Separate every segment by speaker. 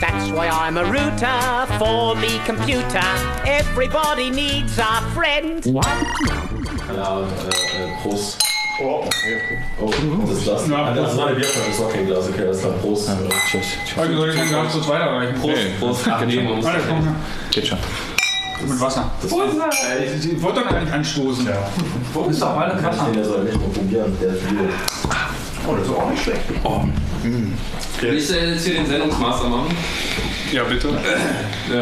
Speaker 1: That's why I'm a router for me computer. Everybody needs a friend.
Speaker 2: Ja, äh, äh, Prost. Oh, oh, das ist das.
Speaker 3: Ja,
Speaker 2: Ah, das
Speaker 3: Prost.
Speaker 2: war eine Bierflasche, das war kein Glas. Okay, das ist dann Prost.
Speaker 3: Also soll ich dann ganz kurz weiterreichen?
Speaker 2: Prost, Prost. Ach nee, man muss
Speaker 3: Warte, komm.
Speaker 4: Geht schon.
Speaker 3: Mit Wasser. Äh, ich, ich wollte doch eigentlich anstoßen. Ja. Wo ist doch mal das Wasser?
Speaker 2: Der soll nicht mal probieren, der ist übel.
Speaker 3: Oh, das ist auch nicht schlecht.
Speaker 5: Will ich äh, jetzt hier den Sendungsmaster machen?
Speaker 4: Ja, bitte.
Speaker 5: Äh,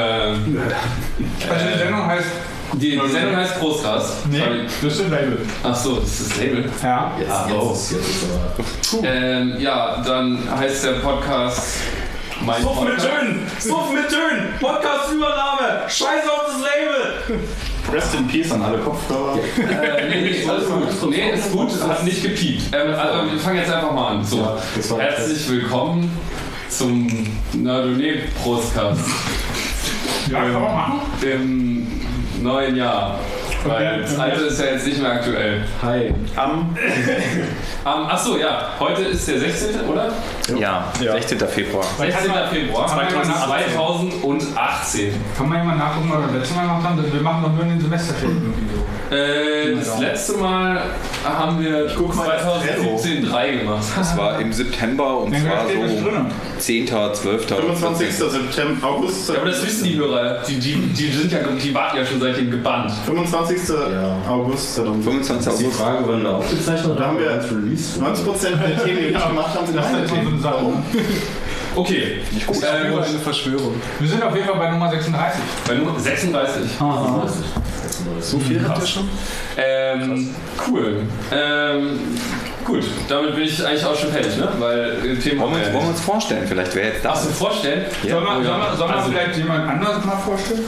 Speaker 3: Also die Sendung heißt...
Speaker 5: die, die Sendung heißt Prostcast. Sorry.
Speaker 3: das ist ein Label.
Speaker 5: Ach so, das ist das Label.
Speaker 3: Ja.
Speaker 2: Jetzt,
Speaker 5: Ah,
Speaker 2: jetzt,
Speaker 5: oh.
Speaker 2: ist, jetzt ist aber.
Speaker 5: Ähm, ja, dann heißt der Podcast mein
Speaker 2: Suff mit
Speaker 5: Podcast.
Speaker 2: Tönen! Suff mit Tönen! Podcast-Übernahme! Scheiß auf das Label!
Speaker 6: Rest in Peace an alle Kopfhörer.
Speaker 5: Äh, nee, nee, alles gut. Nee, ist gut, hat nicht gepiept. Ähm, also wir fangen jetzt einfach mal an. So,
Speaker 2: Ja,
Speaker 5: herzlich willkommen zum Nerdone Prostcast
Speaker 3: Ja, kann man machen.
Speaker 5: im neuen Jahr. Weil das alte ist ja jetzt nicht mehr aktuell.
Speaker 2: Hi.
Speaker 6: Am
Speaker 5: Um, achso, ja, heute ist der 16. oder?
Speaker 4: Ja, 16. Februar.
Speaker 5: 16. Februar
Speaker 3: Kann man mal nachgucken?
Speaker 5: 2018.
Speaker 3: Kann man ja mal nachgucken, was wir das letzte Mal gemacht haben? Wir machen doch nur in den Semesterferien irgendwie so.
Speaker 5: Äh, das letzte Mal haben wir
Speaker 6: guck mal das
Speaker 5: 2017 3 gemacht.
Speaker 4: Das war im September und
Speaker 3: Ja,
Speaker 4: zwar so
Speaker 3: drin.
Speaker 4: 10., 12.
Speaker 6: 25. September, August.
Speaker 5: Ja, aber das wissen die Hörer. Die, die, die, sind ja, die warten ja schon seitdem gebannt.
Speaker 6: 25.
Speaker 2: Ja.
Speaker 6: August 2017.
Speaker 4: 25.
Speaker 2: Das ist die
Speaker 4: August.
Speaker 2: Frage, wann wir aufgezeichnet
Speaker 6: Da haben wir
Speaker 2: als Release.
Speaker 6: 90% der Themen, die wir gemacht haben, sind deine
Speaker 3: halt so eine
Speaker 6: Themen.
Speaker 3: Ne?
Speaker 5: Okay. Äh, gut.
Speaker 4: Verschwörung.
Speaker 3: Wir sind auf jeden Fall bei Nummer 36.
Speaker 5: Bei Nummer 36.
Speaker 4: So viel habt ihr schon?
Speaker 5: Ähm, cool. Ähm, gut, damit bin ich eigentlich auch schon fertig, ne? Weil äh, Themen
Speaker 4: Wollen wir, uns,
Speaker 5: ja
Speaker 4: wollen wir uns vorstellen, vielleicht wer jetzt da
Speaker 5: Achso, vorstellen?
Speaker 3: Sollen wir,
Speaker 5: Oh ja.
Speaker 3: sollen wir, sollen wir
Speaker 5: Also-
Speaker 3: vielleicht jemand anderes mal vorstellen?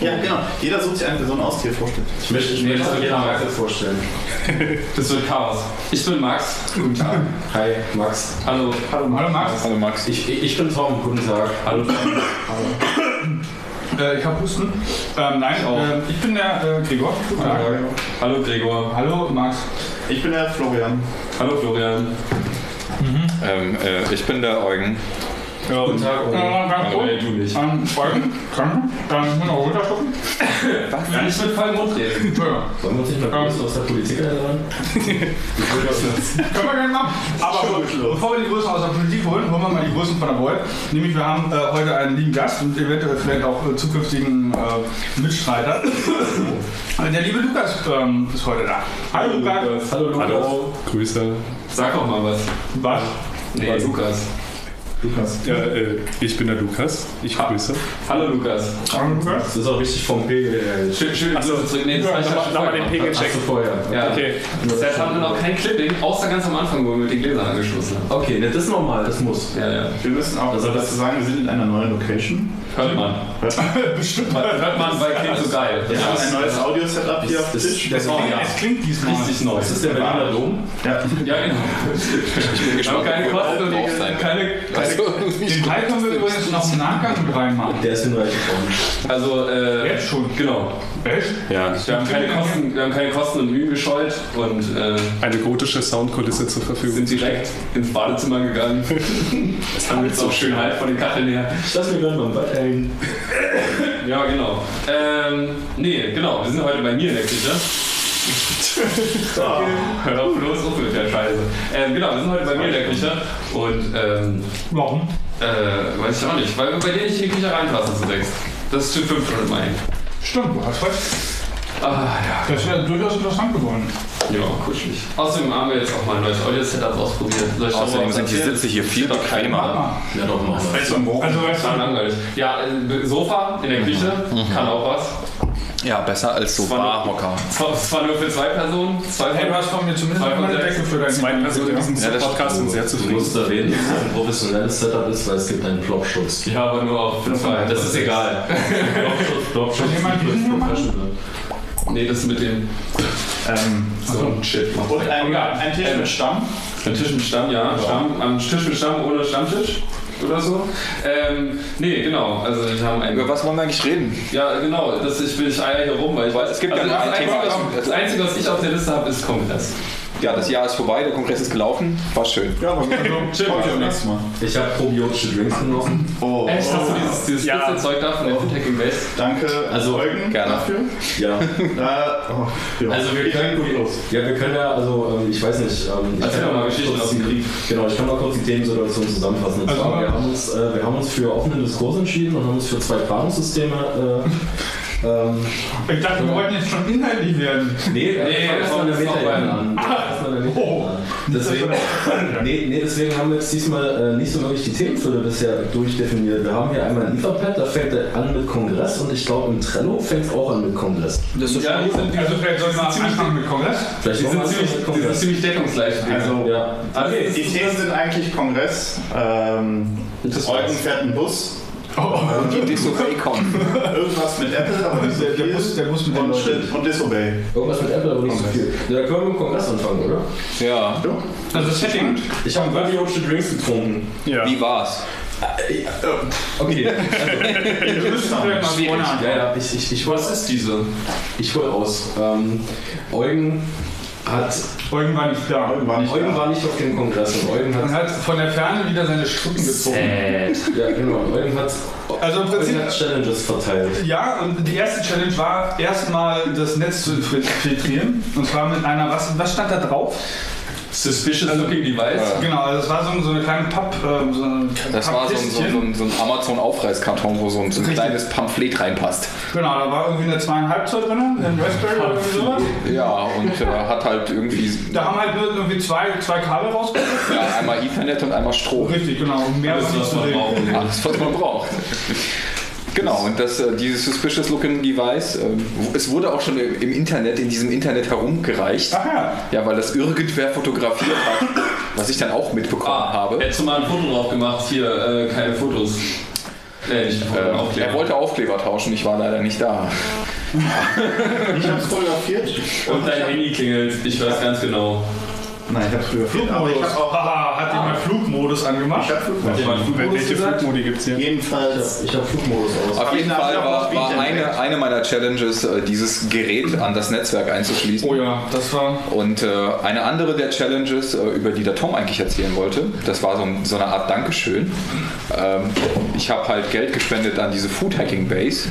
Speaker 6: Ja, genau. Jeder sucht sich eine Person aus, die er vorstellt.
Speaker 2: Ich möchte, ich
Speaker 5: Nee,
Speaker 2: möchte
Speaker 5: das wird
Speaker 2: jeder. Max vorstellen.
Speaker 5: Das wird Chaos. Ich bin Max. Guten Tag.
Speaker 2: Hi, Max.
Speaker 5: Hallo.
Speaker 3: Hallo Max.
Speaker 4: Hallo Max.
Speaker 2: Ich, ich ich bin Tom, guten Tag.
Speaker 5: Hallo.
Speaker 3: Äh, ich habe Husten. Ähm, nein,
Speaker 5: auch.
Speaker 3: äh, ich bin der äh, Gregor. Guten Tag.
Speaker 5: Hallo Gregor.
Speaker 3: Hallo Max.
Speaker 6: Ich bin der Florian.
Speaker 5: Hallo Florian.
Speaker 4: Ähm, äh, ich bin der Eugen.
Speaker 5: Guten Tag.
Speaker 3: Äh, ganz
Speaker 5: Hallo,
Speaker 3: kurz.
Speaker 5: nee, du nicht.
Speaker 3: Ähm, Folgen. Danke. Dann müssen wir noch runterschlucken.
Speaker 5: Kann ich mit vollem Mund reden?
Speaker 3: Ja.
Speaker 2: Wollen wir uns nicht mal grüßen aus der Politik erinnern?
Speaker 3: Können wir gerne machen. Aber be- bevor wir die Größen aus der Politik holen, holen wir mal die Größen von der Volt. Nämlich wir haben äh, heute einen lieben Gast und eventuell vielleicht auch äh, zukünftigen äh, Mitstreiter. Äh, der liebe Lukas ähm, ist heute da. Hallo Lukas.
Speaker 2: Hallo, Lukas.
Speaker 4: Hallo. Grüße.
Speaker 5: Sag doch mal was.
Speaker 3: Was?
Speaker 5: Nee, Lukas.
Speaker 2: Lukas.
Speaker 7: Ja, äh, ich bin der Lukas. Ich grüße.
Speaker 5: Hallo Lukas.
Speaker 3: Hallo Lukas.
Speaker 2: Das ist auch richtig vom Pegel her.
Speaker 5: Schön, schön, dass du zurück. Nee, das ja
Speaker 7: Nochmal den
Speaker 5: vorher.
Speaker 7: Pegel
Speaker 2: Hast du
Speaker 7: checken.
Speaker 2: vorher?
Speaker 5: Ja.
Speaker 7: Okay.
Speaker 5: Deshalb haben wir noch kein Clipping, außer ganz am Anfang, wo wir mit den Gläsern angeschlossen haben.
Speaker 2: Okay, ne, das ist normal, das muss.
Speaker 5: Ja, ja.
Speaker 6: Wir müssen auch
Speaker 2: Also das-
Speaker 6: dazu sagen, wir sind in einer neuen Location.
Speaker 5: Hört man.
Speaker 3: Bestimmt.
Speaker 5: Hört man bei Kind so geil.
Speaker 6: Wir haben ein neues Audio-Setup hier auf dem
Speaker 2: Das-
Speaker 6: Tisch.
Speaker 2: das-
Speaker 5: Oh, ja.
Speaker 3: Es klingt diesmal.
Speaker 5: Richtig neu.
Speaker 2: Das ist der Berliner Dom.
Speaker 6: Ja.
Speaker 5: Ja, genau. Wir haben keine Kosten und keine, keine,
Speaker 3: Den Teil können wir übrigens noch im Nachgang mit reinmachen.
Speaker 2: Der ist hinreichend gekommen.
Speaker 5: also, äh,
Speaker 3: Jetzt schon.
Speaker 5: Genau.
Speaker 3: Echt?
Speaker 4: Ja,
Speaker 5: Wir haben keine Kosten, wir haben keine Kosten und Mühen gescheut und äh,
Speaker 7: Eine gotische Soundkulisse zur Verfügung.
Speaker 5: sind direkt ins Badezimmer gegangen. Das haben wir jetzt auch schön halt von den Kacheln her.
Speaker 2: Ich lass mir gerade mal Bad hängen.
Speaker 5: Ja, genau. Ähm, nee, genau. Wir sind heute bei mir in der Küche. Hör auf bloß auf mit der Scheiße. Ähm, genau, wir sind heute bei mir in der Küche und ähm,
Speaker 3: Warum?
Speaker 5: äh, weiß ich auch nicht, weil wir bei dir nicht in die Küche reinpassen zu sechs. Das ist Typ 5 schon immerhin.
Speaker 3: Stimmt, du hast recht.
Speaker 5: Ah, ja.
Speaker 3: Das wäre durchaus interessant geworden.
Speaker 5: Ja, kuschelig. Außerdem haben wir jetzt auch mal ein neues Audio-Setup ausprobiert. Soll mal
Speaker 4: außerdem sind die? Sitze hier viel bequemer.
Speaker 3: mal.
Speaker 2: Ja, doch, machen wir.
Speaker 3: Also, weißt du,
Speaker 5: langweilig. Ja, äh, Sofa in der Küche kann auch was.
Speaker 4: Ja, besser als so
Speaker 5: Das war nur-. Zwar, für zwei Personen. Zwei
Speaker 3: hey, du hast von mir zumindest immer eine
Speaker 5: sechs.
Speaker 3: Decke für dein
Speaker 7: Zwei Personen in diesem
Speaker 4: Ja, das
Speaker 7: Podcast sind sehr
Speaker 2: Du
Speaker 7: zufrieden.
Speaker 2: musst erwähnen, dass es ein professionelles Setup ist, weil es gibt einen Plopschutz.
Speaker 5: Ja, aber nur auch für zwei. Das ist egal.
Speaker 2: Plopschutz, Plopschutz,
Speaker 3: Hat jemand diesen gemacht?
Speaker 5: Nee, das mit dem
Speaker 6: Ähm,
Speaker 5: so ein Shit.
Speaker 6: und ein,
Speaker 5: Egal.
Speaker 6: ein Tisch mit Stamm.
Speaker 5: Ein Tisch mit Stamm, ja. Stamm, am Tisch mit Stamm ohne Stammtisch oder so. Ähm, nee, genau. Also wir haben einen.
Speaker 4: Über was wollen wir eigentlich reden?
Speaker 5: Ja, genau. Das, ich will ich eier hier rum, weil ich
Speaker 4: Weil es gibt ja
Speaker 5: also
Speaker 4: nur
Speaker 5: das,
Speaker 4: ein
Speaker 5: Einzige,
Speaker 4: Thema,
Speaker 5: was, das Einzige, was ich auf der Liste habe, ist Kongress.
Speaker 4: Ja, das Jahr ist vorbei, der Kongress ist gelaufen. War schön.
Speaker 6: Ja, aber
Speaker 5: Schön, schön.
Speaker 6: nächstes Mal.
Speaker 2: Ich habe probiotische Drinks genossen.
Speaker 6: Oh,
Speaker 5: Echt? Hast du dieses, dieses
Speaker 3: Ja.
Speaker 5: Spitzenzeug da von der Hacking Base?
Speaker 6: danke,
Speaker 2: Also,
Speaker 6: Eugen,
Speaker 4: gerne.
Speaker 6: dafür.
Speaker 2: Ja.
Speaker 6: Äh, oh, ja.
Speaker 2: Also wir können, ja, wir können ja, also ähm, ich weiß nicht, ähm, ich
Speaker 5: Erzähl mal Geschichten
Speaker 2: kurz
Speaker 5: aus dem
Speaker 2: die-
Speaker 5: Krieg.
Speaker 2: Genau, ich kann mal kurz die Themensituation zusammenfassen. Und
Speaker 3: Also,
Speaker 2: zwar, wir haben, uns, äh, wir haben uns für offenen Diskurs entschieden und haben uns für zwei Planungssysteme äh, ähm,
Speaker 3: Ich dachte, wir wollten jetzt schon inhaltlich werden.
Speaker 2: Nee,
Speaker 5: Nee,
Speaker 2: das
Speaker 5: komm,
Speaker 2: war der
Speaker 5: das
Speaker 2: war der Metaebene
Speaker 3: Oh.
Speaker 2: an. Deswegen, nee, nee, deswegen haben wir jetzt diesmal äh, nicht so wirklich die Themenfülle bisher durchdefiniert. Wir haben hier einmal ein Etherpad, da fängt er an mit Kongress und ich glaube im Trello fängt es auch an mit Kongress.
Speaker 4: Das ist
Speaker 5: Ja, sind,
Speaker 3: Also vielleicht sollten wir
Speaker 5: ziemlich,
Speaker 3: anfangen mit Kongress.
Speaker 2: Vielleicht
Speaker 5: die sind ziemlich,
Speaker 2: es mit
Speaker 5: die sind
Speaker 2: Kongress.
Speaker 5: ziemlich deckungsgleich.
Speaker 6: Also,
Speaker 2: Ja.
Speaker 5: Okay.
Speaker 6: die Themen sind eigentlich Kongress. Ähm,
Speaker 5: Das
Speaker 6: Eugen fährt einen Bus.
Speaker 4: Die Disobey-Con.
Speaker 6: Irgendwas mit Apple, aber nicht so
Speaker 3: Der- der
Speaker 6: viel.
Speaker 3: Bus- der Bus mit
Speaker 6: und,
Speaker 3: Leuten.
Speaker 6: und Disobey.
Speaker 2: Irgendwas mit Apple, aber nicht so viel. Ja, da können wir mit dem Kongress anfangen, oder?
Speaker 4: Ja.
Speaker 3: Also das Setting.
Speaker 2: Ich habe probiotische Drinks getrunken.
Speaker 7: Ja.
Speaker 4: Wie war's?
Speaker 2: Okay.
Speaker 3: Wir müssen vielleicht mal vorne
Speaker 2: Ja, ja, ich, ich, ich
Speaker 5: Was ist diese?
Speaker 2: Ich hol aus. Ähm, Eugen hat.
Speaker 3: Eugen war nicht da.
Speaker 6: Eugen war nicht
Speaker 2: Eugen
Speaker 6: da.
Speaker 2: war nicht auf dem Kongress und Eugen
Speaker 3: Und
Speaker 2: hat.
Speaker 3: hat von der Ferne wieder seine Stunden gezogen.
Speaker 2: Ja, genau. Eugen hat.
Speaker 3: Also im Prinzip-
Speaker 2: Eugen hat Challenges verteilt.
Speaker 3: Ja, und die erste Challenge war erstmal das Netz zu infiltrieren. Und zwar mit einer, was, was stand da drauf?
Speaker 5: Suspicious Looking Device?
Speaker 3: Genau, also es war so, so eine kleine Papp. Äh, so ein
Speaker 4: Das war so ein, so, ein- so ein, so ein Amazon-Aufreißkarton, wo so ein, so ein kleines Pamphlet reinpasst.
Speaker 3: Genau, da war irgendwie eine zweieinhalb Zoll drin, ein Raspberry oder irgendwie sowas.
Speaker 4: Ja, und äh, hat halt irgendwie
Speaker 3: Da haben halt nur irgendwie zwei, zwei Kabel rausgekommen.
Speaker 4: ja, einmal Ethernet und einmal Strom.
Speaker 3: Richtig, genau. Und mehr
Speaker 5: Alles, was
Speaker 3: zu
Speaker 5: man braucht.
Speaker 4: Alles, was man braucht. Genau, und das, äh, dieses Suspicious Looking Device, äh, es wurde auch schon im im Internet, in diesem Internet herumgereicht.
Speaker 3: Ach ja.
Speaker 4: Weil das irgendwer fotografiert hat, was ich dann auch mitbekommen
Speaker 5: Ah,
Speaker 4: habe.
Speaker 5: hättest du mal ein Foto drauf gemacht, hier, äh, keine Fotos. Äh, nicht Foto,
Speaker 4: Äh,
Speaker 5: Aufkleber.
Speaker 4: er wollte Aufkleber tauschen, ich war leider nicht da.
Speaker 6: Ich hab's fotografiert.
Speaker 5: Und dein Handy klingelt, ich weiß ganz genau.
Speaker 6: Nein, ich hab's fotografiert. Aber ich hab auch.
Speaker 3: Flugmodus angemacht?
Speaker 6: Ich hab Flugmodus.
Speaker 5: Jemand Flugmodus
Speaker 7: Welche
Speaker 5: gesagt?
Speaker 7: Flugmodi gibt es hier?
Speaker 6: Jedenfalls.
Speaker 2: Ich habe Flugmodus aus.
Speaker 4: Auf jeden Fall war, war eine, eine meiner Challenges, äh, dieses Gerät an das Netzwerk einzuschließen.
Speaker 3: Oh ja, das war.
Speaker 4: Und äh, eine andere der Challenges, äh, über die der Tom eigentlich erzählen wollte, das war so, so eine Art Dankeschön. Ähm, ich habe halt Geld gespendet an diese Food Hacking Base.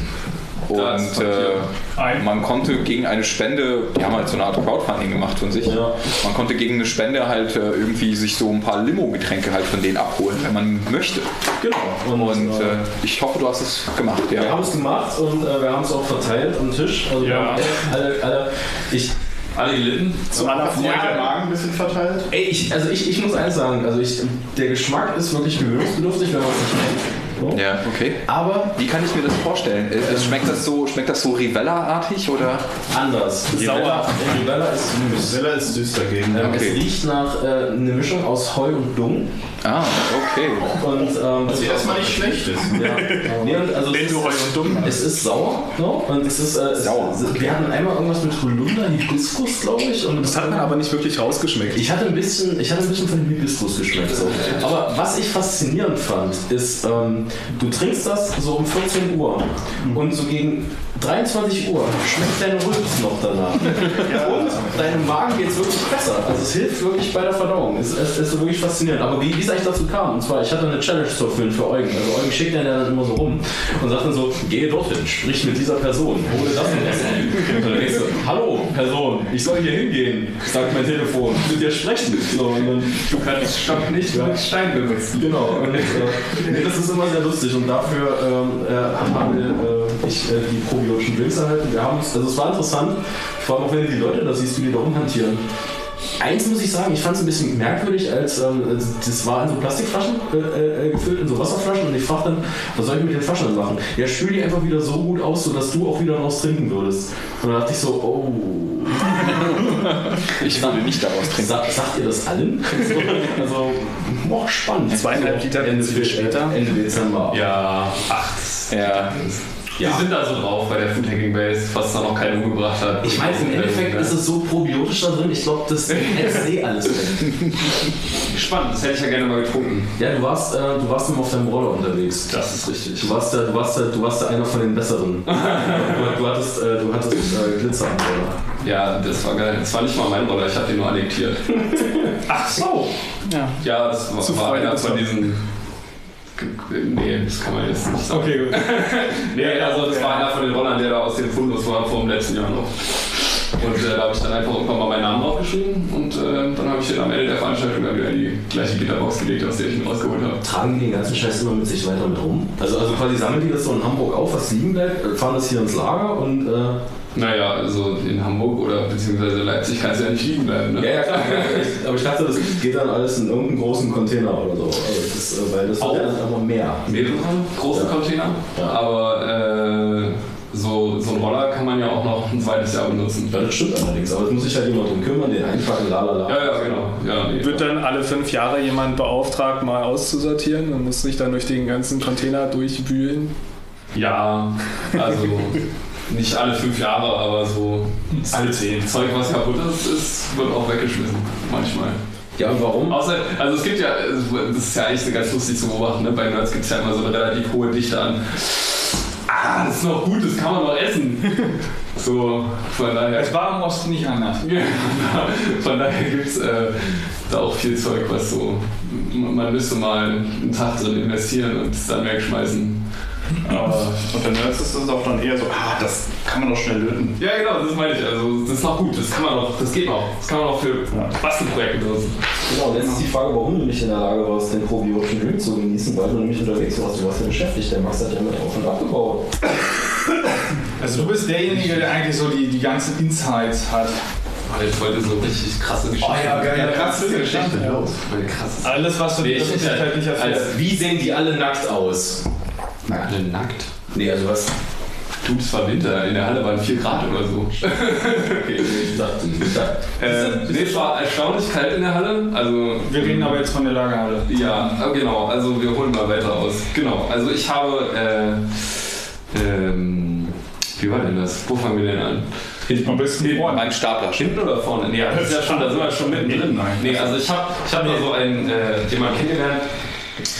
Speaker 4: Und äh, man konnte gegen eine Spende, die haben halt so eine Art Crowdfunding gemacht von sich,
Speaker 2: Ja.
Speaker 4: man konnte gegen eine Spende halt äh, irgendwie sich so ein paar Limo-Getränke halt von denen abholen, wenn man möchte.
Speaker 2: Genau.
Speaker 4: Und
Speaker 2: äh,
Speaker 4: äh, ich hoffe, du hast es gemacht.
Speaker 2: Wir
Speaker 4: Ja.
Speaker 2: haben es gemacht und äh, wir haben es auch verteilt am Tisch. Also wir
Speaker 3: Ja.
Speaker 2: haben alle, alle, ich,
Speaker 5: Alle gelitten?
Speaker 6: Zum anderen Freude im Magen ein bisschen verteilt.
Speaker 2: ey, ich, also ich, ich muss eins sagen, also ich, der Geschmack ist wirklich gewöhnungsbedürftig, wenn man es nicht kennt. So.
Speaker 4: ja, okay.
Speaker 2: Aber
Speaker 4: Wie kann ich mir das vorstellen? Es- Schmeckt das so, schmeckt das so Rivella-artig oder?
Speaker 2: anders. Rivella, Rivella ist süß.
Speaker 6: Silla ist süß dagegen.
Speaker 2: Ähm,
Speaker 4: Okay.
Speaker 2: Es riecht nach äh, einer Mischung aus Heu und Dung.
Speaker 4: Ah, okay.
Speaker 2: Und, ähm,
Speaker 6: Was erstmal nicht schlecht ist.
Speaker 2: Ja. Nee, und also
Speaker 7: Wenn du Heu und Dumm
Speaker 2: Es ist sauer, no? und es ist äh,
Speaker 4: Sauer.
Speaker 2: Es, wir hatten einmal irgendwas mit Holunder, Hibiskus, glaube ich. Und
Speaker 7: Das hat man aber nicht wirklich rausgeschmeckt.
Speaker 2: ich hatte ein bisschen, ich hatte ein bisschen von dem Hibiskus geschmeckt. So. Aber was ich faszinierend fand, ist, ähm, du trinkst das so um 14 Uhr und so gegen 23 Uhr schmeckt dein Rülps noch danach. Und deinem Magen geht es wirklich besser. Also es hilft wirklich bei der Verdauung. Es, es ist wirklich faszinierend. Aber wie, wie es eigentlich dazu kam, und zwar, ich hatte eine Challenge zu erfüllen für Eugen. Also Eugen schickt ja dann immer so rum und sagt dann so, gehe dorthin, sprich mit dieser Person, hole das und das. Und dann denkst du, hallo Person, ich soll hier hingehen, sagt mein Telefon, mit dir sprechen. So, und dann,
Speaker 5: Du kannst Stopp nicht mit Stein benutzen.
Speaker 2: Genau. Und, äh, das ist immer sehr lustig und dafür ähm, äh, haben wir, äh, ich, äh, die probiotischen Drinks erhalten. Wir haben also es war interessant, vor allem auch wenn du die Leute da siehst, wie die da rumhantieren. Eins muss ich sagen, ich fand es ein bisschen merkwürdig, als ähm, also das war in so Plastikflaschen äh, äh, gefüllt, in so Wasserflaschen und ich fragte dann, was soll ich mit den Flaschen dann machen? Ja, spül die einfach wieder so gut aus, sodass du auch wieder daraus trinken würdest. Und dann dachte ich so, oh.
Speaker 4: Ich würde nicht daraus trinken.
Speaker 2: Sa sagt ihr das allen? also, boah, spannend.
Speaker 7: Zweieinhalb Liter
Speaker 2: Ende,
Speaker 7: Benzin später.
Speaker 2: Ende Dezember.
Speaker 5: Ja, ach,
Speaker 4: Ja.
Speaker 5: Die sind da so drauf bei der Food Hacking Base, was da noch keiner umgebracht hat.
Speaker 2: Ich meine, im Endeffekt ist es so probiotisch da drin, ich glaube, das hätte eh alles weg.
Speaker 5: Spannend, das hätte ich ja gerne mal getrunken.
Speaker 2: Ja, du warst, äh, du warst immer auf deinem Roller unterwegs.
Speaker 5: Das ist richtig.
Speaker 2: Du warst, da, du, warst da, du warst da einer von den Besseren. du, du hattest, äh, du hattest äh, Glitzer am Roller.
Speaker 5: Ja, das war geil. Das war nicht mal mein Roller, ich habe den nur annektiert.
Speaker 8: Ach so. Ja.
Speaker 5: Ja, das war, war einer von diesen. Nee, das kann man jetzt nicht sagen.
Speaker 8: Okay, gut.
Speaker 5: Nee, also das war einer von den Rollern, der da aus dem Fundus war vom letzten Jahr noch. Und äh, da habe ich dann einfach irgendwann mal meinen Namen draufgeschrieben und äh, dann habe ich den am Ende der Veranstaltung dann wieder in die gleiche Gitterbox gelegt, aus der ich ihn rausgeholt habe.
Speaker 2: Tragen die den ganzen Scheiß immer mit sich weiter mit rum? Also, also quasi sammeln die das so in Hamburg auf, was liegen bleibt, äh, fahren das hier ins Lager und. Äh,
Speaker 5: Naja, also in Hamburg oder beziehungsweise Leipzig kann es ja nicht liegen bleiben. Ne?
Speaker 2: ja, ja, klar. aber ich dachte, das geht dann alles in irgendeinen großen Container oder so. Also das, äh, weil das wird ja dann einfach mehr.
Speaker 5: Mehrere große
Speaker 2: Ja.
Speaker 5: Container,
Speaker 2: Ja.
Speaker 5: aber äh, so, so ein Roller kann man ja auch noch ein zweites Jahr benutzen.
Speaker 2: Ja, das stimmt allerdings, aber es muss sich halt jemand drum kümmern, den einpacken, la la la.
Speaker 5: Ja, ja, genau. Ja, nee,
Speaker 9: Wird dann alle fünf Jahre jemand beauftragt, mal auszusortieren und muss sich dann durch den ganzen Container durchwühlen?
Speaker 5: Ja, also nicht alle fünf Jahre, aber so
Speaker 8: Alle zehn.
Speaker 5: Zeug, was kaputt ist, ist wird auch weggeschmissen. Manchmal.
Speaker 2: Ja, und warum?
Speaker 5: Außer, also es gibt ja, das ist ja eigentlich ganz lustig zu beobachten, ne? bei Nerds gibt es ja immer so eine relativ hohe Dichte an. Ah, das ist noch gut, das kann man noch essen. So, von daher.
Speaker 8: Es war im Osten nicht anders.
Speaker 5: Ja, von daher gibt es äh, da auch viel Zeug, was so. Man müsste mal einen Tag drin investieren und es dann wegschmeißen. Aber.
Speaker 3: Und dann Nerds ist das auch dann eher so, ah, das kann man doch schnell löten.
Speaker 5: Ja, genau, das meine ich. Also, das ist noch gut. Das kann man noch, das geht noch. Das kann man auch für Bastelprojekte benutzen.
Speaker 2: Genau, jetzt ist die Frage, warum du nicht in der Lage warst, den probiotischen Drink zu genießen, weil du nämlich unterwegs warst. Du warst ja beschäftigt, der Max hat ja mit auf und abgebaut.
Speaker 8: Also du bist derjenige, der eigentlich so die, die ganzen Insights hat.
Speaker 5: Oh, jetzt wollte so richtig krasse Geschichte.
Speaker 8: geil.
Speaker 3: krasse Geschichte. Los.
Speaker 5: Krass.
Speaker 8: Alles, was du
Speaker 5: Nee, ich
Speaker 8: Öffentlichkeit
Speaker 5: hätte
Speaker 8: nicht erfährst.
Speaker 5: als-
Speaker 2: Wie sehen die alle nackt aus?
Speaker 5: Alle nackt.
Speaker 2: Nee, also was?
Speaker 5: Du, es war Winter. In der Halle waren 4 Grad oder so.
Speaker 2: Okay, ich dachte, ich dachte.
Speaker 5: Äh, nee, es war erstaunlich kalt in der Halle. Also,
Speaker 8: Wir reden aber jetzt von der Lagerhalle.
Speaker 5: Ja, äh, genau. Also wir holen mal weiter aus. Genau. Also ich habe. Äh, ähm, wie war denn das? Wo fangen wir denn an?
Speaker 8: Am besten vorne.
Speaker 4: Beim Stapler.
Speaker 5: Hinten oder vorne? Nee, das ist ja schon, da sind wir schon mittendrin.
Speaker 8: Nein.
Speaker 5: Nee, also ich habe ich hab da so einen, äh, jemanden kennengelernt,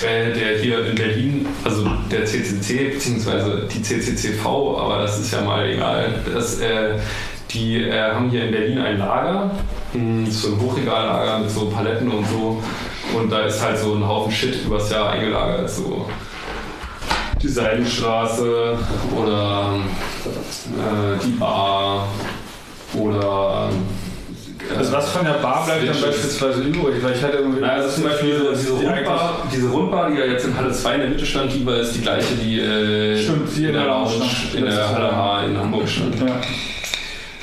Speaker 5: äh, der hier in Berlin, also der CCC, beziehungsweise die CCCV, aber das ist ja mal egal. Das, äh, die äh, haben hier in Berlin ein Lager, mh, so ein Hochregallager mit so Paletten und so. Und da ist halt so ein Haufen Shit übers Jahr eingelagert. So die Seidenstraße oder äh, die Bar oder.
Speaker 8: Also was von der Bar bleibt dann beispielsweise übrig? Weil ich hatte irgendwie...
Speaker 5: Na, also zum Beispiel diese, diese,
Speaker 8: die
Speaker 5: Rundbar, diese Rundbar, die ja jetzt in Halle 2 in der Mitte stand, die war ist die gleiche, die äh,
Speaker 8: Stimmt, die
Speaker 5: in der Lounge in der Halle H in Hamburg stand.
Speaker 8: Ja.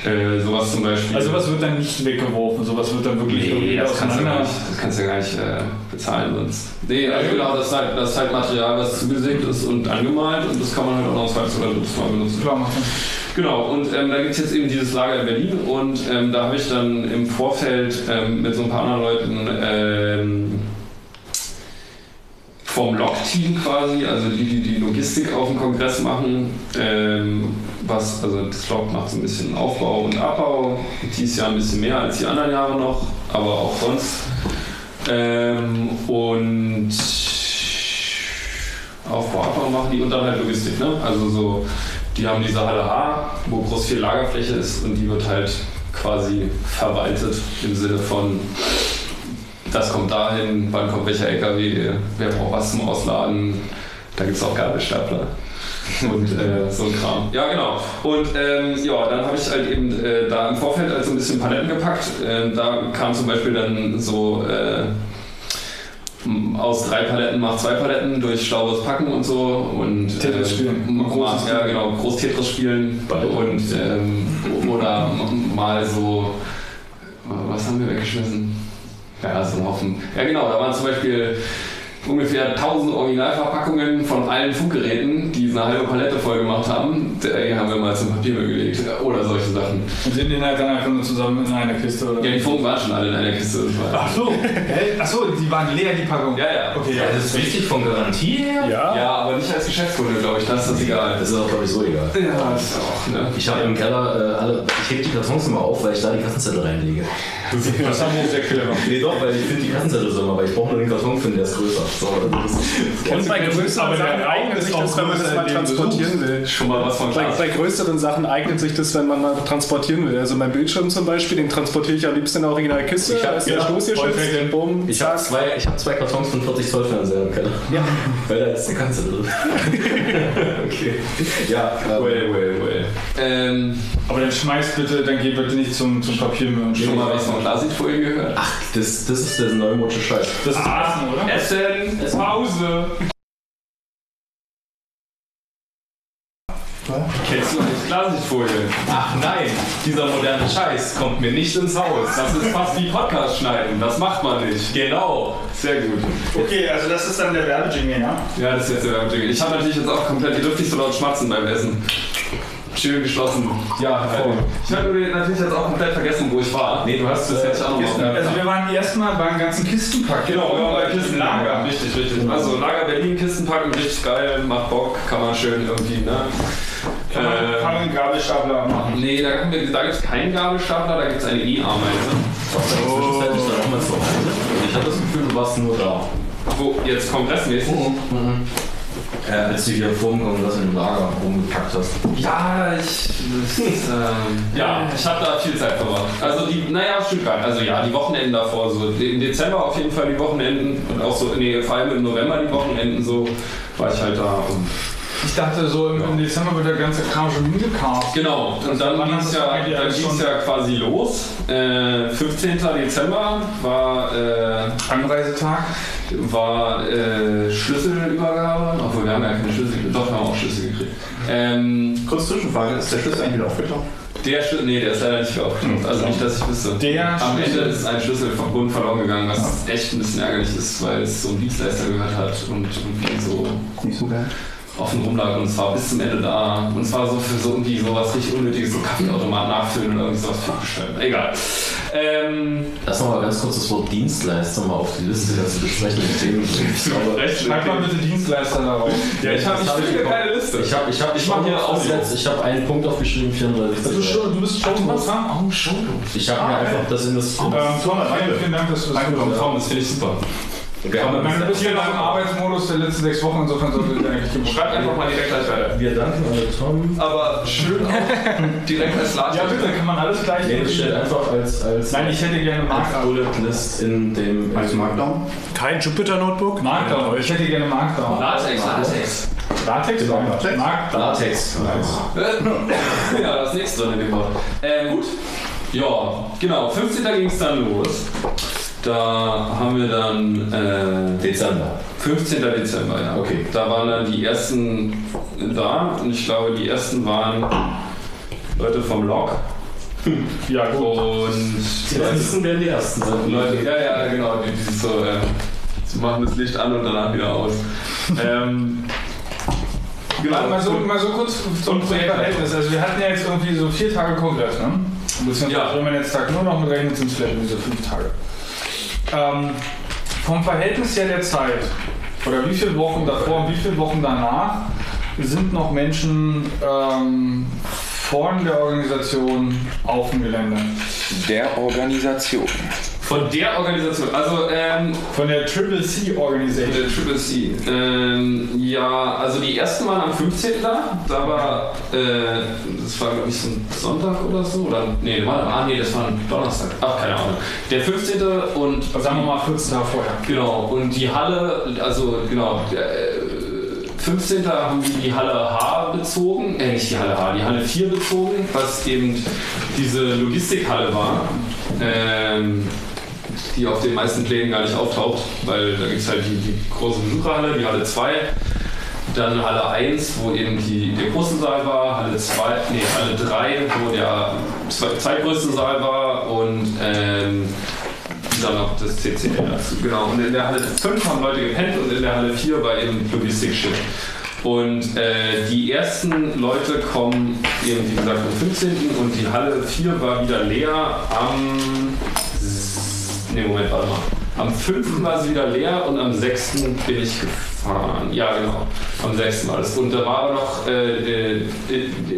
Speaker 5: Äh, sowas zum Beispiel.
Speaker 8: Also was wird dann nicht weggeworfen, sowas wird dann wirklich
Speaker 5: Nee,
Speaker 8: irgendwie
Speaker 5: das kannst, du gar nicht, das kannst du ja gar nicht äh, bezahlen sonst. Nee, also genau, das ist, halt, das ist halt Material, was zugesägt ist und angemalt und das kann man halt auch noch zweites oder drittes Mal benutzen.
Speaker 8: Klar machen.
Speaker 5: Genau, und ähm, da gibt es jetzt eben dieses Lager in Berlin und ähm, da habe ich dann im Vorfeld ähm, mit so ein paar anderen Leuten ähm, vom Log-Team quasi, also die, die die Logistik auf dem Kongress machen, ähm, was, also das Log macht so ein bisschen Aufbau und Abbau, dieses Jahr ein bisschen mehr als die anderen Jahre noch, aber auch sonst. Ähm, und Aufbau, Abbau machen die und dann halt Logistik, ne? Also so, die haben diese Halle H, wo groß viel Lagerfläche ist und die wird halt quasi verwaltet im Sinne von das kommt dahin, wann kommt welcher LKW, wer braucht was zum Ausladen, da gibt es auch Gabelstapler. Und äh, so ein Kram. Ja, genau. Und ähm, ja, dann habe ich halt eben äh, da im Vorfeld also ein bisschen Paletten gepackt. Ähm, da kam zum Beispiel dann so äh, aus drei Paletten macht zwei Paletten durch schlaues Packen und so. Und,
Speaker 8: Tetris
Speaker 5: äh,
Speaker 8: spielen. Großes
Speaker 5: ja, genau, groß Tetris spielen.
Speaker 2: Beide.
Speaker 5: Und ähm, oder mal so, was haben wir weggeschmissen? Ja, so ein Haufen. Ja, genau, da waren zum Beispiel ungefähr 1000 Originalverpackungen von allen Funkgeräten, die eine halbe Palette voll gemacht haben, die haben wir mal zum Papiermüll gelegt. Oder solche Sachen.
Speaker 3: Und sind die halt dann einfach nur zusammen in einer Kiste oder?
Speaker 5: Ja, die Funken waren schon alle in einer Kiste.
Speaker 3: Ach so, ach so, die waren leer, die Packung.
Speaker 5: Ja, ja.
Speaker 3: Okay, ja.
Speaker 2: Das ist wichtig von Garantie her.
Speaker 7: Ja.
Speaker 5: Ja, aber nicht als Geschäftskunde, glaube ich. Das ist das egal.
Speaker 2: Das ist auch, glaube ich, so egal.
Speaker 5: Ja, das ist auch, ne?
Speaker 2: Ich habe im Keller äh, alle. Ich hebe die Kartons immer auf, weil ich da die Kassenzettel reinlege.
Speaker 3: Das haben wir sehr clever.
Speaker 2: Nee, doch, weil ich finde die Kassenzettel so immer, weil ich brauche nur den Karton finden, der ist größer. So,
Speaker 7: Und bei größeren Sachen eignet sich das, wenn man das mal transportieren will.
Speaker 5: Schon mal was von
Speaker 7: Bei,
Speaker 5: Glas.
Speaker 7: bei größeren Sachen eignet sich das, wenn man mal transportieren will. Also mein Bildschirm zum Beispiel, den transportiere ich am liebsten in der Originalkiste.
Speaker 2: Ich hab-
Speaker 7: der
Speaker 2: ja,
Speaker 7: Stoß. Bumm,
Speaker 2: ich habe
Speaker 7: zack.
Speaker 2: zwei, ich hab zwei Kartons von 40 Zoll Fernseher im Keller. Ja. Weil da ist die Katze drin. okay. Ja, ähm,
Speaker 5: Well, well, well. Ähm,
Speaker 3: Aber dann schmeißt bitte, dann geht bitte nicht zum, zum Papiermüll und
Speaker 5: schon mal was von Klarsichtfolie gehört?
Speaker 2: ach, das, das ist der neumodische Scheiß.
Speaker 3: Das ist Essen, oder?
Speaker 5: Essen!
Speaker 3: Pause.
Speaker 5: Kennst du nicht Klarsichtfolie?
Speaker 2: Ach nein, dieser moderne Scheiß kommt mir nicht ins Haus.
Speaker 5: Das ist fast wie Podcast schneiden. Das macht man nicht.
Speaker 2: Genau.
Speaker 5: Sehr gut.
Speaker 3: Okay, also das ist dann der Werbejingle, ja?
Speaker 5: Ja, das ist jetzt der Werbejingle. Ich habe natürlich jetzt auch komplett, ihr dürft nicht so laut schmatzen beim Essen. Schön geschlossen. Ja, voll. Ich habe natürlich jetzt auch komplett vergessen, wo ich war.
Speaker 2: Nee, du hast
Speaker 5: Das hätte ich auch noch machen.
Speaker 3: also wir waren erstmal beim ganzen Kistenpack.
Speaker 5: Genau, wir waren bei
Speaker 3: Kistenlager.
Speaker 5: Richtig, richtig. Also Lager Berlin, Kistenpacken, richtig geil, macht Bock, kann man schön irgendwie, ne?
Speaker 3: Kann man,
Speaker 5: Äh,
Speaker 3: kann man einen Gabelstapler machen.
Speaker 5: Nee, da, da gibt es keinen Gabelstapler, da gibt es eine E-Ameise.
Speaker 2: Mal zu Hause? Ich hatte das Gefühl, du warst nur da.
Speaker 5: Wo jetzt kongressmäßig.
Speaker 2: Äh, als du hier vorhin das in dem Lager rumgepackt hast.
Speaker 5: Ja, ich. Das ähm, ja, ich habe da viel Zeit verbracht. Also die, naja, stimmt gar nicht. Also ja, die Wochenenden davor, so im Dezember auf jeden Fall die Wochenenden und auch so, nee, vor allem im November die Wochenenden so, war ich halt da. Und
Speaker 3: Ich dachte so im, im Dezember wird der ganze Kram schon hingekauft.
Speaker 5: genau, und dann
Speaker 3: wann
Speaker 5: ging es ja, dann ging's ja quasi los. Äh, 15. Dezember war, äh,
Speaker 3: Anreisetag.
Speaker 5: war äh, Schlüsselübergabe, obwohl wir haben ja keine Schlüssel, doch wir haben auch Schlüssel gekriegt. Ähm,
Speaker 6: Kurz Zwischenfrage, ist der Schlüssel eigentlich wieder aufgetaucht?
Speaker 5: Der Schlüssel, nee, der ist leider nicht aufgetaucht. Also nicht, dass ich wüsste.
Speaker 3: Der
Speaker 5: Am Ende ist ein Schlüssel vom Bund verloren gegangen, was echt ein bisschen ärgerlich ist, weil es so ein Dienstleister gehört hat und irgendwie so
Speaker 6: Nicht so geil.
Speaker 5: Offen rumlag und es war bis zum Ende da. Und es war so für so irgendwie sowas richtig Unnötiges, so Kaffeeautomat nachfüllen oder irgendwie sowas für. Egal. Ähm,
Speaker 2: Lass noch mal ganz kurz das Wort Dienstleister mal auf die Liste der zu besprechenden Themen.
Speaker 5: Recht.
Speaker 3: Schreib mal bitte Dienstleister darauf.
Speaker 5: Ja, ich habe
Speaker 2: hab ich bekommen.
Speaker 5: keine Liste.
Speaker 2: ich habe ich hab,
Speaker 5: Ich mach hier
Speaker 2: ausgesetzt, ich habe einen Punkt aufgeschrieben, 34.
Speaker 3: Du, schon, du bist schon was haben?
Speaker 5: Oh, schon.
Speaker 2: Ich habe mir einfach das in das.
Speaker 3: Ähm, Tom, vielen, Dank, dass du das
Speaker 5: Danke,
Speaker 3: gemacht
Speaker 5: Tom, das finde ich super.
Speaker 3: Ich meine, du bist hier noch im Arbeitsmodus der letzten sechs Wochen, insofern sollte ich eigentlich gewusst
Speaker 5: Schreibt einfach mal direkt gleich weiter.
Speaker 2: wir danken alle Tom.
Speaker 5: Aber schön auch direkt als Lade.
Speaker 3: Ja, bitte, kann man alles gleich
Speaker 2: Nee, das steht einfach als, als,
Speaker 3: Nein, ich hätte gerne
Speaker 2: als
Speaker 3: Markdown.
Speaker 2: Bullet List in dem.
Speaker 6: Als Markdown?
Speaker 7: Kein Jupyter-Notebook?
Speaker 3: Markdown. Ich hätte gerne Markdown.
Speaker 5: Latex, Latex.
Speaker 3: Latex?
Speaker 2: Genau.
Speaker 3: Markdown.
Speaker 2: Latex.
Speaker 5: ja, das nächste drin gebaut. Ähm, gut. Ja, genau. 15. ging es dann los. Da haben wir dann äh,
Speaker 2: Dezember.
Speaker 5: 15. Dezember, ja.
Speaker 2: Okay.
Speaker 5: Da waren dann die ersten da und ich glaube, die ersten waren Leute vom Log.
Speaker 3: Ja, gut.
Speaker 5: Und
Speaker 2: Die letzten werden die ersten sein.
Speaker 5: Leute, ja, ja, genau, die, die so, äh, sie machen das Licht an und danach wieder aus. ähm,
Speaker 3: Genau. Mal so, mal so kurz zum Projektverhältnis. Also wir hatten ja jetzt irgendwie so vier Tage Kongress, ne? Beziehungsweise
Speaker 5: Ja.
Speaker 3: wenn man jetzt Tag nur noch mit rechnet, sind es vielleicht irgendwie so fünf Tage. Ähm, vom Verhältnis her der Zeit, oder wie viele Wochen davor und wie viele Wochen danach, sind noch Menschen ähm, von der Organisation auf dem Gelände.
Speaker 4: Der Organisation.
Speaker 5: Von der Organisation, also ähm,
Speaker 3: Von der Triple C Organisation.
Speaker 5: Der Triple C. Ähm, ja, also die ersten waren am 15. da. Da war, äh, das war glaube ich so ein Sonntag oder so. Oder, nee, war, ah, nee, das war ein Donnerstag. Ach, keine Ahnung. Der 15. und.
Speaker 3: Sagen wir mal 14 Tage vorher.
Speaker 5: Genau, und die Halle, also genau, der, äh, 15. haben die die Halle H bezogen, äh, nicht die Halle H, die Halle 4 bezogen, was eben diese Logistikhalle war, ähm, die auf den meisten Plänen gar nicht auftaucht, weil da gibt es halt die, die große Besucherhalle, die Halle 2, dann Halle 1, wo eben die, der große Saal war, Halle 2, nee, Halle 3, wo der zwei- zweitgrößte Saal war und ähm, dann noch das CCL dazu. Genau. Und in der Halle 5 haben Leute gepennt und in der Halle 4 war eben Logistik-Shit. Und äh, die ersten Leute kommen eben, wie gesagt, am 15. und die Halle 4 war wieder leer am. Ne, Moment, warte mal. Am 5. war sie wieder leer und am 6. bin ich gefahren. Ja, genau. Am 6. war das. Und da war aber noch äh, äh,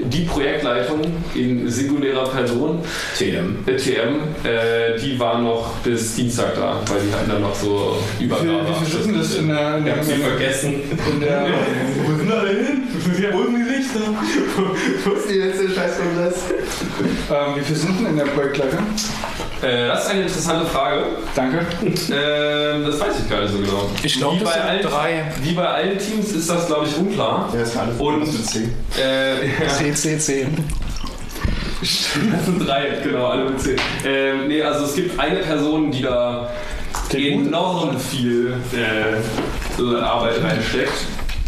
Speaker 5: die Projektleitung in singulärer Person,
Speaker 2: TM.
Speaker 5: äh, TM, äh, die war noch bis Dienstag da, weil die hatten dann noch so Übergabe.
Speaker 3: wie viel sind das in der, in der,
Speaker 2: Sie vergessen.
Speaker 3: in der
Speaker 6: Wo sind alle hin? Wo sind die Lichter? Wo ist die letzte Scheißkongress?
Speaker 3: ähm, wie viel sind denn in der Projektleitung?
Speaker 5: Äh, das ist eine interessante Frage.
Speaker 3: Danke.
Speaker 5: Ähm, das weiß ich gar nicht so genau.
Speaker 7: Ich glaube, das
Speaker 5: bei
Speaker 7: sind
Speaker 5: allen-
Speaker 7: drei.
Speaker 5: Wie bei allen Teams ist das, glaube ich, unklar.
Speaker 6: Ja, ist alles
Speaker 5: Und-
Speaker 6: mit C.
Speaker 5: Äh, ja.
Speaker 7: 10, 10, 10.
Speaker 5: Das sind drei, genau, alle mit zehn. Ähm, nee, also es gibt eine Person, die da enorm viel äh, so Arbeit reinsteckt.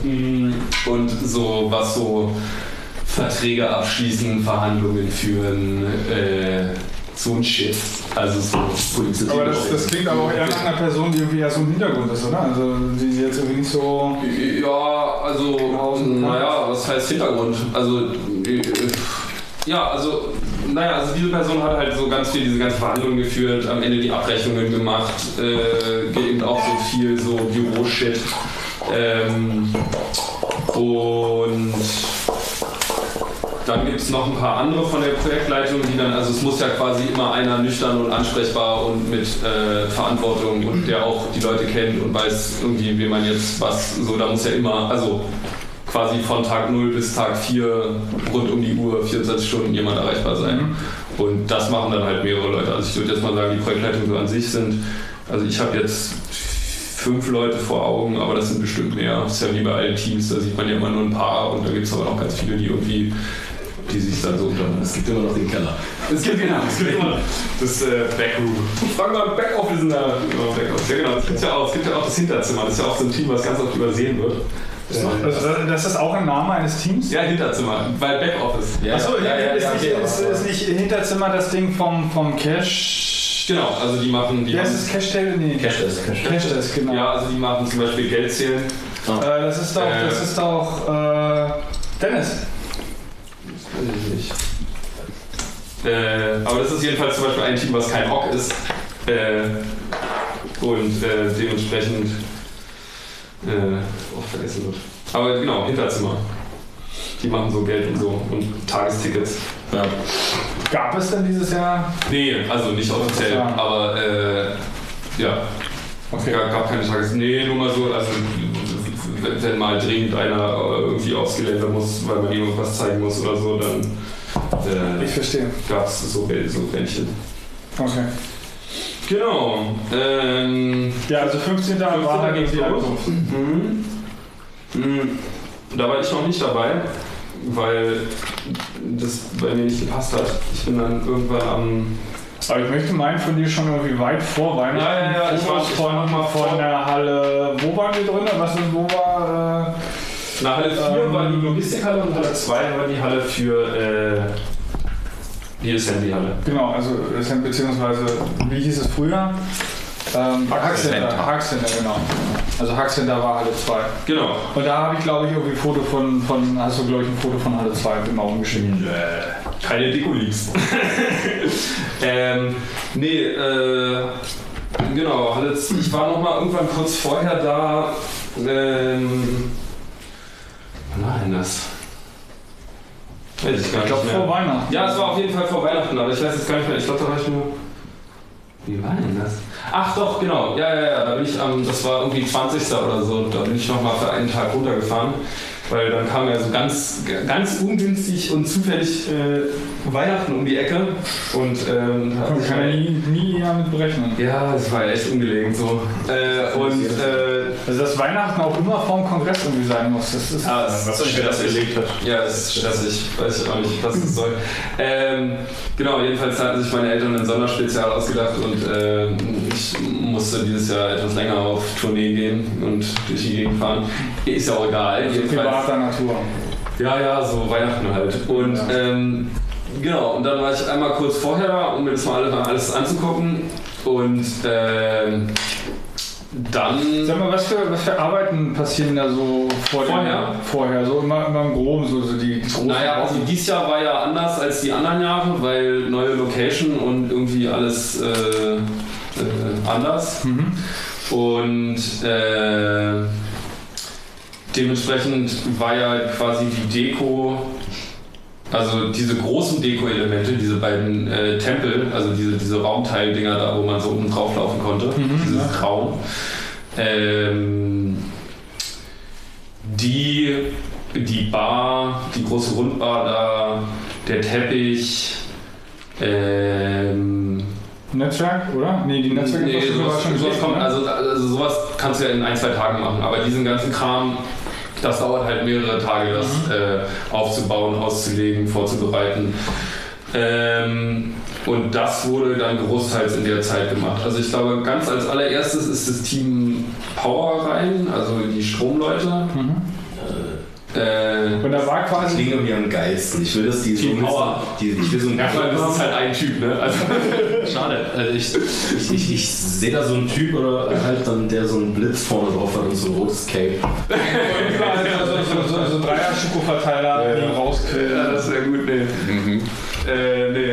Speaker 5: Mm, Und so was so Verträge abschließen, Verhandlungen führen, äh, so ein Shit. Also so Polizei.
Speaker 3: Aber das, das klingt aber auch eher nach einer Person, die irgendwie ja so ein Hintergrund ist, oder? Also die jetzt irgendwie nicht so.
Speaker 5: Ja, also, naja, was heißt Hintergrund? Also, äh, ja, also, naja, also diese Person hat halt so ganz viel diese ganzen Verhandlungen geführt, am Ende die Abrechnungen gemacht, äh, eben auch so viel so Büro-Shit. Ähm, und dann gibt es noch ein paar andere von der Projektleitung, die dann, also es muss ja quasi immer einer nüchtern und ansprechbar und mit äh, Verantwortung und der auch die Leute kennt und weiß irgendwie, wie man jetzt was, so, da muss ja immer, also quasi von Tag 0 bis Tag 4 rund um die Uhr, 24 Stunden jemand erreichbar sein. Und das machen dann halt mehrere Leute. Also ich würde jetzt mal sagen, die Projektleitungen so an sich sind, also ich habe jetzt fünf Leute vor Augen, aber das sind bestimmt mehr. Das ist ja wie bei allen Teams, da sieht man ja immer nur ein paar und da gibt es aber noch ganz viele, die irgendwie, die sich dann so unterhalten.
Speaker 2: Es gibt immer noch den Keller.
Speaker 5: Es gibt genau, es gibt immer das äh, Backroom. Frag mal Backoffice in der oh, Backoffice. Ja genau, es gibt ja auch, es gibt ja auch das Hinterzimmer. Das ist ja auch so ein Team, was ganz oft übersehen wird.
Speaker 3: Also das ist auch ein Name eines Teams?
Speaker 5: Ja, Hinterzimmer, weil Backoffice.
Speaker 2: Ja,
Speaker 3: Achso,
Speaker 2: ja, ja,
Speaker 3: ist,
Speaker 2: ja,
Speaker 3: nicht,
Speaker 2: okay,
Speaker 3: ist, ist nicht Hinterzimmer das Ding vom, vom Cash.
Speaker 5: Genau, also die machen, die
Speaker 3: heißt
Speaker 5: haben,
Speaker 3: es? Cash Tail? Nee.
Speaker 2: Cash Desk.
Speaker 3: Cash Desk, genau.
Speaker 5: ja, also die machen zum Beispiel Geld zählen.
Speaker 3: Äh, das ist doch,
Speaker 5: Äh.
Speaker 3: das ist doch äh, Dennis.
Speaker 5: Äh, aber das ist jedenfalls zum Beispiel ein Team, was kein Rock ist. Äh, und äh, dementsprechend äh, oft vergessen wird. Aber genau, Hinterzimmer. Die machen so Geld und so und Tagestickets.
Speaker 2: Ja.
Speaker 3: Gab es denn dieses Jahr?
Speaker 5: Nee, also nicht offiziell, aber äh, ja,
Speaker 3: Okay.
Speaker 5: gab, gab keine Tages... Nee, nur mal so, also wenn, wenn mal dringend einer äh, irgendwie aufs Gelände muss, weil man ihm irgendwas zeigen muss oder so, dann äh,
Speaker 3: Ich verstehe.
Speaker 5: gab es so, so Bändchen.
Speaker 3: Okay.
Speaker 5: Genau. Ähm,
Speaker 3: Ja, also 15. war
Speaker 5: 15.
Speaker 3: halt
Speaker 5: ging's
Speaker 3: die
Speaker 5: los.
Speaker 3: Ankunft.
Speaker 5: mhm. Mhm. Da war ich noch nicht dabei, weil das bei mir nicht gepasst hat. Ich bin dann irgendwann am
Speaker 3: Aber ich möchte meinen von dir schon irgendwie weit vor Weihnachten.
Speaker 5: Ja, ja, ja, ich war-
Speaker 3: von,
Speaker 5: mal
Speaker 3: von
Speaker 5: vor-
Speaker 3: der Halle. Wo waren wir drin? Was ist wo war? Äh,
Speaker 5: Na, Halle 4
Speaker 3: Ähm,
Speaker 5: war die Logistikhalle und Halle 2 war die Halle für äh, die Assembly-Halle.
Speaker 3: genau, also beziehungsweise, wie hieß es früher? Ähm, Hackcenter. Hackcenter, genau. Also Hackcenter war Halle 2.
Speaker 5: Genau.
Speaker 3: Und da habe ich glaube ich irgendwie ein Foto von, von hast du glaube ich ein Foto von Halle 2 immer rumgeschickt.
Speaker 5: Keine Deko-Leaks. ähm, nee, äh, genau, Halle, ich war noch mal irgendwann kurz vorher da. Ähm, denn das? Weiß ich gar
Speaker 3: Ich glaube vor Weihnachten.
Speaker 5: Ja, es war auf jeden Fall vor Weihnachten, aber ich weiß jetzt gar nicht mehr. Ich glaube, da war ich nur. Wie war denn das? Ach doch, genau. Ja, ja, ja. Da bin ich am, das war irgendwie 20. oder so. Da bin ich nochmal für einen Tag runtergefahren. Weil dann kam ja so ganz, ganz ungünstig und zufällig äh, Weihnachten um die Ecke. Und ähm, da
Speaker 3: Kann
Speaker 5: sich
Speaker 3: man
Speaker 5: mein-
Speaker 3: nie, nie damit berechnen.
Speaker 5: ja, das war ja echt ungelegen so. Äh, und äh,
Speaker 3: Also dass Weihnachten auch immer vorm Kongress irgendwie sein muss. Das ist
Speaker 5: Ah, das
Speaker 6: Was euch das gelegt hat.
Speaker 5: Ja, das ist stressig. Weiß ich auch nicht, was das soll. Ähm, genau, jedenfalls hatten sich meine Eltern ein Sonderspezial ausgedacht und äh, ich musste dieses Jahr etwas länger auf Tournee gehen und durch die Gegend fahren. Ist ja auch egal. Jedenfalls,
Speaker 3: privater Natur.
Speaker 5: ja, ja, so Weihnachten halt. Und
Speaker 3: Ja.
Speaker 5: ähm, genau, und dann war ich einmal kurz vorher da, um mir das mal alles, anzugucken. Und ähm, dann.
Speaker 3: Sag mal, was für, was für Arbeiten passieren da so vor dem-
Speaker 5: Vorher?
Speaker 3: vorher, so immer, immer im Groben, so, so die großen
Speaker 5: Naja, also dieses Jahr war ja anders als die anderen Jahre, weil neue Location und irgendwie alles äh, äh, anders. Und äh, dementsprechend war ja quasi die Deko, also diese großen Deko-Elemente, diese beiden äh, Tempel, also diese, diese Raumteildinger da, wo man so oben drauf laufen konnte, dieses Raum. Ähm, die, die Bar, die große Rundbar da, der Teppich, ähm,
Speaker 3: Netzwerk, oder? Nee, die Netzwerke
Speaker 5: nee, sowas,
Speaker 3: schon
Speaker 5: sowas kommt, also, also sowas kannst du ja in ein, zwei Tagen machen, aber diesen ganzen Kram, das dauert halt mehrere Tage, das
Speaker 3: Mhm.
Speaker 5: äh, aufzubauen, auszulegen, vorzubereiten. Ähm, und das wurde dann großteils in der Zeit gemacht. Also ich glaube, ganz als allererstes ist das Team Power rein, also die Stromleute.
Speaker 3: Mhm.
Speaker 5: Äh,
Speaker 3: Und da war
Speaker 2: Das
Speaker 3: quasi.
Speaker 2: klingt irgendwie am geilsten. Ich will, dass die so
Speaker 5: Team
Speaker 2: ein bisschen-
Speaker 5: Power.
Speaker 2: Die, ich will so einen
Speaker 5: ja, vor allem, das ist halt ein Typ, ne? Also,
Speaker 2: Schade. Also ich, ich, ich, ich sehe da so einen Typ oder halt dann, der so einen Blitz vorne drauf hat und so ein rotes Cape.
Speaker 3: Überall so, so, so, so Dreier-Schokoverteiler, die rausquillen.
Speaker 5: ja, das wäre gut, nee.
Speaker 4: Mhm.
Speaker 5: Äh, nee.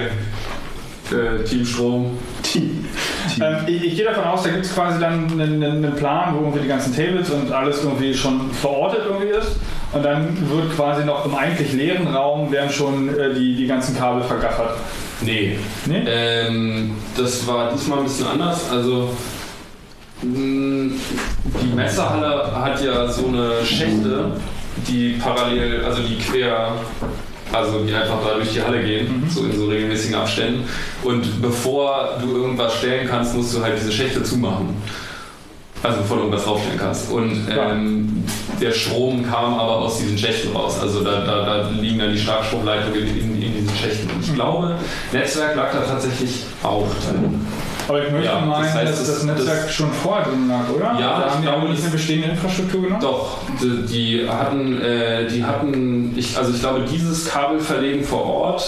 Speaker 5: Äh, Team Strom.
Speaker 3: Ähm, ich, ich gehe davon aus, da gibt es quasi dann einen, einen einen Plan, wo irgendwie die ganzen Tables und alles irgendwie schon verortet irgendwie ist. Und dann wird quasi noch im eigentlich leeren Raum werden schon äh, die, die ganzen Kabel vergaffert.
Speaker 5: Nee.
Speaker 3: Nee?
Speaker 5: Ähm, das war diesmal ein bisschen anders. Also mh, die Messehalle hat ja so eine Schächte, die parallel, also die quer, also die einfach da durch die Halle gehen, so in so regelmäßigen Abständen. Und bevor du irgendwas stellen kannst, musst du halt diese Schächte zumachen. Also bevor du irgendwas draufstellen kannst. Und ähm, der Strom kam aber aus diesen Schächten raus. Also da, da, da liegen dann die Starkstromleitungen in, in, diesen Schächten. Und ich glaube, Netzwerk lag da tatsächlich auch drin.
Speaker 3: Aber ich möchte
Speaker 5: Ja, das
Speaker 3: meinen,
Speaker 5: heißt,
Speaker 3: dass das,
Speaker 5: das-
Speaker 3: Netzwerk
Speaker 5: das-
Speaker 3: schon vorher drin lag, oder?
Speaker 5: Ja,
Speaker 3: da
Speaker 5: ich
Speaker 3: haben die
Speaker 5: glaube,
Speaker 3: nicht
Speaker 5: das-
Speaker 3: eine bestehende Infrastruktur genommen?
Speaker 5: Doch, die, die hatten, äh, die hatten, ich, also ich glaube, dieses Kabelverlegen vor Ort,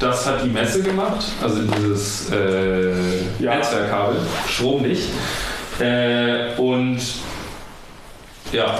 Speaker 5: das hat die Messe gemacht, also dieses äh,
Speaker 3: Ja.
Speaker 5: Netzwerkkabel, Strom nicht. Äh, und ja,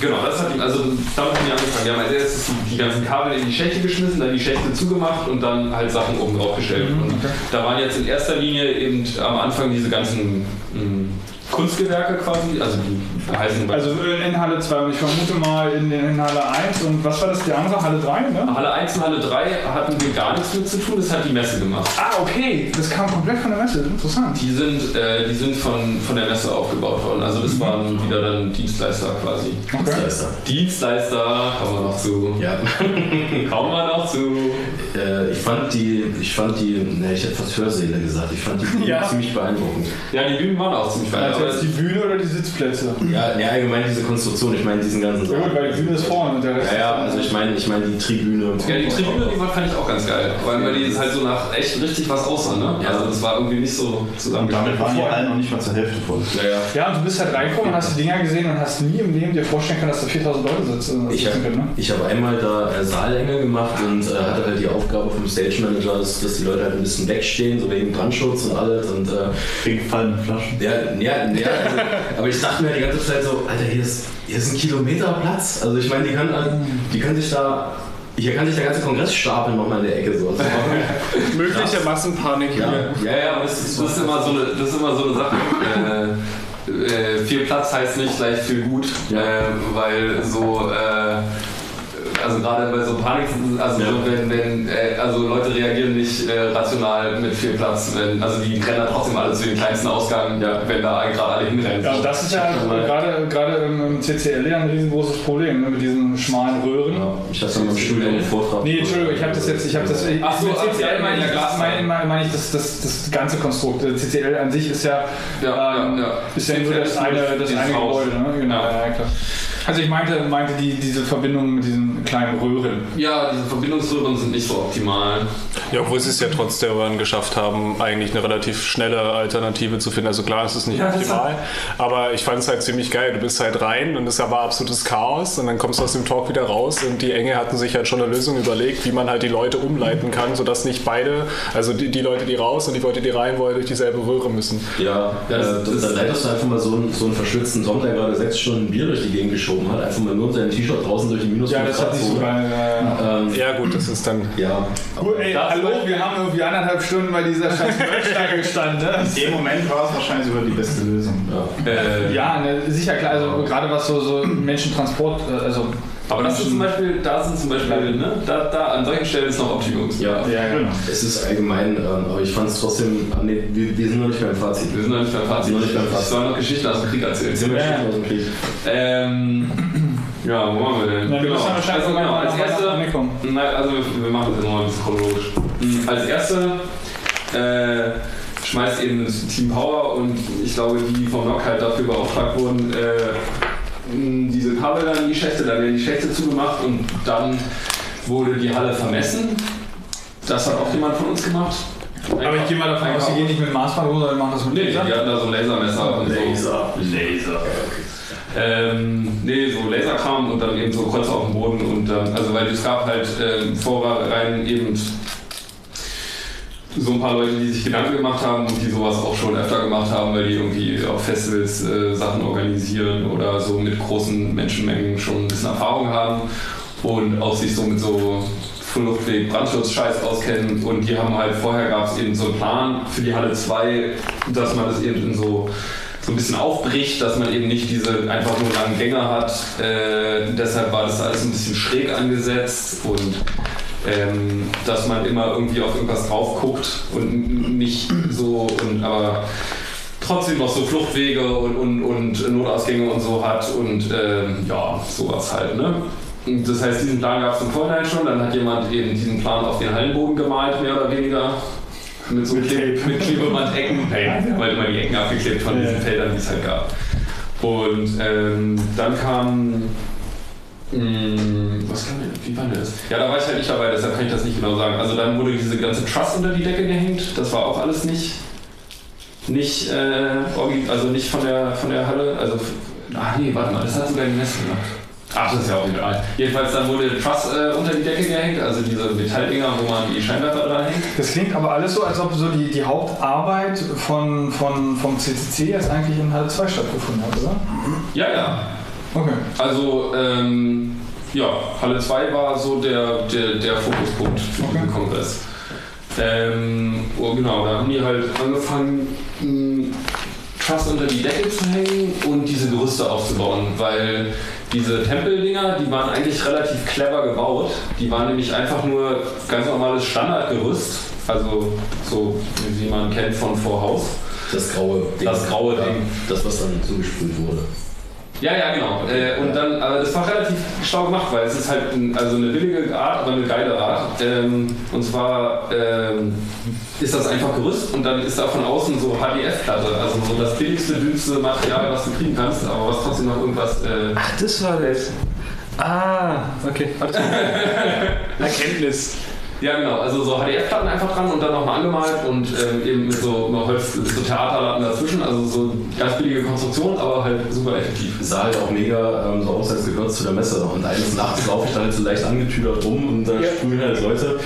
Speaker 5: genau, das hat die, also damit haben die angefangen. Die haben als erstes die, ganzen Kabel in die Schächte geschmissen, dann die Schächte zugemacht und dann halt Sachen oben drauf gestellt.
Speaker 3: Mhm,
Speaker 5: und
Speaker 3: okay.
Speaker 5: da waren jetzt in erster Linie eben am Anfang diese ganzen mh, Kunstgewerke quasi, also die heißen
Speaker 3: Also in Halle 2 und ich vermute mal in, in Halle 1 und was war das, die andere? Halle 3, ne?
Speaker 5: Halle 1 und Halle 3 hatten wir gar nichts mit zu tun, das hat die Messe gemacht.
Speaker 3: Ah, okay, das kam komplett von der Messe, interessant.
Speaker 5: Die sind, äh, die sind von, von der Messe aufgebaut worden. Also das waren wieder dann Dienstleister quasi.
Speaker 3: Okay.
Speaker 2: Dienstleister.
Speaker 5: Dienstleister, kommen wir noch zu.
Speaker 2: Ja.
Speaker 5: Kommen wir noch zu.
Speaker 2: Äh, ich fand die, ich fand die, ne, ich hätte fast Hörsäle gesagt, ich fand die Bühne
Speaker 3: Ja.
Speaker 2: ziemlich beeindruckend.
Speaker 5: Ja, die Bühnen waren auch ziemlich weit. Aber
Speaker 3: jetzt die Bühne oder die Sitzplätze?
Speaker 2: Ja, ne, allgemein diese Konstruktion, ich meine diesen ganzen
Speaker 3: Ja gut, weil die Bühne ist vorne und der Rest
Speaker 2: Ja, ja,
Speaker 3: ist
Speaker 2: also ich meine, ich meine die Tribüne.
Speaker 5: Ja, die Tribüne, die war, fand ich auch ganz geil. Weil, weil die halt so nach echt richtig was aussah, ne?
Speaker 2: Ja.
Speaker 5: Also das war irgendwie nicht so zusammen.
Speaker 6: Damit waren die Hallen noch nicht mal zur Hälfte voll.
Speaker 2: Ja, ja.
Speaker 3: Ja, und du bist halt reingekommen und hast die Dinger gesehen und hast nie im Leben dir vorstellen können, dass da 4000 Leute sitzen.
Speaker 2: Ich habe
Speaker 3: ne?
Speaker 2: ich hab einmal da äh, Saallänge gemacht und äh, hatte halt die Aufgabe vom Stage Manager, dass, dass die Leute halt ein bisschen wegstehen, so wegen Brandschutz und alles. Und, äh,
Speaker 6: Wegen fallenden Flaschen.
Speaker 2: ja, ja, ja also, aber ich dachte mir die ganze Zeit so, Alter, hier ist, hier ist ein Kilometer Platz. Also ich meine, die können, die können sich da, hier kann sich der ganze Kongressstapel nochmal in der Ecke so. Also,
Speaker 7: Mögliche Massenpanik
Speaker 2: ja,
Speaker 7: hier.
Speaker 5: Ja, ja, aber das ist, das ist, immer, so eine, das ist immer so eine Sache. Äh, äh, viel Platz heißt nicht gleich viel gut,
Speaker 2: Ja.
Speaker 5: äh, weil so, äh, also gerade bei so Panik, also
Speaker 2: Ja.
Speaker 5: so, wenn, wenn äh, also Leute reagieren nicht äh, rational mit viel Platz, wenn, also die rennen dann trotzdem alle zu den kleinsten Ausgang, wenn da gerade alle hinrennen.
Speaker 3: Ja, das ist ja gerade gerade im im CCL ja ein riesengroßes Problem ne, mit diesen schmalen Röhren.
Speaker 2: ja, ich hatte in meinem Studium einen Vortrag.
Speaker 3: Nee, Entschuldigung, ich habe das jetzt, ich habe das,
Speaker 5: Ach so,
Speaker 3: mit
Speaker 5: also
Speaker 3: CCL meine ich,
Speaker 5: ja,
Speaker 3: das, meine, meine, ich das, das, das ganze Konstrukt. CCL an sich ist ja,
Speaker 5: Ja,
Speaker 3: ähm,
Speaker 5: ja, ja.
Speaker 3: ist ja nur das eine, das eine. Gebäude, ne? Genau,
Speaker 5: Ja.
Speaker 3: ja, klar. Also ich meinte, meinte die, diese Verbindung mit diesen kleinen Röhren.
Speaker 5: Ja, diese Verbindungsröhren sind nicht so optimal.
Speaker 7: Ja, obwohl sie es ja trotz der Röhren geschafft haben, eigentlich eine relativ schnelle Alternative zu finden. Also klar, es ist nicht optimal, aber ich fand es halt ziemlich geil. Du bist halt rein und es war absolutes Chaos und dann kommst du aus dem Talk wieder raus und die Enge hatten sich halt schon eine Lösung überlegt, wie man halt die Leute umleiten kann, sodass nicht beide, also die, die Leute, die raus und die Leute, die rein wollen, durch dieselbe Röhre müssen.
Speaker 2: Ja,
Speaker 5: Ja, das-
Speaker 2: äh,
Speaker 5: das-
Speaker 2: dann leitest du einfach mal so einen, so einen verschwitzten Tom, der gerade sechs Stunden Bier durch die Gegend geschoben hat, einfach mal nur in seinem T-Shirt draußen durch die Minus
Speaker 3: Ja, das hat sich so bei. Äh,
Speaker 2: ähm,
Speaker 7: Ja gut, das ist dann...
Speaker 2: Ja,
Speaker 3: Gut, ey, hallo, wir haben irgendwie anderthalb Stunden bei dieser scheiß Möllstange gestanden. Ne?
Speaker 6: In dem Moment war es wahrscheinlich sogar die beste Lösung.
Speaker 5: Äh,
Speaker 3: Ja, ne, sicher klar. Also gerade was so, so Menschentransport, äh, also
Speaker 5: Aber das ist zum Beispiel, da sind zum Beispiel, ne, da, da an solchen Stellen ist noch Optimus.
Speaker 2: ja.
Speaker 3: ja,
Speaker 6: Genau.
Speaker 2: Es ist allgemein, ähm, aber ich fand es trotzdem. ah, Nee, wir, wir sind noch nicht beim Fazit.
Speaker 5: Wir sind noch nicht beim Fazit.
Speaker 2: Wir sind noch nicht beim
Speaker 5: Ich
Speaker 2: Fazit.
Speaker 5: soll noch Geschichten aus dem Krieg erzählen.
Speaker 2: Sind wir
Speaker 3: Ja.
Speaker 2: schon aus dem Krieg?
Speaker 5: Ähm, ja, wo waren wir denn?
Speaker 3: Ja, wir müssen ja wahrscheinlich
Speaker 5: also, genau, als erste, nein, also wir, wir machen das immer ein bisschen chronologisch. Mhm, Als erste äh, schmeißt eben Team Power und ich glaube, die vom NOC halt dafür beauftragt wurden, äh, mh, diese Kabel dann in die Schächte, dann werden die Schächte zugemacht und dann wurde die Halle vermessen. Das hat auch jemand von uns gemacht.
Speaker 3: Aber ich gehe mal davon aus, die gehen nicht mit dem Maßband runter, die machen das mit
Speaker 5: Nee, die
Speaker 3: Laser.
Speaker 5: hatten da so ein Lasermesser und so.
Speaker 2: Laser.
Speaker 5: Ähm, nee, so Laserkram und dann eben so Kreuze auf dem Boden und dann, also weil es gab halt ähm, vorrein eben so ein paar Leute, die sich Gedanken gemacht haben und die sowas auch schon öfter gemacht haben, weil die irgendwie auf Festivals äh, Sachen organisieren oder so mit großen Menschenmengen schon ein bisschen Erfahrung haben und auch sich so mit so Luftweg, Brandschutz-Scheiß auskennen und die haben halt, vorher gab es eben so einen Plan für die Halle 2, dass man das eben so so ein bisschen aufbricht, dass man eben nicht diese einfach nur langen Gänge hat. Äh, deshalb war das alles ein bisschen schräg angesetzt und ähm, dass man immer irgendwie auf irgendwas drauf guckt und nicht so und aber trotzdem noch so Fluchtwege und, und, und Notausgänge und so hat und ähm, ja, sowas halt, ne? Und Das heißt, diesen Plan gab es im Vorhinein schon, dann hat jemand eben diesen Plan auf den Hallenboden gemalt, mehr oder weniger. Mit so mit Klebeband-Ecken. Naja, wir haben halt immer die Ecken abgeklebt von diesen Feldern, die es halt gab. Und ähm, dann kam. Mh, was kam denn? Wie war denn das? Ja, da war ich halt nicht dabei, deshalb kann ich das nicht genau sagen. Also dann wurde diese ganze Truss unter die Decke gehängt. Das war auch alles nicht. Nicht, äh, also nicht von der, von der Halle. Also, ach nee, warte mal, das hat sogar die Messe gemacht. Ach, das ist ja auch egal. Jedenfalls dann wurde Truss äh, unter die Decke gehängt, also diese Metalldinger, wo man die Scheinwerfer dran hängt.
Speaker 3: Das klingt aber alles so, als ob so die, die Hauptarbeit von, von, vom CCC jetzt eigentlich in Halle 2 stattgefunden hat, oder?
Speaker 5: Ja, ja.
Speaker 3: Okay.
Speaker 5: Also, ähm, ja, Halle 2 war so der, der, der Fokuspunkt für diesen Kongress. Ähm, oh, genau, da haben die halt angefangen, mh, Truss unter die Decke zu hängen und diese Gerüste aufzubauen, weil diese Tempeldinger, die waren eigentlich relativ clever gebaut. Die waren nämlich einfach nur ganz normales Standardgerüst, also so wie man kennt von Vorhaus.
Speaker 2: Das graue Ding.
Speaker 5: Das graue
Speaker 2: Ja,
Speaker 5: Ding.
Speaker 2: Das, was dann zugesprüht wurde.
Speaker 5: Ja, ja, genau. Äh, und dann, aber das war relativ schlau gemacht, weil es ist halt ein, also eine billige Art, aber eine geile Art. Ähm, und zwar ähm, ist das einfach Gerüst und dann ist da von außen so HDF-Platte, also so das billigste, dünnste Material, was du kriegen kannst, aber was trotzdem noch irgendwas. Äh,
Speaker 7: Ach, das war das. Ah, okay. Erkenntnis.
Speaker 5: Ja, genau. Also so HDF-Platten einfach dran und dann nochmal angemalt und ähm, eben mit so, Holz, so Theaterlatten dazwischen. Also so ganz billige Konstruktion, aber halt super effektiv.
Speaker 2: Es sah halt auch mega ähm, so aus, als gehört zu der Messe. Und eines Nachts laufe ich da halt so leicht angetüdert rum und da sprühen halt Leute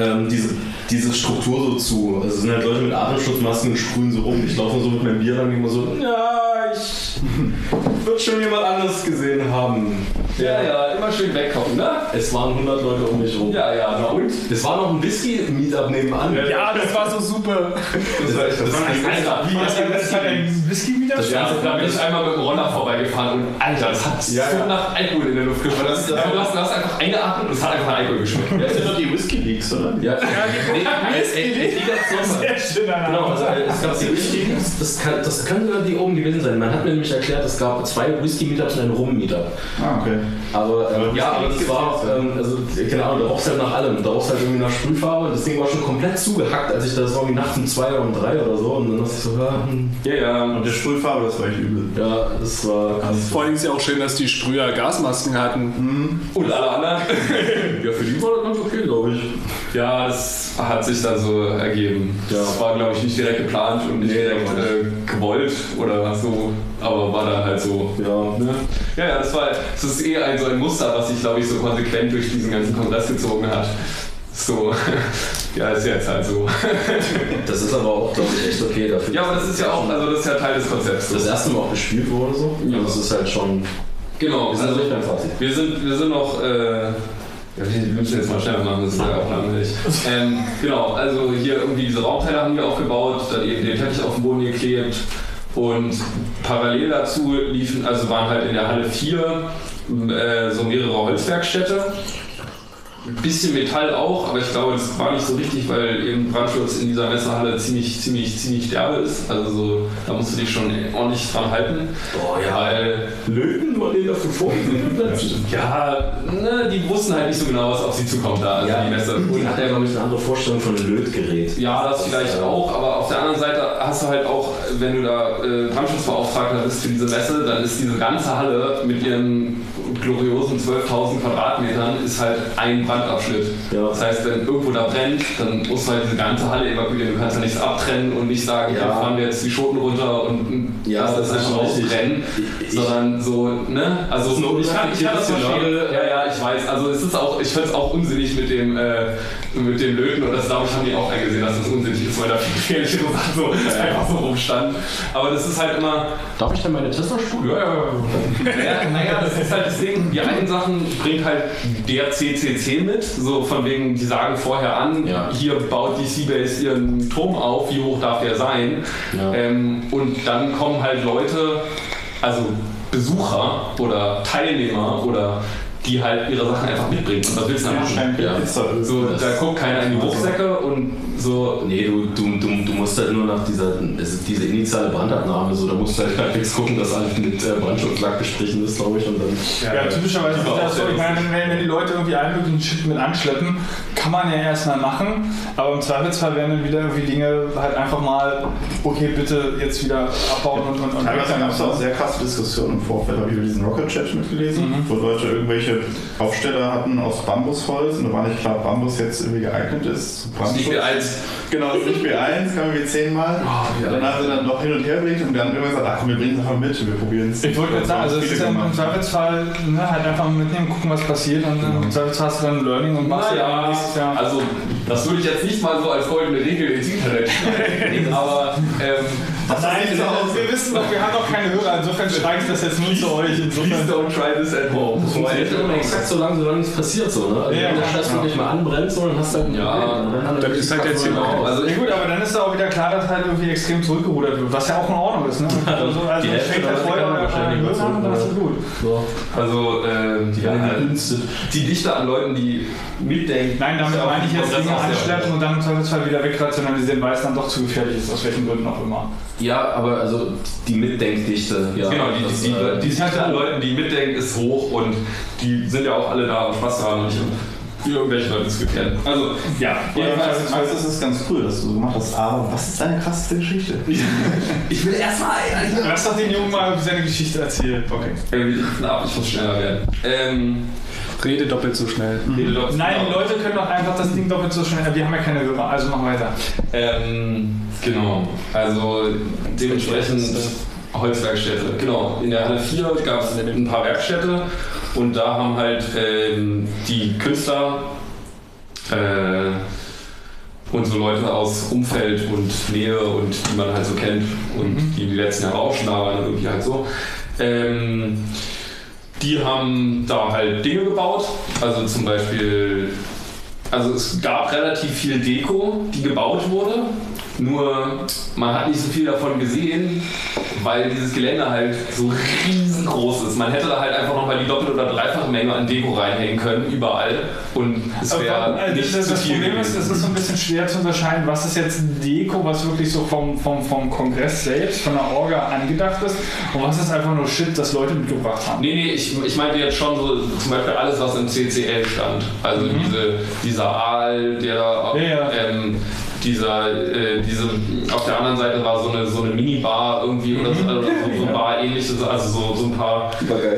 Speaker 2: ähm, diese, diese Struktur so zu. Also es sind halt Leute mit Atemschutzmasken und sprühen so rum. Ich laufe so mit meinem Bier dann immer so, ja, ich wird schon jemand anderes gesehen haben.
Speaker 5: Ja, ja, immer schön wegkommen, ne?
Speaker 2: Es waren 100 Leute um mich rum.
Speaker 5: Ja, ja, na und?
Speaker 2: Es war noch ein Whisky-Meetup nebenan.
Speaker 7: Ja, das war so super.
Speaker 2: das, war, das, das,
Speaker 5: Alter, wie
Speaker 3: Was
Speaker 5: das
Speaker 3: hat ein Whisky wieder?
Speaker 2: das,
Speaker 5: Ja,
Speaker 2: ganze-
Speaker 5: da bin ich einmal mit dem Roller vorbeigefahren und Alter, das hat
Speaker 2: Ja,
Speaker 5: so
Speaker 2: ja.
Speaker 5: nach Alkohol in der Luft geschmeckt. Das, das, du, hast, du hast einfach eingeatmet und es hat einfach nach Alkohol geschmeckt.
Speaker 6: Das sind doch die Whisky Leaks, oder?
Speaker 2: Ja,
Speaker 3: Sehr schöner Name.
Speaker 2: Genau, also, es gab die Whisky, das, kann, das könnte die oben gewesen sein. Man hat mir nämlich erklärt, es gab zwei Whisky-Meetups und ein Rum-Meetup.
Speaker 6: Ah, okay.
Speaker 2: Aber ähm, ja, aber das war, ähm, also Ahnung, da rochst halt nach allem. Da rochst halt irgendwie nach Sprühfarbe. Das Ding war schon komplett zugehackt, als ich da, das war irgendwie nachts um zwei oder um drei oder so. Und dann dachte ich so, ja, hm,
Speaker 5: Ja, ja.
Speaker 6: Und der Sprühfarbe, das war echt übel.
Speaker 2: ja das war krass.
Speaker 7: Vor allem ist ja auch schön, dass die Sprüher Gasmasken hatten.
Speaker 5: Und alle anderen?
Speaker 2: Ja, für die war das ganz okay, glaube ich.
Speaker 5: Ja, das hat sich dann so ergeben. Das war, glaube ich, nicht direkt geplant und nicht direkt äh, gewollt oder so, aber war dann halt so.
Speaker 2: Ja.
Speaker 5: Ne? Ja, ja, das war das ist eh ein, so ein Muster, was sich, glaube ich, so konsequent durch diesen ganzen Kongress gezogen hat. So, ja, ist jetzt halt so.
Speaker 2: Das ist aber auch, glaube ich, echt okay dafür.
Speaker 5: Ja, aber das ist ja auch, also das ist ja Teil des Konzepts.
Speaker 2: das erste Mal auch gespielt wurde so.
Speaker 5: Ja.
Speaker 2: Also das ist halt schon.
Speaker 5: Genau,
Speaker 2: Wir sind
Speaker 5: also
Speaker 2: nicht beim Fazit.
Speaker 5: wir sind, wir sind noch. Äh, ja, wir müssen jetzt mal schneller machen, das ist ja auch langweilig. Ähm, genau, also hier irgendwie diese Raumteile haben wir aufgebaut, dann eben den Teppich auf den Boden geklebt und parallel dazu liefen, also waren halt in der Halle 4 äh, so mehrere Holzwerkstätte. Ein bisschen Metall auch, aber ich glaube, das war nicht so richtig, weil eben Brandschutz in dieser Messerhalle ziemlich, ziemlich, ziemlich derbe ist. Also so, da musst du dich schon ordentlich dran halten.
Speaker 2: Boah, ja.
Speaker 5: Weil
Speaker 2: Löten war denen dafür vorgesehen.
Speaker 5: ja, ne, die wussten halt nicht so genau, was auf sie zukommt da, also die Messe.
Speaker 2: Die hat ja, glaube ich, eine andere Vorstellung von einem Lötgerät.
Speaker 5: Ja, das vielleicht auch, aber auf der anderen Seite hast du halt auch, wenn du da äh, Brandschutzbeauftragter bist für diese Messe, dann ist diese ganze Halle mit ihren gloriosen 12.000 Quadratmetern ist halt ein Brandabschnitt.
Speaker 2: Ja.
Speaker 5: Das heißt, wenn irgendwo da brennt, dann musst du halt diese ganze Halle evakuieren. Du kannst ja nichts abtrennen und nicht sagen,
Speaker 2: Ja.
Speaker 5: hier fahren wir jetzt die Schoten runter und
Speaker 2: Ja,
Speaker 5: lass
Speaker 2: das
Speaker 5: einfach
Speaker 2: schon richtig.
Speaker 5: ausbrennen,
Speaker 2: Ich- ich-
Speaker 5: sondern so, ne? Also
Speaker 2: eine
Speaker 5: ich kann, ich kann das verstehen. Ja, ja, ich weiß. Also es ist auch, ich finde es auch unsinnig mit dem, äh, mit dem Löten und das glaube ich haben die auch eingesehen, dass das unsinnig ist, weil da viel gefährlichere Sachen so einfach so rumstanden. Aber das ist halt immer,
Speaker 2: Darf ich denn meine Tesla-Spur?
Speaker 5: ja, ja, ja. Naja, naja, das ist halt das Ding. Die einen Sachen bringt halt der CCC mit, so von wegen, die sagen vorher an,
Speaker 2: Ja.
Speaker 5: hier baut die Seabase ihren Turm auf, wie hoch darf der sein?
Speaker 2: Ja.
Speaker 5: Ähm, und dann kommen halt Leute, also Besucher oder Teilnehmer oder die halt ihre Sachen einfach mitbringen. Und was willst du dann machen?
Speaker 2: Ja.
Speaker 5: So, da guckt keiner in die Rucksäcke und so.
Speaker 2: Nee, du, du, du, du musst halt nur nach dieser also diese initiale Brandabnahme, so, da musst du halt halbwegs gucken, dass alles mit äh, Brandschutzlack gestrichen ist, glaube ich, und dann.
Speaker 3: Ja, typischerweise ist das so. Ich meine, wenn, wenn die Leute irgendwie allen möglichen Shit mit anschleppen, kann man ja erstmal machen, aber im Zweifelsfall werden dann wieder irgendwie Dinge halt einfach mal, okay, bitte jetzt wieder abbauen und, und, und
Speaker 6: Teilweise gab es auch sehr krasse Diskussionen im Vorfeld, habe ich über diesen Rocket Chat mitgelesen, wo Leute irgendwelche Aufsteller hatten aus Bambusholz und da war nicht klar, ob Bambus jetzt irgendwie geeignet ist.
Speaker 5: Nicht
Speaker 6: Brandschutz.
Speaker 5: wie eins.
Speaker 6: Genau, ist nicht B1, kam wie zehnmal. dann haben sie dann noch hin und her gelegt und dann irgendwann gesagt, ach komm, wir bringen es einfach mit, wir probieren es.
Speaker 3: Ich wollte gerade sagen, also es ist ja im. Zweifelsfall ne, halt einfach mitnehmen, gucken, was passiert und im Zweifelsfall hast du dann ein Learning und machst ja nächstes Jahr.
Speaker 5: also das würde ich jetzt nicht mal so als goldene Regel ins Internet schreiben, aber ähm,
Speaker 3: Nein, wir, wir wissen doch, wir haben doch keine Hörer, insofern schreibe ich das jetzt nur zu euch.
Speaker 5: please
Speaker 3: Insofern.
Speaker 5: don't try this at home.
Speaker 2: Das funktioniert ja immer exakt so lange, solange nichts passiert, so, ne? Also,
Speaker 3: Ja,
Speaker 2: wenn der
Speaker 3: ja,
Speaker 2: Scheiß
Speaker 3: ja.
Speaker 2: wirklich mal anbrennt, so, dann hast du halt ein
Speaker 5: Ja,
Speaker 2: Problem.
Speaker 7: dann ist halt jetzt
Speaker 5: Genau, also
Speaker 3: Ja gut, aber dann ist da auch wieder klar, dass halt irgendwie extrem zurückgerudert wird, was ja auch in Ordnung ist. Ne? Also, also
Speaker 2: Die Hälfte
Speaker 3: fängt halt
Speaker 2: der
Speaker 3: vorher
Speaker 2: Leute
Speaker 3: an, Hörer dann ist es gut.
Speaker 2: So.
Speaker 5: also ähm, die,
Speaker 2: gedünstet.
Speaker 5: die Dichte an Leuten, die mitdenken.
Speaker 3: Nein, damit
Speaker 5: ist ja
Speaker 3: meine ich jetzt
Speaker 5: das
Speaker 3: Dinge anschleppen und dann im Zweifelsfall wieder wegrationalisieren, weil es dann doch zu gefährlich ist, aus welchen Gründen auch immer.
Speaker 2: Ja, aber also die Mitdenkdichte, ja.
Speaker 5: Genau, die,
Speaker 2: das,
Speaker 5: die,
Speaker 2: äh,
Speaker 5: die, die Dichte an Leuten, die mitdenken, ist hoch und die sind ja auch alle da, um Spaß zu haben und nicht irgendwelche Leute zu gefährden. Also, ja, jedenfalls.
Speaker 6: Jedenfalls ist es ganz cool, dass du so gemacht hast, aber was ist deine krasseste Geschichte?
Speaker 5: Ich will erstmal
Speaker 3: Lass doch den Jungen mal seine Geschichte erzählen. Okay.
Speaker 5: Ab, ich muss schneller werden. Ähm,
Speaker 7: Rede doppelt so schnell.
Speaker 5: Rede doch-
Speaker 3: Nein, die Leute können doch einfach das Ding doppelt so schnell. Wir haben ja keine Hörer, also mach weiter.
Speaker 5: Ähm, genau, also dementsprechend Holzwerkstätte. Genau, in der Halle 4 gab es ein paar Werkstätte und da haben halt ähm, die Künstler äh, und so Leute aus Umfeld und Nähe und die man halt so kennt und die die letzten Jahre auch schon da waren und irgendwie halt so. Ähm, die haben da halt Dinge gebaut, also zum Beispiel also es gab relativ viel Deko, die gebaut wurde Nur man hat nicht so viel davon gesehen, weil dieses Gelände halt so riesengroß ist. Man hätte da halt einfach nochmal die doppelte oder dreifache Menge an Deko reinhängen können, überall. Und es wäre
Speaker 3: Äh,
Speaker 5: nicht
Speaker 3: das,
Speaker 5: zu
Speaker 3: das
Speaker 5: viel
Speaker 3: Problem ist,
Speaker 5: gewesen.
Speaker 3: es ist so ein bisschen schwer zu unterscheiden, was ist jetzt Deko, was wirklich so vom, vom, vom Kongress selbst, von der Orga angedacht ist und was ist einfach nur Shit, das Leute mitgebracht haben.
Speaker 5: Nee, nee, ich, ich meinte jetzt schon so zum Beispiel alles, was im CCL stand. Also diese, dieser Aal, der da,
Speaker 3: Ja, ja.
Speaker 5: Ähm, dieser, äh, diese, auf der anderen Seite war so eine, so eine Minibar irgendwie oder so, oder so, so ein Bar-ähnliches, also so, so ein paar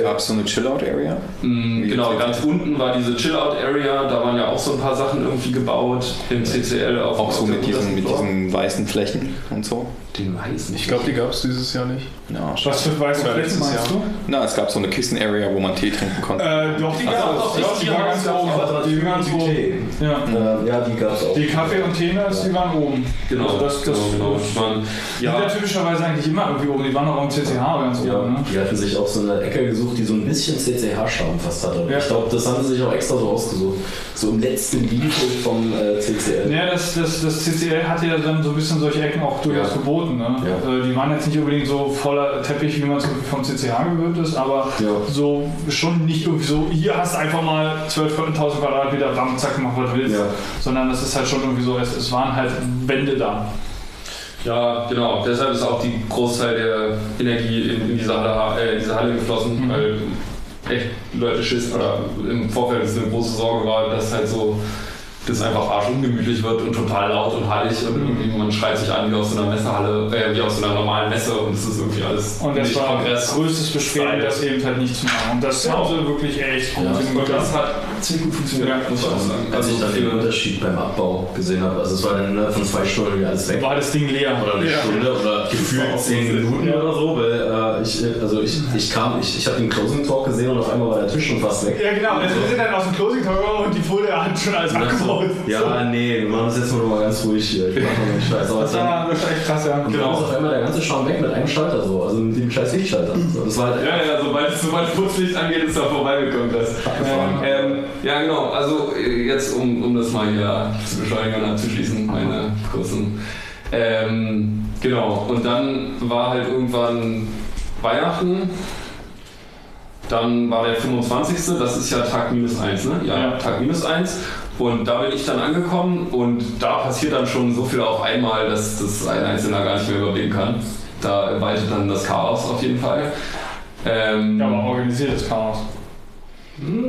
Speaker 4: Gab es so eine Chill-Out-Area?
Speaker 5: Mm, Genau, ganz unten war diese Chill-Out-Area, da waren ja auch so ein paar Sachen irgendwie gebaut im CCL. Auf
Speaker 4: Auch so
Speaker 5: auf
Speaker 4: mit diesen, mit diesen weißen Flächen und so?
Speaker 5: Den weißen.
Speaker 7: Ich glaube, die gab es dieses Jahr nicht.
Speaker 4: Ja,
Speaker 3: Was für weiße Flächen
Speaker 7: letztes
Speaker 3: meinst
Speaker 7: Jahr.
Speaker 3: du?
Speaker 4: Na, es gab so eine Kissen-Area, wo man Tee trinken konnte.
Speaker 3: Äh, doch, die gab es.
Speaker 5: doch,
Speaker 3: Die
Speaker 5: die
Speaker 3: war ganz
Speaker 5: auch.
Speaker 3: oben. Die waren ganz oben.
Speaker 2: Tee.
Speaker 3: Ja.
Speaker 2: Ja, die gab es auch.
Speaker 3: Die Kaffee- und Teenerds, die waren oben.
Speaker 5: Genau,
Speaker 3: Also das, das,
Speaker 5: genau, genau.
Speaker 3: Sind ja
Speaker 5: ja,
Speaker 3: typischerweise eigentlich immer irgendwie oben. Die waren auch im CCH ganz
Speaker 2: Ja,
Speaker 3: oben. Ne?
Speaker 2: die hatten sich auch so eine Ecke gesucht, die so ein bisschen CCH-Charme fast hatte.
Speaker 3: Ja.
Speaker 2: Ich glaube, das haben sie sich auch extra so ausgesucht. So im letzten Winkel vom äh, CCL.
Speaker 3: Ja, das, das, das CCL hatte ja dann so ein bisschen solche Ecken auch durchaus geboten. Ne?
Speaker 2: Ja.
Speaker 3: Äh, Die waren jetzt nicht unbedingt so voller Teppich, wie man es vom CCH gewöhnt ist, aber so schon nicht irgendwie so, hier hast du einfach mal 12.000 Quadratmeter, bam, zack, mach was du willst. Sondern das ist halt schon irgendwie so, es, es waren halt Wände da.
Speaker 5: ja, genau. Deshalb ist auch die Großteil der Energie in, in diese, Halle, äh, diese Halle geflossen,
Speaker 3: Mhm.
Speaker 5: weil echt Leute Schiss oder im Vorfeld ist eine große Sorge war, dass halt so das einfach arschungemütlich wird und total laut und hallig und
Speaker 3: Mhm.
Speaker 5: irgendwie man schreit sich an wie aus so einer Messehalle, äh, wie aus so einer normalen Messe und es ist irgendwie alles
Speaker 3: Und das
Speaker 5: nicht
Speaker 3: war
Speaker 5: Kongress.
Speaker 3: größtes Beschwerden, das eben halt nicht zu machen. Und das
Speaker 5: Genau.
Speaker 3: haben sie wirklich echt gut
Speaker 2: Ja.
Speaker 5: Und
Speaker 3: hingekriegt.
Speaker 5: das hat ziemlich gut funktioniert,
Speaker 3: Ja,
Speaker 5: muss ich auch sagen.
Speaker 2: Als ich dann den Unterschied beim Abbau gesehen habe, also es war dann innerhalb von zwei Stunden alles weg.
Speaker 3: War das Ding leer.
Speaker 2: Oder eine Stunde oder gefühlt zehn Minuten oder so, weil äh, ich, äh, also ich, ich kam, ich, ich habe den Closing Talk gesehen und auf einmal war der Tisch schon fast weg.
Speaker 3: Ja, genau. Also wir sind dann aus dem Closing Tower und die Folie hat schon alles abgebaut.
Speaker 2: Ja, nee, wir machen das jetzt mal mal ganz ruhig hier. Ich mach mal den Scheiß. Aber
Speaker 3: Das war, echt krass, ja.
Speaker 2: und dann ist auf einmal der ganze Charme weg mit einem Schalter so, also mit dem scheiß Lichtschalter. So, das war halt
Speaker 5: Ja, ja, sobald, sobald Putzlicht angeht, ist da vorbeigekommen. Das.
Speaker 2: abgefahren.
Speaker 5: Ähm, ja, genau. Also äh, jetzt, um, um das mal hier zu beschleunigen und abzuschließen, meine kurzen. Ähm, genau. Und dann war halt irgendwann Weihnachten. Dann war der 25. Das ist ja Tag minus 1, ne? Ja,
Speaker 3: Ja.
Speaker 5: Tag minus 1. Und da bin ich dann angekommen und da passiert dann schon so viel auf einmal, dass das ein Einzelner gar nicht mehr überleben kann. Da waltet dann das Chaos auf jeden Fall. Ähm,
Speaker 3: Ja, aber organisiertes Chaos.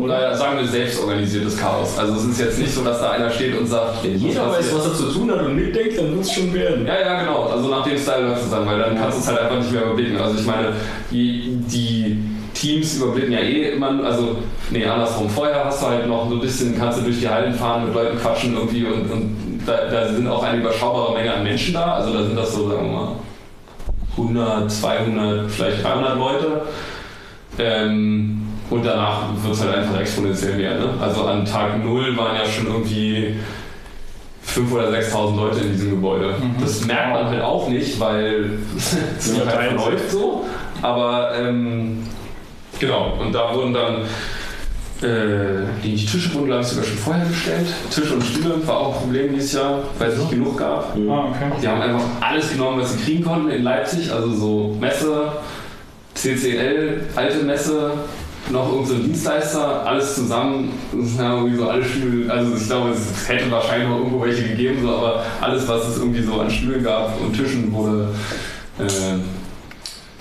Speaker 5: oder sagen wir selbstorganisiertes Chaos. Also es ist jetzt nicht so, dass da einer steht und sagt,
Speaker 2: Wenn jeder weiß, was er zu tun hat und mitdenkt, dann wird es schon werden.
Speaker 5: Ja, ja, genau. Also nach dem Style läuft es dann, weil dann kannst du es halt einfach nicht mehr überblicken. Also ich meine, die, die Teams überblicken ja eh immer, also nee, andersrum. Vorher hast du halt noch so ein bisschen, kannst du durch die Hallen fahren, mit Leuten quatschen irgendwie und, und da, da sind auch eine überschaubare Menge an Menschen da. Also da sind das so, sagen wir mal, 100, 200, vielleicht 300 Leute. Ähm, und danach wird es halt einfach exponentiell mehr. Ne? Also an Tag 0 waren ja schon irgendwie 5.000 oder 6.000 Leute in diesem Gebäude. Das merkt man halt auch nicht, weil es
Speaker 3: Ja,
Speaker 5: halt verläuft so. Aber ähm, genau, und da wurden dann äh, die Tische wurden, glaube ich, sogar schon vorher bestellt. Tische und Stühle war auch ein Problem dieses Jahr, weil es nicht genug gab.
Speaker 3: Ah, okay.
Speaker 5: Die haben einfach alles genommen, was sie kriegen konnten in Leipzig, also so Messe, CCL, alte Messe, noch unsere Dienstleister, alles zusammen. Ja irgendwie so alle Stühle, also ich glaube, es hätte wahrscheinlich noch irgendwo welche gegeben, so, aber alles, was es irgendwie so an Stühlen gab und Tischen, wurde äh,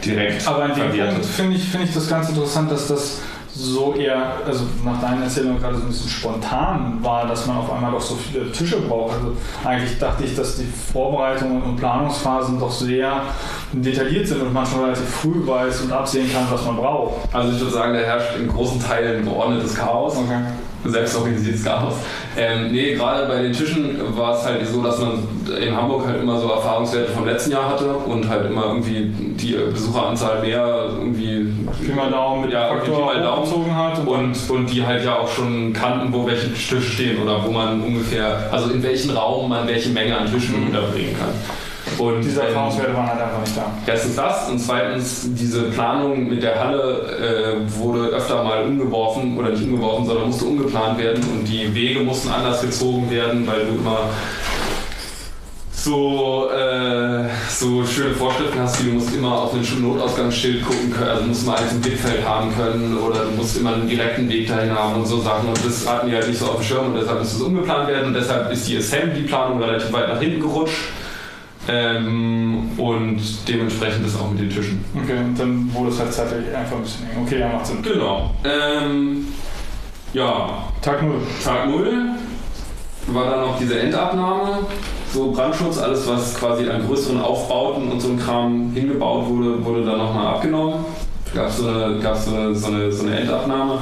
Speaker 5: direkt
Speaker 3: Aber in dem. Punkt finde ich, finde ich das ganz interessant, dass das so eher, also nach deiner Erzählung gerade so ein bisschen spontan war, dass man auf einmal doch so viele Tische braucht. Also eigentlich dachte ich, dass die Vorbereitungen und Planungsphasen doch sehr detailliert sind und man schon relativ früh weiß und absehen kann, was man braucht.
Speaker 5: Also ich würde sagen, da herrscht in großen Teilen geordnetes Chaos.
Speaker 3: Okay.
Speaker 5: Selbstorganisiertes Chaos. Ähm, nee, gerade bei den Tischen war es halt so, dass man in Hamburg halt immer so Erfahrungswerte vom letzten Jahr hatte und halt immer irgendwie die Besucheranzahl mehr irgendwie
Speaker 3: Wie man da auch mit
Speaker 5: ja,
Speaker 3: Faktor
Speaker 5: mal Daumen
Speaker 3: hochgezogen hat. Und,
Speaker 5: und, und die halt ja auch schon kannten, wo welche Tische stehen oder wo man ungefähr, also in welchen Raum man welche Menge an Tischen unterbringen kann. Und
Speaker 3: diese
Speaker 5: Erfahrungswerte
Speaker 3: waren halt einfach nicht da.
Speaker 5: Erstens das und zweitens diese Planung mit der Halle äh, wurde öfter mal umgeworfen oder nicht umgeworfen, sondern musste umgeplant werden und die Wege mussten anders gezogen werden, weil du immer so, äh, so schöne Vorschriften hast, wie du musst immer auf ein Notausgangsschild gucken können, also musst mal eins im Blickfeld haben können oder du musst immer einen direkten Weg dahin haben und so Sachen. Und das hatten die halt nicht so auf dem Schirm und deshalb ist es umgeplant werden und deshalb ist die Assembly-Planung relativ weit nach hinten gerutscht. Ähm, und dementsprechend ist auch mit den Tischen.
Speaker 8: Okay, und dann wurde es halt zeitlich einfach ein bisschen eng. Okay, ja, macht Sinn.
Speaker 5: Genau. Ähm, ja,
Speaker 8: Tag 0.
Speaker 5: Tag 0 war dann noch diese Endabnahme, so Brandschutz, alles was quasi an größeren Aufbauten und so ein Kram hingebaut wurde, wurde dann nochmal abgenommen. Gab so, eine, so, eine, so eine Endabnahme.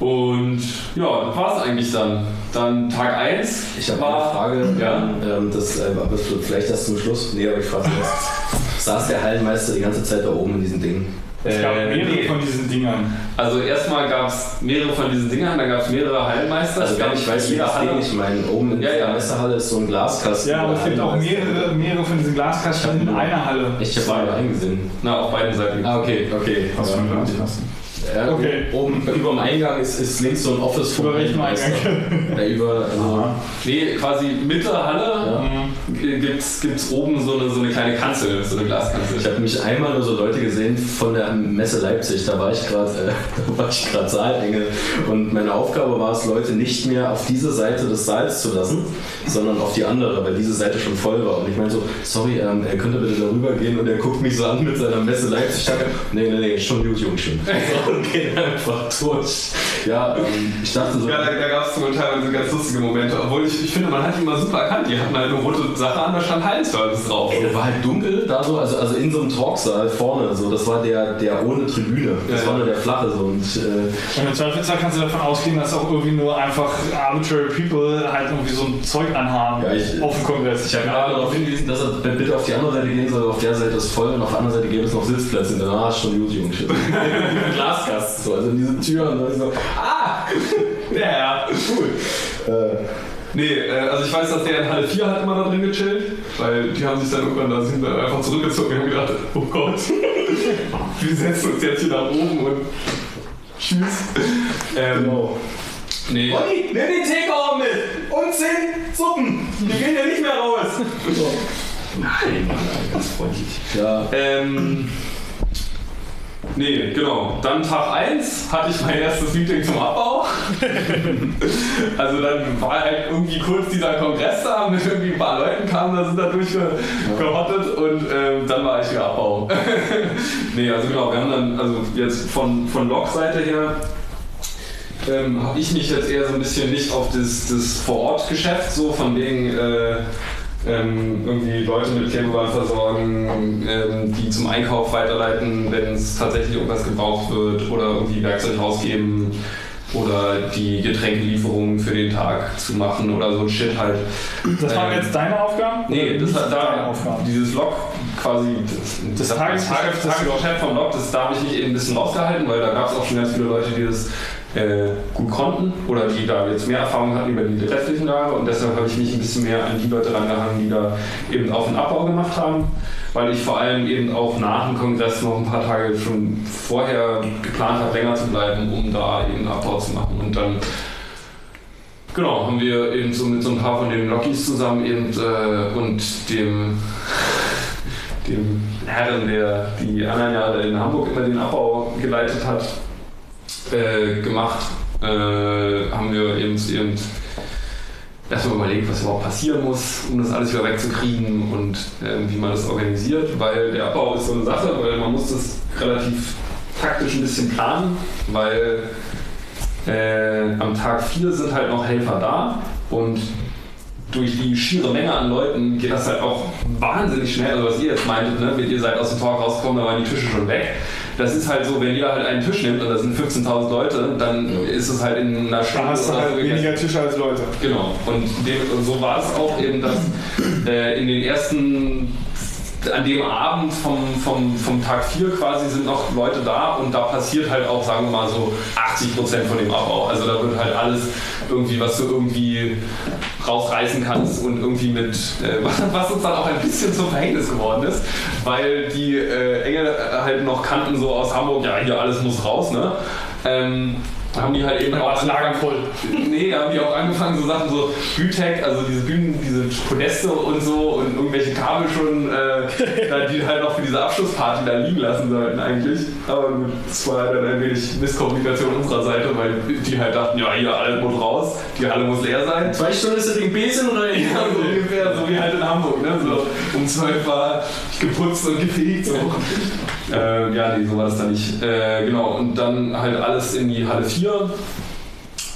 Speaker 5: Und ja, das war es eigentlich dann. Dann Tag 1
Speaker 2: Ich habe eine Frage,
Speaker 5: Ja.
Speaker 2: ähm, das, äh, aber vielleicht das zum Schluss. Nee, aber ich frage erst. Saß der Hallenmeister die ganze Zeit da oben in diesem Ding?
Speaker 8: Es gab
Speaker 5: Äh,
Speaker 8: mehrere
Speaker 5: nee.
Speaker 8: von diesen Dingern.
Speaker 5: Also erstmal gab es mehrere von diesen Dingern, dann gab es mehrere Hallenmeister.
Speaker 2: Also
Speaker 5: Es gab
Speaker 2: ich weiß, wie das
Speaker 5: Halle-
Speaker 2: ich meine. Oben in
Speaker 5: Ja,
Speaker 2: der
Speaker 5: ja.
Speaker 2: Messehalle ist so ein Glaskasten.
Speaker 8: Ja, aber es gibt auch mehrere, mehrere von diesen Glaskasten in einer Halle.
Speaker 2: Ich habe beide eingesehen.
Speaker 5: Na, auf beiden Seiten.
Speaker 2: Ah, okay, okay.
Speaker 6: Was für ein
Speaker 2: Ja.
Speaker 8: Okay.
Speaker 2: Oben über dem Eingang ist, ist links so ein Office vom
Speaker 8: Über welchem
Speaker 2: Hallenmeister. Ja, über, also,
Speaker 5: Nee, quasi Mitte Halle
Speaker 2: ja.
Speaker 5: gibt es oben so eine, so eine kleine Kanzel, so eine Glaskanzel.
Speaker 2: Ich habe nämlich einmal nur so Leute gesehen von der Messe Leipzig, da war ich gerade äh, da war ich gerade Saalengel und meine Aufgabe war es, Leute nicht mehr auf diese Seite des Saals zu lassen, sondern auf die andere, weil diese Seite schon voll war. Und ich meine so, sorry, ähm, er könnte bitte darüber gehen und er guckt mich so an mit seiner Messe Leipzig. Nee, nee, nee, schon gut, Jungs, schon. So, und geht einfach durch. Ja, ähm, ich dachte so,
Speaker 5: Ja, da, da gab es sogar teilweise ganz lustige Momente, obwohl ich, ich finde, man hat die immer super erkannt. Die hatten halt eine rote Sache an, da stand Hallenservice drauf.
Speaker 2: Ey, der war halt dunkel da so, also, also in so einem Talksaal vorne, so, das war der, der ohne Tribüne. Das
Speaker 5: Ja,
Speaker 2: war
Speaker 5: ja.
Speaker 2: nur der flache so und äh,
Speaker 8: Und im Zweifelsfall kannst du davon ausgehen, dass auch irgendwie nur einfach arbitrary people halt irgendwie so ein Zeug anhaben
Speaker 2: Ja, ich-
Speaker 8: auf dem Kongress.
Speaker 2: Ich habe gerade darauf hingewiesen, dass er bitte auf die andere Seite gehen soll. Auf der Seite ist voll und auf der anderen Seite gäbe es noch Sitzplätze. Und danach ist schon gut, Jungs. Glaskasten, so, also diese Türen. Und so, ah!
Speaker 5: Ja, ja, cool.
Speaker 2: Äh,
Speaker 5: Nee, äh, also ich weiß, dass der in Halle 4 hat immer da drin gechillt, weil die haben sich dann irgendwann da sind dann einfach zurückgezogen und haben gedacht, oh Gott, wir setzen uns jetzt hier nach oben und tschüss. Ähm,
Speaker 2: genau.
Speaker 5: Nee.
Speaker 2: Olli, nimm den Teekorb mit! Und zehn Suppen! Wir gehen ja nicht mehr raus! So. Nein, nein, ganz freundlich. Ja,
Speaker 5: Ähm, nee, genau. Dann Tag 1 hatte ich mein erstes Meeting zum Abbau. also dann war halt irgendwie kurz dieser Kongress da mit irgendwie ein paar Leuten kamen, da sind da durchgehottet und ähm, dann war ich wieder Abbau. nee, also genau, wir haben dann, also jetzt von, von Log-Seite her ähm, habe ich mich jetzt eher so ein bisschen nicht auf das, das Vor-Ort-Geschäft so von wegen äh, ähm, irgendwie Leute mit Klebeband versorgen, ähm, die zum Einkauf weiterleiten, wenn es tatsächlich irgendwas gebraucht wird oder irgendwie Werkzeug rausgeben oder die Getränkelieferungen für den Tag zu machen oder so ein Shit halt.
Speaker 8: Das waren
Speaker 5: Ähm,
Speaker 8: jetzt deine Aufgaben?
Speaker 5: Nee, das hat
Speaker 8: deine
Speaker 5: da dieses Log quasi das,
Speaker 8: Das Tagesgeschäft des
Speaker 5: Tagesgeschäft vom Log, das da habe ich mich eben ein bisschen rausgehalten, weil da gab es auch schon ganz viele Leute, die das äh, gut konnten oder die da jetzt mehr Erfahrung hatten über die restlichen Jahre. Und deshalb habe ich mich ein bisschen mehr an die Leute rangehangen, die da eben Auf- und Abbau gemacht haben, weil ich vor allem eben auch nach dem Kongress noch ein paar Tage schon vorher geplant habe, länger zu bleiben, um da eben Abbau zu machen. Und dann Genau, haben wir eben so mit so ein paar von den Lockies zusammen eben äh, und dem, dem Herren, der die anderen Jahre in Hamburg immer den Abbau geleitet hat, äh, gemacht. Äh, haben wir eben, eben erstmal überlegt, was überhaupt passieren muss, um das alles wieder wegzukriegen und äh, wie man das organisiert, weil der Abbau ist so eine Sache, weil man muss das relativ taktisch ein bisschen planen, weil äh, am Tag 4 sind halt noch Helfer da und durch die schiere Menge an Leuten geht das halt auch wahnsinnig schnell. Also was ihr jetzt meintet, ne? ihr seid aus dem Talk rausgekommen, da waren die Tische schon weg. Das ist halt so, wenn jeder halt einen Tisch nimmt und da sind 15.000 Leute, dann ist es halt in einer
Speaker 8: Da
Speaker 5: Stunde
Speaker 8: hast du halt
Speaker 5: so
Speaker 8: weniger Tische als Leute.
Speaker 5: Genau. Und, dem, und so war es auch eben, dass äh, in den ersten, an dem Abend vom, vom, vom Tag 4 quasi sind noch Leute da und da passiert halt auch, sagen wir mal so, 80 Prozent von dem Abbau. Also da wird halt alles irgendwie, was du irgendwie rausreißen kannst und irgendwie mit, äh, was, uns dann auch ein bisschen zum Verhängnis geworden ist, weil die äh, Engel halt noch kannten so aus Hamburg, ja hier alles muss raus, ne? Ähm, haben die halt eben
Speaker 3: Da
Speaker 5: auch angefangen- Nee, haben die auch angefangen, so Sachen so Bütek, also diese Bühnen, diese Podeste und so und irgendwelche Kabel schon, äh, da die halt noch für diese Abschlussparty da liegen lassen sollten eigentlich. Aber gut, das war dann ein wenig Misskommunikation unserer Seite, weil die halt dachten, ja, hier, alles muss raus, die Halle muss leer sein.
Speaker 2: Zwei Stunden ist das Ding Besen rein.
Speaker 5: Ja, so ungefähr, so wie halt in Hamburg, ne? So um 12 war geputzt und gefegt. So. Äh, ja, nee, so war das dann nicht. Äh, genau, und dann halt alles in die Halle 4.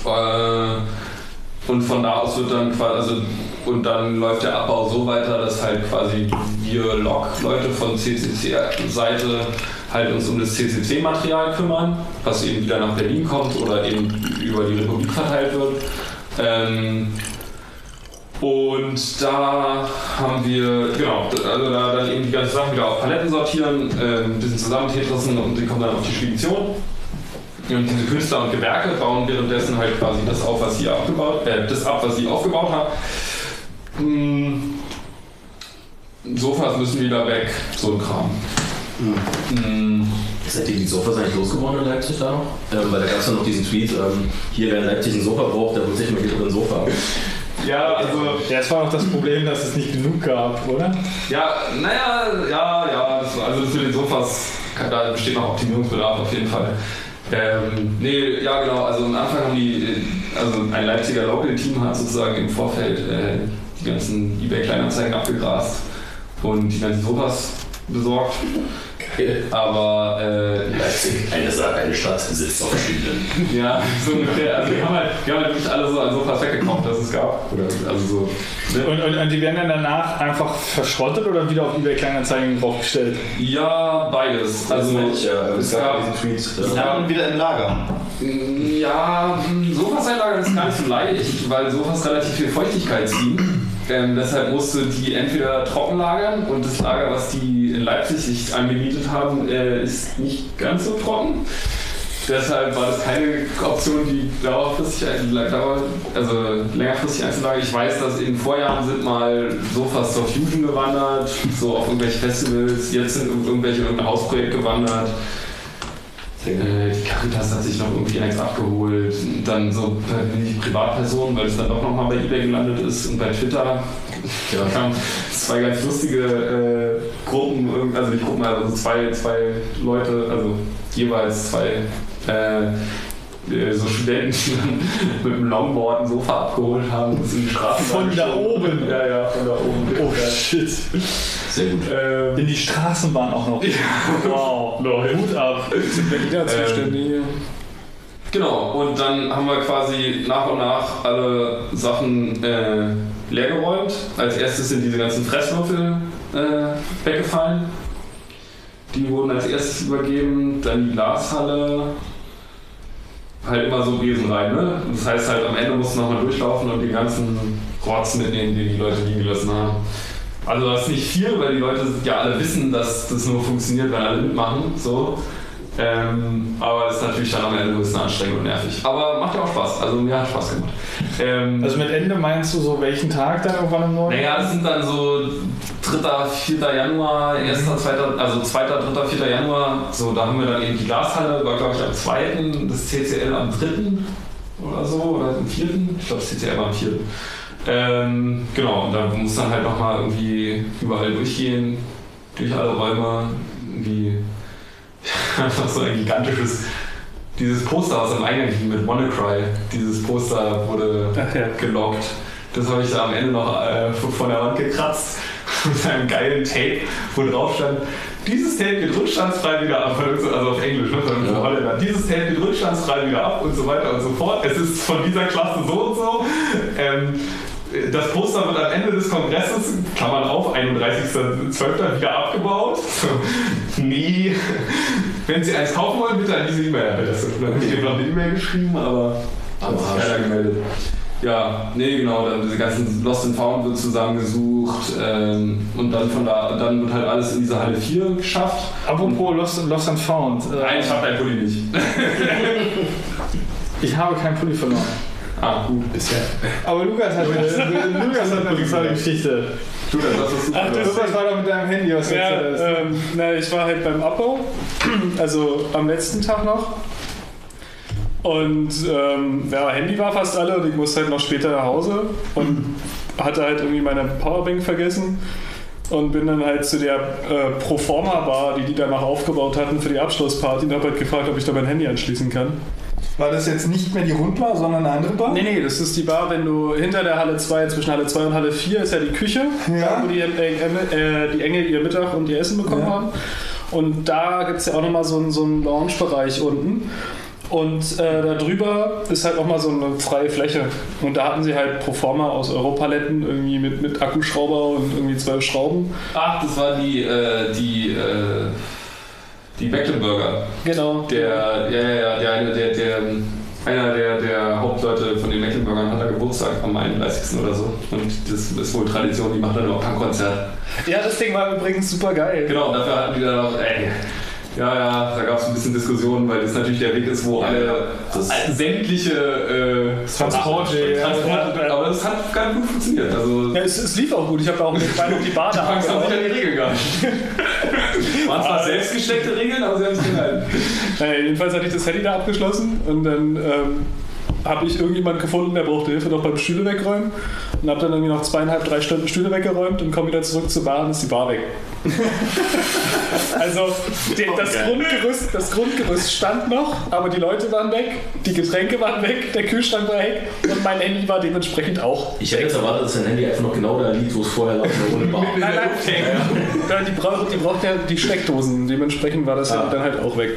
Speaker 5: Äh, und von da aus wird dann quasi, also, und dann läuft der Abbau so weiter, dass halt quasi wir Log-Leute von CCC-Seite halt uns um das CCC-Material kümmern, was eben wieder nach Berlin kommt oder eben über die Republik verteilt wird. Ähm, und da haben wir, genau, also da dann eben die ganzen Sachen wieder auf Paletten sortieren, äh, ein bisschen zusammentetrissen und die kommen dann auf die Spedition. Und diese Künstler und Gewerke bauen währenddessen halt quasi das auf, was sie abgebaut, äh, das ab, was sie aufgebaut haben. Hm, Sofas müssen wieder weg, so ein Kram. Hm,
Speaker 2: Seid ihr die Sofas eigentlich losgeworden in Leipzig da noch? Ähm, weil da gab es ja noch diesen Tweet, ähm, hier wer in Leipzig ein Sofa braucht, der holt sich mal wieder ein Sofa.
Speaker 3: Ja, also. Ja, es war auch das Problem, dass es nicht genug gab, oder?
Speaker 5: Ja, naja, ja, ja, das, also für den Sofas, da besteht noch Optimierungsbedarf auf jeden Fall. Ähm, nee, ja genau, also am Anfang haben die, also ein Leipziger Local-Team hat sozusagen im Vorfeld äh, die ganzen Ebay-Kleinanzeigen abgegrast und die ganzen Sofas besorgt. Aber äh,
Speaker 2: Leipzig, eine, eine Stadt sitzt auf Schienen.
Speaker 5: ja, so ungefähr. Also wir haben halt, wir haben halt wirklich alle so an Sofas weggekauft, das es gab. Oder, also so. Ne?
Speaker 3: Und, und, und die werden dann danach einfach verschrottet oder wieder auf eBay Kleinanzeigen draufgestellt?
Speaker 5: Ja, beides. Also es gab,
Speaker 6: Die landen wieder im Lager.
Speaker 5: Ja, mh, Sofaseinlager ist gar nicht so leicht, weil Sofas relativ viel Feuchtigkeit ziehen. Ähm, deshalb musste die entweder trocken lagern und das Lager, was die in Leipzig sich angemietet haben, äh, ist nicht ganz so trocken. Deshalb war das keine Option, die dauerfristig, also längerfristig einzulagern. Ich weiß, dass in Vorjahren sind mal Sofas zur Fusion gewandert, so auf irgendwelche Festivals, jetzt sind irgendwelche in irgendein Hausprojekt gewandert. Äh, die Caritas hat sich noch irgendwie eins abgeholt. Dann so äh, die Privatpersonen, weil es dann doch nochmal bei eBay gelandet ist und bei Twitter. Da kamen zwei ganz lustige äh, Gruppen, also nicht Gruppen, also zwei, zwei Leute, also jeweils zwei äh, äh, so Studenten, die dann mit dem Longboard ein Sofa abgeholt haben und es in die Straße
Speaker 3: Von da oben?
Speaker 5: Ja, ja, von da oben.
Speaker 3: Oh shit.
Speaker 2: Sehr gut.
Speaker 5: Ähm,
Speaker 3: In die Straßenbahn auch noch. Wow. Hut ab.
Speaker 9: Berliner Zustände
Speaker 5: Genau, und dann haben wir quasi nach und nach alle Sachen äh, leergeräumt. Als erstes sind diese ganzen Fresswürfel äh, weggefallen. Die wurden als erstes übergeben, dann die Glashalle. Halt immer so Besen rein, ne? Das heißt halt, am Ende musst du nochmal durchlaufen und den ganzen Rotz mitnehmen, den die Leute liegen gelassen haben. Also das ist nicht viel, weil die Leute ja alle wissen, dass das nur funktioniert, wenn alle mitmachen. So. Ähm, aber es ist natürlich dann am Ende ein bisschen anstrengend und nervig. Aber macht ja auch Spaß. Also mir hat Spaß gemacht. Ähm,
Speaker 3: Also mit Ende meinst du so welchen Tag dann irgendwann im Norden?
Speaker 5: naja, das sind dann so 3., 4. Januar, 1., 2., also 2., 3., 4. Januar. So, da haben wir dann eben die Glashalle, war glaube ich am 2., das CCL am 3. oder so, oder am 4. Ich glaube, das CCL war am 4. Ähm, genau, und da muss dann halt nochmal irgendwie überall durchgehen, durch alle Räume, irgendwie einfach so ein gigantisches, dieses Poster, was am Eingang hing mit WannaCry, dieses Poster wurde
Speaker 3: ja.
Speaker 5: gelockt. Das habe ich da am Ende noch äh, von der Wand gekratzt mit einem geilen Tape, wo drauf stand, dieses Tape geht rückstandsfrei wieder ab, also auf Englisch, ne, von einem Holländer. Dieses Tape geht rückstandsfrei wieder ab und so weiter und so fort. Es ist von dieser Klasse so und so. Ähm, das Poster wird am Ende des Kongresses, Klammern auf, 31.12. wieder abgebaut. nee. Wenn Sie eins kaufen wollen, bitte an diese E-Mail-Adresse. Da habe ich noch eine E-Mail geschrieben, aber hat sich keiner gemeldet. Ja, nee, genau, dann diese ganzen Lost and Found wird zusammengesucht ähm, und dann von da, dann wird halt alles in diese Halle 4 geschafft.
Speaker 3: Apropos Lost, Lost and Found. Äh,
Speaker 5: Nein, ich hab dein Pulli nicht.
Speaker 3: ich habe keinen Pulli verloren.
Speaker 5: Ah, gut, bisher.
Speaker 3: Aber Lukas hat, eine- Lukas hat eine interessante Geschichte.
Speaker 5: Du, das hast du
Speaker 9: Ach, das-
Speaker 3: Lukas war doch mit deinem Handy, was
Speaker 9: Ja,
Speaker 3: hast.
Speaker 9: ähm, na, ich war halt beim Abbau, also am letzten Tag noch.
Speaker 7: Und ähm, ja, Handy war fast alle und ich musste halt noch später nach Hause und hatte halt irgendwie meine Powerbank vergessen und bin dann halt zu der äh, Proforma-Bar, die die danach aufgebaut hatten für die Abschlussparty und habe halt gefragt, ob ich da mein Handy anschließen kann.
Speaker 3: War das jetzt nicht mehr die Rundbar, sondern eine andere Bar?
Speaker 7: Nee, nee, das ist die Bar, wenn du hinter der Halle 2, zwischen Halle 2 und Halle 4 ist ja die Küche,
Speaker 3: Ja.
Speaker 7: wo die, äh, äh, die Engel ihr Mittag und ihr Essen bekommen
Speaker 3: Ja.
Speaker 7: haben. Und da gibt es ja auch nochmal so, einen- so einen Lounge-Bereich unten. Und äh, da drüber ist halt nochmal so eine freie Fläche. Und da hatten sie halt Proforma aus Europaletten, irgendwie mit, mit Akkuschrauber und irgendwie zwölf Schrauben.
Speaker 5: Ach, das war die, äh, die, äh, die Mecklenburger.
Speaker 7: Genau.
Speaker 5: Der, ja, ja, ja, der, eine- der, der, einer der, der Hauptleute von den Mecklenburgern hat da Geburtstag am 31. oder so. Und das ist wohl Tradition, die machen dann auch Punkkonzert.
Speaker 7: Ja, das Ding war übrigens super geil.
Speaker 5: Genau, und dafür hatten die dann noch, ey, ja, ja, da gab es ein bisschen Diskussionen, weil das natürlich der Weg ist, wo alle all- sämtliche äh,
Speaker 3: Transporte, ja.
Speaker 5: Transporte, aber das hat ganz gut funktioniert. Also,
Speaker 7: Ja, es, es lief auch gut. Ich habe da auch mit Bein auf die Bar da
Speaker 5: Punks haben sich an die Regeln gehalten. Waren zwar selbstgesteckte Regeln, aber sie haben sich gehalten.
Speaker 7: Naja, jedenfalls hatte ich das Handy da abgeschlossen und dann ähm, habe ich irgendjemand gefunden, der brauchte Hilfe noch beim Stühle wegräumen und habe dann irgendwie noch zweieinhalb, drei Stunden Stühle weggeräumt und komme wieder zurück zur Bar und ist die Bar weg. also die, das, Grundgerüst, das Grundgerüst stand noch, aber die Leute waren weg, die Getränke waren weg, der Kühlschrank war weg und mein Handy war dementsprechend auch.
Speaker 2: Ich hätte jetzt erwartet, dass dein Handy einfach noch genau da liegt, wo es vorher lag, ohne Bar.
Speaker 7: Nein, nein, die, braucht, die braucht ja die Steckdosen, dementsprechend war das ja dann halt auch weg.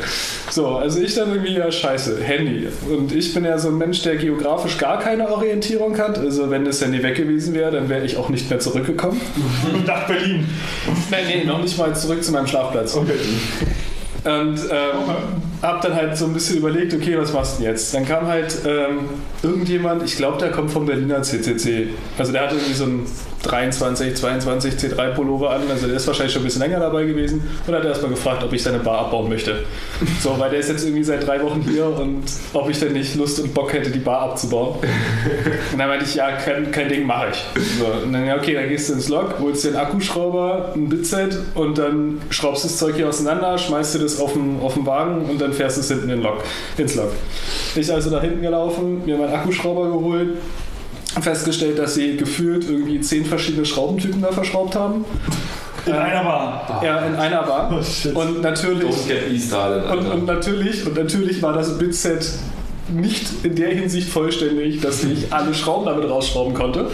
Speaker 7: So, also ich dann irgendwie, ja scheiße, Handy. Und ich bin ja so ein Mensch, der geografisch gar keine Orientierung hat. Also wenn das Handy weg gewesen wäre, dann wäre ich auch nicht mehr zurückgekommen.
Speaker 3: Nach Berlin.
Speaker 7: Nein, nee, noch nicht mal zurück zu meinem Schlafplatz.
Speaker 3: Okay.
Speaker 7: Und ähm, hab dann halt so ein bisschen überlegt, okay, was machst du denn jetzt? Dann kam halt ähm, irgendjemand, ich glaube, der kommt vom Berliner CCC. Also der hatte irgendwie so einen 23, 22 C3 Pullover an, also der ist wahrscheinlich schon ein bisschen länger dabei gewesen und hat erstmal gefragt, ob ich seine Bar abbauen möchte. So, weil der ist jetzt irgendwie seit drei Wochen hier und ob ich denn nicht Lust und Bock hätte, die Bar abzubauen. Und dann meinte ich, ja, kein, kein Ding, mache ich. So, und dann, ja, okay, dann gehst du ins Log, holst dir einen Akkuschrauber, ein Bitset und dann schraubst du das Zeug hier auseinander, schmeißt du das auf den, auf den Wagen und dann fährst du es hinten in den Log, ins Log. Ich also da hinten gelaufen, mir meinen Akkuschrauber geholt, festgestellt, dass sie gefühlt irgendwie zehn verschiedene Schraubentypen da verschraubt haben.
Speaker 3: In einer Bar.
Speaker 7: Ja, in einer Bar.
Speaker 3: Oh.
Speaker 7: Und natürlich, und, und natürlich, und natürlich war das Bitset nicht in der Hinsicht vollständig, dass ich alle Schrauben damit rausschrauben konnte.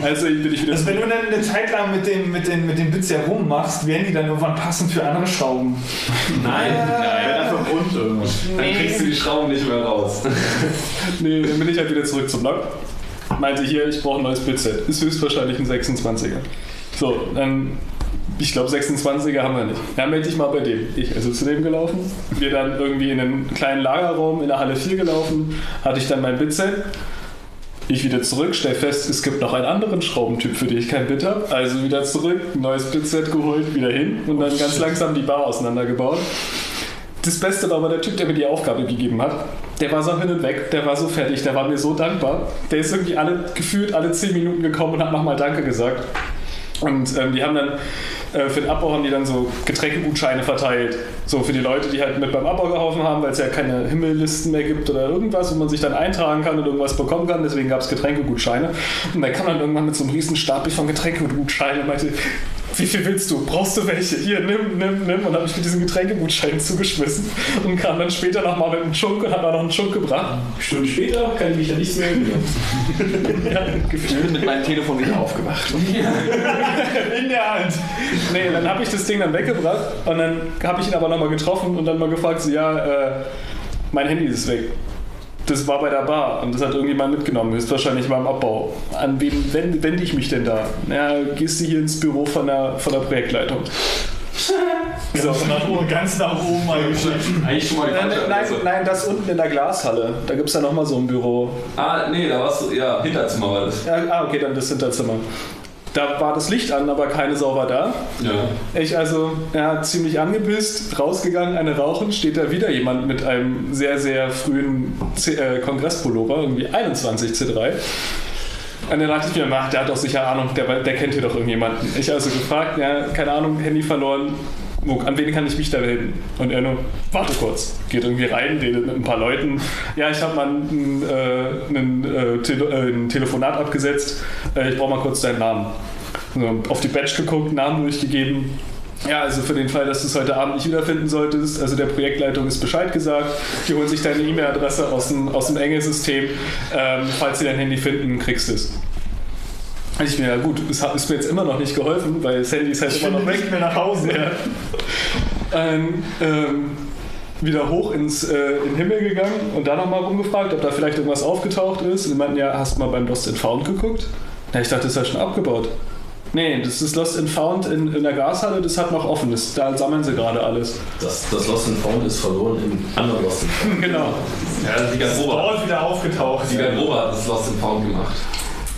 Speaker 7: Also bin ich wieder
Speaker 3: Also wenn du dann eine Zeit lang mit den, mit den, mit den Bits herummachst, werden die dann irgendwann passend für andere Schrauben.
Speaker 5: Nein, nein.
Speaker 6: Einfach rund irgendwas.
Speaker 5: Dann kriegst du die Schrauben nicht mehr raus.
Speaker 7: Nee, dann bin ich halt wieder zurück zum Blog. Meinte hier, ich brauche ein neues Bitset. Ist höchstwahrscheinlich ein 26er. So, dann, ich glaube 26er haben wir nicht. Ja, melde ich mal bei dem. Ich also zu dem gelaufen. Wir dann irgendwie in einen kleinen Lagerraum in der Halle 4 gelaufen. Hatte ich dann mein Bitset. Ich wieder zurück, stell fest, es gibt noch einen anderen Schraubentyp, für den ich kein Bit habe. Also wieder zurück, neues Bitset geholt, wieder hin und dann ganz langsam die Bar auseinandergebaut. Das Beste war aber der Typ, der mir die Aufgabe gegeben hat. Der war so hin und weg, der war so fertig, der war mir so dankbar. Der ist irgendwie alle gefühlt alle 10 Minuten gekommen und hat nochmal Danke gesagt. Und ähm, die haben dann äh, für den Abbau haben die dann so Getränkegutscheine verteilt. So für die Leute, die halt mit beim Abbau geholfen haben, weil es ja keine Himmellisten mehr gibt oder irgendwas, wo man sich dann eintragen kann und irgendwas bekommen kann. Deswegen gab es Getränkegutscheine. Und der kam dann irgendwann mit so einem riesen Stapel von Getränkegutscheinen und meinte, wie viel willst du? Brauchst du welche? Hier, nimm, nimm, nimm. Und habe ich mit diesen Getränkegutscheinen zugeschmissen und kam dann später nochmal mit einem Chunk und hat mir noch einen Chunk gebracht.
Speaker 2: Stunden später kann ich mich ja nicht mehr erinnern.
Speaker 7: Ja,
Speaker 4: Ich bin mit meinem Telefon wieder aufgewacht.
Speaker 7: In der Hand. Nee, dann habe ich das Ding dann weggebracht und dann habe ich ihn aber nochmal getroffen und dann mal gefragt, so, ja, äh, mein Handy ist weg. Das war bei der Bar und das hat irgendjemand mitgenommen, höchstwahrscheinlich beim Abbau. An wen wende, wende ich mich denn da? Ja, gehst du hier ins Büro von der, von der Projektleitung. So.
Speaker 3: Nach oben, ganz nach oben mal.
Speaker 5: Eigentlich schon mal
Speaker 7: Nein, nein,
Speaker 5: Adresse.
Speaker 7: nein, das unten in der Glashalle. Da gibt es ja nochmal so ein Büro.
Speaker 5: Ah, nee, da warst du, ja, Hinterzimmer war das.
Speaker 7: Ja, ah, okay, dann das Hinterzimmer. Da war das Licht an, aber keine Sau war da.
Speaker 5: Ja.
Speaker 7: Ich also ja, ziemlich angepisst, rausgegangen, eine rauchen, steht da wieder jemand mit einem sehr, sehr frühen C äh, Kongresspullover, irgendwie 21 C3. Und dann dachte ich mir, ach, der hat doch sicher Ahnung, der, der kennt hier doch irgendjemanden. Ich also gefragt, ja, keine Ahnung, Handy verloren, wo, an wen kann ich mich da wenden? Und er nur, warte kurz, geht irgendwie rein, redet mit ein paar Leuten. Ja, ich habe mal ein, äh, ein, äh, äh, ein Telefonat abgesetzt, äh, ich brauche mal kurz deinen Namen. So, auf die Badge geguckt, Namen durchgegeben. Ja, also für den Fall, dass du es heute Abend nicht wiederfinden solltest, also der Projektleitung ist Bescheid gesagt, die holen sich deine E-Mail-Adresse aus dem, aus dem Engel-System. Ähm, falls sie dein Handy finden, kriegst du es. Ich mir, ja gut, es hat ist mir jetzt immer noch nicht geholfen, weil das Handy ist halt immer noch weg.
Speaker 3: nicht mehr nach Hause.
Speaker 7: Ja. Ähm, ähm, wieder hoch ins äh, in den Himmel gegangen und da nochmal rumgefragt, ob da vielleicht irgendwas aufgetaucht ist. Und die meinten, ja, hast du mal beim Lost and Found geguckt? Ja, ich dachte, das ist ja schon abgebaut. Nee, das ist Lost and Found in, in der Gashalle, das hat noch offen. Das, da sammeln sie gerade alles.
Speaker 2: Das, das Lost and Found ist verloren im anderen Lost and Found.
Speaker 7: Genau.
Speaker 5: Ja, die Garderobe,
Speaker 3: Dort wieder aufgetaucht.
Speaker 5: die Garderobe hat das Lost and Found gemacht.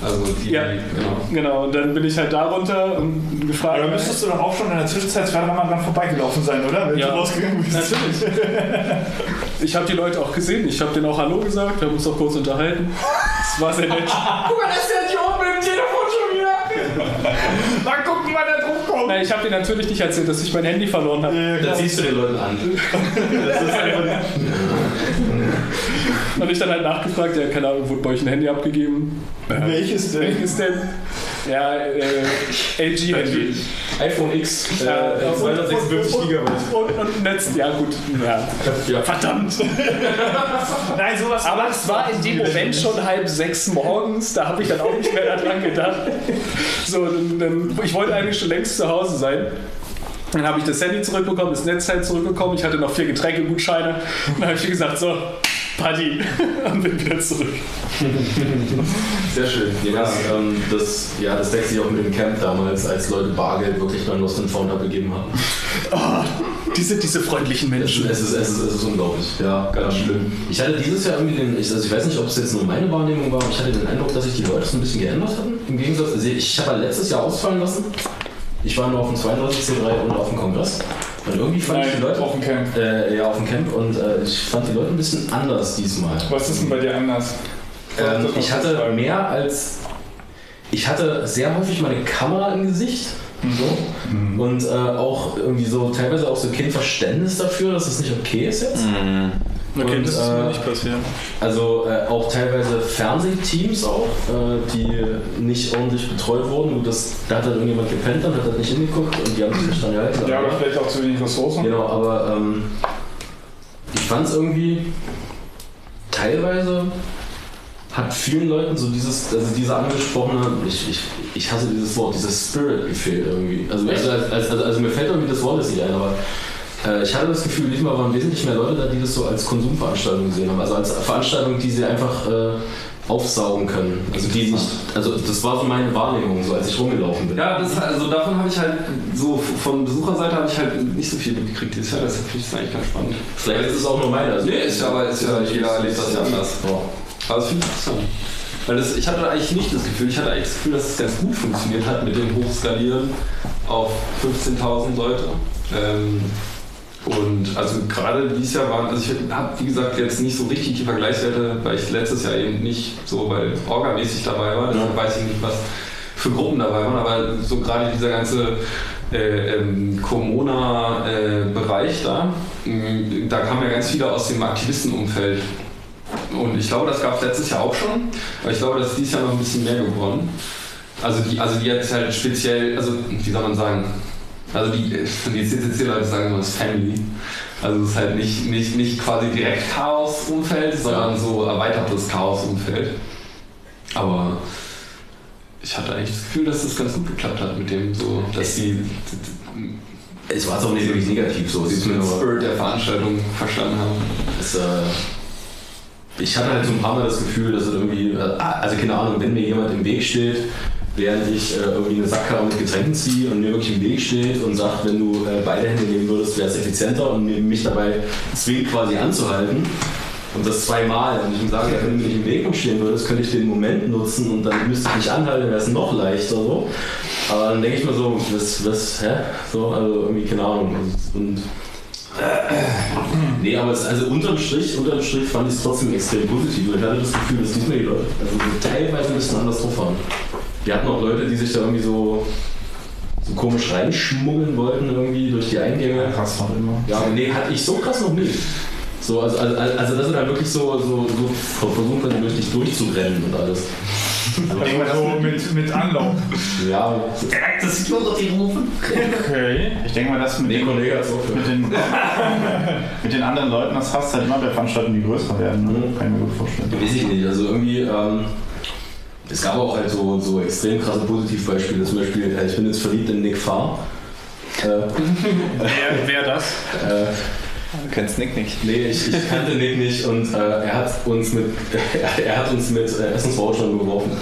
Speaker 5: Also die,
Speaker 7: Ja.
Speaker 5: genau.
Speaker 7: Genau, und dann bin ich halt da runter und gefragt.
Speaker 3: Aber da müsstest du doch auch schon in der Zwischenzeit zwei, dreimal dran vorbeigelaufen sein, oder? Wenn
Speaker 7: Ja.
Speaker 3: du rausgegangen bist.
Speaker 7: Natürlich. Ich habe die Leute auch gesehen, ich habe denen auch Hallo gesagt, wir haben uns auch kurz unterhalten. Es war sehr nett.
Speaker 3: Guck mal, das ist der
Speaker 7: Nein, ich habe denen natürlich nicht erzählt, dass ich mein Handy verloren habe.
Speaker 2: Das siehst du den Leuten an. Das ist einfach
Speaker 7: Und ich dann halt nachgefragt, ja, keine Ahnung, wurde bei euch ein Handy abgegeben? Ja.
Speaker 3: Welches denn?
Speaker 7: Welches denn? Ja, äh, LG-Handy.
Speaker 2: iPhone X, äh,
Speaker 7: Ja, und-
Speaker 2: 256
Speaker 7: und-
Speaker 2: Gigabyte.
Speaker 7: Und, und Netz, ja gut. Ja.
Speaker 2: Ja.
Speaker 7: Verdammt.
Speaker 3: Nein, sowas.
Speaker 7: Aber es war in dem Moment schon halb sechs morgens, da habe ich dann auch nicht mehr daran gedacht. So, dann, dann, ich wollte eigentlich schon längst zu Hause sein. Dann habe ich das Handy zurückbekommen, das Netzteil zurückbekommen. Ich hatte noch vier Getränkegutscheine. Dann habe ich gesagt, so, Party. Und bin wieder zurück.
Speaker 2: Sehr schön. Ja, das, ähm, das, ja, das deckt sich auch mit dem Camp damals, als Leute Bargeld wirklich beim Lost and Found abgegeben haben.
Speaker 7: Diese, diese freundlichen Menschen.
Speaker 2: es ist, es ist, es ist unglaublich. Ja, ganz schlimm. Ich hatte dieses Jahr irgendwie den, ich, also ich weiß nicht, ob es jetzt nur meine Wahrnehmung war, aber ich hatte den Eindruck, dass sich die Leute so ein bisschen geändert hatten. Im Gegensatz, also ich habe ja letztes Jahr ausfallen lassen. Ich war nur auf dem 32C3 und auf dem Kongress. Und irgendwie fand ich die Leute
Speaker 3: auf dem Camp.
Speaker 2: Äh, ja, auf dem Camp und äh, ich fand die Leute ein bisschen anders diesmal.
Speaker 3: Was ist denn bei dir anders?
Speaker 2: Ähm,
Speaker 3: Das
Speaker 2: ich hatte
Speaker 3: sagen.
Speaker 2: mehr als. Ich hatte sehr häufig meine Kamera im Gesicht. So. Und äh, auch irgendwie so, teilweise auch so kein Verständnis dafür, dass es nicht okay ist jetzt.
Speaker 7: Okay,
Speaker 2: Und,
Speaker 7: das ist mir
Speaker 2: äh,
Speaker 7: nicht passieren.
Speaker 2: Also äh, auch teilweise Fernsehteams auch, äh, die nicht ordentlich betreut wurden. Und das, da hat dann irgendjemand gepennt, dann hat er nicht hingeguckt und die haben sich nicht dran gehalten.
Speaker 3: Ja, aber vielleicht auch zu wenig Ressourcen.
Speaker 2: Genau, aber ähm, ich fand es irgendwie teilweise hat vielen Leuten so dieses, also dieser angesprochene, ich, ich, ich hasse dieses Wort, dieses Spirit gefehlt irgendwie. Also, also, also, also, also mir fällt irgendwie das Wort jetzt nicht ein, aber ich hatte das Gefühl, diesmal waren wesentlich mehr Leute da, die das so als Konsumveranstaltung gesehen haben. Also als Veranstaltung, die sie einfach äh, aufsaugen können. Also die nicht, also das war so meine Wahrnehmung, so als ich rumgelaufen bin.
Speaker 5: Ja, das, also davon habe ich halt so von Besucherseite habe ich halt nicht so viel mitgekriegt dieses Jahr. Das finde ich eigentlich ganz spannend.
Speaker 2: Vielleicht ist es auch nur meine. Also
Speaker 5: Nee, ist ja, aber ist ja, jeder erlebt das ja anders.
Speaker 2: Ja.
Speaker 5: Aber das finde ich interessant. Weil das, ich hatte eigentlich nicht das Gefühl, ich hatte eigentlich das Gefühl, dass es ganz gut funktioniert hat mit dem Hochskalieren auf 15.000 Leute. Ähm, und also gerade dieses Jahr waren, also ich habe wie gesagt jetzt nicht so richtig die Vergleichswerte, weil ich letztes Jahr eben nicht so, weil orgamäßig dabei war, deshalb weiß ich nicht, was für Gruppen dabei waren, aber so gerade dieser ganze äh, ähm, Komona-Bereich da, mh, da kamen ja ganz viele aus dem Aktivistenumfeld. Und ich glaube, das gab es letztes Jahr auch schon, aber ich glaube, das ist dieses Jahr noch ein bisschen mehr geworden. Also die, also die jetzt halt speziell, also wie soll man sagen, also die, die CCC-Leute sagen immer, das ist Family. Also es ist halt nicht, nicht, nicht quasi direkt Chaos-Umfeld, sondern so erweitertes Chaos-Umfeld. Aber ich hatte eigentlich das Gefühl, dass das ganz gut geklappt hat mit dem so, dass die
Speaker 2: Es war jetzt auch nicht wirklich negativ so. Es mir
Speaker 5: den Spirit der Veranstaltung verstanden haben.
Speaker 2: es, äh, ich hatte halt so ein paar Mal das Gefühl, dass es irgendwie, äh, also keine Ahnung, wenn mir jemand im Weg steht, während ich äh, irgendwie eine Sackkarre mit Getränken ziehe und mir wirklich im Weg steht und sagt, wenn du äh, beide Hände nehmen würdest, wäre es effizienter und mich dabei zwingt quasi anzuhalten. Und das zweimal. Und ich ihm sage, wenn du mir nicht im Weg stehen würdest, könnte ich den Moment nutzen und dann müsste ich nicht anhalten, wäre es noch leichter so. Aber dann denke ich mir so, was, was, hä? So, also irgendwie, keine Ahnung. Und, Nee, aber es, also unterm Strich, unterm Strich fand ich es trotzdem extrem positiv. Und ich hatte das Gefühl, dass diesmal die Leute also so teilweise ein bisschen anders drauf waren. Wir hatten auch Leute, die sich da irgendwie so so komisch reinschmuggeln wollten irgendwie durch die Eingänge.
Speaker 6: Krass noch immer.
Speaker 2: Ja, nee, hatte ich so krass noch nie. So, also, also, also das sind halt wirklich so, so, so versuchen dann wirklich durchzurennen und alles.
Speaker 3: So mit, mit Anlauf.
Speaker 2: Ja,
Speaker 6: Direkt das Security rufen.
Speaker 3: Okay.
Speaker 6: Ich denke mal, dass mit,
Speaker 2: nee,
Speaker 6: den,
Speaker 2: Kollege auch
Speaker 6: mit, den, mit den anderen Leuten, das hast halt immer bei Veranstaltungen, die größer werden. Ne? Kann ich mir gut vorstellen.
Speaker 2: Weiß ich nicht, also irgendwie, ähm, es gab auch halt so, so extrem krasse Positivbeispiele. Zum Beispiel, äh, ich bin jetzt verliebt in Nick Farr. Äh,
Speaker 7: Wer, wer das?
Speaker 2: äh,
Speaker 4: Du kennst Nick nicht.
Speaker 2: Nee, ich, ich kannte Nick nicht und äh, er hat uns mit er hat uns mit äh, Essensvouchern geworfen,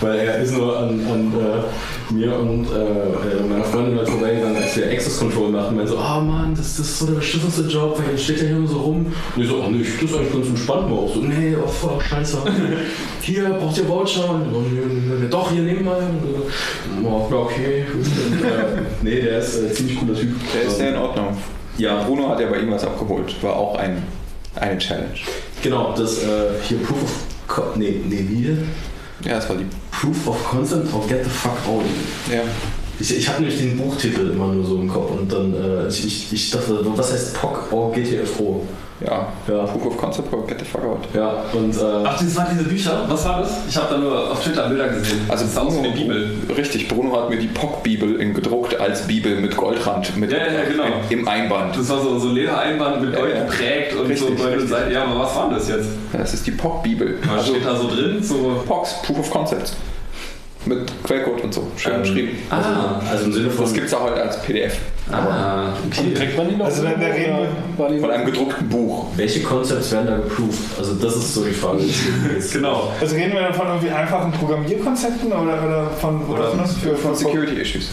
Speaker 2: weil er ist nur an, an äh, mir und äh, meiner Freundin halt vorbeigegangen, als wir Access Control machten, und meinte so, ah Mann, das, das ist so der beschissenste Job, weil jetzt steht ja hier nur so rum. Und ich so, oh nee, das ist eigentlich ganz entspannt mal auch so, nee, oh voll scheiße. Hier, braucht ihr Voucher? Und, oh, doch, hier nehmen wir. Oh, ja, okay. Und, äh, nee, der ist äh, ziemlich cooler Typ.
Speaker 4: Der ist ja in Ordnung.
Speaker 2: Ja,
Speaker 4: Bruno hat ja bei ihm was abgeholt. War auch ein, eine Challenge.
Speaker 2: Genau, das äh, hier Proof of Co nee, nee, wie?
Speaker 4: Ja, das war lieb.
Speaker 2: Proof of Concept or Get the Fuck Out.
Speaker 4: Ja.
Speaker 2: Ich, ich hatte nämlich den Buchtitel immer nur so im Kopf und dann, äh, ich, ich, ich dachte, was heißt POC or GTFO?
Speaker 4: Ja.
Speaker 2: Ja.
Speaker 4: Proof of Concept or Get the Fuck Out.
Speaker 2: Ja, und äh,
Speaker 5: Ach, das waren diese Bücher? Was war das? Ich habe da nur auf Twitter Bilder gesehen.
Speaker 4: Also
Speaker 5: das ist aus wie eine Bibel.
Speaker 4: Richtig, Bruno hat mir die POC-Bibel in gedruckt als Bibel mit Goldrand mit
Speaker 5: Ja, ja, ja, genau.
Speaker 4: im Einband.
Speaker 5: Das war so, so Ledereinband mit Gold
Speaker 4: Ja, ja.
Speaker 5: geprägt und
Speaker 4: Richtig,
Speaker 5: so goldene
Speaker 4: richtig.
Speaker 5: Seiten. Ja, aber was war das jetzt?
Speaker 4: Das ist die POC-Bibel.
Speaker 5: Was steht da so drin? So
Speaker 4: POCs, Proof of Concept. Mit Quellcode und so. Schön
Speaker 2: Ähm,
Speaker 4: geschrieben.
Speaker 2: ah, also im Sinne von.
Speaker 4: Das gibt es auch heute als PDF.
Speaker 5: ah, okay.
Speaker 7: Kriegt man die noch?
Speaker 3: Also, da- da reden wir-
Speaker 4: Von einem gedruckten Buch.
Speaker 2: welche Concepts werden da geproved? Also das ist so die Frage.
Speaker 5: Genau.
Speaker 3: Also reden wir dann von irgendwie einfachen Programmierkonzepten oder, oder von
Speaker 5: Oder
Speaker 3: was ist das für,
Speaker 4: Von Security Issues.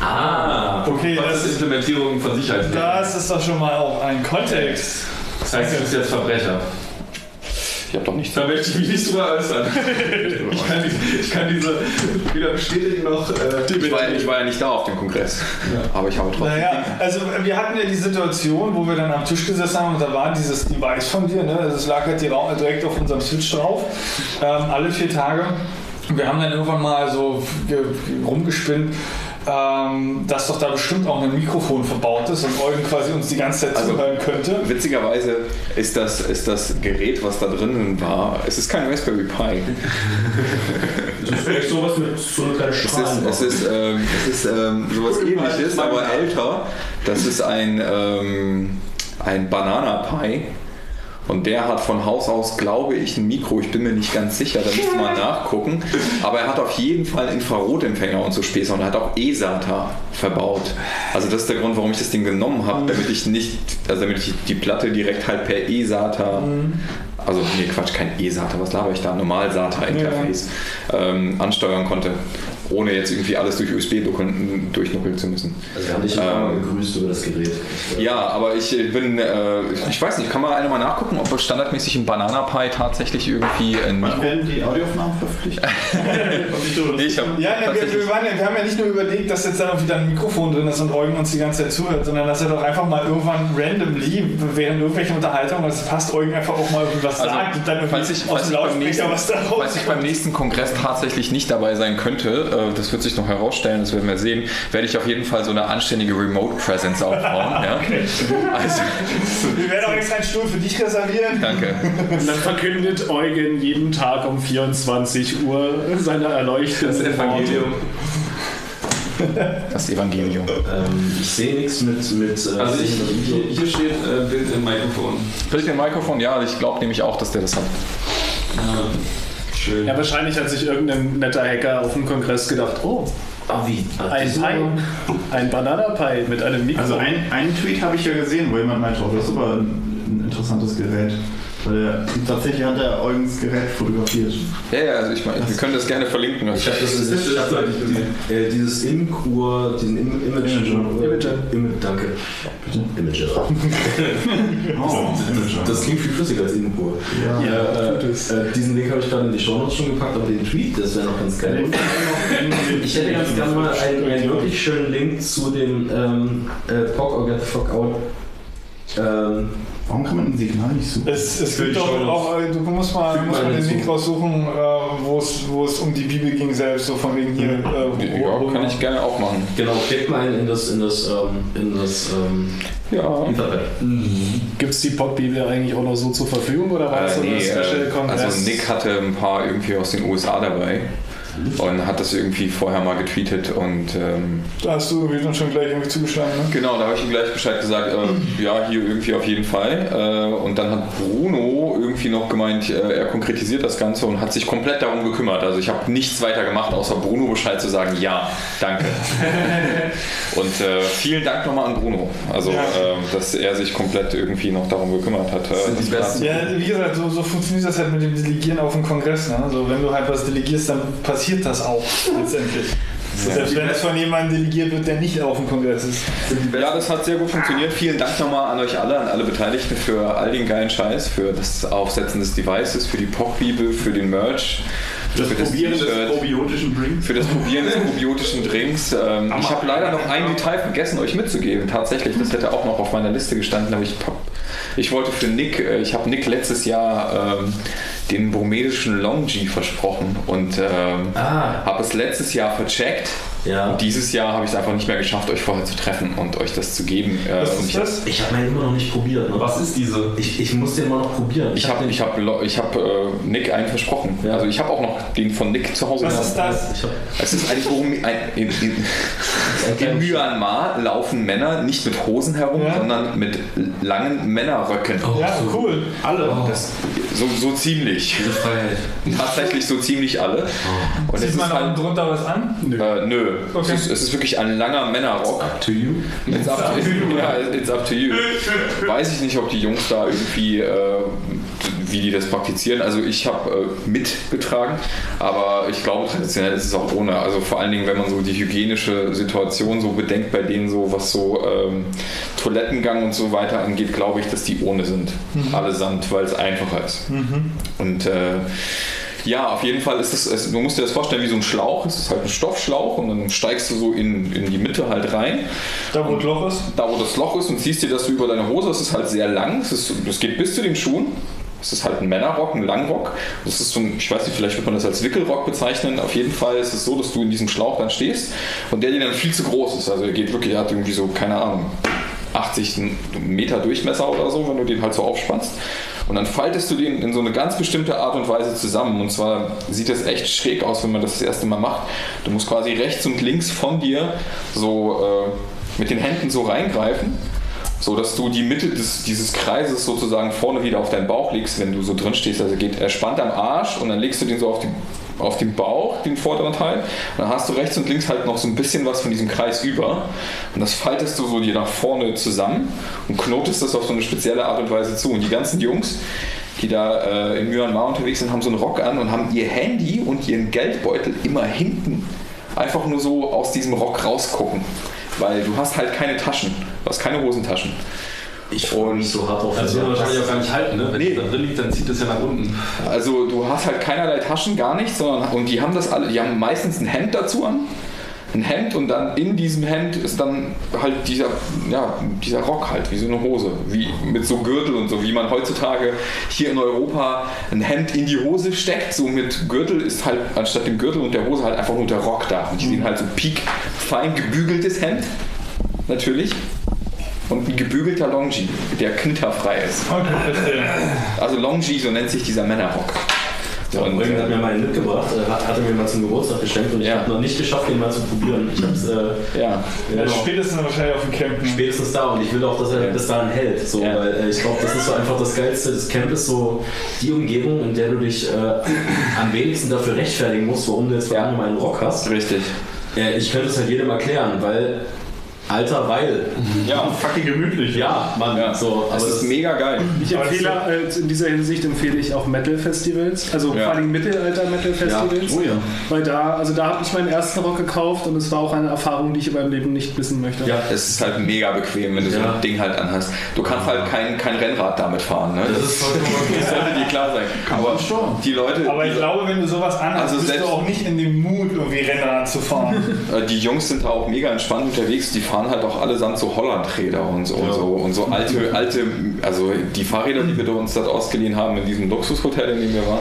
Speaker 5: Ah,
Speaker 3: Okay,
Speaker 5: was
Speaker 3: das
Speaker 5: ist
Speaker 3: ist,
Speaker 5: Implementierung von Sicherheitsregeln?
Speaker 3: das ist doch schon mal auch ein Kontext.
Speaker 5: Das heißt, du bist jetzt Verbrecher.
Speaker 4: Ich habe doch nichts.
Speaker 5: Da möchte ich mich nicht drüber äußern. ich, kann die, ich kann diese weder bestätigen noch. Äh,
Speaker 4: Ich war, ich war ja nicht da auf dem Kongress. Aber ich habe trotzdem.
Speaker 3: Naja, also wir hatten ja die Situation, wo wir dann am Tisch gesessen haben und da war dieses Device von dir, ne? das lag halt direkt auf unserem Switch drauf, ähm, alle vier Tage. Und wir haben dann irgendwann mal so ge- rumgespinnt, ähm, dass doch da bestimmt auch ein Mikrofon verbaut ist und Eugen quasi uns die ganze Zeit
Speaker 4: Also-
Speaker 3: zuhören könnte.
Speaker 4: Witzigerweise ist das, ist das Gerät, was da drinnen war, es ist kein Raspberry Pi.
Speaker 2: Das ist vielleicht sowas mit so einer kleinen
Speaker 4: Es ist,
Speaker 2: Strahlen.
Speaker 4: es ist, ähm, es ist ähm, sowas ähnliches, aber älter. Das ist ein, ähm, ein Banana Pi. Und der hat von Haus aus, glaube ich, ein Mikro. Ich bin mir nicht ganz sicher, da müsste man nachgucken. Aber er hat auf jeden Fall Infrarotempfänger und so Späße. Und er hat auch eSATA verbaut. Also das ist der Grund, warum ich das Ding genommen habe, damit ich nicht, also damit ich die Platte direkt halt per eSATA, also nee Quatsch, kein eSATA, was laber ich da, normal SATA-Interface ähm, ansteuern konnte, ohne jetzt irgendwie alles durch USB durchnuckeln zu müssen.
Speaker 2: Also wir haben dich immer
Speaker 4: Ähm,
Speaker 2: gegrüßt über das Gerät.
Speaker 4: Ja, aber ich äh, bin, äh, ich weiß nicht, kann mal einer mal nachgucken, ob standardmäßig im Banana Pi tatsächlich irgendwie ein
Speaker 6: Wann werden die Audioaufnahmen veröffentlicht?
Speaker 4: Nee, ich hab
Speaker 3: Ja, wir, wir, waren, ja- wir haben ja nicht nur überlegt, dass jetzt da irgendwie dann ein Mikrofon drin ist und Eugen uns die ganze Zeit zuhört, sondern dass er doch einfach mal irgendwann randomly, während irgendwelcher Unterhaltung, was passt, Eugen einfach auch mal irgendwie was
Speaker 4: Also,
Speaker 3: sagt und dann irgendwie
Speaker 4: falls ich,
Speaker 3: aus
Speaker 4: falls,
Speaker 3: dem
Speaker 4: ich beim
Speaker 3: Lautsprecher
Speaker 4: nächsten,
Speaker 3: was da
Speaker 4: falls ich beim nächsten Kongress tatsächlich nicht dabei sein könnte, äh, das wird sich noch herausstellen, das werden wir sehen, werde ich auf jeden Fall so eine anständige Remote Presence aufbauen. ja? Also,
Speaker 3: Wir werden auch extra einen Stuhl für dich reservieren.
Speaker 4: danke.
Speaker 7: Und dann verkündet Eugen jeden Tag um 24 Uhr seine Erleuchtung.
Speaker 5: das Evangelium.
Speaker 4: Das Evangelium.
Speaker 2: Ähm, ich sehe nichts mit. mit äh,
Speaker 5: Also ich, hier, hier steht äh, Bild im Mikrofon.
Speaker 4: Bild im Mikrofon, ja, ich glaube nämlich auch, dass der das hat.
Speaker 5: Schön.
Speaker 7: Ja, wahrscheinlich hat sich irgendein netter Hacker auf dem Kongress gedacht, oh,
Speaker 2: ah, wie? Ah,
Speaker 7: ein
Speaker 2: das-
Speaker 7: Pi, ein Banana-Pi mit einem Mikro.
Speaker 6: Also ein, einen Tweet habe ich ja gesehen, wo jemand meinte, oh, das ist aber ein, ein interessantes Gerät. Weil tatsächlich hat er Eugens Gerät fotografiert.
Speaker 4: Ja, ja, also ich meine, wir können das gerne verlinken.
Speaker 2: Ich habe das ist, ich hab die, äh, dieses Imkur, diesen Im Image,
Speaker 3: Imager.
Speaker 2: Im danke. Bitte? Imager.
Speaker 6: Oh,
Speaker 2: Das klingt viel flüssiger als Imkur.
Speaker 3: Ja,
Speaker 2: äh,
Speaker 3: tut es.
Speaker 2: äh, diesen Link habe ich gerade in die Show Notes schon gepackt, aber den Tweet, das wäre noch ganz geil. Ich hätte ganz gerne mal einen, einen wirklich schönen Link zu dem ähm, äh, POC or Get the Fuck Out Ähm,
Speaker 6: Warum kann man ein Signal nicht suchen?
Speaker 3: Es, es gibt doch auch, äh, du musst mal, musst
Speaker 5: mal
Speaker 3: den. Link raussuchen, äh, wo es wo es um die Bibel ging selbst, so von wegen hier. Äh,
Speaker 4: Ja,
Speaker 3: wo-
Speaker 4: kann ich gerne auch machen.
Speaker 2: genau, klickt mal in das, in das, ähm, in das ähm,
Speaker 4: Ja.
Speaker 2: Internet.
Speaker 9: Gibt es die Podbibel eigentlich auch noch so zur Verfügung oder war das
Speaker 4: Äh,
Speaker 9: so
Speaker 4: nee,
Speaker 9: eine Special
Speaker 4: äh,
Speaker 9: Kongress?
Speaker 4: also Nick hatte ein paar irgendwie aus den USA dabei und hat das irgendwie vorher mal getweetet und ähm,
Speaker 3: Da hast du irgendwie dann schon gleich irgendwie zugeschlagen, ne?
Speaker 4: genau, da habe ich ihm gleich Bescheid gesagt, äh, ja, hier irgendwie auf jeden Fall. Äh, und dann hat Bruno irgendwie noch gemeint, äh, er konkretisiert das Ganze und hat sich komplett darum gekümmert. Also ich habe nichts weiter gemacht, außer Bruno Bescheid zu sagen, ja, danke. und äh, vielen Dank nochmal an Bruno, also
Speaker 3: Ja.
Speaker 4: äh, dass er sich komplett irgendwie noch darum gekümmert hat. Äh,
Speaker 5: sind die
Speaker 4: das
Speaker 5: besten.
Speaker 3: Ja, wie gesagt, so, so funktioniert das halt mit dem Delegieren auf dem Kongress. Ne? Also wenn du halt was delegierst, dann passiert das auch letztendlich. Selbst wenn es von jemandem delegiert wird, der nicht auf dem Kongress ist.
Speaker 4: Ja, das hat sehr gut funktioniert. Vielen Dank nochmal an euch alle, an alle Beteiligten für all den geilen Scheiß, für das Aufsetzen des Devices, für die POC-Bibel, für den Merch.
Speaker 6: Das
Speaker 4: für
Speaker 6: Probieren des
Speaker 4: T-Shirt,
Speaker 6: probiotischen Drinks.
Speaker 4: Für das Probieren des probiotischen Drinks. Ähm, ich habe leider noch ein Detail vergessen, euch mitzugeben. Tatsächlich, das hätte auch noch auf meiner Liste gestanden, aber ich, ich wollte für Nick, äh, ich habe Nick letztes Jahr ähm, den burmesischen Longi versprochen und ähm,
Speaker 2: Ah.
Speaker 4: habe es letztes Jahr vercheckt.
Speaker 2: Ja.
Speaker 4: Und dieses Jahr habe ich es einfach nicht mehr geschafft, euch vorher zu treffen und euch das zu geben. Äh,
Speaker 3: Was
Speaker 4: und
Speaker 3: ist
Speaker 4: ich hab-
Speaker 3: das?
Speaker 2: Ich habe meinen immer noch nicht probiert. Ne?
Speaker 5: Was ist diese?
Speaker 2: Ich, ich muss den mal noch probieren.
Speaker 4: Ich habe ich hab, Lo- ich hab, äh, Nick einen versprochen.
Speaker 2: Ja.
Speaker 4: Also ich habe auch noch den von Nick zu Hause.
Speaker 3: Was
Speaker 4: gehabt.
Speaker 3: ist das?
Speaker 2: Ich hab,
Speaker 4: Es ist ein, Burme- ein in, in, in Myanmar laufen Männer nicht mit Hosen herum,
Speaker 3: Ja.
Speaker 4: sondern mit langen Männerröcken.
Speaker 3: Ja, cool.
Speaker 6: Alle.
Speaker 4: Das, so, so ziemlich.
Speaker 5: Diese Freiheit.
Speaker 4: Tatsächlich so ziemlich alle. Und es
Speaker 3: Zieht
Speaker 4: ist
Speaker 3: man
Speaker 4: halt,
Speaker 3: drunter was an?
Speaker 4: äh, nö.
Speaker 3: Okay.
Speaker 4: Es, ist, es ist wirklich ein langer Männerrock.
Speaker 2: to you.
Speaker 4: It's up to you. Ja, it's up to you. Weiß ich nicht, ob die Jungs da irgendwie, äh, wie die das praktizieren. Also ich habe äh, mitgetragen, aber ich glaube traditionell ist es auch ohne. Also vor allen Dingen, wenn man so die hygienische Situation so bedenkt, bei denen so, was so ähm, Toilettengang und so weiter angeht, glaube ich, dass die ohne sind. Allesamt, weil es einfacher ist. Und äh, ja, auf jeden Fall ist es, es, du musst dir das vorstellen wie so ein Schlauch. Es ist halt ein Stoffschlauch und dann steigst du so in, in die Mitte halt rein
Speaker 3: Da wo das Loch ist?
Speaker 4: da wo das Loch ist und ziehst dir das so über deine Hose. Es ist halt sehr lang. Es, ist, es geht bis zu den Schuhen. Es ist halt ein Männerrock, ein Langrock. Das ist so ein, ich weiß nicht, vielleicht wird man das als Wickelrock bezeichnen. Auf jeden Fall ist es so, dass du in diesem Schlauch dann stehst und der dir dann viel zu groß ist. Also er geht wirklich, er hat irgendwie so, keine Ahnung, 80 Meter Durchmesser oder so, wenn du den halt so aufspannst. Und dann faltest du den in so eine ganz bestimmte Art und Weise zusammen. Und zwar sieht das echt schräg aus, wenn man das das erste Mal macht. Du musst quasi rechts und links von dir so äh, mit den Händen so reingreifen, so dass du die Mitte des, dieses Kreises sozusagen vorne wieder auf deinen Bauch legst, wenn du so drin stehst. Also geht er spannt am Arsch und dann legst du den so auf die auf den Bauch, den vorderen Teil. Dann hast du rechts und links halt noch so ein bisschen was von diesem Kreis über. Und das faltest du so dir nach vorne zusammen und knotest das auf so eine spezielle Art und Weise zu. Und die ganzen Jungs, die da äh, in Myanmar unterwegs sind, haben so einen Rock an und haben ihr Handy und ihren Geldbeutel immer hinten einfach nur so aus diesem Rock rausgucken. Weil du hast halt keine Taschen. Du hast keine Hosentaschen.
Speaker 2: Ich freue mich so hart auf
Speaker 5: Das wird wahrscheinlich auch gar nicht halten, ne? Wenn
Speaker 4: Nee.
Speaker 5: es da drin liegt, dann zieht es ja nach unten.
Speaker 4: Also du hast halt keinerlei Taschen, gar nichts, sondern und die haben das alle, die haben meistens ein Hemd dazu an. Ein Hemd und dann in diesem Hemd ist dann halt dieser, ja, dieser Rock halt, wie so eine Hose, wie mit so Gürtel und so, wie man heutzutage hier in Europa ein Hemd in die Hose steckt, so mit Gürtel ist halt anstatt dem Gürtel und der Hose halt einfach nur der Rock da. Und die sehen halt so piek fein gebügeltes Hemd, natürlich. Und ein gebügelter Longi, der knitterfrei ist.
Speaker 3: Okay.
Speaker 4: Also Longi, so nennt sich dieser Männerrock. Und,
Speaker 2: Eugen hat
Speaker 4: äh,
Speaker 2: mir mal einen mitgebracht, hat, hat er mir mal zum Geburtstag geschenkt und ich
Speaker 4: Ja.
Speaker 2: habe noch nicht geschafft, den mal zu probieren. Ich habe es äh,
Speaker 4: ja.
Speaker 2: genau,
Speaker 3: Spätestens wahrscheinlich auf dem Camp.
Speaker 2: spätestens da und ich will auch, dass er bis dahin hält. So,
Speaker 4: Ja.
Speaker 2: Weil äh, ich glaube, das ist so einfach das Geilste. Das Camp ist so die Umgebung, in der du dich äh, am wenigsten dafür rechtfertigen musst, warum du jetzt vor
Speaker 4: Ja.
Speaker 2: allem einen Rock hast.
Speaker 4: Richtig.
Speaker 2: Ich könnte es halt jedem erklären, weil, Alter, weil.
Speaker 4: Ja,
Speaker 6: Fucking gemütlich.
Speaker 2: Ja, Mann,
Speaker 4: ja.
Speaker 2: so.
Speaker 4: das
Speaker 2: aber
Speaker 4: ist mega geil.
Speaker 9: Ich empfehle, äh, in dieser Hinsicht empfehle ich auch Metal-Festivals, also
Speaker 4: Ja.
Speaker 9: vor allem Mittelalter-Metal-Festivals.
Speaker 2: Ja. Oh ja.
Speaker 9: Weil da, also da habe ich meinen ersten Rock gekauft und es war auch eine Erfahrung, die ich in meinem Leben nicht missen möchte.
Speaker 2: Ja,
Speaker 4: Es ist halt mega bequem, wenn du so ein Ding halt anhast. Du kannst halt kein, kein Rennrad damit fahren. Ne?
Speaker 2: Das ist vollkommen okay.
Speaker 4: das sollte dir klar sein. Aber die Leute,
Speaker 3: Aber ich
Speaker 4: die,
Speaker 3: glaube, wenn du sowas anhast,
Speaker 4: Also
Speaker 3: bist
Speaker 4: selbst-
Speaker 3: du auch nicht in dem Mut, irgendwie Rennrad zu fahren.
Speaker 4: äh, die Jungs sind da auch mega entspannt unterwegs. Die fahren fahren halt auch allesamt so Hollandräder und so, und so und so alte, alte, also die Fahrräder, die wir uns dort ausgeliehen haben in diesem Luxushotel, in dem wir waren.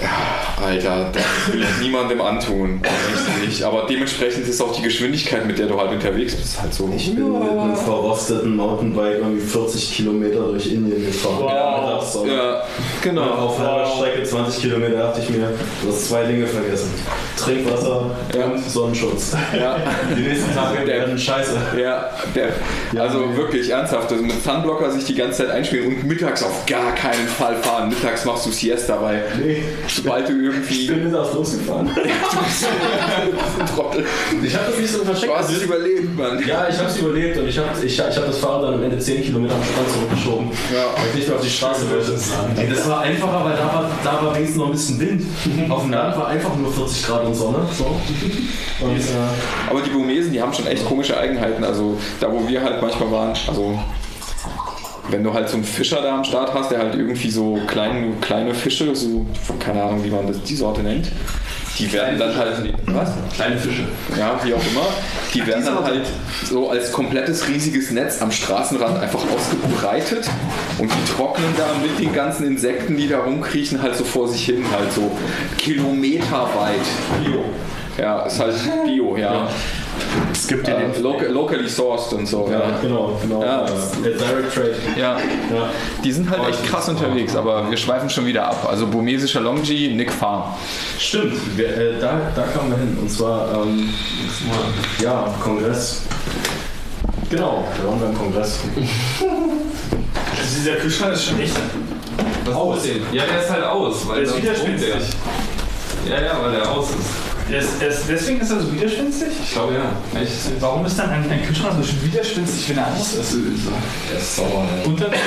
Speaker 4: Ja, Alter, das will ich niemandem antun. Nicht. Aber dementsprechend ist auch die Geschwindigkeit, mit der du halt unterwegs bist, halt so.
Speaker 2: Ich bin mit einem verrosteten Mountainbike irgendwie 40 Kilometer durch Indien gefahren.
Speaker 4: Wow. Ja, genau.
Speaker 2: Und auf halber Strecke 20 Kilometer dachte ich mir, du hast zwei Dinge vergessen. Trinkwasser und Sonnenschutz.
Speaker 4: Ja.
Speaker 2: Die nächsten Tage werden scheiße.
Speaker 4: Ja, der, also wirklich ernsthaft, also mit Sunblocker sich die ganze Zeit einspielen und mittags auf gar keinen Fall fahren. Mittags machst du Siesta, weil
Speaker 2: Nee.
Speaker 4: sobald du irgendwie.
Speaker 2: Ich bin mittags losgefahren.
Speaker 4: ein Trottel.
Speaker 2: Ich habe das nicht so versteckt.
Speaker 4: Du hast es überlebt, Mann.
Speaker 2: Ja, ich habe es überlebt und ich habe ich, ich hab das Fahrrad dann am Ende 10 Kilometer am Strand zurückgeschoben.
Speaker 4: Ja.
Speaker 2: Weil ich nicht mehr auf die Straße wollte. Ey, Das war einfacher, weil da war, da war wenigstens noch ein bisschen Wind. Auf dem Land war einfach nur 40 Grad und Sonne. So. Und, äh,
Speaker 4: Aber die Burmesen, die haben schon echt komische Eigenheiten. Also da, wo wir halt manchmal waren, also wenn du halt so einen Fischer da am Start hast, der halt irgendwie so kleine, kleine Fische, so, keine Ahnung, wie man das, die Sorte nennt, die werden dann halt, was?
Speaker 5: Kleine Fische.
Speaker 4: Ja, wie auch immer, die werden dann halt so als komplettes riesiges Netz am Straßenrand einfach ausgebreitet und die trocknen da mit den ganzen Insekten, die da rumkriechen, halt so vor sich hin, halt so kilometerweit. Bio. Ja, ist halt Bio, ja.
Speaker 9: Es gibt ja
Speaker 4: Äh,
Speaker 9: den
Speaker 4: loca locally sourced und so.
Speaker 2: ja,
Speaker 4: Ja.
Speaker 2: genau, genau.
Speaker 4: Ja.
Speaker 2: Äh, Direct Trade.
Speaker 4: Ja.
Speaker 2: Ja.
Speaker 4: Die sind halt echt krass unterwegs, aber wir schweifen schon wieder ab. Also burmesischer Longji, Nick Farm.
Speaker 2: Stimmt, wir, äh, da, da kamen wir hin. Und zwar, ähm, ja, Kongress. Genau, wir waren beim Kongress.
Speaker 3: Also dieser Kühlschrank ist schon echt.
Speaker 5: Aussehen? Ja, der ist halt aus. Weil
Speaker 3: Der ist widerspenstig.
Speaker 5: Ja, ja, weil der aus ist.
Speaker 3: Ist, ist, deswegen ist er so widerspenstig?
Speaker 5: Ich glaube ja. Echt?
Speaker 3: Warum ist dann ein, ein Kühlschrank so widerspenstig, wenn er anders ist?
Speaker 5: Der ist sauer.
Speaker 3: Und dann,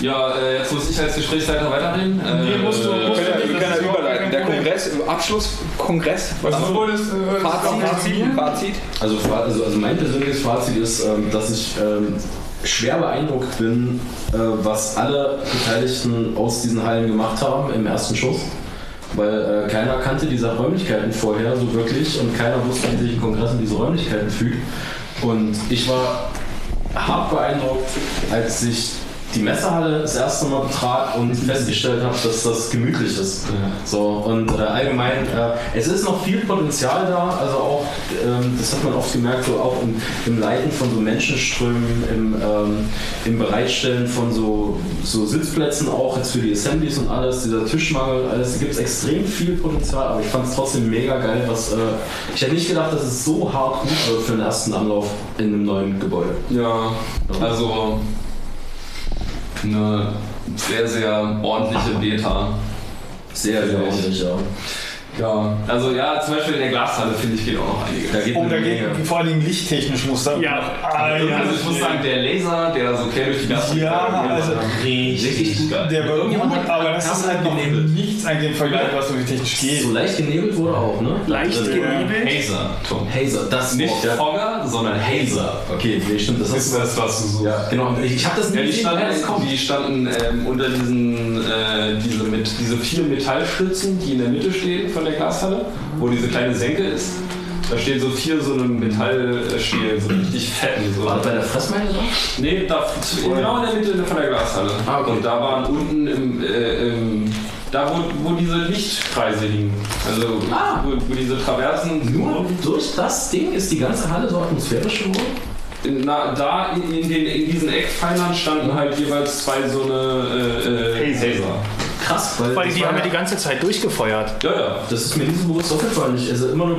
Speaker 5: Ja, äh, jetzt muss ich als Gesprächsleiter weiterreden. Äh,
Speaker 3: Nee, musst du-
Speaker 5: äh,
Speaker 3: musst
Speaker 4: können, wir können
Speaker 3: ist
Speaker 4: ja überleiten. Der. Kongress, Abschlusskongress, was
Speaker 3: was wolltest du?
Speaker 4: Fazit? Fazit?
Speaker 2: Also, also, also mein persönliches Fazit ist, ähm, dass ich ähm, schwer beeindruckt bin, äh, was alle Beteiligten aus diesen Hallen gemacht haben im ersten Schuss. Weil äh, keiner kannte diese Räumlichkeiten vorher so wirklich und keiner wusste, wie sich ein Kongress in diese Räumlichkeiten fügt. Und ich war hart beeindruckt, als ich die Messehalle das erste Mal betrat und festgestellt habe, dass das gemütlich ist. So, und äh, allgemein, äh, es ist noch viel Potenzial da, also auch, ähm, das hat man oft gemerkt, so auch im, im Leiten von so Menschenströmen, im, ähm, im Bereitstellen von so, so Sitzplätzen auch jetzt für die Assemblies und alles, dieser Tischmangel, alles, da gibt es extrem viel Potenzial, aber ich fand es trotzdem mega geil, was, äh, ich hätte nicht gedacht, dass es so hart gut wird für den ersten Anlauf in einem neuen Gebäude.
Speaker 5: Ja, also eine sehr, sehr ordentliche Beta.
Speaker 2: Sehr, sehr ordentlich, ja.
Speaker 5: Ja, also ja, zum Beispiel in der Glashalle finde ich geht auch noch einiges.
Speaker 2: Da geht
Speaker 3: Oh,
Speaker 2: eine
Speaker 3: da
Speaker 2: Menge.
Speaker 3: geht vor allen Dingen lichttechnisch muss da.
Speaker 9: Ja.
Speaker 3: ja,
Speaker 5: also ich muss sagen, der Laser, der da so quer durch die Glashalle
Speaker 3: Ja, also
Speaker 5: richtig gut.
Speaker 3: der war gut, aber das ist halt noch
Speaker 2: genebelt.
Speaker 3: nichts eigentlich im Vergleich, was irgendwie technisch geht.
Speaker 2: So leicht genebelt wurde auch, ne?
Speaker 9: leicht
Speaker 2: Also,
Speaker 9: genebelt.
Speaker 5: Hazer, Tom.
Speaker 2: Hazer, das
Speaker 5: Nicht. Fogger, sondern Hazer.
Speaker 2: Okay, nee, stimmt, das
Speaker 5: ist das, was du so.
Speaker 2: Ja, genau. Ich, ich habe das
Speaker 5: Ja,
Speaker 2: nie
Speaker 5: die
Speaker 2: gesehen, das
Speaker 5: standen,
Speaker 2: kommt.
Speaker 5: die standen ähm, unter diesen äh, diese, mit, diese vier Metallstützen, die in der Mitte stehen von der Glashalle, wo diese kleine Senke ist. Da stehen so vier so eine Metallstelen, so richtig fetten. So.
Speaker 2: War das bei der Fressmeile da?
Speaker 5: Nee, da, genau in der Mitte von der Glashalle.
Speaker 2: Ah, okay.
Speaker 5: Und da waren unten im, äh, im da wo, wo diese Lichtkreise liegen. Also
Speaker 2: Ah.
Speaker 5: wo, wo diese Traversen.
Speaker 2: Nur durch das Ding ist die ganze Halle so atmosphärisch geworden?
Speaker 5: Na, da in, in, den, in diesen Eckpfeilern standen halt jeweils zwei so eine äh, äh, Hazer.
Speaker 2: Krass, weil,
Speaker 9: Weil die haben ja
Speaker 2: ja-
Speaker 9: die ganze Zeit durchgefeuert.
Speaker 5: Ja, ja.
Speaker 2: das ist mir nie so bewusst aufgefallen. Ich, also immer nur.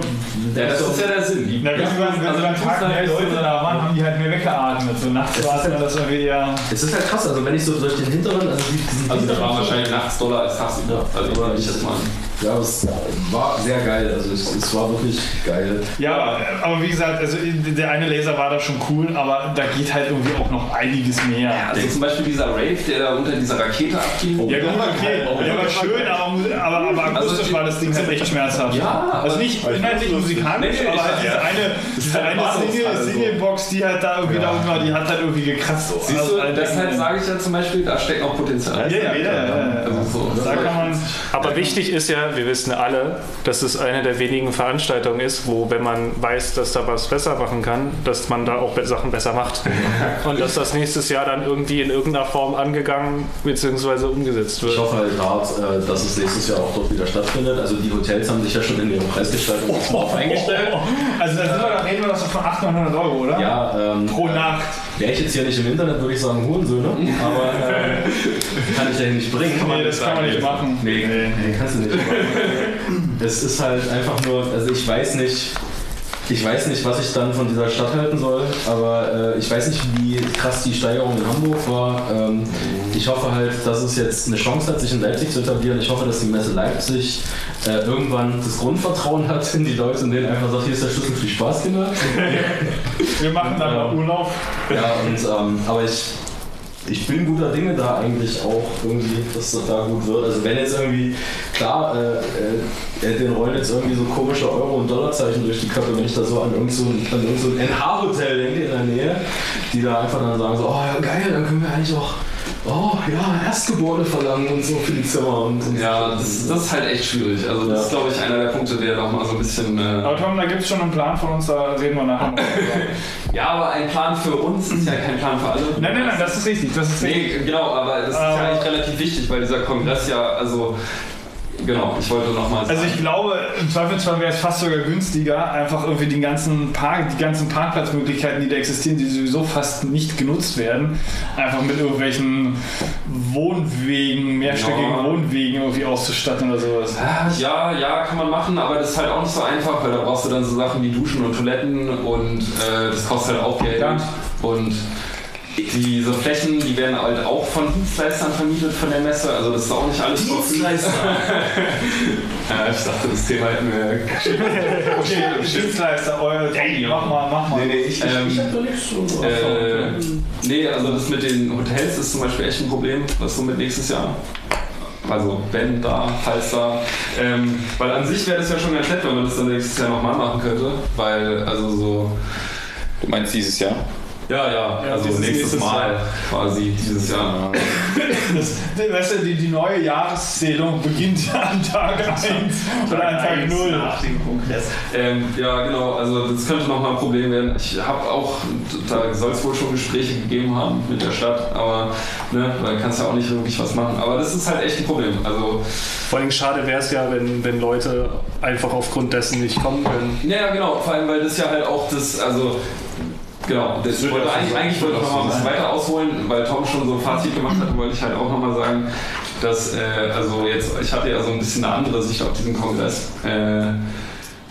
Speaker 5: Ja, das ist ja der Sinn. Die,
Speaker 3: Na, wenn sie beim, wenn
Speaker 5: also
Speaker 3: beim
Speaker 5: die
Speaker 3: Tag mehr Leute da waren, haben die halt mehr weggeatmet. So nachts war es ja das irgendwie eher.
Speaker 2: Es ist halt krass, also wenn ich so durch den hinteren, also diesen
Speaker 5: Also da
Speaker 2: hinteren
Speaker 5: war wahrscheinlich nachts doller als tagsüber.
Speaker 2: Ja,
Speaker 5: also
Speaker 2: aber
Speaker 5: ich das mal.
Speaker 2: Ja, es war sehr geil. Also es, es war wirklich geil.
Speaker 3: Ja, aber, wie gesagt, also der eine Laser war da schon cool, aber da geht halt irgendwie auch noch einiges mehr.
Speaker 5: Also zum Beispiel dieser Rave, der da unter dieser Rakete abging.
Speaker 3: Ja, gut, okay, der war schön, aber, aber akustisch
Speaker 5: Also,
Speaker 3: war das Ding halt echt schmerzhaft.
Speaker 5: Ja,
Speaker 3: also nicht inhaltlich musikalisch,
Speaker 5: Nee,
Speaker 3: aber halt diese eine, diese
Speaker 5: halt
Speaker 3: eine Single,
Speaker 5: Bahnhofshalle so.
Speaker 3: Singlebox, die halt da irgendwie da unten war, die hat halt irgendwie gekratzt.
Speaker 5: Siehst
Speaker 3: Also
Speaker 5: du,
Speaker 3: halt
Speaker 5: deshalb sage ich ja zum Beispiel, da steckt auch Potenzial.
Speaker 3: ja, ja, ja, ja, ja.
Speaker 5: Also so.
Speaker 3: Da kann man.
Speaker 9: Aber wichtig ist ja, wir wissen alle, dass es eine der wenigen Veranstaltungen ist, wo, wenn man weiß, dass da was besser machen kann, dass man da auch be- Sachen besser macht. Und dass das nächstes Jahr dann irgendwie in irgendeiner Form angegangen bzw. umgesetzt wird.
Speaker 2: Ich hoffe hart, äh, dass es nächstes Jahr auch dort wieder stattfindet. Also die Hotels haben sich ja schon in ihre Preisgestaltung ein bisschen drauf eingestellt.
Speaker 3: Also da sind wir, da reden wir doch so von 800, 900 Euro, oder?
Speaker 2: Ja, ähm,
Speaker 3: Pro Nacht.
Speaker 2: wäre ich jetzt hier nicht im Internet, würde ich sagen Hurensöhne. Aber äh, kann ich ja hier nicht bringen.
Speaker 3: Nee, das kann man nicht machen.
Speaker 2: Nee, nee, kannst du nicht machen. Es ist halt einfach nur, also ich weiß nicht, ich weiß nicht, was ich dann von dieser Stadt halten soll, aber äh, ich weiß nicht, wie krass die Steigerung in Hamburg war. Ähm, ich hoffe halt, dass es jetzt eine Chance hat, sich in Leipzig zu etablieren. Ich hoffe, dass die Messe Leipzig äh, irgendwann das Grundvertrauen hat in die Leute und denen einfach sagt, hier ist der Schlüssel, viel Spaß, Kinder.
Speaker 3: Wir machen dann mal Urlaub.
Speaker 2: Ja, und, ähm, aber ich, ich bin guter Dinge da eigentlich auch irgendwie, dass das da gut wird. Also wenn jetzt irgendwie, klar, äh, äh, den rollen jetzt irgendwie so komische Euro- und Dollarzeichen durch die Köpfe, wenn ich da so an irgend so irgend so NH-Hotel denke in der Nähe, die da einfach dann sagen so, oh ja geil, dann können wir eigentlich auch, oh ja, Erstgeborene verlangen und so für die Zimmer und, und
Speaker 5: Ja, das, das ist halt echt schwierig. Also das ist, glaube ich, einer der Punkte, der noch mal so ein bisschen... Äh,
Speaker 3: Aber Tom, da gibt es schon einen Plan von uns, da reden wir nachher noch.
Speaker 5: ja, aber ein Plan für uns ist ja kein Plan für alle.
Speaker 3: nein, nein, nein, das ist richtig. Das ist richtig.
Speaker 5: Nee, genau, aber das ist ja eigentlich relativ wichtig, weil dieser Kongress ja, also genau, ich wollte nochmal sagen.
Speaker 3: Also ich glaube, im Zweifelsfall wäre es fast sogar günstiger, einfach irgendwie den ganzen Park, die ganzen Parkplatzmöglichkeiten, die da existieren, die sowieso fast nicht genutzt werden, einfach mit irgendwelchen Wohnwegen, mehrstöckigen
Speaker 5: Ja.
Speaker 3: Wohnwegen irgendwie auszustatten oder sowas.
Speaker 5: Ja, ja, kann man machen, aber das ist halt auch nicht so einfach, weil da brauchst du dann so Sachen wie Duschen und Toiletten und äh, das kostet halt auch Geld.
Speaker 3: Ja.
Speaker 5: Und diese Flächen, die werden halt auch von Dienstleistern vermietet von der Messe, also das ist auch nicht alles Dienstleister. ja, ich dachte, das Thema hätten wir.
Speaker 3: Okay, Dienstleister, euer mach mal, mach mal.
Speaker 5: Nee, nee, ich, ähm, äh, nee, also das mit den Hotels ist zum Beispiel echt ein Problem, was so mit nächstes Jahr. Also wenn da, falls da. Ähm, weil an sich wäre das ja schon ganz nett, wenn man das dann nächstes Jahr nochmal machen könnte. Weil, also so.
Speaker 4: Du meinst dieses Jahr?
Speaker 5: Ja, ja, also
Speaker 3: dieses
Speaker 5: nächstes
Speaker 3: nächstes
Speaker 5: Mal quasi dieses Jahr.
Speaker 3: Das, weißt du, die, die neue Jahreszählung beginnt an Tag 1 oder an Tag 0.
Speaker 6: Nach dem Kongress.
Speaker 5: Ähm, ja, genau, also das könnte nochmal ein Problem werden. Ich habe auch, da soll es wohl schon Gespräche gegeben haben mit der Stadt, aber ne, da kannst du ja auch nicht wirklich was machen. Aber das ist halt echt ein Problem. Also,
Speaker 9: Vor allem schade wäre es ja, wenn, wenn Leute einfach aufgrund dessen nicht kommen können.
Speaker 5: ja, ja, genau, vor allem, weil das ja halt auch das, also, genau, das wollte eigentlich, eigentlich wollte ich noch mal ein bisschen weiter ausholen, weil Tom schon so ein Fazit gemacht hat, wollte ich halt auch nochmal sagen, dass, äh, also jetzt, ich hatte ja so ein bisschen eine andere Sicht auf diesen Kongress. Äh,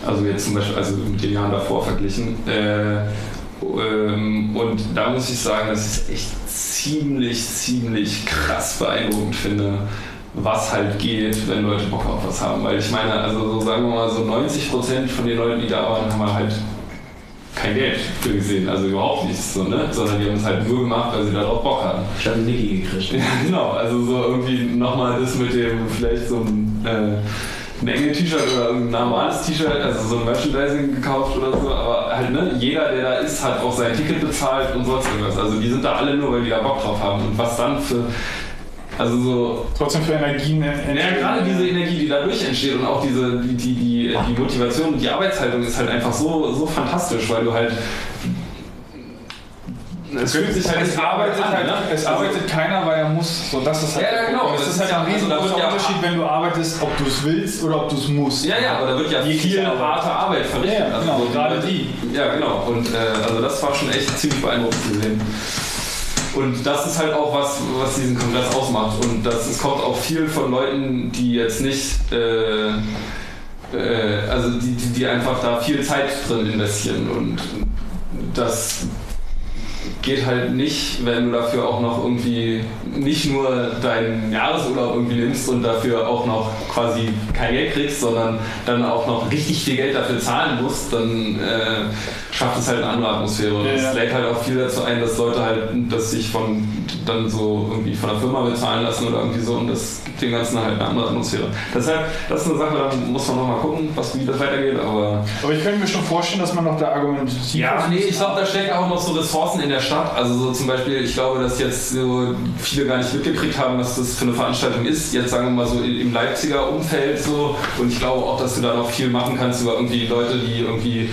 Speaker 5: also jetzt zum Beispiel, also mit den Jahren davor verglichen. Äh, ähm, und da muss ich sagen, dass ich es echt ziemlich, ziemlich krass beeindruckend finde, was halt geht, wenn Leute Bock auf was haben. Weil ich meine, also so sagen wir mal so 90% von den Leuten, die da waren, haben halt kein Geld für gesehen, also überhaupt nichts, so, ne? sondern die haben es halt nur gemacht, weil sie darauf Bock hatten.
Speaker 2: Ich habe Niki gekriegt.
Speaker 5: Ja, genau, also so irgendwie nochmal das mit dem, vielleicht so ein, äh, ein enge T-Shirt oder ein normales T-Shirt, also so ein Merchandising gekauft oder so, aber halt, ne, jeder, der da ist, hat auch sein Ticket bezahlt und sonst irgendwas. Also die sind da alle nur, weil die da Bock drauf haben. Und was dann für, also so,
Speaker 3: Trotzdem für Energien.
Speaker 5: ja, gerade diese Energie, die dadurch entsteht und auch diese, die, die, die, die Motivation und die Arbeitshaltung ist halt einfach so, so fantastisch, weil du halt. Es fühlt sich halt
Speaker 3: Es arbeitet,
Speaker 5: an,
Speaker 3: halt,
Speaker 5: ne?
Speaker 3: es
Speaker 5: Also-
Speaker 3: arbeitet keiner, weil er muss. So, das ist halt
Speaker 5: Ja, ja, genau.
Speaker 3: Es ist halt ein
Speaker 5: also da
Speaker 3: riesengroßer
Speaker 5: wird ja-
Speaker 3: Unterschied, wenn du arbeitest, ob du es willst oder ob du es musst.
Speaker 5: Ja, ja, aber da wird ja viel harte Arbeit verrichtet.
Speaker 3: Ja, ja, genau,
Speaker 5: so
Speaker 3: gerade die.
Speaker 5: Ja, genau. Und äh, also das war schon echt ziemlich beeindruckend zu sehen. Und das ist halt auch was, was diesen Kongress ausmacht. Und das es kommt auch viel von Leuten, die jetzt nicht, äh, äh, also die, die einfach da viel Zeit drin investieren. Und das geht halt nicht, wenn du dafür auch noch irgendwie nicht nur deinen Jahresurlaub irgendwie nimmst und dafür auch noch quasi kein Geld kriegst, sondern dann auch noch richtig viel Geld dafür zahlen musst, dann äh, schafft es halt eine andere Atmosphäre. Und
Speaker 3: Ja,
Speaker 5: es
Speaker 3: ja.
Speaker 5: lädt halt auch viel dazu ein, dass Leute halt das sich von dann so irgendwie von der Firma bezahlen lassen oder irgendwie so und das gibt dem Ganzen halt eine andere Atmosphäre. Deshalb, das ist eine Sache, da muss man nochmal gucken, was, wie das weitergeht, aber
Speaker 3: Aber ich könnte mir schon vorstellen, dass man noch da argumentiert.
Speaker 5: ja, nee, ich glaube, da stecken auch noch so Ressourcen in der Stadt. Also so zum Beispiel, ich glaube, dass jetzt so viele gar nicht mitgekriegt haben, was das für eine Veranstaltung ist. Jetzt sagen wir mal so im Leipziger Umfeld so. Und ich glaube auch, dass du da noch viel machen kannst über irgendwie Leute, die irgendwie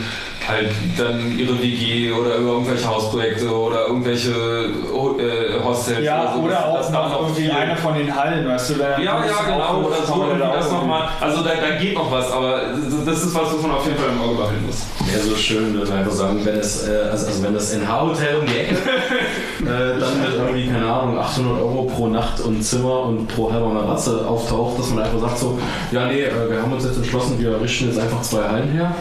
Speaker 5: halt dann ihre WG oder über irgendwelche Hausprojekte oder irgendwelche äh, Hostels
Speaker 3: Ja,
Speaker 5: so.
Speaker 3: oder
Speaker 5: Das-
Speaker 3: auch
Speaker 5: das da
Speaker 3: noch irgendwie
Speaker 5: viel-
Speaker 3: eine von den Hallen, weißt du? Da
Speaker 5: ja, ja, genau, oder so, irgendwie das nochmal. Also da, da geht noch was, aber das ist was, was man auf jeden Fall im Auge behalten muss.
Speaker 2: Wäre so schön, würde einfach sagen, wenn es, äh, also, also wenn das NH-Hotel um die Ecke, äh, dann mit irgendwie, keine Ahnung, 800 Euro pro Nacht und Zimmer und pro halber Matratze auftaucht, dass man einfach sagt so, ja nee, äh, wir haben uns jetzt entschlossen, wir richten jetzt einfach zwei Hallen her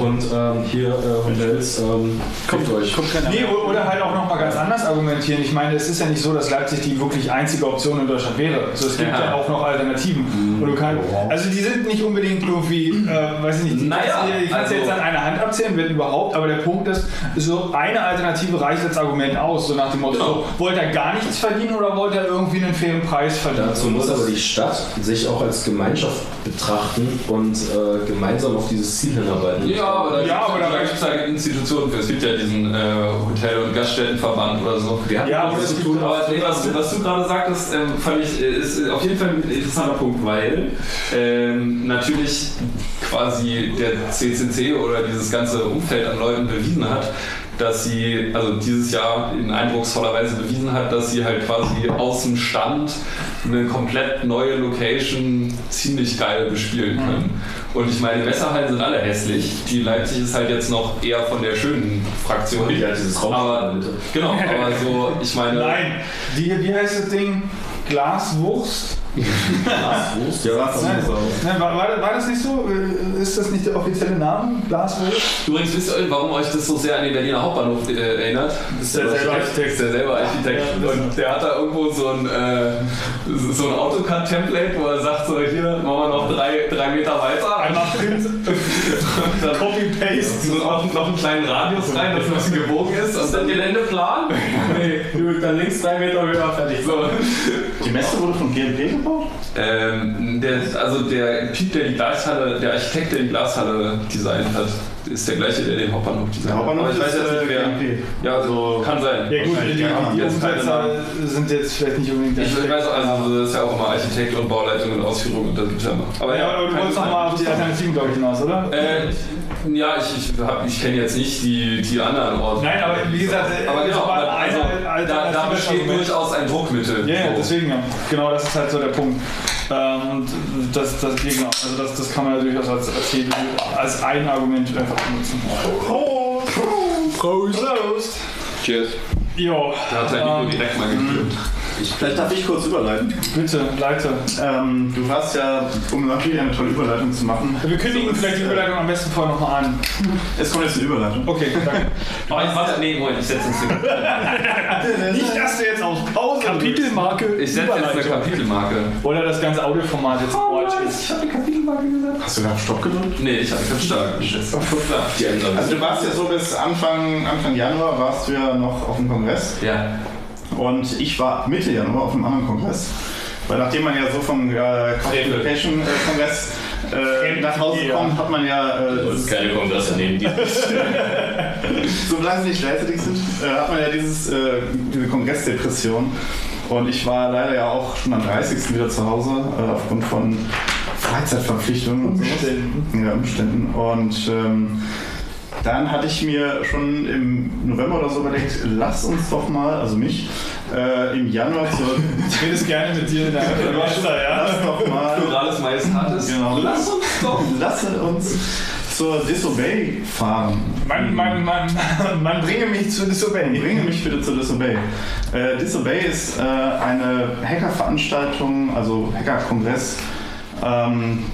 Speaker 2: und ähm, hier äh, Hotels, ähm, kommt euch.
Speaker 3: Nee, o- oder halt auch nochmal ganz anders argumentieren. Ich meine, es ist ja nicht so, dass Leipzig die wirklich einzige Option in Deutschland wäre. Also es gibt ja,
Speaker 5: Ja.
Speaker 3: auch noch Alternativen. Und du kann, also die sind nicht unbedingt irgendwie, äh, weiß ich nicht, die
Speaker 5: Naja,
Speaker 3: kannst du- die kannst
Speaker 5: also-
Speaker 3: jetzt an einer Hand abzählen, wenn überhaupt, aber der Punkt ist, so eine Alternative reicht als Argument aus, so nach dem Motto, so, wollt er gar nichts verdienen oder wollt er irgendwie einen fairen Preis verdienen?
Speaker 2: Dazu muss aber die Stadt sich auch als Gemeinschaft betrachten und äh, gemeinsam auf dieses Ziel hinarbeiten.
Speaker 5: Ja, aber da
Speaker 3: Ja, aber da-
Speaker 5: gibt es halt Institutionen für. Es gibt ja diesen äh, Hotel- und Gaststättenverband oder so.
Speaker 2: Wir hatten
Speaker 3: Ja,
Speaker 2: das zu tun,
Speaker 5: Aber nee, was, du- was du gerade sagtest, ähm, fand ich, äh, ist auf jeden Fall ein interessanter Punkt, weil ähm, natürlich quasi der CCC oder dieses ganze Umfeld an Leuten bewiesen hat, dass sie, also dieses Jahr in eindrucksvoller Weise bewiesen hat, dass sie halt quasi aus dem Stand eine komplett neue Location ziemlich geil bespielen können. Und ich meine, die Messerhallen sind alle hässlich. Die Leipzig ist halt jetzt noch eher von der schönen Fraktion.
Speaker 2: Ja, dieses Raum-
Speaker 5: aber, genau, aber so, ich meine.
Speaker 3: Nein, die, wie heißt das Ding? Glaswurst?
Speaker 6: Ja, was
Speaker 3: Ne, war, war, war das nicht so? Äh, Ist das nicht der offizielle Name? Glaswurst?
Speaker 5: Übrigens, wisst ihr, warum euch das so sehr an den Berliner Hauptbahnhof äh, erinnert? Das
Speaker 3: ist der selbe Architekt.
Speaker 5: ist der selbe Architekt.
Speaker 3: Ja,
Speaker 5: und der hat da irgendwo so ein, äh, so ein AutoCAD-Template, wo er sagt, so hier, machen wir noch drei, drei Meter weiter.
Speaker 3: Einmal Print, Copy-Paste.
Speaker 5: so noch, noch einen kleinen Radius rein, dass es ein bisschen gebogen ist. Und dann Geländeplan. Nee, dann links drei Meter höher, fertig. So.
Speaker 6: Die Messe wurde von GMP gebaut?
Speaker 5: Ähm, der, also der Typ, der die Glashalle, der Architekt, der die Glashalle designt hat, ist der gleiche, der den Hauptbahnhof designt
Speaker 6: Der Hauptbahnhof
Speaker 5: ich weiß
Speaker 6: ist,
Speaker 5: jetzt nicht,
Speaker 6: äh,
Speaker 5: wer. Ja, also kann sein.
Speaker 3: Ja gut, die, die, die Umsetzer sind jetzt vielleicht nicht unbedingt
Speaker 5: Ich, ich weiß auch, also das ist ja auch immer Architekt und Bauleitung und Ausführung und das gibt's ja immer. Aber
Speaker 3: Ja, aber du wolltest nochmal auf die Alternativen, glaube ich, hinaus, oder?
Speaker 5: Äh, ja, ich, ich, hab- ich kenne jetzt nicht die, die anderen Orte.
Speaker 3: Nein, aber wie gesagt, äh,
Speaker 5: aber genau, also, da, da besteht durchaus ein Druckmittel.
Speaker 3: Ja,
Speaker 5: So.
Speaker 3: deswegen. Genau, das ist halt so der Punkt. Ähm, und das, das, genau, also das, das kann man ja durchaus als, als, ein Argument einfach benutzen. Prost! Prost!
Speaker 4: Cheers.
Speaker 3: Jo,
Speaker 5: Da hat sein Nico
Speaker 3: ähm,
Speaker 5: direkt mal geführt.
Speaker 6: Vielleicht darf ich kurz überleiten.
Speaker 3: bitte, Leute.
Speaker 6: Ähm, du hast ja, um natürlich eine tolle Überleitung zu machen.
Speaker 3: Wir kündigen
Speaker 6: So,
Speaker 3: vielleicht die
Speaker 6: äh,
Speaker 3: Überleitung am besten vorher nochmal an.
Speaker 6: Es kommt jetzt eine Überleitung.
Speaker 3: Okay, danke.
Speaker 5: Oh, ich warte, nee, Moment, ich setze jetzt,
Speaker 3: Nicht, dass du jetzt auf Pause Kapitelmarke
Speaker 5: ich setz jetzt eine Kapitelmarke.
Speaker 3: Oder das ganze Audioformat jetzt Quatsch ist.
Speaker 5: habe eine Kapitelmarke gesagt.
Speaker 6: Hast du gerade Stopp gedrückt?
Speaker 5: Nee, ich habe ganz stark geschätzt. Klar. Die anderen.
Speaker 6: Also du warst ja so bis Anfang, Anfang Januar warst du ja noch auf dem Kongress
Speaker 5: ja.
Speaker 6: Und ich war Mitte Januar auf einem anderen Kongress. Weil nachdem man ja so vom äh, Education äh, Kongress äh, nach Hause
Speaker 3: Ja.
Speaker 6: kommt, hat man ja äh,
Speaker 2: keine Kongresse nehmen, die
Speaker 6: solange sie nicht gleichzeitig sind, äh, hat man ja dieses, äh, diese Kongressdepression. Und ich war leider ja auch schon am 30. wieder zu Hause, äh, aufgrund von Freizeitverpflichtungen und.
Speaker 3: Umständen.
Speaker 6: Ja, Umständen. Und ähm, dann hatte ich mir schon im November oder so überlegt, lass uns doch mal, also mich, äh, im Januar zur.
Speaker 3: Ich rede es gerne mit dir in der Wasser, ja?
Speaker 6: lass doch mal.
Speaker 5: Plurales Majestatis.
Speaker 6: Genau.
Speaker 5: Lass uns doch.
Speaker 6: Lasse uns zur Disobey fahren.
Speaker 3: Man, man, man, man bringe mich zu Disobey.
Speaker 6: Bringe mich bitte zu Disobey. Äh, Disobey ist äh, eine Hacker-Veranstaltung, also Hacker-Kongress, ähm,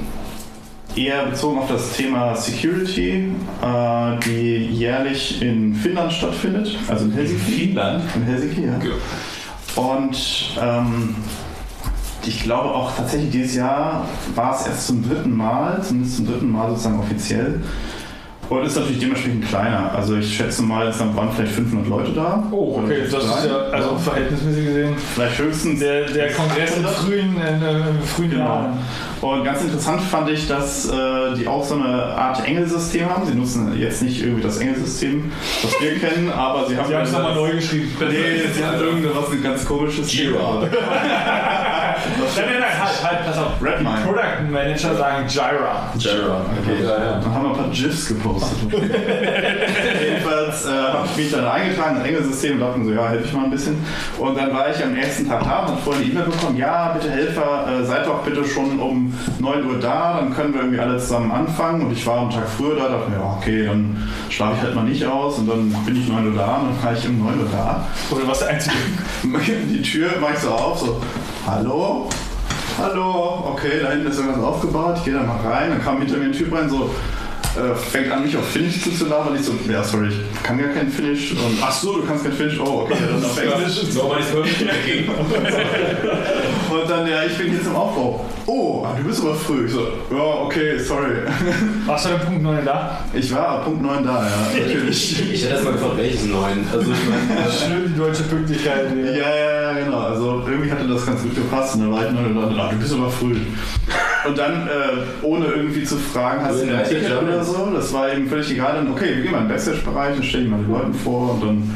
Speaker 6: eher bezogen auf das Thema Security, äh, die jährlich in Finnland stattfindet, also in Helsinki.
Speaker 5: Finnland?
Speaker 6: In Helsinki, ja. Und ähm, ich glaube auch tatsächlich dieses Jahr war es erst zum dritten Mal, zumindest zum dritten Mal sozusagen offiziell. Und ist natürlich dementsprechend kleiner. Also ich schätze mal, es waren vielleicht 500 Leute da.
Speaker 3: Oh, okay, das ist ja also verhältnismäßig gesehen.
Speaker 6: Vielleicht höchstens
Speaker 3: Der, der Kongress in frühen, in, äh, frühen
Speaker 6: Genau.
Speaker 3: Jahren.
Speaker 6: Und ganz interessant fand ich, dass äh, die auch so eine Art Engelsystem haben. Sie nutzen jetzt nicht irgendwie das Engelsystem, das wir kennen, aber sie haben.
Speaker 3: Die haben es nochmal neu geschrieben.
Speaker 6: Nee, sie haben irgendwas ein ganz komisches.
Speaker 2: Jira.
Speaker 3: Nein, nein, nein, halt, halt, pass auf.
Speaker 6: Redmine.
Speaker 3: Product Manager sagen Jira.
Speaker 2: Jira.
Speaker 6: Okay.
Speaker 2: Ja, ja.
Speaker 6: Dann haben wir ein paar GIFs gepostet. Jedenfalls äh, habe ich mich dann eingetragen, das Engelsystem, und dachte mir so, ja, helfe ich mal ein bisschen. Und dann war ich am ersten Tag da und habe vorher eine E-Mail bekommen, ja, bitte Helfer, äh, seid doch bitte schon um 9 Uhr da, dann können wir irgendwie alle zusammen anfangen. Und ich war einen Tag früher da, dachte mir, ja, okay, dann schlafe ich halt mal nicht aus und dann bin ich 9 Uhr da und dann war ich um 9 Uhr da.
Speaker 3: Oder was der einzige.
Speaker 6: Die Tür mache ich so auf, so, hallo? Hallo, okay, da hinten ist irgendwas aufgebaut, ich gehe da mal rein, dann kam hinter mir ein Typ rein, so, äh, fängt an mich auf Finnish zuzulabern, ich so, ja, sorry, ich kann gar kein Finnish und, ach so, du kannst kein Finnish, oh, okay, dann auf Englisch.
Speaker 2: Nobody's perfect.
Speaker 6: Und dann, ja, ich bin hier zum Aufbau. Oh, ah, du bist aber früh. Ich so, ja, okay, sorry.
Speaker 3: Warst du an Punkt 9 da?
Speaker 6: Ich war ab Punkt 9 da, ja, natürlich.
Speaker 2: Ich hätte erst mal gefragt, welches neun? Also ich meine,
Speaker 3: Schön die deutsche Pünktlichkeit.
Speaker 6: Ja, ja, ja, genau. Also irgendwie hatte das ganz gut gepasst. Und dann war ich nur dann, ah, du bist aber früh. Und dann, äh, ohne irgendwie zu fragen, hast du ein Ticket
Speaker 2: ja,
Speaker 6: oder so? Das war eben völlig egal. Dann, okay, wir gehen mal in den Backstage-Bereich, dann stelle ich mal den Leuten vor und dann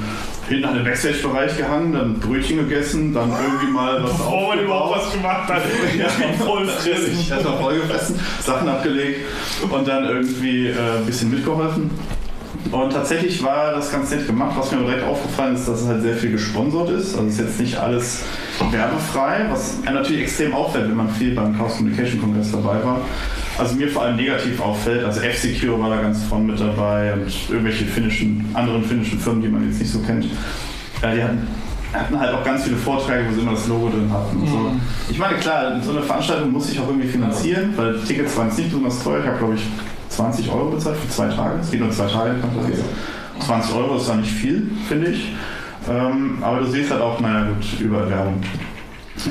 Speaker 6: hinten an den Backstage-Bereich gehangen, dann Brötchen gegessen, dann irgendwie mal was
Speaker 3: Bevor man überhaupt was gemacht hat.
Speaker 6: Ja,
Speaker 3: voll fressen.
Speaker 6: Ich erstmal voll gefressen, Sachen abgelegt und dann irgendwie äh, ein bisschen mitgeholfen. Und tatsächlich war das ganz nett gemacht. Was mir aber direkt aufgefallen ist, dass es halt sehr viel gesponsert ist. Also es ist jetzt nicht alles werbefrei, was einem natürlich extrem auffällt, wenn man viel beim Chaos Communication Kongress dabei war. Also mir vor allem negativ auffällt. Also F-Secure war da ganz vorne mit dabei und irgendwelche finnischen, anderen finnischen Firmen, die man jetzt nicht so kennt. Äh, die hatten hatten halt auch ganz viele Vorträge, wo sie immer das Logo drin hatten. Und so. Ich meine, klar, so eine Veranstaltung muss sich auch irgendwie finanzieren, weil Tickets waren jetzt nicht besonders teuer. Ich habe, glaube ich, 20 Euro bezahlt für zwei Tage. Es geht nur zwei Tage. kann ich sagen. 20 Euro ist da nicht viel, finde ich. Ähm, aber du siehst halt auch, naja, gut, überall Werbung.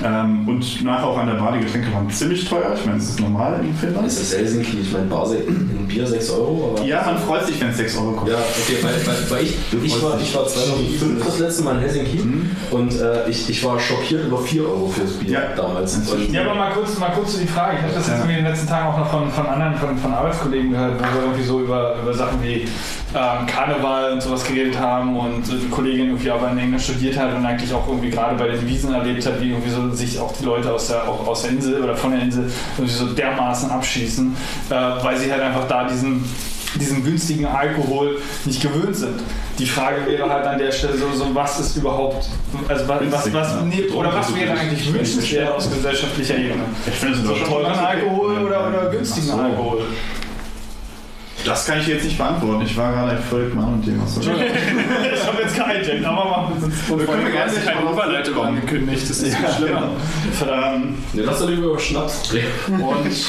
Speaker 6: Ähm, und nachher auch an der Bar, die Getränke waren ziemlich teuer. Ich meine, es ist normal in Finnland.
Speaker 2: ist das Helsinki? Ich meine, Bar ein Bier 6 Euro, aber.
Speaker 6: Ja, man freut sich, wenn es 6 Euro kostet.
Speaker 2: Ja, okay, weil, weil, weil ich, ich, war, ich war 2005 das letzte Mal in Helsinki und äh, ich, ich war schockiert über 4 Euro fürs Bier
Speaker 6: Ja.
Speaker 2: damals. Und,
Speaker 3: Ja, aber mal kurz, mal kurz so die Frage. Ich habe das jetzt irgendwie in den letzten Tagen auch noch von, von anderen, von, von Arbeitskollegen gehört, wo wir irgendwie so über, über Sachen wie ähm, Karneval und sowas geredet haben und die Kollegin irgendwie aber in England studiert hat und eigentlich auch irgendwie gerade bei den Wiesen erlebt hat, wie irgendwie so sich auch die Leute aus der, auch aus der Insel oder von der Insel so dermaßen abschießen, äh, weil sie halt einfach da diesen diesen günstigen Alkohol nicht gewöhnt sind. Die Frage wäre halt an der Stelle so, so was ist überhaupt, also was, was, was nee, oder was wäre eigentlich wünschenswert aus gesellschaftlicher Ebene?
Speaker 6: Ich finde es
Speaker 3: So teuren. Alkohol oder, oder günstigen
Speaker 6: so.
Speaker 3: Alkohol?
Speaker 6: Das kann ich jetzt nicht beantworten. Ich war gerade völlig mal und dem was.
Speaker 3: Ich habe jetzt gehijackt, aber machen wir uns
Speaker 6: Wir können gerne
Speaker 3: keine
Speaker 6: mal
Speaker 3: Überleitung
Speaker 6: kommen.
Speaker 3: angekündigt, das ist
Speaker 6: Ja,
Speaker 3: viel schlimmer.
Speaker 6: Ähm,
Speaker 2: ne, lass doch lieber über Schnaps reden.
Speaker 6: und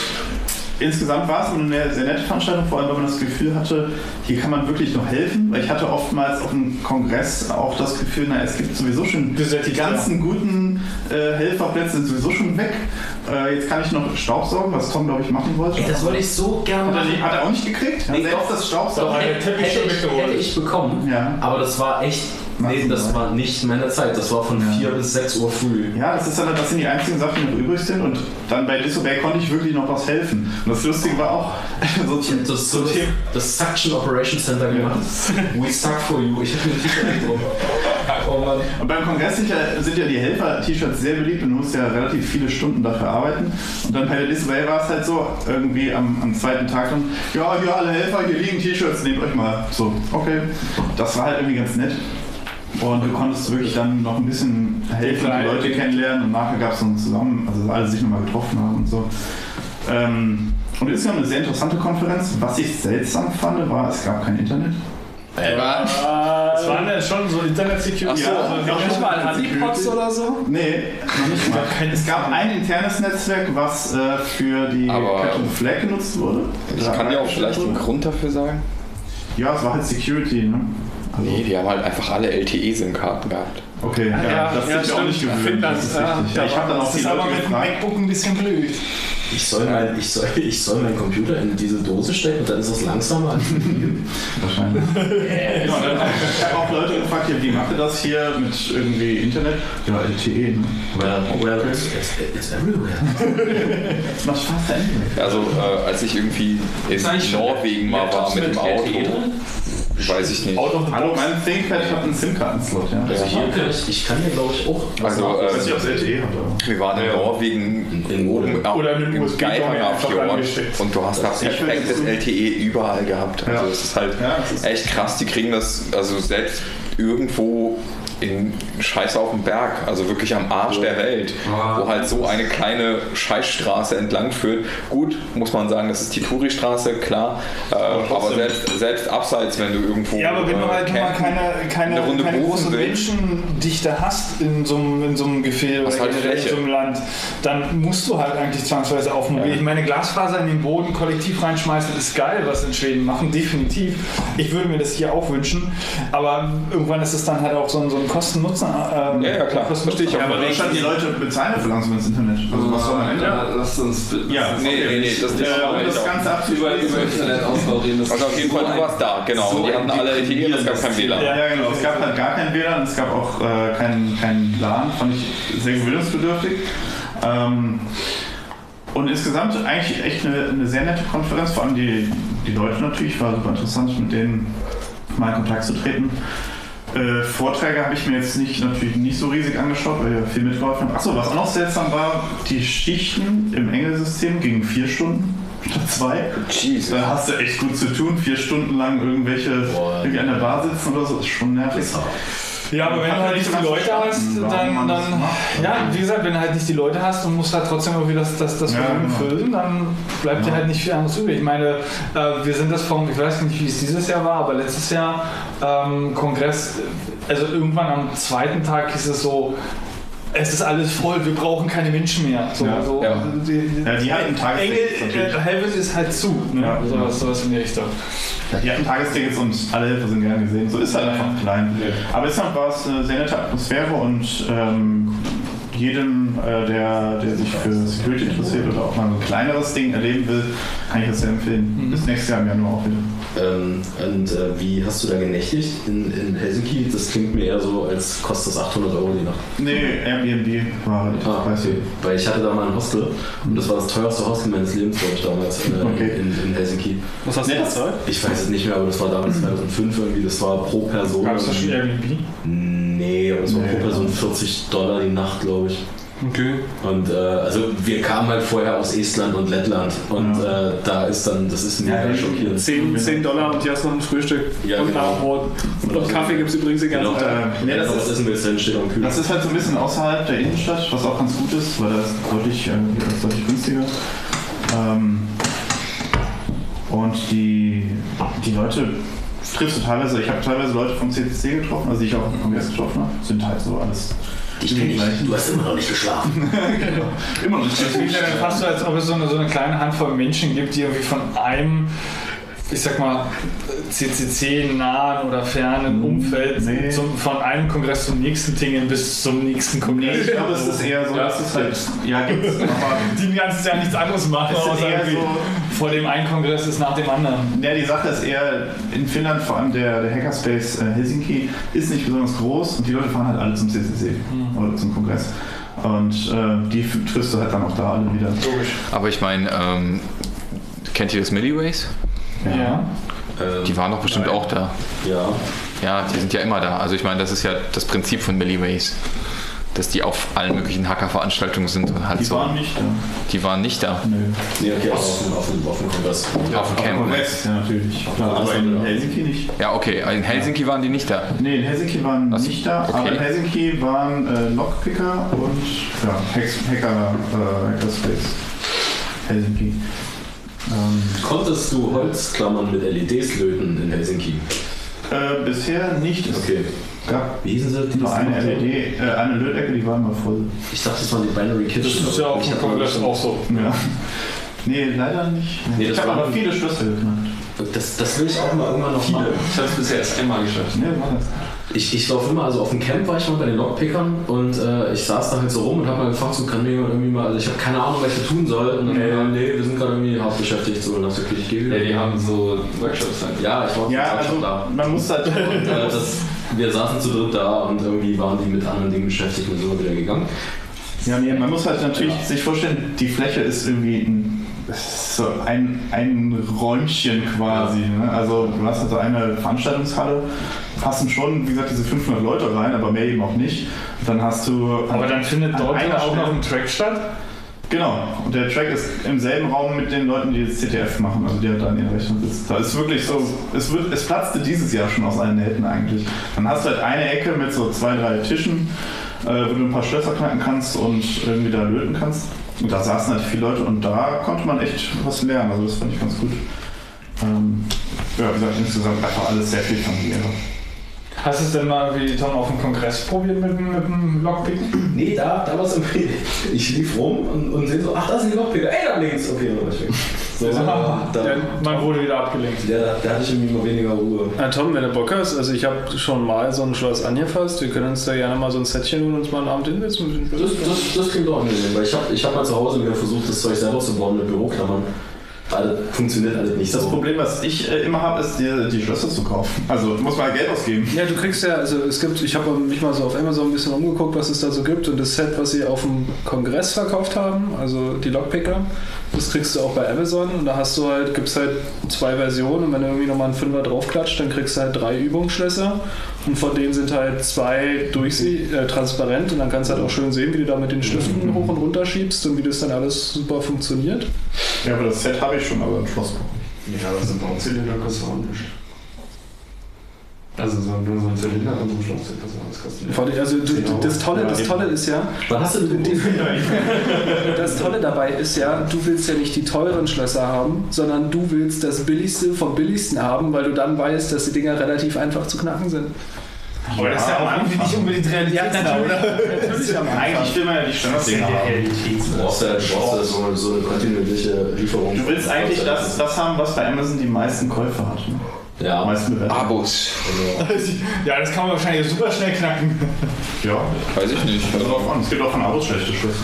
Speaker 6: insgesamt war es eine sehr nette Veranstaltung, vor allem weil man das Gefühl hatte, hier kann man wirklich noch helfen. Weil ich hatte oftmals auf dem Kongress auch das Gefühl, na, es gibt sowieso schon die ganzen guten äh, Helferplätze sind sowieso schon weg. Äh, jetzt kann ich noch Staubsaugen, was Tom, glaube ich, machen wollte.
Speaker 2: Ey, das wollte ich so gerne
Speaker 6: Hat er,
Speaker 2: machen.
Speaker 6: nicht- hat er auch nicht gekriegt?
Speaker 2: Nee,
Speaker 6: Selbst
Speaker 2: doch.
Speaker 6: das Staubsaugen.
Speaker 3: Doch,
Speaker 2: hätte, hätte, ich, hätte ich bekommen,
Speaker 6: Ja.
Speaker 2: aber das war echt, nee, das war nicht meine Zeit. Das war von
Speaker 6: Ja.
Speaker 2: 4 bis 6 Uhr früh.
Speaker 6: Ja, das, ist dann, das sind die einzigen Sachen, die noch übrig sind. Und dann bei Disobey konnte ich wirklich noch was helfen. Und das Lustige war auch, so
Speaker 2: Ich das, so das, das Suction Operation Center gemacht. We suck for you. Ich habe mir ein T-Shirt drum. Oh.
Speaker 6: Und beim Kongress sind ja, sind ja die Helfer-T-Shirts sehr beliebt und du musst ja relativ viele Stunden dafür arbeiten. Und dann bei der Display war es halt so, irgendwie am, am zweiten Tag dann, ja, hier alle Helfer, hier liegen T-Shirts, nehmt euch mal. So, okay. Das war halt irgendwie ganz nett. Und du konntest wirklich dann noch ein bisschen helfen, die Leute kennenlernen und nachher gab es so ein Zusammen, also alle sich nochmal getroffen haben und so. Ähm, und insgesamt eine sehr interessante Konferenz. Was ich seltsam fand, war, es gab kein Internet.
Speaker 3: Es waren ja schon so Internet-Security.
Speaker 6: Ach so,
Speaker 3: also,
Speaker 6: noch nicht mal
Speaker 3: Honeypots oder so?
Speaker 6: Nee, noch nicht mal. Es gab ein internes Netzwerk, was äh, für die
Speaker 4: Aber-
Speaker 6: Captain Flag genutzt wurde.
Speaker 4: Ich kann ja auch vielleicht den. Grund dafür sagen.
Speaker 6: Ja, es war halt Security, ne? Also,
Speaker 4: Nee, die haben halt einfach alle LTE-SIM-Karten gehabt.
Speaker 6: Okay, ja,
Speaker 3: Ja,
Speaker 6: das
Speaker 3: ja,
Speaker 6: sind wir auch nicht gewöhnt. Das ist
Speaker 3: ja,
Speaker 6: richtig. Ja, ich habe dann auch
Speaker 3: das
Speaker 6: die
Speaker 3: ist aber mit dem. MacBook ein bisschen blöd.
Speaker 2: Ich soll, mein, ich, soll, ich soll meinen Computer in diese Dose stecken und dann ist es langsamer als
Speaker 6: Wahrscheinlich. ja, und dann ich habe auch Leute gefragt, ja, wie macht ihr das hier mit irgendwie Internet? Ja, LTE. Ne?
Speaker 2: Well, well it's, it's, it's everywhere.
Speaker 6: Das macht Spaß.
Speaker 4: Also äh, als ich irgendwie in Norwegen mal war mit dem Auto, weiß ich nicht.
Speaker 6: Hallo, mein ThinkPad hat einen SIM-Karten-Slot, ja.
Speaker 2: Also hier kann ich, ich kann hier glaube ich auch
Speaker 4: Also.
Speaker 6: Ich weiß
Speaker 4: äh,
Speaker 6: nicht, ob es LTE hat, aber.
Speaker 4: wir waren in Norwegen
Speaker 2: in Mode.
Speaker 4: im,
Speaker 3: Oder
Speaker 4: Geilenger
Speaker 3: angesteckt.
Speaker 4: und du hast da perfektes
Speaker 6: das ist-
Speaker 4: LTE überall gehabt. Also
Speaker 6: Ja.
Speaker 4: es ist halt
Speaker 6: Ja, es ist-
Speaker 4: echt krass, die kriegen das, also selbst irgendwo in Scheiße auf dem Berg, also wirklich am Arsch der Welt, wo halt so eine kleine Scheißstraße entlang führt. Gut, muss man sagen, das ist die Touri-Straße, klar, äh, aber selbst, selbst abseits, wenn du irgendwo
Speaker 3: Ja, aber wenn du
Speaker 4: äh,
Speaker 3: halt mal
Speaker 4: campen,
Speaker 3: keine, keine,
Speaker 4: eine Runde
Speaker 3: keine große. Menschendichte hast in so einem, in so einem
Speaker 4: Hast
Speaker 3: oder
Speaker 4: halt
Speaker 3: in so einem Land, dann musst du halt eigentlich zwangsweise auf mobil. Ich meine, Glasfaser in den Boden kollektiv reinschmeißen ist geil, was in Schweden machen, definitiv. Ich würde mir das hier auch wünschen, aber irgendwann ist es dann halt auch so ein, so ein Kosten-Nutzen. Ähm,
Speaker 4: Ja, ja, klar.
Speaker 3: Kosten
Speaker 4: Verstehe ich auch.
Speaker 6: Ja, aber in Deutschland, die Leute bezahlen ja für langsames Internet. Also was soll man ändern?
Speaker 5: Ja, lasst uns.
Speaker 6: Ja,
Speaker 4: Nee, nee, nee, das ist
Speaker 6: Äh, um das Ganze
Speaker 5: über, über Internetausbau reden. Das
Speaker 4: Also auf jeden Fall, du warst da, genau.
Speaker 5: so
Speaker 4: die hatten alle und es gab kein WLAN.
Speaker 6: Ja, genau. Es gab halt gar kein WLAN, es gab auch äh, keinen kein LAN, fand ich sehr gewöhnungsbedürftig. Ähm, und insgesamt eigentlich echt eine, eine sehr nette Konferenz, vor allem die, die Leute natürlich, war super interessant, mit denen mal in Kontakt zu treten. Äh, Vorträge habe ich mir jetzt nicht, natürlich nicht so riesig angeschaut, weil ich ja viel mitgeholfen habe. Achso, was auch noch seltsam war, die Schichten im Engelsystem gingen vier Stunden statt zwei.
Speaker 4: Jeez.
Speaker 6: Da hast du echt gut zu tun, vier Stunden lang irgendwelche
Speaker 2: Boah.
Speaker 6: irgendwie an der Bar sitzen oder so, ist schon nervig.
Speaker 3: Ja, aber wenn du halt
Speaker 6: nicht
Speaker 3: die Leute hast, dann, dann ja, wie gesagt, wenn du halt nicht die Leute hast und musst halt trotzdem irgendwie das, das, das
Speaker 6: Ja,
Speaker 3: Volumen
Speaker 6: genau.
Speaker 3: füllen, dann bleibt dir halt nicht viel anderes übrig. Ich meine, äh, wir sind das vom, ich weiß nicht, wie es dieses Jahr war, aber letztes Jahr ähm, Kongress, also irgendwann am zweiten Tag hieß es so, es ist alles voll, wir brauchen keine Menschen mehr. So,
Speaker 6: Ja,
Speaker 3: so,
Speaker 4: ja.
Speaker 3: Die,
Speaker 6: Ja, die hatten Tagestickets
Speaker 3: äh, Helvet ist halt zu, ne?
Speaker 6: Ja,
Speaker 3: sowas, sowas in die Richtung.
Speaker 6: Ja, die hatten Tagestickets und alle Helfer sind gern gesehen. So ist halt einfach klein. Aber insgesamt war es eine sehr nette Atmosphäre und ähm, jedem, äh, der, der sich für Security interessiert oder auch mal ein kleineres Ding erleben will, kann ich das sehr empfehlen. Bis nächstes Jahr im Januar auch wieder.
Speaker 2: Ähm, und äh, wie hast du da genächtigt in, in Helsinki? Das klingt mir eher so, als kostet das 800 Euro die Nacht.
Speaker 6: Nee, Airbnb war relativ
Speaker 2: Ah,
Speaker 6: preisig.
Speaker 2: okay. Weil ich hatte da mal ein Hostel und das war das teuerste Hostel meines Lebens, glaube ich, damals äh,
Speaker 6: Okay.
Speaker 2: in, in Helsinki.
Speaker 9: Was hast du
Speaker 6: Nee,
Speaker 9: bezahlt?
Speaker 2: Ich weiß es nicht mehr, aber das war damals 2005 irgendwie, das war pro Person.
Speaker 3: Gab es das schon Airbnb?
Speaker 2: Nee, aber es war
Speaker 6: Nee,
Speaker 2: pro Person
Speaker 6: ja.
Speaker 2: 40 Dollar die Nacht, glaube ich.
Speaker 9: Okay.
Speaker 2: Und äh, also wir kamen halt vorher aus Estland und Lettland und äh, da ist dann, das ist mega
Speaker 6: Ja,
Speaker 2: schockierend.
Speaker 9: 10, 10 Dollar und hier hast du noch ein Frühstück
Speaker 2: Ja,
Speaker 9: und
Speaker 2: genau.
Speaker 9: Abendbrot. Und Kaffee gibt es übrigens die ganze
Speaker 2: Genau,
Speaker 9: Zeit.
Speaker 6: Äh, nee,
Speaker 2: ja,
Speaker 6: das
Speaker 2: das
Speaker 6: ist-
Speaker 2: steht am Kühl.
Speaker 6: Das ist halt so ein bisschen außerhalb der Innenstadt, was auch ganz gut ist, weil da ist deutlich, äh, das ist deutlich günstiger. Ähm, und die, die Leute triffst du teilweise, ich habe teilweise Leute vom CCC getroffen, also die ich auch im Kongress getroffen habe, sind halt so alles.
Speaker 2: Ich kenn dich, du hast immer noch nicht geschlafen.
Speaker 6: Immer noch nicht.
Speaker 3: Das klingt ja dann fast so, als ob es so eine, so eine kleine Handvoll Menschen gibt, die irgendwie von einem, ich sag mal, CCC-nahen oder fernen Umfeld
Speaker 6: Nee.
Speaker 3: zum, von einem Kongress zum nächsten tingeln bis zum nächsten
Speaker 6: Nee,
Speaker 3: Kongress.
Speaker 6: ich glaube, es ist eher so, dass es halt, ja, gibt's,
Speaker 3: die ein ganzes Jahr nichts anderes machen,
Speaker 6: Es ist
Speaker 3: außer
Speaker 6: eher so-
Speaker 3: vor dem einen Kongress ist nach dem anderen.
Speaker 6: Ja, die Sache ist eher, in Finnland, vor allem der, der Hackerspace äh, Helsinki, ist nicht besonders groß und die Leute fahren halt alle zum CCC oder zum Kongress. Und äh, die triffst du halt dann auch da alle wieder.
Speaker 3: Logisch.
Speaker 4: Aber ich meine, ähm, kennt ihr das Milliways?
Speaker 3: Ja.
Speaker 2: Ähm,
Speaker 4: Die waren doch bestimmt auch da.
Speaker 2: ja.
Speaker 4: Ja, die sind ja immer da. Also ich meine, das ist ja das Prinzip von Milliways. Dass die auf allen möglichen Hacker-Veranstaltungen sind und halt
Speaker 6: Die
Speaker 4: so.
Speaker 6: waren nicht da.
Speaker 4: Die waren nicht da.
Speaker 6: Nö.
Speaker 2: Nee, okay, auf, dem- auf, dem- auf dem Kongress.
Speaker 4: auf dem Camp.
Speaker 6: Kongress, ja, natürlich. Klar, aber in Helsinki nicht.
Speaker 4: Ja, okay. In Helsinki waren die nicht da.
Speaker 6: Nee, in Helsinki waren
Speaker 4: Was?
Speaker 6: nicht da, aber
Speaker 4: Okay.
Speaker 6: in Helsinki waren äh, Lockpicker und ja, Hacker, äh, Hackerspace Helsinki. Ähm,
Speaker 2: Konntest du Holzklammern mit LEDs löten in Helsinki?
Speaker 6: äh, bisher nicht. Es
Speaker 2: Okay.
Speaker 6: gab
Speaker 2: Wie hießen sie? Die
Speaker 6: nur eine LED, äh, eine Lötecke, die war immer voll.
Speaker 2: Ich dachte, das waren die Binary Kits.
Speaker 3: Das ist ja
Speaker 2: hab
Speaker 3: Kongress
Speaker 2: mal-
Speaker 3: auch so.
Speaker 6: Ja. Nee, leider nicht.
Speaker 2: Nee,
Speaker 6: ich
Speaker 2: das
Speaker 6: habe
Speaker 2: war-
Speaker 6: aber viele Schlösser geknackt.
Speaker 2: Das, das will ich auch mal irgendwann noch machen.
Speaker 5: Ich habe es bisher erst einmal geschafft.
Speaker 6: Ja, mach das.
Speaker 2: Ich, ich laufe immer, also auf dem Camp war ich mal bei den Lockpickern und äh, ich saß da halt so rum und habe mal gefragt, so kann mir jemand irgendwie mal, also ich habe keine Ahnung, was ich tun soll. Und dann, ja, nee, wir sind gerade irgendwie hart beschäftigt, so und dann ich gehe wieder.
Speaker 5: Ja, die haben so Workshops halt.
Speaker 2: Ja, ich war
Speaker 6: Ja, also
Speaker 2: schon da.
Speaker 6: man muss halt.
Speaker 2: Und, äh, das, wir saßen zu dritt da und irgendwie waren die mit anderen Dingen beschäftigt und sind wir wieder gegangen.
Speaker 6: Ja, nee, man muss halt natürlich sich vorstellen, die Fläche ist irgendwie ein, so ein, ein Räumchen quasi. Ne? Also du hast also eine Veranstaltungshalle, passen schon, wie gesagt, diese 500 Leute rein, aber mehr eben auch nicht. Dann hast du...
Speaker 3: Aber dann findet dort
Speaker 6: einer
Speaker 3: auch noch ein Track statt.
Speaker 6: Genau, und der Track ist im selben Raum mit den Leuten, die jetzt CTF machen, also die halt da in ihrer Rechnung sitzt. Da ist wirklich so, es, wird, es platzte dieses Jahr schon aus allen Nähten eigentlich. Dann hast du halt eine Ecke mit so zwei, drei Tischen, äh, wo du ein paar Schlösser knacken kannst und irgendwie da löten kannst. Und da saßen halt viele Leute und da konnte man echt was lernen, also das fand ich ganz gut. Ähm, ja, wie gesagt, insgesamt einfach alles sehr viel familiärer.
Speaker 3: Hast du es denn mal wie Tom auf dem Kongress probiert mit, dem- mit dem Lockpicken?
Speaker 2: Nee, da, da war es irgendwie. Ich lief rum und, und sehe so, ach, da sind die Lockpicker, ey, da links, okay, dann war ich weg. So, da,
Speaker 3: Der, man wurde wieder abgelenkt.
Speaker 2: ja, da, da hatte ich irgendwie mal weniger Ruhe.
Speaker 9: Ja, Tom, wenn du Bock hast, also ich habe schon mal so ein Schloss angefasst. Wir können uns da gerne mal so ein Setchen und uns mal einen Abend hinsetzen.
Speaker 2: Das, das, das klingt auch angenehm, weil ich habe ich hab mal zu Hause wieder versucht, das Zeug selber zu bauen mit Büroklammern. Alles, funktioniert alles nicht
Speaker 6: Das
Speaker 2: so.
Speaker 6: Problem, was ich äh, immer habe, ist, die, die Schlösser zu kaufen. Also muss man Geld ausgeben.
Speaker 9: Ja, du kriegst ja, also es gibt, ich habe mich mal so auf Amazon ein bisschen umgeguckt, was es da so gibt und das Set, was sie auf dem Kongress verkauft haben, also die Lockpicker, das kriegst du auch bei Amazon und da hast du halt, gibt's halt zwei Versionen und wenn du irgendwie nochmal einen Fünfer draufklatscht, dann kriegst du halt drei Übungsschlösser und von denen sind halt zwei durchsie äh, transparent und dann kannst du halt auch schön sehen, wie du da mit den Stiften hoch und runter schiebst und wie das dann alles super funktioniert.
Speaker 6: Ja, aber das Set habe ich schon, aber ein Schloss brauche ich.
Speaker 5: Ja, das sind Bauzylinder kostet auch nicht. Also so, nur so ein Zylinder und so ein das kostet
Speaker 9: Also du, das Tolle, das Tolle ist ja,
Speaker 2: Wann hast du denn den
Speaker 9: Das Tolle dabei ist ja, du willst ja nicht die teuren Schlösser haben, sondern du willst das Billigste vom Billigsten haben, weil du dann weißt, dass die Dinger relativ einfach zu knacken sind.
Speaker 3: Aber das ist ja auch irgendwie nicht unbedingt realitätsnah, oder?
Speaker 6: Natürlich am Eigentlich will man ja die Standarddinger haben.
Speaker 2: Du brauchst ja, du brauchst ja so, eine- so eine kontinuierliche Lieferung.
Speaker 6: Du willst eigentlich das, das haben, was bei Amazon die meisten Käufe hat. Ne?
Speaker 2: Ja,
Speaker 6: Bewertungen.
Speaker 4: Abos.
Speaker 3: Ja, das kann man wahrscheinlich super schnell knacken.
Speaker 6: Ja,
Speaker 4: Weiß ich nicht.
Speaker 6: kommt drauf an. Es gibt auch von Abos schlechte Schlüsse.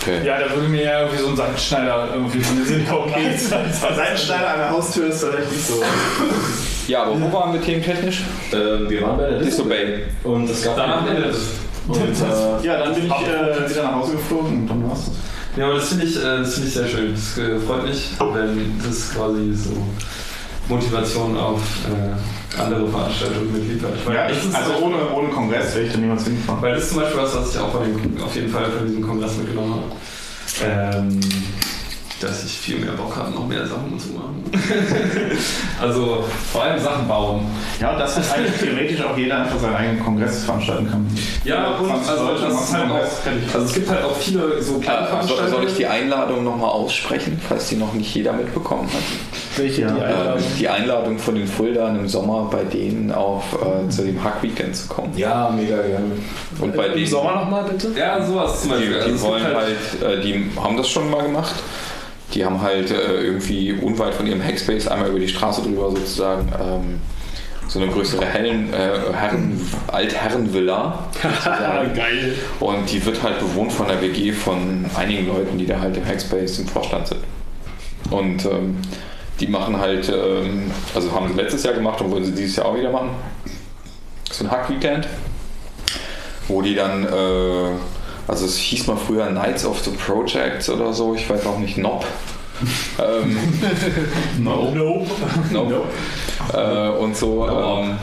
Speaker 4: Okay.
Speaker 3: Ja, da würde mir ja irgendwie so ein Seitenschneider irgendwie von der Silikon
Speaker 6: Seitenschneider an der Haustür ist vielleicht nicht so.
Speaker 4: Ja, aber wo waren wir thementechnisch?
Speaker 2: äh, wir waren bei der
Speaker 4: Disobey.
Speaker 2: und es gab
Speaker 5: Danach
Speaker 2: und, äh,
Speaker 6: Ja, dann bin ich äh, wieder nach Hause geflogen und dann war's das.
Speaker 5: Ja, aber das finde ich, äh, das finde ich sehr schön. Das äh, freut mich, wenn das quasi so Motivation auf äh, andere Veranstaltungen mitliefert.
Speaker 6: Ja, ich, also ohne, ohne Kongress wäre ich da niemals hingefahren.
Speaker 5: Weil das ist zum Beispiel was, was ich auch von dem, auf jeden Fall von diesem Kongress mitgenommen habe. Ähm, dass ich viel mehr Bock habe, noch mehr Sachen zu machen. also vor allem Sachen bauen.
Speaker 6: Ja, und dass halt eigentlich theoretisch auch jeder einfach seinen eigenen Kongress veranstalten kann.
Speaker 5: Ja, und
Speaker 6: 20
Speaker 5: also, halt auch, also es gibt halt auch viele so kleine
Speaker 4: Äh, soll,
Speaker 5: Veranstaltungen.
Speaker 4: soll ich die Einladung nochmal aussprechen, falls die noch nicht jeder mitbekommen hat?
Speaker 3: Welche
Speaker 6: Ja.
Speaker 3: die
Speaker 4: Äh,
Speaker 3: Einladung?
Speaker 4: die Einladung von den Fuldaern im Sommer bei denen auf äh, zu dem Hack-Weekend zu kommen.
Speaker 2: ja, mega gerne.
Speaker 4: Und bei
Speaker 9: Im
Speaker 4: denen,
Speaker 9: Sommer nochmal bitte?
Speaker 5: Ja, sowas zum
Speaker 4: die,
Speaker 5: Beispiel. Also
Speaker 4: die
Speaker 5: es gibt
Speaker 4: wollen halt, äh, die haben das schon mal gemacht. Die haben halt äh, irgendwie unweit von ihrem Hackspace einmal über die Straße drüber sozusagen ähm, so eine größere Hellen, äh, Herren, Altherrenvilla.
Speaker 9: Geil.
Speaker 4: Und die wird halt bewohnt von der WG von einigen Leuten, die da halt im Hackspace im Vorstand sind. Und ähm, die machen halt, ähm, also haben sie letztes Jahr gemacht und wollen sie dieses Jahr auch wieder machen. So ein Hack-Weekend, wo die dann, äh, also es hieß mal früher Knights of the Projects oder so, ich weiß auch nicht, NOP. ähm,
Speaker 6: No.
Speaker 3: Nope.
Speaker 4: Nope. Äh, und so. Ähm,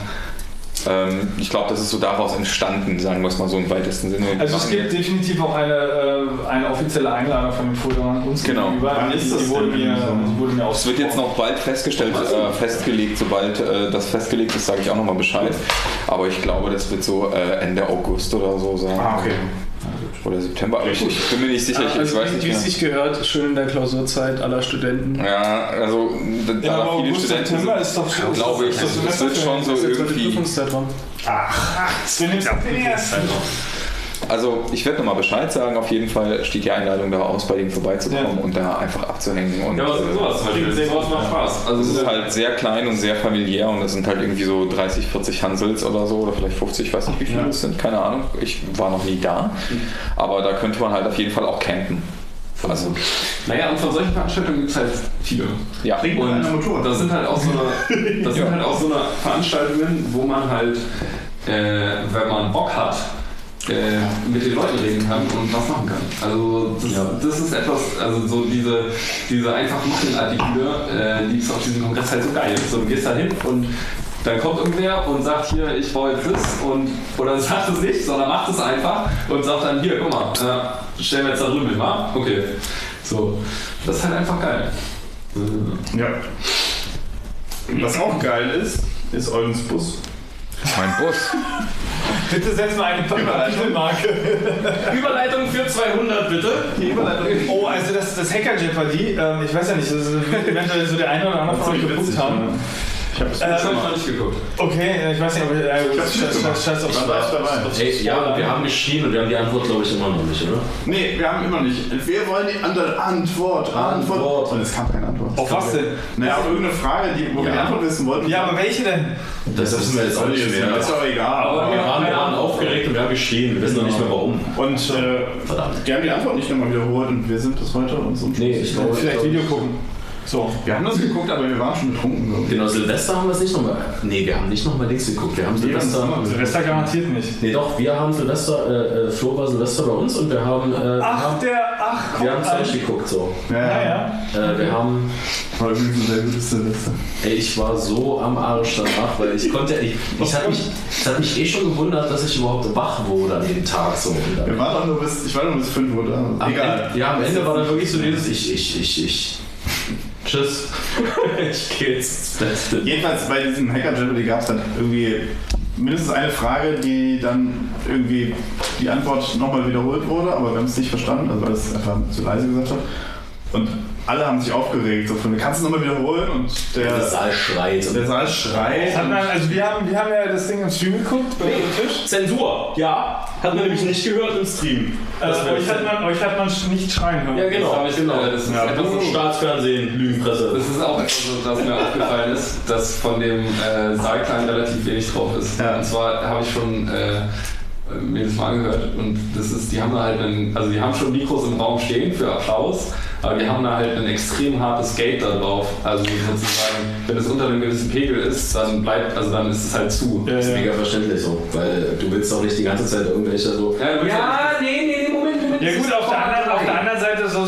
Speaker 4: ähm, ich glaube, das ist so daraus entstanden, sagen wir es mal so im weitesten Sinne.
Speaker 3: Also es gibt definitiv auch eine, äh, eine offizielle Einladung von den Fuldaern uns
Speaker 4: Genau.
Speaker 3: gegenüber.
Speaker 6: Wann ist
Speaker 3: die,
Speaker 6: das
Speaker 3: die wurde
Speaker 6: denn
Speaker 3: mir, die wurde mir
Speaker 4: Es wird jetzt noch bald festgestellt, äh, festgelegt, sobald äh, das festgelegt ist, sage ich auch nochmal Bescheid. Aber ich glaube, das wird so äh, Ende August oder so sein.
Speaker 6: Ah, okay.
Speaker 4: Oder September. Aber ich, ich bin mir nicht sicher, ich, ich
Speaker 9: Also
Speaker 4: weiß
Speaker 9: wie
Speaker 4: nicht
Speaker 9: wie es sich gehört, schön in der Klausurzeit aller Studenten.
Speaker 4: Ja, also da,
Speaker 3: Ja, aber
Speaker 4: viele
Speaker 3: August,
Speaker 4: Studenten
Speaker 3: September
Speaker 4: sind,
Speaker 3: ist doch schon.
Speaker 4: glaube ich, wird schon so
Speaker 9: Das ist jetzt so
Speaker 4: irgendwie.
Speaker 9: Prüfungszeitraum.
Speaker 3: Du nimmst ab den ersten.
Speaker 4: Also ich werde nochmal Bescheid sagen, auf jeden Fall steht die Einladung da aus, bei denen vorbeizukommen und da einfach abzuhängen. Und,
Speaker 5: Ja, was
Speaker 4: äh,
Speaker 5: sowas zum Beispiel. Sowas macht Spaß. Also
Speaker 4: es ist halt sehr klein und sehr familiär und es sind halt irgendwie so 30, 40 Hansels oder so oder vielleicht 50, ich weiß nicht wie viele es sind, keine Ahnung. Ich war noch nie da. Aber da könnte man halt auf jeden Fall auch campen. Also,
Speaker 5: Naja, und von solchen Veranstaltungen gibt es halt viele.
Speaker 4: ja.
Speaker 5: Und das sind halt auch so eine, das sind halt auch so eine Veranstaltungen, wo man halt, äh, wenn man Bock hat, äh, mit den Leuten reden kann und was machen kann. Also das, das ist etwas, also so diese, diese einfach machen Attitüde, äh, die ist auf diesem Kongress halt so geil. So, du gehst da hin und dann kommt irgendwer und sagt hier, ich baue jetzt das und oder sagt es nicht, sondern macht es einfach und sagt dann hier, guck mal, äh, stellen wir jetzt da drüben wa? Okay. So. Das ist halt einfach geil.
Speaker 6: Ja. Was auch geil ist, ist Eulens Bus.
Speaker 4: Mein Bus.
Speaker 3: Bitte setz mal eine Kapitelmarke.
Speaker 2: Überleitung für 200, bitte.
Speaker 6: Die Überleitung.
Speaker 3: Oh, also das, das Hacker Jeopardy, ähm, ich weiß ja nicht, das wird eventuell so der eine oder andere von euch geguckt haben.
Speaker 6: Ich habe es
Speaker 3: Äh,
Speaker 5: Das ich noch nicht geguckt.
Speaker 3: Okay, ich weiß nicht, ob ich. Äh,
Speaker 6: Ich hab's
Speaker 3: scheiß, scheiß, scheiß auf
Speaker 6: dabei.
Speaker 2: Ey, ja, wir haben geschrien und wir haben die Antwort, glaube ich, immer noch nicht, oder?
Speaker 6: Nee, wir haben immer nicht. Wir wollen die andere Antwort. Antwort.
Speaker 2: Antwort.
Speaker 6: Und es kam keine Antwort.
Speaker 3: Auf was denn?
Speaker 6: Naja, auf irgendeine Frage, die, wo wir die
Speaker 2: Ja.
Speaker 6: Antwort wissen wollten.
Speaker 3: Ja, aber welche denn?
Speaker 2: Das wissen wir jetzt auch nicht mehr.
Speaker 6: Das ist doch egal.
Speaker 5: Aber
Speaker 2: Wir waren, wir waren aufgeregt und wir haben geschrien. Wir wissen noch nicht mehr warum.
Speaker 6: Und äh,
Speaker 2: Verdammt.
Speaker 6: die haben die Antwort nicht nochmal wiederholt und wir sind bis heute uns unschlüssig.
Speaker 2: Nee, ich glaube,
Speaker 3: Vielleicht Video gucken. So.
Speaker 6: Wir haben das geguckt, aber wir waren schon betrunken.
Speaker 2: Genau, Silvester haben wir es nicht nochmal. Nee, wir haben nicht nochmal Dings geguckt. Wir haben
Speaker 6: Wir haben es
Speaker 2: Silvester.
Speaker 3: Silvester garantiert nicht.
Speaker 2: Nee, doch, wir haben Silvester, äh, äh, Flo war Silvester bei uns und wir haben. Äh,
Speaker 3: Ach,
Speaker 2: haben,
Speaker 3: der. Ach, guck
Speaker 2: wir haben. Zeug geguckt so.
Speaker 6: Ja,
Speaker 3: Ja,
Speaker 6: ja.
Speaker 2: Äh, wir haben.
Speaker 6: War übrigens ein sehr gutes Silvester.
Speaker 2: Ey, ich war so am Arsch danach, weil ich konnte. Ich, ich hat mich, es hat mich eh schon gewundert, dass ich überhaupt wach wurde an dem Tag so.
Speaker 6: Wir waren auch nur bis, ich war nur bis 5 Uhr da. Egal.
Speaker 2: Ende, ja, am Ende war dann wirklich so dieses Ich, ich, ich, ich. Tschüss. ich geh jetzt ins Bett.
Speaker 6: Jedenfalls bei diesem Hacker Jeopardy gab es dann irgendwie mindestens eine Frage, die dann irgendwie die Antwort nochmal wiederholt wurde, aber wir haben es nicht verstanden, also weil es einfach zu leise gesagt hat. Und alle haben sich aufgeregt, so von, kannst du es nochmal wiederholen? Und der,
Speaker 2: Der Saal schreit.
Speaker 6: der Saal schreit.
Speaker 3: Hat man, also wir haben, wir haben ja das Ding im Stream geguckt, bei dem Tisch.
Speaker 2: Zensur, ja. Hat man nämlich nicht gehört im Stream.
Speaker 3: Äh, euch, hat man, euch hat man nicht schreien hören.
Speaker 2: Ja, genau.
Speaker 5: Das
Speaker 2: genau.
Speaker 5: das ist
Speaker 2: ja,
Speaker 5: etwas so-
Speaker 2: Staatsfernsehen, Lügenpresse.
Speaker 5: Das ist auch etwas, so, das mir aufgefallen ist, dass von dem äh, Saalklang relativ wenig drauf ist.
Speaker 6: Ja.
Speaker 5: Und zwar habe ich schon äh, mir das mal angehört und das ist, die haben da halt einen, also die haben schon Mikros im Raum stehen für Applaus, aber die haben da halt ein extrem hartes Gate da drauf. Also sozusagen, wenn es unter einem gewissen Pegel ist, dann bleibt, also dann ist es halt zu.
Speaker 2: Das ist mega verständlich so, weil du willst auch nicht die ganze Zeit irgendwelche so.
Speaker 5: Ja, ja-
Speaker 2: nee, nee, Moment, Moment.
Speaker 3: Ja gut, auf der,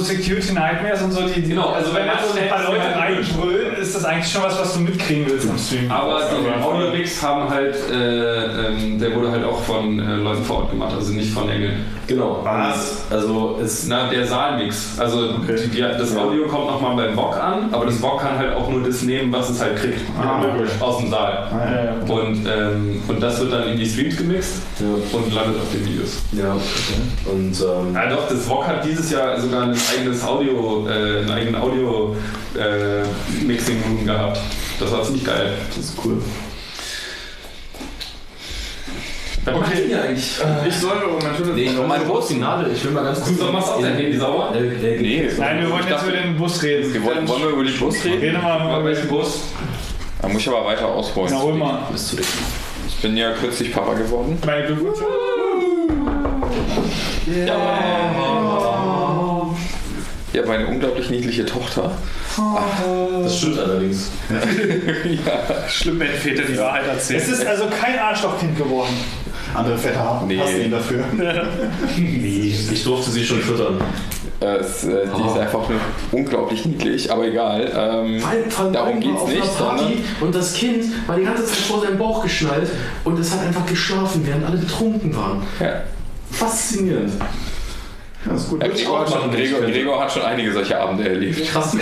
Speaker 3: Security Nightmares und so, die, die
Speaker 5: Genau,
Speaker 3: also wenn
Speaker 5: also
Speaker 3: jetzt so ein paar
Speaker 5: wenn
Speaker 3: Leute
Speaker 5: man-
Speaker 3: reinbrüllen, ist das eigentlich schon was, was du mitkriegen willst am Stream.
Speaker 5: Aber den Audio-Mix haben halt, äh, ähm, der wurde halt auch von äh, Leuten vor Ort gemacht, also nicht von Engeln.
Speaker 2: Genau.
Speaker 6: Was?
Speaker 2: Also es.
Speaker 5: Na, der Saalmix. Also
Speaker 6: Okay.
Speaker 5: die, die, das Audio kommt nochmal beim VOG an, aber das VOG kann halt auch nur das nehmen, was es halt kriegt.
Speaker 6: Ah, okay.
Speaker 5: Aus dem Saal.
Speaker 6: Ah, ja, ja.
Speaker 5: Und, ähm, und das wird dann in die Streams gemixt
Speaker 2: Ja,
Speaker 5: und landet auf den Videos.
Speaker 2: ja. okay. Und ähm,
Speaker 5: Ja doch, das VOG hat dieses Jahr sogar ein eigenes Audio, äh, einen eigenen Audio äh, gehabt. Das war ziemlich geil.
Speaker 6: Das ist cool.
Speaker 5: Was macht ihr eigentlich?
Speaker 6: Ich soll aber mein Telefon.
Speaker 2: nee, ich
Speaker 4: mein
Speaker 2: mein
Speaker 4: Bus.
Speaker 2: Finale. Ich will mal ganz kurz.
Speaker 5: Du machst auch dein Handy sauber?
Speaker 2: Äh, äh,
Speaker 4: Nee,
Speaker 3: Nein, wir wollen jetzt über den Bus reden.
Speaker 4: wir wollen, wollen wir über den Bus reden?
Speaker 3: Reden wir mal über
Speaker 5: welchem Bus?
Speaker 4: Da muss ich aber weiter ausholen.
Speaker 3: Na, hol mal.
Speaker 2: Bist du dick?
Speaker 4: Ich bin ja kürzlich Papa geworden.
Speaker 3: Meine Glückwünsche.
Speaker 4: Ja, meine unglaublich niedliche Tochter.
Speaker 2: Das stimmt allerdings.
Speaker 4: ja.
Speaker 9: Schlimm, wenn Väter die Wahrheit erzählen.
Speaker 3: Es ist also kein Arschlochkind geworden.
Speaker 6: Andere Väter haben
Speaker 4: Nee.
Speaker 6: ihn dafür.
Speaker 2: Ich durfte sie schon füttern.
Speaker 4: Äh, es, äh, die ist einfach nur unglaublich niedlich, aber egal. Ähm, darum geht's nicht, sondern
Speaker 2: und das Kind war die ganze Zeit vor seinem Bauch geschnallt und es hat einfach geschlafen, während alle betrunken waren.
Speaker 4: ja.
Speaker 2: Faszinierend.
Speaker 6: Ist gut.
Speaker 4: Ja, Gregor, hat schon, Gregor, Gregor hat schon einige solche Abende erlebt,
Speaker 2: Krass.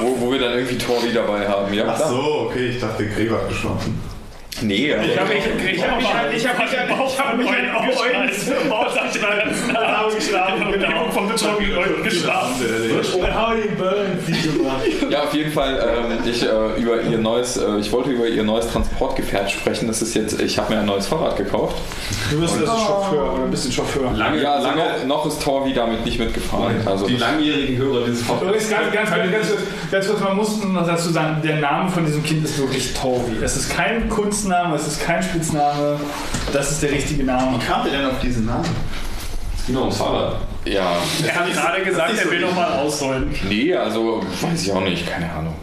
Speaker 4: wo, wo wir dann irgendwie Tori dabei haben. Ja,
Speaker 6: Ach so, okay, ich dachte, Gregor hat geschlafen.
Speaker 4: Nee, aber
Speaker 3: Ich habe mich, ich hab mich, ich hab mich, ich hab mich an Eulen geschlafen. Umgebung von betrunkenen Leuten geschlafen. Howdy Burns.
Speaker 4: Ja, auf jeden Fall. Ähm, ich, äh, über ihr neues, äh, ich wollte über ihr neues Transportgefährt sprechen. Das ist jetzt, ich habe mir ein neues Fahrrad gekauft.
Speaker 3: Du bist also Chauffeur oder ein bisschen Chauffeur.
Speaker 5: Lange,
Speaker 4: Ja, also
Speaker 5: lange,
Speaker 4: noch, noch ist Torvi damit nicht mitgefahren. Also
Speaker 5: die langjährigen Hörer dieses
Speaker 3: Übrigens, ganz, ganz, ganz, ganz, kurz- ganz kurz, man muss noch dazu sagen, der Name von diesem Kind ist wirklich Torvi. Es ist kein Kunstname, es ist kein Spitzname, das ist der richtige Name.
Speaker 6: Wie kam ihr denn auf diesen Namen?
Speaker 5: Genau, ums Fahrrad.
Speaker 4: ja,
Speaker 3: Er hat gerade gesagt, er will nochmal ausholen.
Speaker 4: nee, also weiß ich auch nicht, keine Ahnung.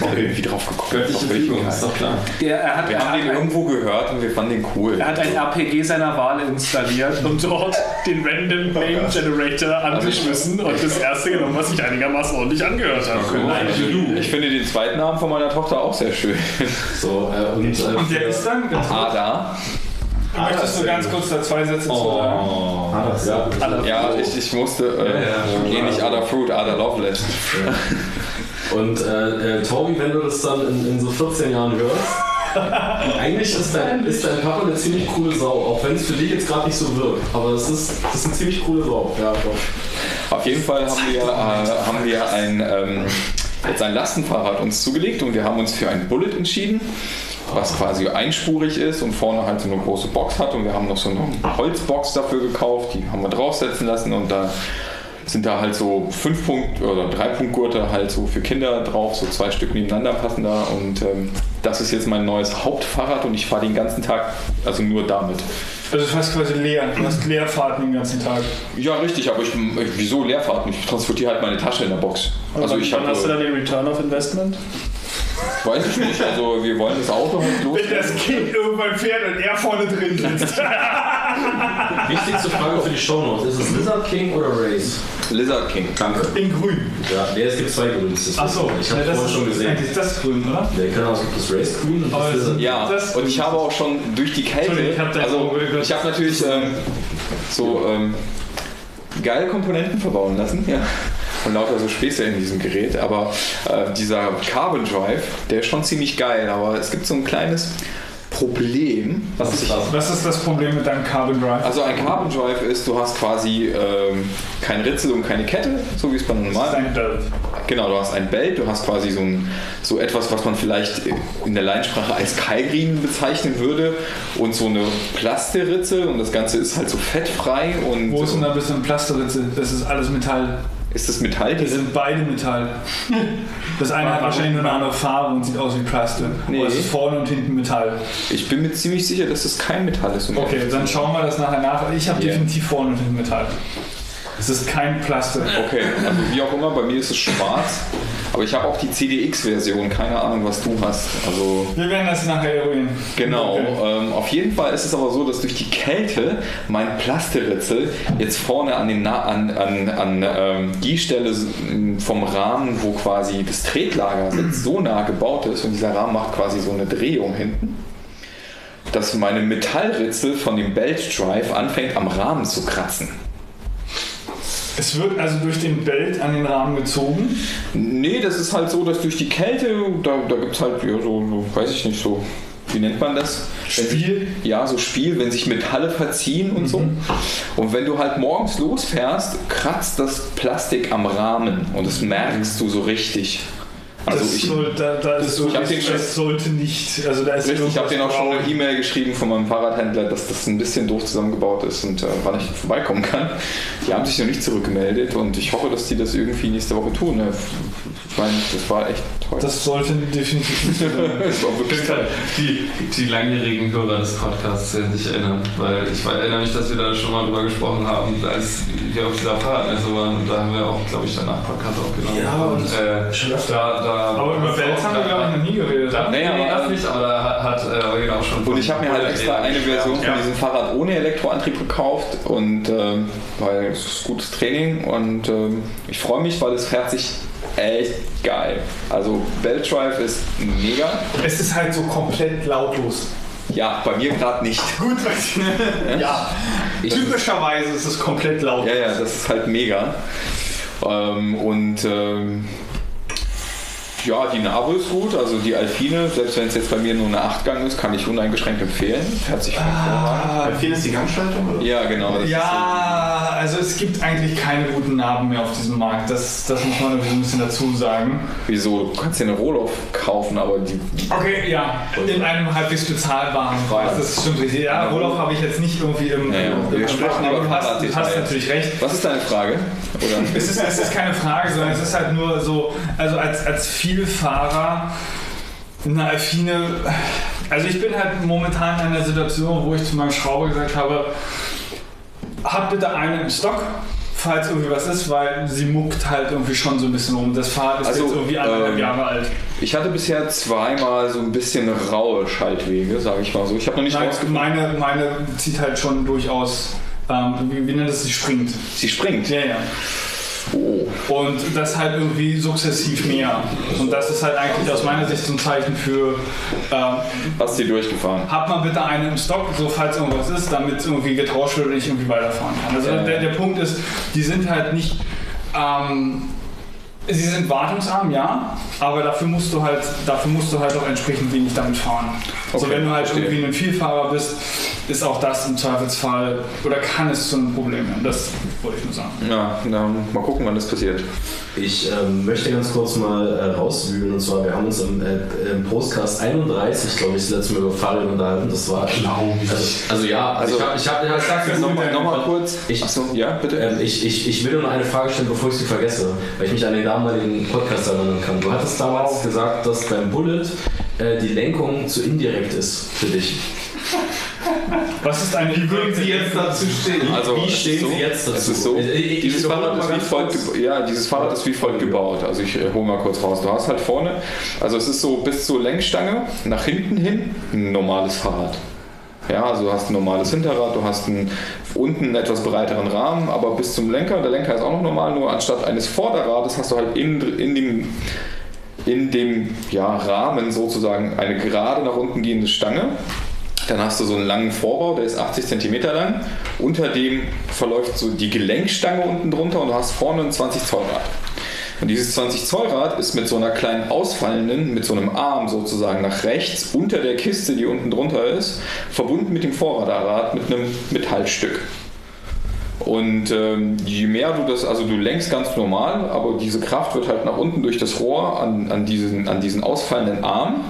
Speaker 4: Okay. Wie drauf gekommen.
Speaker 5: Göttliche Fügung, ist doch klar.
Speaker 3: Er, er, hat,
Speaker 4: Wir
Speaker 3: er,
Speaker 4: haben den
Speaker 3: hat
Speaker 4: irgendwo gehört und wir fanden den cool.
Speaker 3: er hat ein RPG seiner Wahl installiert und dort den Random Name Generator angeschmissen und das erste genommen, was sich einigermaßen ordentlich angehört hat.
Speaker 4: Ich finde den zweiten Namen von meiner Tochter auch sehr schön.
Speaker 5: So, äh, und, äh,
Speaker 3: Und der ist dann, ganz kurz,
Speaker 4: Ada.
Speaker 3: möchtest du ganz kurz da zwei Sätze zu sagen?
Speaker 5: Oh,
Speaker 6: Ah,
Speaker 5: ja.
Speaker 3: Alle.
Speaker 4: Ja, ich, ich musste äh,
Speaker 5: ja.
Speaker 4: eh nicht Ada Fruit, Ada Loveless.
Speaker 2: Und äh, äh, Tobi, wenn du das dann in, in so 14 Jahren hörst, eigentlich ist dein, ist dein Papa eine ziemlich coole Sau, auch wenn es für dich jetzt gerade nicht so wirkt. Aber es ist, das ist eine ziemlich coole Sau. Ja, doch.
Speaker 4: Auf jeden Fall haben wir, äh, haben wir ein, ähm, jetzt ein Lastenfahrrad uns zugelegt und wir haben uns für ein Bullet entschieden, was quasi einspurig ist und vorne halt so eine große Box hat. Und wir haben noch so eine Holzbox dafür gekauft, die haben wir draufsetzen lassen und da sind da halt so 5 Punkt oder 3 Punkt Gurte halt so für Kinder drauf, so zwei Stück nebeneinander passen da und ähm, das ist jetzt mein neues Hauptfahrrad und ich fahre den ganzen Tag also nur damit.
Speaker 3: Also du fährst quasi leer, du hast Leerfahrten den ganzen Tag.
Speaker 4: Ja, richtig, aber ich, ich wieso Leerfahrten? Ich transportiere halt meine Tasche in der Box. Also ich
Speaker 3: Wann
Speaker 4: habe
Speaker 3: hast du dann den Return of Investment?
Speaker 4: Weiß ich nicht. Also wir wollen das Auto halt los.
Speaker 3: Wenn das Kind irgendwann fährt und er vorne drin sitzt.
Speaker 2: Wichtigste Frage für die Shownotes: Ist es Lizard King oder Race?
Speaker 4: Lizard King.
Speaker 2: Danke.
Speaker 3: In grün.
Speaker 2: Ja, nee, es gibt zwei Grüns.
Speaker 3: Achso,
Speaker 2: ich habe vorhin schon gesehen.
Speaker 3: Eigentlich das grün, oder?
Speaker 2: Ja, genau, es gibt das Race Grün und das Lizard.
Speaker 4: Ja,
Speaker 3: Das-
Speaker 4: und ich habe auch schon durch die Kälte,
Speaker 3: Entschuldigung, ich hab
Speaker 4: also ich habe natürlich ähm, so ähm, geile Komponenten verbauen lassen, ja. Und lauter so Späße in diesem Gerät, aber äh, dieser Carbon Drive, der ist schon ziemlich geil, aber es gibt so ein kleines Problem.
Speaker 2: Was ist das?
Speaker 3: Was ist das Problem mit deinem Carbon Drive?
Speaker 4: Also ein Carbon Drive ist, du hast quasi ähm, kein Ritzel und keine Kette, so wie es bei einem
Speaker 3: das ist
Speaker 4: normalen
Speaker 3: ein Belt.
Speaker 4: Genau, du hast ein Belt, du hast quasi so, ein, so etwas, was man vielleicht in der Leinsprache als Keilriemen bezeichnen würde und so eine Plasteritze und das Ganze ist halt so fettfrei und
Speaker 3: Wo ist denn da ein bisschen Plasteritze? Das ist alles Metall.
Speaker 4: Ist das Metall
Speaker 3: Die
Speaker 4: drin?
Speaker 3: sind beide Metall. Das eine hat wahrscheinlich nur eine andere Farbe und sieht aus wie Plaste.
Speaker 4: Nee.
Speaker 3: Aber es ist vorne und hinten Metall.
Speaker 4: Ich bin mir ziemlich sicher, dass das kein Metall ist. um
Speaker 3: Okay, dann schauen wir das nachher nach. Ich habe
Speaker 4: Yeah.
Speaker 3: definitiv vorne und hinten Metall. Es ist kein Plaste.
Speaker 4: Okay, also wie auch immer, bei mir ist es schwarz, aber ich habe auch die CDX-Version, keine Ahnung, was du hast. Also
Speaker 3: Wir werden das nachher eruieren.
Speaker 4: Genau,
Speaker 3: Okay.
Speaker 4: ähm, auf jeden Fall ist es aber so, dass durch die Kälte mein Plasteritzel jetzt vorne an, den Na an, an, an ähm, die Stelle vom Rahmen, wo quasi das Tretlager sitzt, so nah gebaut ist und dieser Rahmen macht quasi so eine Drehung hinten, dass meine Metallritzel von dem Belt Drive anfängt am Rahmen zu kratzen.
Speaker 3: Es wird also durch den Belt an den Rahmen gezogen.
Speaker 4: Nee, das ist halt so, dass durch die Kälte, da, da gibt es halt, ja, so, so, weiß ich nicht, so, wie nennt man das? Wenn
Speaker 3: Spiel?
Speaker 4: Ja, so Spiel, wenn sich Metalle verziehen und so. Und wenn du halt morgens losfährst, kratzt das Plastik am Rahmen und das merkst du so richtig. Also
Speaker 3: das,
Speaker 4: ich,
Speaker 3: soll, da, da ist so,
Speaker 4: ich hab den
Speaker 3: das, sollte nicht. Also da ist
Speaker 4: richtig, ich habe denen auch schon eine E-Mail geschrieben von meinem Fahrradhändler, dass das ein bisschen doof zusammengebaut ist und äh, wann ich vorbeikommen kann. Die haben sich noch nicht zurückgemeldet und ich hoffe, dass die das irgendwie nächste Woche tun. Ich meine, das war echt toll.
Speaker 3: Das sollte definitiv nicht sein.
Speaker 4: Das war wirklich toll.
Speaker 5: Die, die langjährigen Hörer des Podcasts werden sich erinnern, weil ich erinnere mich, dass wir da schon mal drüber gesprochen haben, als wir auf dieser Fahrradmesse waren und da haben wir auch, glaube ich, danach Podcast aufgenommen.
Speaker 2: Ja,
Speaker 5: und äh,
Speaker 2: schon öfter.
Speaker 5: da, da,
Speaker 3: Aber über Bells haben wir, glaube ich, noch nie geredet.
Speaker 5: Da,
Speaker 4: Naja,
Speaker 5: nee,
Speaker 4: aber-
Speaker 5: das nicht, aber da hat, äh, Eugen auch schon.
Speaker 4: Und ich habe mir halt extra eine Version von
Speaker 5: Ja.
Speaker 4: diesem Fahrrad ohne Elektroantrieb gekauft und ähm, weil es ist gutes Training und ähm, ich freue mich, weil es fährt sich echt geil. Also Belt Drive ist mega.
Speaker 3: Es ist halt so komplett lautlos.
Speaker 4: Ja, bei mir gerade nicht.
Speaker 3: Gut, ja. Typischerweise ist es komplett lautlos.
Speaker 4: Ja, ja, das ist halt mega. Ähm, und ähm, Ja, die Narbe ist gut, also die Alpine, selbst wenn es jetzt bei mir nur eine 8-Gang ist, kann ich uneingeschränkt empfehlen. Fährt sich hervorragend.
Speaker 6: Alpine ist die Gangschaltung? Oder?
Speaker 4: Ja, genau. das ist
Speaker 3: Ja, also es gibt eigentlich keine guten Narben mehr auf diesem Markt. Das, das muss man so ein bisschen dazu sagen.
Speaker 4: so- Wieso? Du kannst dir eine Rohloff kaufen, aber die,
Speaker 3: Okay, ja, in einem halbwegs bezahlbaren Preis. Das ist stimmt richtig. Ja, Rohloff habe ich jetzt nicht irgendwie im,
Speaker 4: Ja, ja.
Speaker 3: im,
Speaker 4: Wir
Speaker 3: im
Speaker 4: sprechen
Speaker 3: aber
Speaker 4: über
Speaker 3: du hast, du hast natürlich recht.
Speaker 4: Was ist deine Frage? Oder?
Speaker 3: Es ist, es ist keine Frage, sondern es ist halt nur so, also als, als Vielfahrer eine Alpine, also ich bin halt momentan in einer Situation, wo ich zu meinem Schrauber gesagt habe, hab bitte eine im Stock, falls irgendwie was ist, weil sie muckt halt irgendwie schon so ein bisschen rum. Das Fahrrad ist
Speaker 4: Also,
Speaker 3: jetzt irgendwie anderthalb
Speaker 4: ähm,
Speaker 3: Jahre alt.
Speaker 4: Ich hatte bisher zweimal so ein bisschen raue Schaltwege, sage ich mal so. Ich habe noch nicht
Speaker 3: Nein, meine, meine zieht halt schon durchaus, ähm, wie, wie nennt es, sie springt.
Speaker 4: Sie springt.
Speaker 3: Ja, ja.
Speaker 4: Oh.
Speaker 3: Und das halt irgendwie sukzessiv mehr. Und das ist halt eigentlich aus meiner Sicht so ein Zeichen für, ähm,
Speaker 4: Hast sie durchgefahren?
Speaker 3: hab mal bitte eine im Stock, so falls irgendwas ist, damit es irgendwie getauscht wird und ich irgendwie weiterfahren kann. Also
Speaker 4: Ja.
Speaker 3: der, der Punkt ist, die sind halt nicht, ähm, sie sind wartungsarm, ja, aber dafür musst du halt, dafür musst du halt auch entsprechend wenig damit fahren. also
Speaker 4: Okay,
Speaker 3: wenn du halt
Speaker 4: verstehe.
Speaker 3: irgendwie ein Vielfahrer bist, ist auch das im Zweifelsfall, oder kann es zu einem Problem werden. Das wollte ich nur sagen.
Speaker 4: Ja, na, mal gucken, wann das passiert.
Speaker 2: Ich ähm, möchte ganz kurz mal äh, rauswühlen und zwar, wir haben uns im, äh, im Postcast 31, glaube ich, das letzte Mal über Fahrräder unterhalten. Das war. Also, also ja, also, ich habe. Ich hab, ich hab, ich
Speaker 4: Nochmal noch mal kurz.
Speaker 2: Ich-
Speaker 4: Achso, ja, bitte.
Speaker 2: Ähm, ich, ich, ich will nur noch eine Frage stellen, bevor ich sie vergesse, weil ich mich an den damaligen Podcast erinnern kann. Du hattest damals gesagt, dass beim Bullet äh, die Lenkung zu indirekt ist für dich.
Speaker 3: Was ist eine Wie würden Sie jetzt dazu stehen?
Speaker 4: Also,
Speaker 2: wie stehen
Speaker 4: so,
Speaker 2: Sie jetzt dazu?
Speaker 4: Es ist so,
Speaker 2: Ich-
Speaker 4: dieses, Fahrrad ist wie folgt, ja, dieses Fahrrad ist wie folgt gebaut. Also ich äh, hole mal kurz raus. Du hast halt vorne, also es ist so bis zur Lenkstange nach hinten hin ein normales Fahrrad. Ja, also du hast ein normales Hinterrad, du hast einen, unten einen etwas breiteren Rahmen, aber bis zum Lenker, der Lenker ist auch noch normal, nur anstatt eines Vorderrades hast du halt in, in dem, in dem ja, Rahmen sozusagen eine gerade nach unten gehende Stange. Dann hast du so einen langen Vorbau, der ist 80 cm lang. Unter dem verläuft so die Gelenkstange unten drunter und du hast vorne ein 20 Zoll Rad. Und dieses 20 Zoll Rad ist mit so einer kleinen ausfallenden, mit so einem Arm sozusagen nach rechts unter der Kiste, die unten drunter ist, verbunden mit dem Vorradarrad mit einem Metallstück. Und ähm, je mehr du das, also du lenkst ganz normal, aber diese Kraft wird halt nach unten durch das Rohr an, an, diesen, an diesen ausfallenden Arm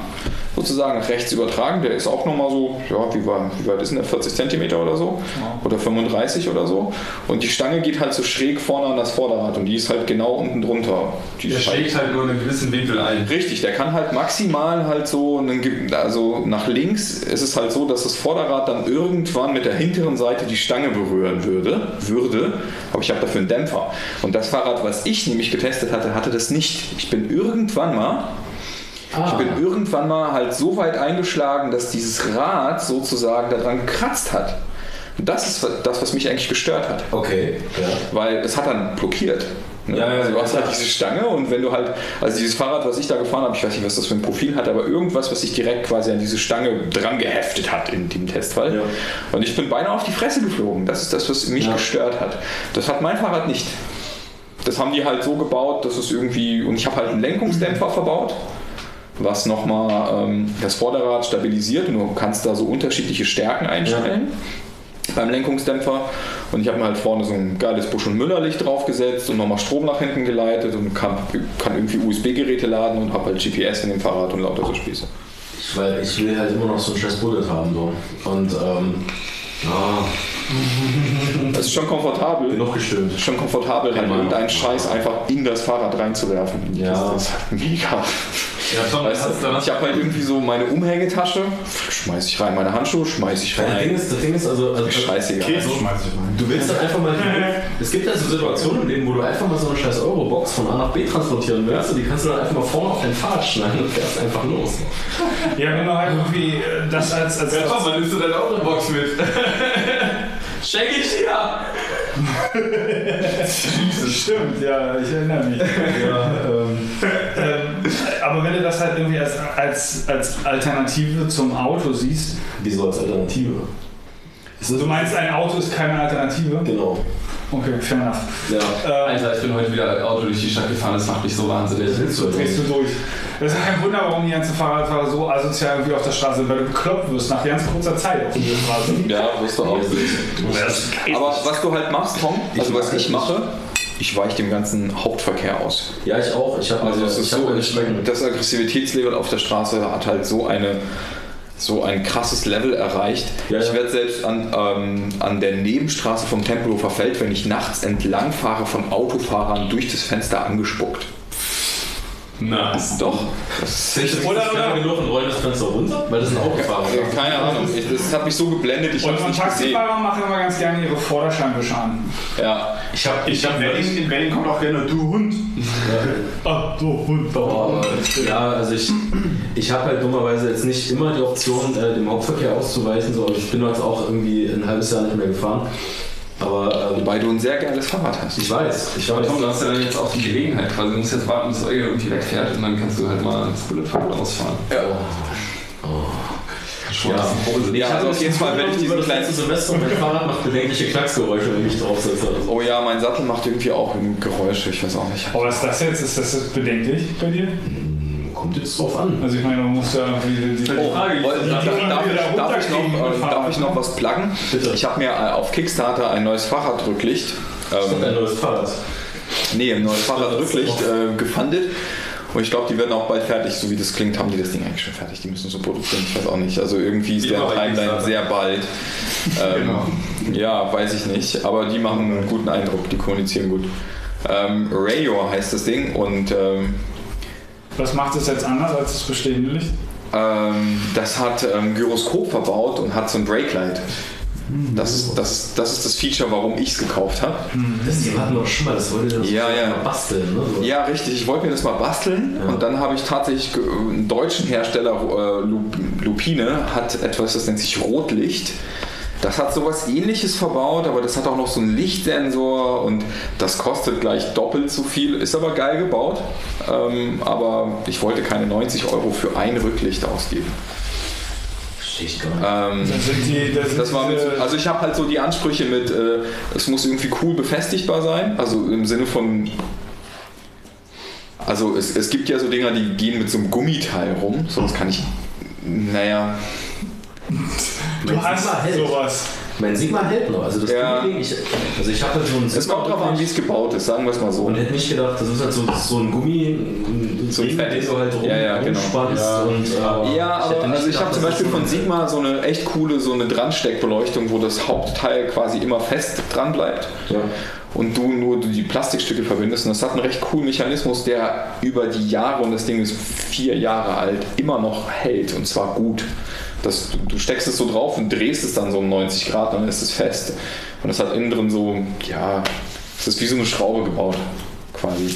Speaker 4: sozusagen nach rechts übertragen. Der ist auch nochmal so, ja, wie, war, wie weit ist denn der? 40 cm oder so? Oder 35 oder so. Und die Stange geht halt so schräg vorne an das Vorderrad und die ist halt genau unten drunter. Die
Speaker 5: Der schlägt halt nur einen gewissen Winkel ein.
Speaker 4: Richtig, der kann halt maximal halt so, einen, also nach links ist es halt so, dass das Vorderrad dann irgendwann mit der hinteren Seite die Stange berühren würde, würde, aber ich habe dafür einen Dämpfer. Und das Fahrrad, was ich nämlich getestet hatte, hatte das nicht. Ich bin irgendwann mal, ich bin irgendwann mal halt so weit eingeschlagen, dass dieses Rad sozusagen daran gekratzt hat. Und das ist das, was mich eigentlich gestört hat.
Speaker 2: Okay, ja.
Speaker 4: Weil es hat dann blockiert. Ne?
Speaker 2: Ja, ja,
Speaker 4: also du hast halt diese Stange und wenn du halt, also dieses Fahrrad, was ich da gefahren habe, ich weiß nicht, was das für ein Profil hat, aber irgendwas, was sich direkt quasi an diese Stange dran geheftet hat in dem Testfall.
Speaker 2: Ja.
Speaker 4: Und ich bin beinahe auf die Fresse geflogen. Das ist das, was mich
Speaker 2: Ja.
Speaker 4: gestört hat. Das hat mein Fahrrad nicht. Das haben die halt so gebaut, dass es irgendwie, und ich habe halt einen Lenkungsdämpfer verbaut was nochmal ähm, das Vorderrad stabilisiert und du kannst da so unterschiedliche Stärken einstellen beim Lenkungsdämpfer. Und ich habe mir halt vorne so ein geiles Busch- und Müllerlicht draufgesetzt und nochmal Strom nach hinten geleitet und kann, kann irgendwie USB-Geräte laden und habe halt GPS in dem Fahrrad und lauter so Spieße.
Speaker 2: Ich, weil ich will halt immer noch so ein scheiß Bullet haben. So. Und ähm, ah,
Speaker 4: Das ist schon komfortabel.
Speaker 2: genug gestöhnt.
Speaker 4: Schon komfortabel, halt
Speaker 2: noch.
Speaker 4: irgendeinen Scheiß einfach in das Fahrrad reinzuwerfen.
Speaker 2: Ja.
Speaker 4: Das ist halt mega.
Speaker 5: Ja, Tom,
Speaker 4: Weißt du, ich habe halt irgendwie so meine Umhängetasche, schmeiß ich rein, meine Handschuhe schmeiß ich
Speaker 2: Das Ding
Speaker 4: rein.
Speaker 2: ist, das Ding ist also, also
Speaker 4: Scheißegal.
Speaker 6: Käse schmeiß ich rein.
Speaker 2: Du willst dann einfach mal. Es gibt ja so Situationen im Leben, wo du einfach mal so eine scheiß Eurobox von A nach B transportieren willst und die kannst du dann einfach mal vorne auf dein Fahrrad schneiden und fährst einfach los.
Speaker 3: Ja, wenn du halt irgendwie äh, das als, als,
Speaker 5: Ja, Tom, wann nimmst du deine Autobox mit?
Speaker 2: Schenk ich dir!
Speaker 3: Stimmt, ja, ich erinnere mich. ja, ähm, ähm, aber wenn du das halt irgendwie als, als, als Alternative zum Auto siehst,
Speaker 2: Wieso als Alternative?
Speaker 3: du meinst, ein Auto ist keine Alternative?
Speaker 2: Genau.
Speaker 3: Okay, fair enough.
Speaker 5: Ja. Alter, ich bin heute wieder Auto durch die Stadt gefahren, das macht mich so wahnsinnig.
Speaker 3: Drehst du durch. Das ist kein Wunder, warum die ganzen Fahrradfahrer so asozial irgendwie auf der Straße sind, weil du bekloppt wirst nach ganz kurzer Zeit auf dieser Straße.
Speaker 4: Ja, wirst du auch. Aber was du halt machst, Tom, also was ich mache, ich weiche dem ganzen Hauptverkehr aus.
Speaker 2: Ja, ich auch. Ich habe
Speaker 4: Also es ist
Speaker 2: ich hab
Speaker 4: so, ich, das Aggressivitätslevel auf der Straße hat halt so eine so ein krasses Level erreicht.
Speaker 2: Ja,
Speaker 4: ich
Speaker 2: ja.
Speaker 4: werde selbst an, ähm, an der Nebenstraße vom Tempelhofer Feld, wenn ich nachts entlang fahre, von Autofahrern durch das Fenster angespuckt.
Speaker 5: Nice.
Speaker 4: Doch. Das
Speaker 2: Ich
Speaker 3: Oder-
Speaker 2: oder, genug und rollen das Fenster runter, weil das ein Autofahrer
Speaker 4: keine Ahnung. Ich, das hat mich so geblendet, ich
Speaker 3: und
Speaker 4: nicht gesehen.
Speaker 3: Taxifahrer machen immer ganz gerne ihre Vorderscheinwischer an.
Speaker 4: Ja.
Speaker 2: Ich habe ich hab
Speaker 6: In Berlin, in Berlin kommt auch gerne du Hund.
Speaker 3: Ah, so, Hund.
Speaker 2: Oh, ja, also ich, ich habe halt dummerweise jetzt nicht immer die Option, äh, dem Hauptverkehr auszuweichen. So. Also ich bin jetzt auch irgendwie ein halbes Jahr nicht mehr gefahren. Aber ähm,
Speaker 4: Wobei du ein sehr geiles Fahrrad hast.
Speaker 2: ich weiß, ich weiß.
Speaker 5: Tom, du hast ja dann jetzt auch die Gelegenheit quasi. Du musst jetzt warten, bis Euge irgendwie wegfährt und dann kannst du halt mal ins Bullet Train rausfahren.
Speaker 4: Ja.
Speaker 5: Schon
Speaker 2: Ja.
Speaker 5: ein Problem.
Speaker 4: Ja, also auf jeden Fall werde ich diesen
Speaker 2: das
Speaker 4: kleinen
Speaker 2: letzte Semester mein Fahrrad macht bedenkliche Klacksgeräusche, wenn ich draufsetze. Also.
Speaker 4: Oh ja, mein Sattel macht irgendwie auch Geräusche, ich weiß auch nicht.
Speaker 3: Aber ist das jetzt, ist das jetzt bedenklich bei dir?
Speaker 2: Kommt jetzt drauf an.
Speaker 3: Also ich meine, man muss ja die, die,
Speaker 4: Oh,
Speaker 5: Frage,
Speaker 4: darf, ich, noch, äh, darf ich was pluggen?
Speaker 2: Bitte.
Speaker 4: Ich habe mir äh, auf Kickstarter ein neues Fahrradrücklicht,
Speaker 2: ein
Speaker 4: ähm,
Speaker 2: neues Fahrrad.
Speaker 4: nee, ein neues Fahrradrücklicht äh, gefundet. Und ich glaube, die werden auch bald fertig, so wie das klingt, haben die das Ding eigentlich schon fertig. Die müssen so produzieren, ich weiß auch nicht. Also irgendwie ist
Speaker 5: Wie
Speaker 4: der Timeline sehr bald. Ähm,
Speaker 6: Genau.
Speaker 4: Ja, weiß ich nicht. Aber die machen einen guten Eindruck, die kommunizieren gut. Ähm, Rayor heißt das Ding und ähm,
Speaker 3: was macht es jetzt anders als das bestehende Licht?
Speaker 4: Ähm, das hat ähm, Gyroskop verbaut und hat so ein Brake-Light. Das ist, das, das ist das Feature, warum ich es gekauft habe.
Speaker 2: Das Thema hatten wir doch schon mal, das wollte das
Speaker 4: Ja, ja.
Speaker 2: mal basteln. Ne? So.
Speaker 4: Ja, richtig. Ich wollte mir das mal basteln
Speaker 2: Ja.
Speaker 4: und dann habe ich tatsächlich einen deutschen Hersteller, äh, Lu- Lupine, hat etwas, das nennt sich Rotlicht. Das hat sowas ähnliches verbaut, aber das hat auch noch so einen Lichtsensor und das kostet gleich doppelt so viel, ist aber geil gebaut. Ähm, aber ich wollte keine 90 Euro für ein Rücklicht ausgeben.
Speaker 2: Verstehe ich gar nicht.
Speaker 4: Ähm,
Speaker 3: Das sind die, das
Speaker 4: Das war mit, also ich habe halt so die Ansprüche mit, äh, es muss irgendwie cool befestigbar sein, also im Sinne von, also es, es gibt ja so Dinger, die gehen mit so einem Gummiteil rum, sonst kann ich, naja,
Speaker 3: du hast
Speaker 2: Sigma hält.
Speaker 3: sowas.
Speaker 2: Mein Sigma hält noch. Also das
Speaker 4: Ja.
Speaker 2: Gummi, ich, also ich habe so ein
Speaker 4: es kommt drauf an, wie es gebaut ist, sagen wir es mal so.
Speaker 2: und hätte nicht gedacht, das ist halt so, so ein Gummi, ein
Speaker 4: So ein
Speaker 2: Ding,
Speaker 4: fettes.
Speaker 2: den du halt rum,
Speaker 4: Ja, ja, genau.
Speaker 2: rumspannst
Speaker 4: Ja.
Speaker 2: und äh,
Speaker 4: Ja, aber
Speaker 2: nicht
Speaker 4: also ich habe zum Beispiel von Sigma so eine echt coole, so eine Dransteckbeleuchtung, wo das Hauptteil quasi immer fest dran bleibt.
Speaker 2: Ja.
Speaker 4: und du nur die Plastikstücke verbindest. Und das hat einen recht coolen Mechanismus, der über die Jahre, und das Ding ist vier Jahre alt, immer noch hält und zwar gut. Das, du steckst es so drauf und drehst es dann so um 90 Grad, dann ist es fest. Und das hat innen drin so, ja, es ist wie so eine Schraube gebaut, quasi.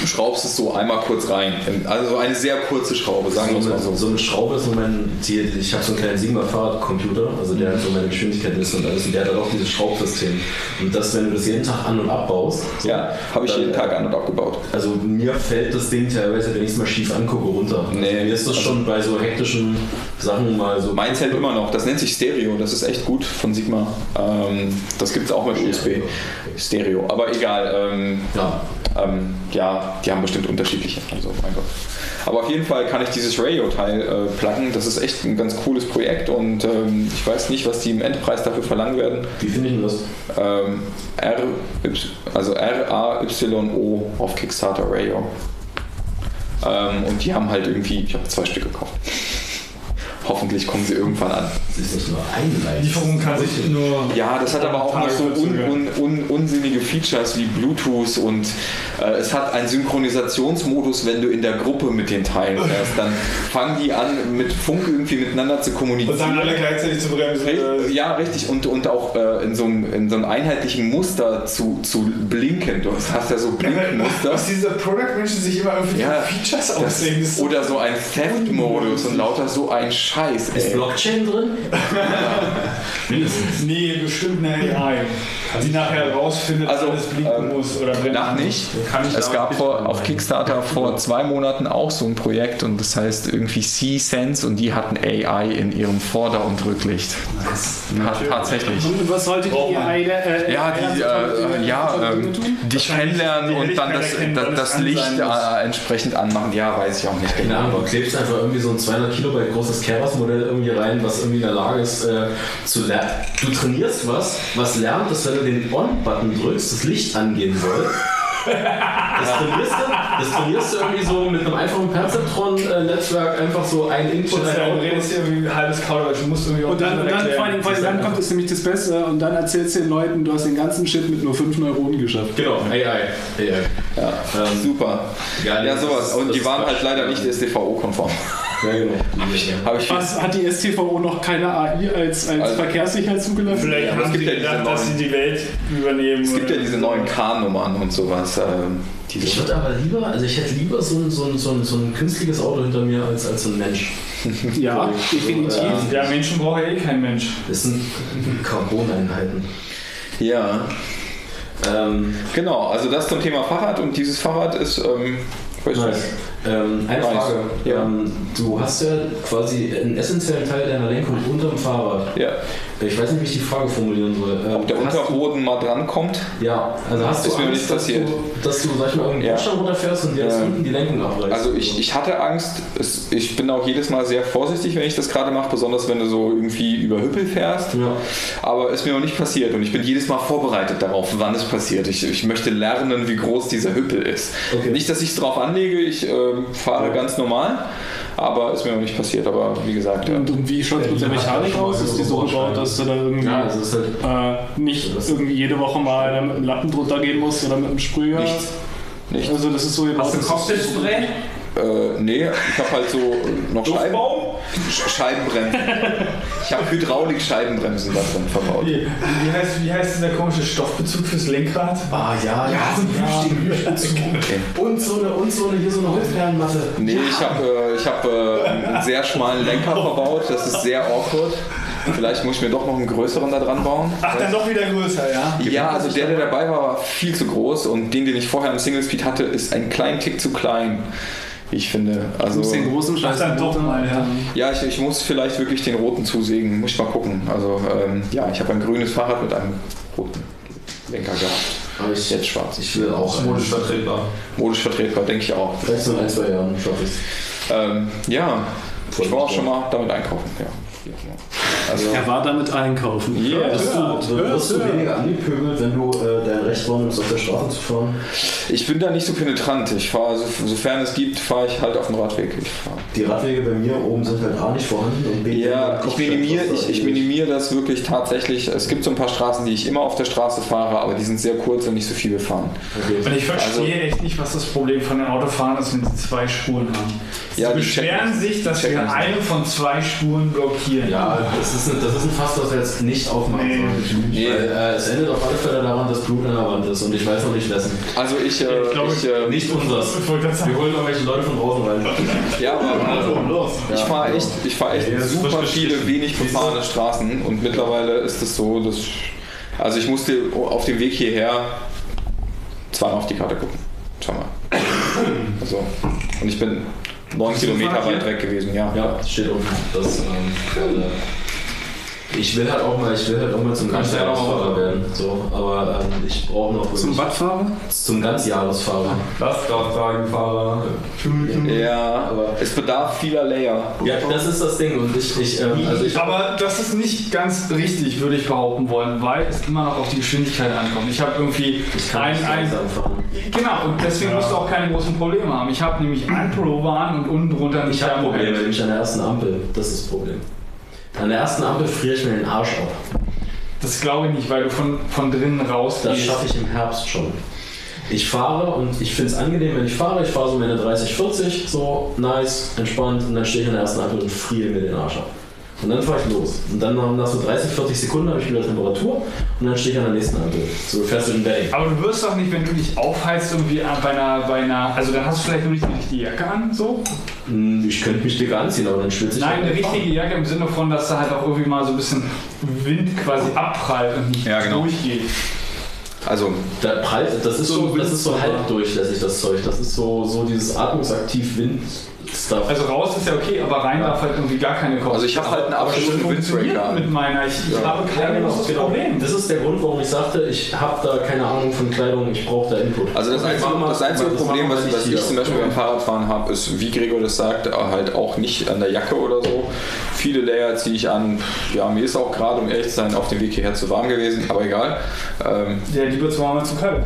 Speaker 4: Du schraubst es so einmal kurz rein. Also so eine sehr kurze Schraube, sagen wir
Speaker 2: so,
Speaker 4: mal so.
Speaker 2: so eine Schraube ist so mein, die, ich habe so einen kleinen Sigma-Fahrradcomputer, also der halt so meine Geschwindigkeit ist und alles und der hat halt auch dieses Schraubsystem. Und das, wenn du das jeden Tag an- und abbaust, so,
Speaker 4: Ja, habe ich jeden Tag an und abgebaut.
Speaker 2: Also mir fällt das Ding teilweise, wenn ich es mal schief angucke, runter. Also
Speaker 4: Nee,
Speaker 2: mir ist das
Speaker 4: also-
Speaker 2: schon bei so hektischen Sachen mal so.
Speaker 4: Meins hält immer noch. Das nennt sich Stereo. Das ist echt gut von Sigma. Ähm, das gibt es auch mit USB. Stereo. Aber egal. Ähm,
Speaker 2: Ja.
Speaker 4: ähm, ja, die haben bestimmt unterschiedliche. Also, mein Gott. Aber auf jeden Fall kann ich dieses Rayo-Teil äh, pluggen. Das ist echt ein ganz cooles Projekt und ähm, ich weiß nicht, was die im Endpreis dafür verlangen werden.
Speaker 2: Wie finde ich denn das?
Speaker 4: Ähm, R, also R-A-Y-O auf Kickstarter Rayo. Ähm, und die haben halt irgendwie, ich habe zwei Stück gekauft. Hoffentlich kommen sie irgendwann an.
Speaker 2: Das ist nicht nur ein.
Speaker 3: Lieferung kann sich nur.
Speaker 4: Ja, das hat aber auch noch so un, un, un, unsinnige Features wie Bluetooth und äh, es hat einen Synchronisationsmodus, wenn du in der Gruppe mit den Teilen fährst. Dann fangen die an, mit Funk irgendwie miteinander zu
Speaker 3: Und
Speaker 4: kommunizieren.
Speaker 3: dann alle gleichzeitig zu bremsen.
Speaker 4: Richtig, Ja, richtig. Und, und auch äh, in, so einem, in so einem einheitlichen Muster zu, zu blinken. Du hast ja so Blinkmuster.
Speaker 3: Was diese Product-Menschen sich immer irgendwie
Speaker 4: Ja,
Speaker 3: Features
Speaker 4: Das,
Speaker 3: aussehen.
Speaker 4: oder so ein Theft-Modus und lauter so ein Scheiß. Scheiß,
Speaker 2: Ist
Speaker 4: ey.
Speaker 2: Blockchain drin? Mindestens.
Speaker 3: Nee, bestimmt eine AI, die nachher rausfindet,
Speaker 4: Also,
Speaker 3: alles blinken
Speaker 4: ähm,
Speaker 3: muss oder brennen
Speaker 4: Nach nicht.
Speaker 3: Kann ich
Speaker 4: Es gab vor, auf. Kickstarter vor zwei Monaten auch so ein Projekt und das heißt irgendwie C-Sense und die hatten AI in ihrem Vorder- und Rücklicht. Ta tatsächlich.
Speaker 7: Und was sollte die AI der, äh,
Speaker 4: Ja,
Speaker 7: AI
Speaker 4: die, äh, ja, ähm, dich kennenlernen und dann das, das, das Licht äh, entsprechend anmachen. Ja, weiß ich auch nicht
Speaker 2: Keine Ahnung,
Speaker 4: genau.
Speaker 2: du klebst einfach irgendwie so ein 200 Kilobyte großes Keras-Modell irgendwie rein, was irgendwie in der Lage ist äh, zu lernen. Du trainierst was, was lernt, dass wenn du den On-Button drückst, das Licht angehen soll. Das trainierst, du, das trainierst du irgendwie so mit einem einfachen Perzeptron-Netzwerk einfach so ein Input,
Speaker 3: Das ist ja,
Speaker 2: ein
Speaker 3: du
Speaker 2: Output.
Speaker 3: redest hier wie ein halbes Kauderwelsch. Du musst irgendwie auch
Speaker 7: Und dann, und dann,
Speaker 3: erklären.
Speaker 7: vor allem, vor allem dann kommt es nämlich das Beste und dann erzählst du den Leuten, du hast den ganzen Shit mit nur 5 Neuronen geschafft.
Speaker 2: Genau, AI. AI.
Speaker 4: Ja,
Speaker 2: Ähm,
Speaker 4: super.
Speaker 2: Ja,
Speaker 4: Ja, sowas. Und die waren halt leider nicht STVO-konform.
Speaker 2: Ja, genau.
Speaker 4: Ich
Speaker 7: Was hat die STVO noch keine AI als, als
Speaker 4: Also-
Speaker 7: verkehrssicher zugelassen?
Speaker 3: Vielleicht
Speaker 4: aber es
Speaker 3: haben
Speaker 4: gibt
Speaker 3: sie
Speaker 4: ja
Speaker 3: gedacht, dass sie
Speaker 4: neuen-
Speaker 3: die Welt übernehmen.
Speaker 4: Es gibt ja diese neuen K-Nummern und sowas. Ähm, diese
Speaker 2: Ich würde aber lieber, also ich hätte lieber so ein, so ein, so ein, so ein künstliches Auto hinter mir als, als so ein Mensch.
Speaker 7: Ja, definitiv.
Speaker 3: Ja, Menschen braucht ja eh kein Mensch.
Speaker 2: Das sind Carboneinheiten.
Speaker 4: ja,
Speaker 2: Ähm,
Speaker 4: genau. Also das zum Thema Fahrrad und dieses Fahrrad ist, ähm, weiß
Speaker 2: nice.
Speaker 4: nicht.
Speaker 2: Ähm, eine. Frage.
Speaker 4: Ja.
Speaker 2: Ähm, du hast ja quasi einen essentiellen Teil deiner Lenkung unterm Fahrrad.
Speaker 4: Ja,
Speaker 2: Ich weiß nicht, wie ich die Frage formulieren soll. Ähm,
Speaker 4: ob der
Speaker 2: du,
Speaker 4: Unterboden mal drankommt.
Speaker 2: Ja, also hast du
Speaker 4: Ist mir
Speaker 2: Angst, dass
Speaker 4: passiert.
Speaker 2: du, dass du, sag ich mal, irgendeinen
Speaker 4: Ja.
Speaker 2: Bordstein runterfährst und dir jetzt
Speaker 4: Ja.
Speaker 2: unten die Lenkung abreißt?
Speaker 4: Also ich, ich hatte Angst, es, ich bin auch jedes Mal sehr vorsichtig, wenn ich das gerade mache, besonders wenn du so irgendwie über Hüppel fährst.
Speaker 2: Ja.
Speaker 4: Aber ist mir noch nicht passiert und ich bin jedes Mal vorbereitet darauf, wann es passiert. Ich, ich möchte lernen, wie groß dieser Hüppel ist.
Speaker 2: Okay.
Speaker 4: Nicht, dass ich es drauf anlege, ich ähm, fahre ganz normal, aber ist mir noch nicht passiert. Aber wie gesagt, ja.
Speaker 7: Und, und wie schaut es mit der Mechanik aus? Ist die so gebaut, dass du da irgendwie
Speaker 2: Ja, also halt.
Speaker 7: äh, nicht irgendwie jede Woche mal mit dem Lappen drunter gehen musst oder mit dem Sprüher?
Speaker 4: Nichts. Nicht.
Speaker 7: Also das ist so gebaut.
Speaker 3: Hast du ein Cockpitspray?
Speaker 4: Äh, nee, ich habe halt so noch Scheiben, Sch- Scheibenbremsen. Ich habe Hydraulik-Scheibenbremsen da drin verbaut.
Speaker 3: Wie, wie, heißt, wie heißt dieser komische Stoffbezug fürs Lenkrad?
Speaker 2: Ah ja, ja, so ein Plüschbezug. Und so eine, und so eine, hier so eine Holzperlenmatte.
Speaker 4: Nee, ich habe äh, ich hab, äh, einen sehr schmalen Lenker verbaut. Das ist sehr awkward. Vielleicht muss ich mir doch noch einen größeren da dran bauen.
Speaker 3: Ach, dann doch wieder größer, ja?
Speaker 4: Ja, also der, der dabei war, war viel zu groß und den, den ich vorher im Single Speed hatte, ist ein kleinen Tick zu klein. Ich finde. Also,
Speaker 7: Du musst den großen Scheiß
Speaker 3: dann doch mal, ja.
Speaker 4: ja, ich, ich muss vielleicht wirklich den roten zusägen. Muss ich mal gucken. Also, ähm, ja, ich habe ein grünes Fahrrad mit einem roten Lenker gehabt.
Speaker 2: Aber ich,
Speaker 4: Jetzt schwarz.
Speaker 2: ich will auch
Speaker 5: Modisch vertretbar.
Speaker 4: Modisch vertretbar, denke ich auch.
Speaker 2: Vielleicht so in ein, zwei Jahren schaffe ich
Speaker 4: Ähm, ja, ich war auch schon mal damit einkaufen. Ja. Also,
Speaker 7: Er war damit einkaufen.
Speaker 4: Yeah.
Speaker 2: Wirst du, wirst du weniger angepöbelt, wenn du äh, dein Recht wahrnimmst, auf der Straße zu fahren?
Speaker 4: ich bin da nicht so penetrant. Ich fahre, so, sofern es gibt, fahre ich halt auf dem Radweg.
Speaker 2: Die Radwege bei mir oben sind halt A nicht vorhanden und B
Speaker 4: Ja, ich minimiere ich, ich
Speaker 2: minimiere
Speaker 4: das wirklich tatsächlich. Es gibt so ein paar Straßen, die ich immer auf der Straße fahre, aber die sind sehr kurz und nicht so viel befahren.
Speaker 3: Und ich verstehe
Speaker 4: Also-
Speaker 3: echt nicht, was das Problem von den Autofahrern ist, wenn sie zwei Spuren haben. Sie
Speaker 4: Ja,
Speaker 3: beschweren
Speaker 4: checken-
Speaker 3: sich, dass wir eine von zwei Spuren blockieren.
Speaker 2: Ja, das ist, ein, das ist ein Fass, das wir jetzt nicht aufmachen
Speaker 3: Nee.
Speaker 2: sollen.
Speaker 4: Nee.
Speaker 2: Äh, es endet auf alle Fälle daran, dass Blut an der Wand ist und ich weiß noch nicht wessen.
Speaker 4: Also ich, äh,
Speaker 3: Ich glaube,
Speaker 4: ich, äh,
Speaker 2: Nicht unseres. Wir holen irgendwelche Leute von draußen rein.
Speaker 4: ja, aber
Speaker 2: los.
Speaker 4: ich fahre echt, ich fahre echt
Speaker 2: Ja, das
Speaker 4: super viele wenig befahrene Straßen und mittlerweile ist es so, dass also ich musste auf dem Weg hierher zweimal auf die Karte gucken. Zweimal. Also und ich bin neun Kilometer weit weg gewesen. Ja.
Speaker 2: Ja, steht unten. Das, ähm, äh, ich will halt auch mal, ich will halt auch mal zum
Speaker 5: ja
Speaker 2: Ganzjahresfahrer werden. So, aber ähm, ich brauche noch
Speaker 7: Zum Wattfahrer?
Speaker 2: zum Ganzjahresfahrer.
Speaker 5: Lastkraftwagenfahrer.
Speaker 4: Ja,
Speaker 2: Aber-
Speaker 4: es bedarf vieler Layer.
Speaker 2: Ja, das ist das Ding und ich, ich, ähm, also ich
Speaker 3: Aber das ist nicht ganz richtig, würde ich behaupten wollen, weil es immer noch auf die Geschwindigkeit ankommt. Ich habe irgendwie
Speaker 2: ich kann
Speaker 3: ein,
Speaker 2: nicht
Speaker 3: ein,
Speaker 2: langsam fahren.
Speaker 3: Genau, und deswegen musst du auch keine großen Probleme haben. Ich habe nämlich einen Pro-Warn und unten drunter einen
Speaker 2: Ich habe Probleme, nämlich an der ersten Ampel. Das ist das Problem. An der ersten Ampel friere ich mir den Arsch ab.
Speaker 3: Das glaube ich nicht, weil du von, von drinnen
Speaker 2: Das
Speaker 3: rausgehst.
Speaker 2: schaffe ich im Herbst schon. Ich fahre und ich finde es angenehm, wenn ich fahre. Ich fahre so meine 30, 40, so nice, entspannt und dann stehe ich an der ersten Ampel und friere mir den Arsch ab. Und dann fahre ich los. Und dann nach so 30, 40 Sekunden habe ich wieder Temperatur und dann stehe ich an der nächsten Ampel. So fährst du in Wedding.
Speaker 3: Aber du wirst doch nicht, wenn du dich aufheizt, irgendwie bei einer, bei einer. Also dann hast du vielleicht noch nicht die richtige Jacke an, so.
Speaker 2: Hm, Ich könnte mich dicker anziehen, aber dann schwitze ich.
Speaker 3: Nein,
Speaker 2: halt
Speaker 3: eine richtige Jacke im Sinne von, dass da halt auch irgendwie mal so ein bisschen Wind quasi abprallt und nicht
Speaker 4: Ja, genau.
Speaker 3: durchgeht.
Speaker 4: Also,
Speaker 2: Da prallt, das ist
Speaker 7: So
Speaker 2: so, das ist so halb durchlässig, das Zeug. Das ist so, so dieses atmungsaktiv Wind-Stuff.
Speaker 3: Also raus ist ja okay, aber rein darf halt irgendwie gar keine kommen.
Speaker 4: also ich habe halt einen absoluten
Speaker 3: funktioniert
Speaker 4: Windbreaker
Speaker 3: mit
Speaker 4: an.
Speaker 3: meiner. Ich, ich
Speaker 4: Ja.
Speaker 3: habe kein großes
Speaker 2: genau.
Speaker 3: Problem.
Speaker 2: Das ist der Grund, warum ich sagte, ich habe da keine Ahnung von Kleidung, ich brauche da Input.
Speaker 4: Also das
Speaker 2: Und
Speaker 4: einzige, das einzige
Speaker 2: das
Speaker 4: Problem, was, was ich zum Beispiel beim Fahrradfahren habe, ist, wie Gregor das sagt, halt auch nicht an der Jacke oder so. Viele Layer ziehe ich an. Ja, mir ist auch gerade, um ehrlich zu sein, auf dem Weg hierher zu warm gewesen, aber egal. Ähm,
Speaker 3: Ja, lieber zweimal zu kalt.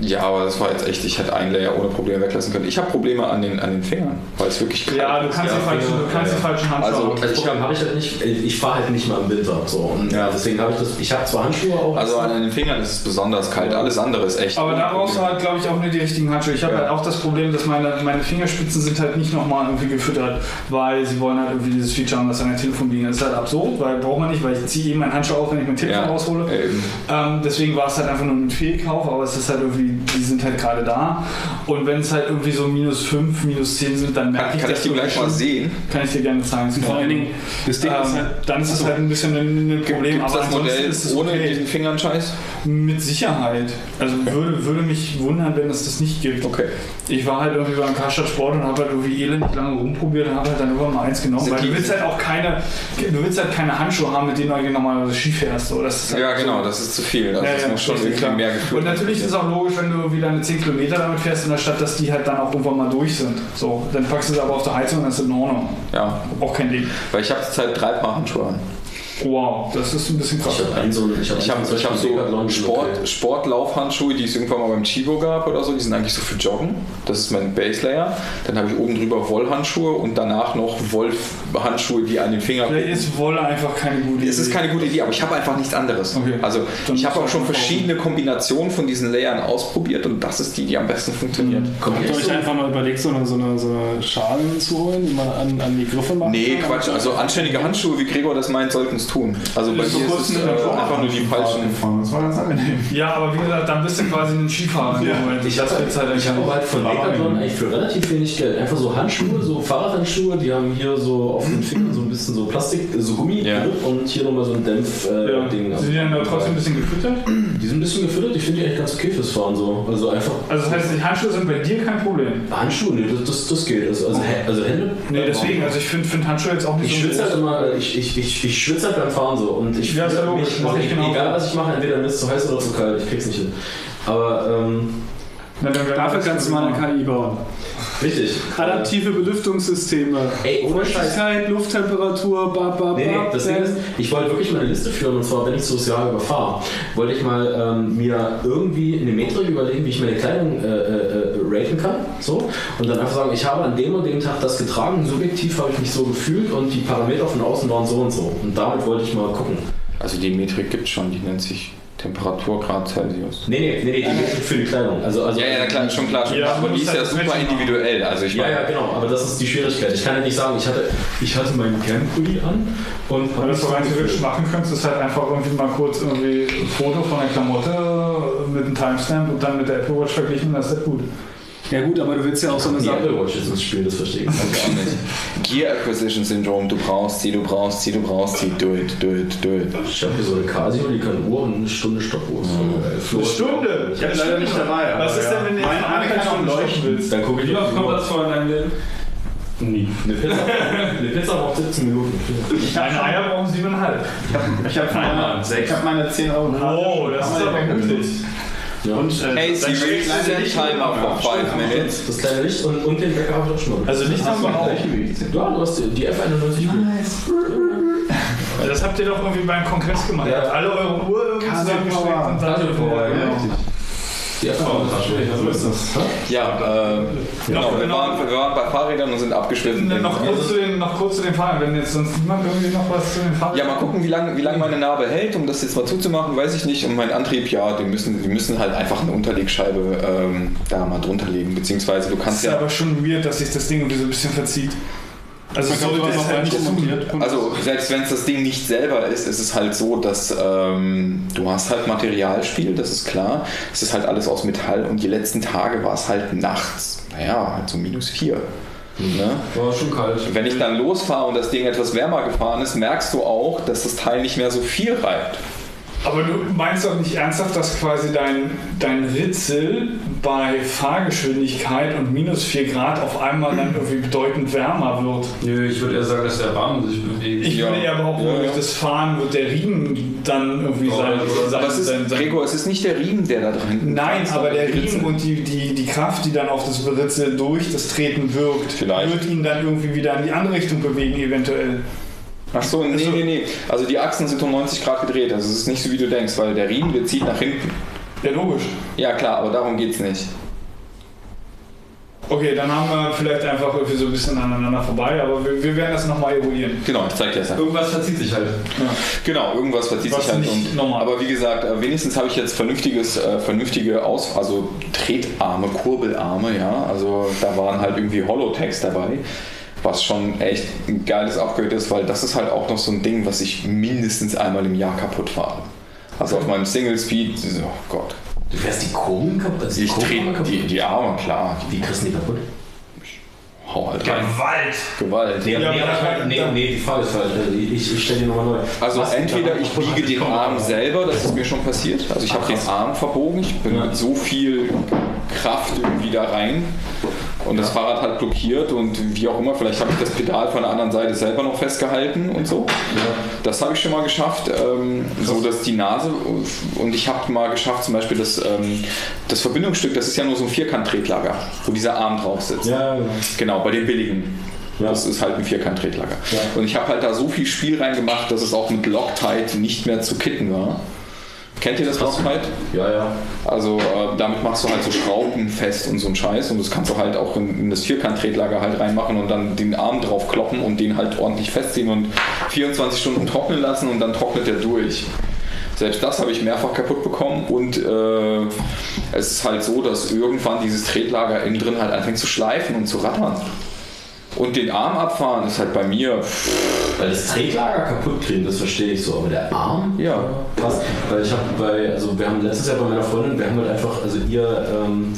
Speaker 4: Ja, aber das war jetzt echt, ich hätte einen Layer ohne Probleme weglassen können. Ich habe Probleme an den, an den Fingern, weil es wirklich kalt
Speaker 3: Ja, du
Speaker 4: ist.
Speaker 3: kannst,
Speaker 2: Ja,
Speaker 3: die, falschen, du kannst
Speaker 2: ja.
Speaker 3: die falschen Handschuhe
Speaker 4: Also,
Speaker 3: haben.
Speaker 2: Das
Speaker 4: ich
Speaker 2: Problem habe ich halt nicht, ich fahre halt nicht mal im Winter. So. Und
Speaker 4: Ja.
Speaker 2: deswegen habe ich das, ich habe zwar Handschuhe auch.
Speaker 4: Also an den Fingern ist es besonders kalt, alles andere ist echt.
Speaker 3: Aber da brauchst du halt, glaube ich, auch nur die richtigen Handschuhe. Ich habe
Speaker 4: Ja.
Speaker 3: halt auch das Problem, dass meine, meine Fingerspitzen sind halt nicht nochmal irgendwie gefüttert, weil sie wollen halt irgendwie dieses Feature haben, das an der Telefon liegen. Das ist halt absurd, weil braucht man nicht, weil ich ziehe eben meinen Handschuh auf, wenn ich mein Telefon
Speaker 4: Ja,
Speaker 3: raushole. Ähm, deswegen war es halt einfach nur ein Fehlkauf, aber es ist halt irgendwie, die sind halt gerade da. Und wenn es halt irgendwie so minus 5, minus 10 sind, dann merke ich
Speaker 4: kann ich
Speaker 3: das
Speaker 4: die gleich mal
Speaker 3: schon.
Speaker 4: sehen?
Speaker 3: Kann ich dir gerne zeigen.
Speaker 7: Vor allen Dingen, das Ding ist
Speaker 3: ähm,
Speaker 7: halt,
Speaker 3: dann ist es halt ein bisschen ein, ein Problem, aber
Speaker 4: das
Speaker 3: ansonsten
Speaker 4: Modell
Speaker 3: ist es
Speaker 4: ohne
Speaker 3: okay.
Speaker 4: diesen Fingern-Scheiß?
Speaker 3: Mit Sicherheit. Also würde, würde mich wundern, wenn es das nicht gibt.
Speaker 4: Okay.
Speaker 3: Ich war halt irgendwie beim Karstadt Sport und habe halt irgendwie elendig lange rumprobiert und habe halt dann irgendwann mal eins genommen.
Speaker 4: Sind
Speaker 3: Weil du willst halt auch keine, du willst halt keine Handschuhe haben, mit denen du normalerweise Ski fährst. So. Das ist halt
Speaker 4: Ja,
Speaker 3: so-
Speaker 4: genau, das ist zu viel. Also
Speaker 3: Ja,
Speaker 4: das
Speaker 3: ja,
Speaker 4: muss schon irgendwie
Speaker 3: klar.
Speaker 4: mehr gefühlt
Speaker 3: Und natürlich ist es auch logisch, wenn du wieder eine 10 Kilometer damit fährst in der Stadt, dass die halt dann auch irgendwann mal durch sind. So, dann packst du sie aber auf der Heizung und dann ist es in Ordnung.
Speaker 4: Ja,
Speaker 3: Auch kein Ding.
Speaker 4: weil ich habe zurzeit drei Paar Handschuhe an.
Speaker 3: Wow, das ist ein bisschen krass.
Speaker 2: Ich habe so ich habe
Speaker 4: Ich habe ich hab so Sport,
Speaker 2: okay.
Speaker 4: Sportlaufhandschuhe, die es irgendwann mal beim Chibo gab oder so. Die sind eigentlich so für Joggen. Das ist mein Base Layer. Dann habe ich oben drüber Wollhandschuhe und danach noch Wolf-Handschuhe, die an den Finger
Speaker 3: Vielleicht ist Wolle einfach keine gute Idee.
Speaker 4: Es ist keine gute Idee, aber ich habe einfach nichts anderes.
Speaker 3: Okay.
Speaker 4: Also
Speaker 3: Dann
Speaker 4: ich habe auch schon verschiedene Kombinationen von diesen Layern ausprobiert und das ist die, die am besten funktioniert.
Speaker 2: Kommt
Speaker 7: Habt ihr euch einfach mal überlegt, so eine, so eine, so eine zu holen, die man an, an die Griffe macht?
Speaker 4: Nee, Quatsch. Also anständige Handschuhe, wie Gregor das meint, sollten es tun. Also bei
Speaker 6: vor
Speaker 4: mir ist es äh, einfach nur die falschen.
Speaker 6: gefahren. Das war ganz angenehm.
Speaker 3: Ja, aber wie gesagt, dann bist du quasi ein Skifahrer.
Speaker 6: Ja.
Speaker 2: ich
Speaker 3: das
Speaker 2: habe
Speaker 3: wird's halt
Speaker 2: ich hab
Speaker 3: eigentlich
Speaker 2: auch halt von Decathlon eigentlich für relativ wenig Geld. Einfach so Handschuhe, so Fahrradhandschuhe, die haben hier so auf den Fingern so ein bisschen so Plastik, so Gummi
Speaker 4: Ja.
Speaker 2: und hier nochmal so ein Dämpf-Ding.
Speaker 3: ja. Sind die dann aber trotzdem ein bisschen gefüttert?
Speaker 2: die sind ein bisschen gefüttert, ich finde die echt ganz okay fürs Fahren so. Also einfach.
Speaker 3: Also das heißt, die Handschuhe sind bei dir kein Problem.
Speaker 2: Handschuhe, nee, das, das, das geht. Also, also, also Hände.
Speaker 3: Nee, deswegen, also ich finde find Handschuhe jetzt auch nicht
Speaker 2: Ich
Speaker 3: so
Speaker 2: schwitze halt immer, ich, ich, ich, ich schwitze halt beim Fahren so und ich
Speaker 3: Ja,
Speaker 2: mich,
Speaker 3: ich genau.
Speaker 2: egal was ich mache, entweder mir ist zu heiß oder zu kalt, ich krieg's nicht hin. Aber ähm,
Speaker 3: Na,
Speaker 7: Dafür kannst du mal eine KI bauen.
Speaker 2: richtig.
Speaker 7: Adaptive Belüftungssysteme.
Speaker 2: Ey, ohne.
Speaker 7: Feuchtigkeit, Lufttemperatur, ba, ba,
Speaker 2: Nee, nee,
Speaker 7: ba,
Speaker 2: das Ding ist, ich wollte wirklich mal eine Liste führen und zwar, wenn ich so das Jahr überfahre, wollte ich mal ähm, mir irgendwie eine Metrik überlegen, wie ich meine Kleidung äh, äh, raten kann. So. Und dann einfach sagen, ich habe an dem und dem Tag das getragen, subjektiv habe ich mich so gefühlt und die Parameter von außen waren so und so. Und damit wollte ich mal gucken.
Speaker 4: Also die Metrik gibt es schon, die nennt sich Temperaturgrad Celsius.
Speaker 2: Nee, nee, nee, nee, die Metrik für die Kleidung. Also, also
Speaker 4: Ja, ja, klar, schon klar, schon
Speaker 3: Ja,
Speaker 4: klar. Aber die ist ja
Speaker 3: halt
Speaker 4: super individuell. Also ich
Speaker 2: Ja,
Speaker 4: meine,
Speaker 2: ja, genau, aber das ist die Schwierigkeit. Ich kann ja nicht sagen, ich hatte, ich hatte meinen Camp-Pulli an und
Speaker 3: Weil das du rein theoretisch machen könntest, ist halt einfach irgendwie mal kurz irgendwie ein Foto von der Klamotte mit einem Timestamp und dann mit der Apple Watch verglichen, das ist halt gut.
Speaker 7: Ja gut, aber du willst ja auch so eine
Speaker 2: die
Speaker 7: Sache.
Speaker 2: Apple Watch jetzt ins Spiel, das verstehe ich.
Speaker 4: Ich auch nicht. Gear Acquisition Syndrome, du brauchst sie, du brauchst sie, du brauchst sie, do it, do it, do it.
Speaker 2: Ich habe hier so eine Casio, die kann Uhr und eine Stunde Stoppuhr.
Speaker 3: Eine Stunde!
Speaker 6: Ich habe leider nicht dabei.
Speaker 3: Was ist
Speaker 6: ja.
Speaker 3: denn, wenn du
Speaker 6: Meine, meine kann leuchten.
Speaker 3: willst?
Speaker 2: Dann gucke ich
Speaker 3: Wie
Speaker 2: auf
Speaker 3: oft
Speaker 2: die
Speaker 3: kommt das vor in deinem Leben?
Speaker 2: Nie. Eine Pizza, eine Pizza braucht 17 Minuten.
Speaker 3: Deine Eier brauchen siebeneinhalb.
Speaker 6: Ich habe meine, ich hab meine 10 Euro
Speaker 3: Oh, das ist aber mutig.
Speaker 2: Ja.
Speaker 6: Und, äh,
Speaker 4: Hey
Speaker 6: das
Speaker 4: Siri,
Speaker 6: kleine
Speaker 4: set
Speaker 6: Licht-
Speaker 4: timer for 5 minutes.
Speaker 2: Das kleine Licht und, und den Wecker habe ich auch schon mal.
Speaker 3: Also Licht haben wir auch.
Speaker 2: Ja, du hast die, die F91
Speaker 3: Das habt ihr doch irgendwie beim Kongress gemacht.
Speaker 2: Ja.
Speaker 3: Ihr habt alle eure Uhr irgendwie zusammengesteckt und dann...
Speaker 2: Casio Power,
Speaker 3: Ja,
Speaker 2: F91.
Speaker 6: So ist das.
Speaker 4: Ja, äh, genau, wir waren, wir waren bei Fahrrädern und sind abgeschliffen.
Speaker 3: Ne, Noch kurz, zu den, noch kurz zu den Fahrern, wenn jetzt sonst niemand irgendwie noch was zu den Fahrern
Speaker 4: Ja, mal gucken, wie lange wie lang meine Narbe hält, um das jetzt mal zuzumachen, weiß ich nicht. Und mein Antrieb, ja, die müssen, die müssen halt einfach eine Unterlegscheibe ähm, da mal drunter legen. Beziehungsweise du
Speaker 3: Das
Speaker 4: kannst
Speaker 3: ist
Speaker 4: ja.
Speaker 3: aber schon weird, dass sich das Ding irgendwie so ein bisschen verzieht. Also
Speaker 7: Man kann
Speaker 3: sollte
Speaker 7: sowas
Speaker 3: es
Speaker 7: auch
Speaker 3: halt
Speaker 7: nicht montiert.
Speaker 4: Also selbst wenn es das Ding nicht selber ist, ist es halt so, dass ähm, du hast halt Materialspiel, das ist klar. Es ist halt alles aus Metall und die letzten Tage war es halt nachts, naja, halt so minus vier. Ne?
Speaker 5: War schon kalt.
Speaker 4: Wenn ich dann losfahre und das Ding etwas wärmer gefahren ist, merkst du auch, dass das Teil nicht mehr so viel reibt.
Speaker 3: Aber du meinst doch nicht ernsthaft, dass quasi dein, dein Ritzel bei Fahrgeschwindigkeit und minus 4 Grad auf einmal dann irgendwie bedeutend wärmer wird?
Speaker 5: Nö, ich würde eher sagen, dass der Rahmen sich bewegt.
Speaker 3: Ich würde eher behaupten,
Speaker 4: Ja, ja.
Speaker 3: durch das Fahren wird der Riemen dann irgendwie sein. sein,
Speaker 4: ist, Gregor, es ist nicht der Riemen, der da drin
Speaker 3: Nein, aber der
Speaker 4: Ritzel.
Speaker 3: Riemen und die, die, die Kraft, die dann auf das Beritzel durch das Treten wirkt,
Speaker 4: Vielleicht.
Speaker 3: wird ihn dann irgendwie wieder in die andere Richtung bewegen, eventuell.
Speaker 4: Ach so, nee, nee, nee. Also die Achsen sind um 90 Grad gedreht. Also es ist nicht so, wie du denkst, weil der Riemen, der zieht nach hinten.
Speaker 3: Ja, logisch.
Speaker 4: Ja, klar, aber darum geht's nicht.
Speaker 3: Okay, dann haben wir vielleicht einfach irgendwie so ein bisschen aneinander vorbei, aber wir, wir werden das nochmal eruieren.
Speaker 4: Genau, ich zeig dir das einfach.
Speaker 5: Irgendwas verzieht sich halt.
Speaker 4: Genau, irgendwas verzieht
Speaker 3: Was
Speaker 4: sich halt.
Speaker 3: nicht
Speaker 4: Und,
Speaker 3: normal.
Speaker 4: aber wie gesagt, äh, wenigstens habe ich jetzt vernünftiges, äh, vernünftige Aus, also Tretarme, Kurbelarme, ja. Also da waren halt irgendwie Holotext dabei, was schon echt ein geiles Upgrade ist, weil das ist halt auch noch so ein Ding, was ich mindestens einmal im Jahr kaputt fahre. Also auf meinem Single Speed, oh Gott.
Speaker 2: Du fährst die Kurbeln kaputt? Also die
Speaker 4: Ich
Speaker 2: kaputt?
Speaker 4: die, die Arme, klar.
Speaker 2: Wie kriegst du die kaputt?
Speaker 4: Hau halt rein.
Speaker 3: Gewalt!
Speaker 4: Gewalt.
Speaker 2: Nee,
Speaker 3: Ja,
Speaker 2: nee, meine, nee, nee, die Frage ist falsch. Also Ich, ich stelle die nochmal neu.
Speaker 4: Also
Speaker 2: Was-
Speaker 4: entweder ich biege den Arm selber, das ist mir schon passiert. Also ich habe den Arm verbogen, ich bin
Speaker 2: Ja.
Speaker 4: mit so viel Kraft irgendwie da rein und das Fahrrad hat blockiert und wie auch immer, vielleicht habe ich das Pedal von der anderen Seite selber noch festgehalten und so. Das habe ich schon mal geschafft, ähm, so dass die Nase und ich habe mal geschafft zum Beispiel das, ähm, das Verbindungsstück, das ist ja nur so ein Vierkant-Tretlager, wo dieser Arm drauf sitzt.
Speaker 2: Ja, ja.
Speaker 4: Genau, bei den billigen. Das ist halt ein Vierkant-Tretlager.
Speaker 2: Ja.
Speaker 4: Und ich habe halt da so viel Spiel reingemacht, dass es auch mit Loctite nicht mehr zu kitten war. Kennt ihr das Loctite?
Speaker 2: Ja, ja.
Speaker 4: Also äh, damit machst du halt so Schrauben fest und so ein Scheiß und das kannst du halt auch in, in das Vierkant-Tretlager halt reinmachen und dann den Arm drauf kloppen und den halt ordentlich festziehen und 24 Stunden trocknen lassen und dann trocknet der durch. Selbst das habe ich mehrfach kaputt bekommen und äh, es ist halt so, dass irgendwann dieses Tretlager innen drin halt anfängt zu schleifen und zu rattern. Und den Arm abfahren ist halt bei mir,
Speaker 2: Weil das Tretlager kaputt kriegen, das verstehe ich so, aber der Arm?
Speaker 4: Ja.
Speaker 2: Krass. Weil ich habe bei, also wir haben letztes Jahr bei meiner Freundin, wir haben halt einfach, also ihr, ähm,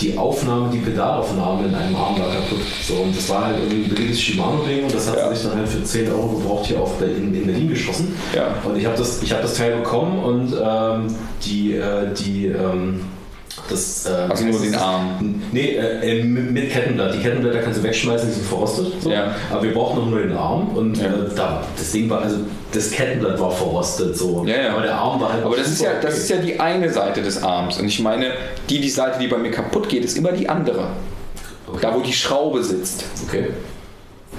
Speaker 2: die Aufnahme, die Pedalaufnahme in einem Arm war kaputt. So, und das war halt irgendwie ein billiges Shimano-Ding und das hat
Speaker 4: Ja.
Speaker 2: sich dann halt für 10 Euro gebraucht hier auf, in, in Berlin geschossen.
Speaker 4: Ja.
Speaker 2: Und ich habe das, ich hab das Teil bekommen und ähm, die, äh, die, ähm, das, äh,
Speaker 4: also nur den Arm.
Speaker 2: Nee, äh, äh, mit Kettenblatt. Die Kettenblätter kannst du wegschmeißen, die sind verrostet. So.
Speaker 4: Ja.
Speaker 2: Aber wir brauchen noch nur den Arm und
Speaker 4: Ja.
Speaker 2: äh, da, das Ding war, also das Kettenblatt war verrostet. So.
Speaker 4: Ja, ja.
Speaker 2: Aber der Arm war halt
Speaker 4: Aber das ist, ja, das ist ja die eine Seite des Arms. Und ich meine, die, die Seite, die bei mir kaputt geht, ist immer die andere.
Speaker 2: Okay.
Speaker 4: Da, wo die Schraube sitzt.
Speaker 2: Okay.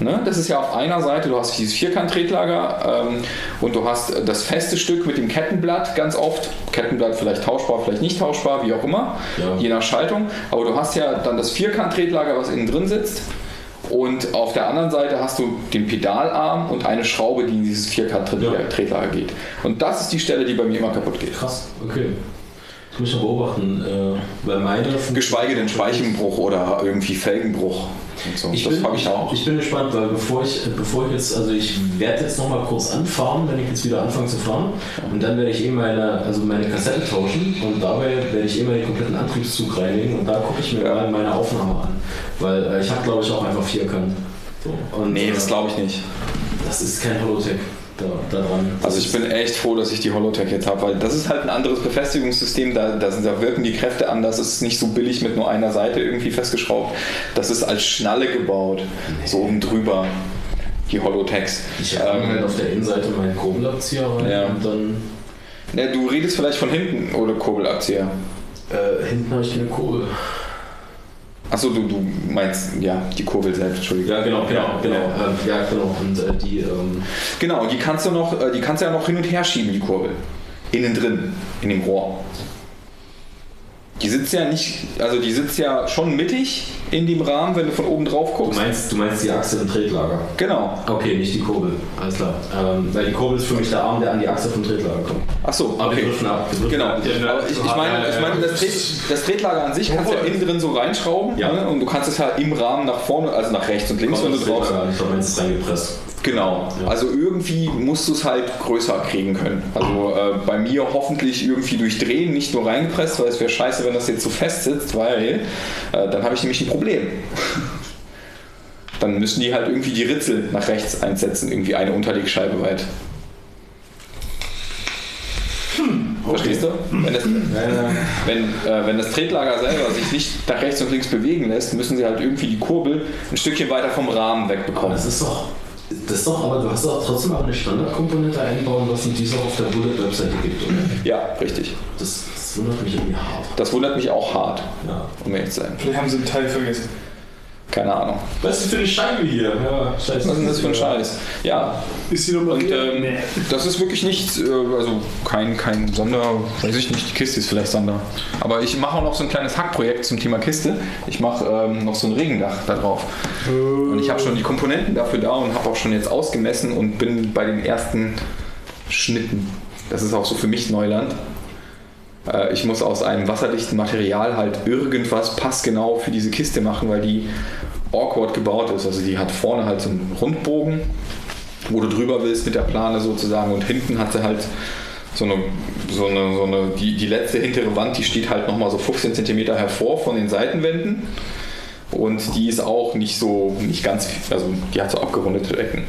Speaker 4: Ne? Das ist ja auf einer Seite, du hast dieses Vierkant-Tretlager ähm, und du hast das feste Stück mit dem Kettenblatt ganz oft. Kettenblatt vielleicht tauschbar, vielleicht nicht tauschbar, wie auch immer,
Speaker 2: Ja.
Speaker 4: je nach Schaltung. Aber du hast ja dann das Vierkant-Tretlager, was innen drin sitzt. Und auf der anderen Seite hast du den Pedalarm und eine Schraube, die in dieses Vierkant-Tretlager geht. Und das ist die Stelle, die bei mir immer kaputt geht.
Speaker 2: Krass, okay. Ich mal beobachten, äh, weil meine.
Speaker 4: Geschweige denn Speichenbruch oder irgendwie Felgenbruch. So.
Speaker 2: Ich
Speaker 4: das
Speaker 2: bin,
Speaker 4: ich auch.
Speaker 2: Ich bin gespannt, weil bevor ich, bevor ich jetzt, also ich werde jetzt noch mal kurz anfahren, wenn ich jetzt wieder anfange zu fahren. Und dann werde ich eh meine, also meine Kassette tauschen und dabei werde ich immer den kompletten Antriebszug reinlegen und da gucke ich mir
Speaker 4: Ja.
Speaker 2: mal meine Aufnahme an. Weil äh, ich habe glaube ich auch einfach vierkant. So. Und,
Speaker 4: Nee, das
Speaker 2: äh,
Speaker 4: glaube ich nicht.
Speaker 2: das ist kein Holotech da, da dran.
Speaker 4: Also ich bin echt froh, dass ich die Holotech jetzt habe, weil das ist halt ein anderes Befestigungssystem, da, da, sind- da wirken die Kräfte anders, es ist nicht so billig mit nur einer Seite irgendwie festgeschraubt. Das ist als Schnalle gebaut, so oben drüber, die Holotechs.
Speaker 2: Ich habe
Speaker 4: Ähm,
Speaker 2: halt auf der Innenseite meinen Kurbelabzieher rein
Speaker 4: Ja.
Speaker 2: und dann
Speaker 4: ne, du redest vielleicht von hinten oder Kurbelabzieher.
Speaker 2: äh, hinten habe ich keine Kurbel.
Speaker 4: Achso, du, du meinst, ja, die Kurbel selbst, Entschuldigung.
Speaker 2: Ja, genau, genau, genau.
Speaker 4: ja.
Speaker 2: Ähm, ja, genau. Und äh, die, ähm,
Speaker 4: Genau, die kannst du noch, äh, die kannst du ja noch hin und her schieben, die Kurbel. Innen drin, in dem Rohr. Die sitzt ja nicht, also die sitzt ja schon mittig in dem Rahmen, wenn du von oben drauf
Speaker 2: du,
Speaker 4: guckst.
Speaker 2: meinst, du meinst die Achse im Tretlager?
Speaker 4: Genau.
Speaker 2: Okay, nicht die Kurbel. Alles klar. Ähm, weil die Kurbel ist für mich der Arm, der an die Achse vom Tretlager kommt.
Speaker 4: Achso,
Speaker 2: Aber
Speaker 4: okay.
Speaker 2: begriffen ab. Begriffen
Speaker 4: Genau.
Speaker 2: ab.
Speaker 4: Aber ich, ich meine, ich meine das, Tret, das Tretlager an sich kannst du ja innen drin so reinschrauben
Speaker 2: Ja.
Speaker 4: ne? und du kannst es ja im Rahmen nach vorne, also nach rechts und links, wenn du drauf
Speaker 2: Tretlager, ich es ist reingepresst.
Speaker 4: Genau.
Speaker 2: Ja.
Speaker 4: Also irgendwie musst du es halt größer kriegen können. Also äh, bei mir hoffentlich irgendwie durchdrehen, nicht nur reingepresst, weil es wäre scheiße, wenn das jetzt so fest sitzt, weil äh, dann habe ich nämlich ein Problem. dann müssen die halt irgendwie die Ritzel nach rechts einsetzen, irgendwie eine Unterlegscheibe weit. Verstehst du? Wenn das, wenn, äh, wenn das Tretlager selber sich nicht nach rechts und links bewegen lässt, müssen sie halt irgendwie die Kurbel ein Stückchen weiter vom Rahmen wegbekommen.
Speaker 2: Das ist doch. Das ist doch, aber du hast doch trotzdem auch eine Standardkomponente einbauen lassen, die es auch auf der Bullet-Webseite gibt, oder?
Speaker 4: Ja, richtig.
Speaker 2: Das, das wundert mich irgendwie hart.
Speaker 4: Das wundert mich auch hart,
Speaker 2: Ja.
Speaker 4: um ehrlich zu sein.
Speaker 3: Vielleicht haben sie einen Teil vergessen.
Speaker 4: Keine Ahnung.
Speaker 2: Was ist das für eine Scheibe hier? Ja, scheiße.
Speaker 4: Was ist denn das für ein Scheiß? Ja,
Speaker 3: Ist sie
Speaker 4: und
Speaker 3: nummeriert?
Speaker 4: ähm, das ist wirklich nichts, äh, also kein, kein Sonder, weiß ich nicht, die Kiste ist vielleicht Sonder. Aber ich mache auch noch so ein kleines Hackprojekt zum Thema Kiste. Ich mache ähm, noch so ein Regendach da drauf. Und ich habe schon die Komponenten dafür da und habe auch schon jetzt ausgemessen und bin bei den ersten Schnitten. Das ist auch so für mich Neuland. Äh, Ich muss aus einem wasserdichten Material halt irgendwas passgenau für diese Kiste machen, weil die awkward gebaut ist. Also die hat vorne halt so einen Rundbogen, wo du drüber willst mit der Plane sozusagen und hinten hat sie halt so eine, so eine, so eine die, die letzte hintere Wand, die steht halt nochmal so 15 cm hervor von den Seitenwänden und die ist auch nicht so, nicht ganz, also die hat so abgerundete Ecken.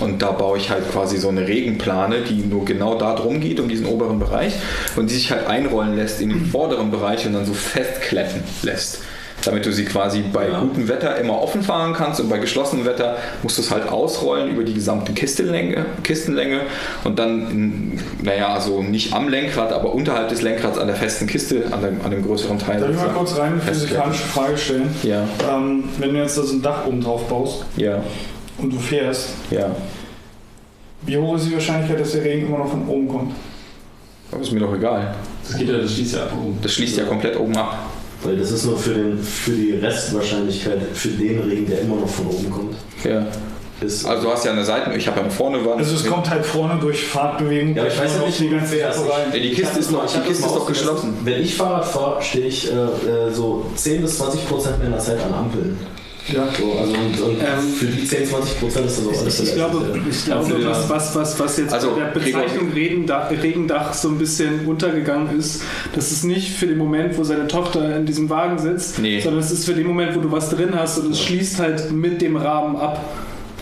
Speaker 4: Und da baue ich halt quasi so eine Regenplane, die nur genau da drum geht, um diesen oberen Bereich und die sich halt einrollen lässt in den vorderen Bereich und dann so festkletten lässt. Damit du sie quasi bei gutem Wetter immer offen fahren kannst und bei geschlossenem Wetter musst du es halt ausrollen über die gesamte Kistenlänge, Kistenlänge und dann, naja, also nicht am Lenkrad, aber unterhalb des Lenkrads an der festen Kiste, an dem, an dem größeren Teil.
Speaker 3: Darf ich mal kurz rein eine physikalische Frage stellen?
Speaker 4: Ja,
Speaker 3: Ähm, wenn du jetzt da so ein Dach oben drauf baust
Speaker 4: ja,
Speaker 3: und du fährst,
Speaker 4: ja.
Speaker 3: wie hoch ist die Wahrscheinlichkeit, dass der Regen immer noch von oben kommt?
Speaker 4: Aber ist mir doch egal.
Speaker 5: Das geht ja, das schließt ja ab.
Speaker 4: Das schließt ja komplett oben ab.
Speaker 2: Weil das ist nur für, den, für die Restwahrscheinlichkeit, für den Regen, der immer noch von oben kommt.
Speaker 4: Ja.
Speaker 2: Ist,
Speaker 4: Also du hast ja eine Seite, ich habe ja vorne Wand.
Speaker 3: Also es kommt halt vorne durch Fahrtbewegung.
Speaker 2: Ja, aber ich weiß ja nicht, wie
Speaker 3: die ganze
Speaker 2: ungefähr
Speaker 3: Sache
Speaker 2: ist.
Speaker 4: die Kiste ist
Speaker 2: das
Speaker 4: noch, die
Speaker 2: das
Speaker 4: Kiste ist doch geschlossen.
Speaker 2: Wenn ich Fahrrad fahre, stehe ich äh, äh, so 10 bis 20 Prozent meiner Zeit an Ampeln.
Speaker 3: Ja.
Speaker 2: So, also und, und
Speaker 7: Ähm,
Speaker 2: für die 10, 20 Prozent ist das auch alles
Speaker 7: Ich, ich glaube, ich glaube was, was, was, was jetzt
Speaker 4: Also,
Speaker 7: bei der Bezeichnung Regendach, Regendach so ein bisschen untergegangen ist, das ist nicht für den Moment, wo seine Tochter in diesem Wagen sitzt,
Speaker 4: Nee.
Speaker 7: sondern es ist für den Moment, wo du was drin hast und es schließt halt mit dem Rahmen ab.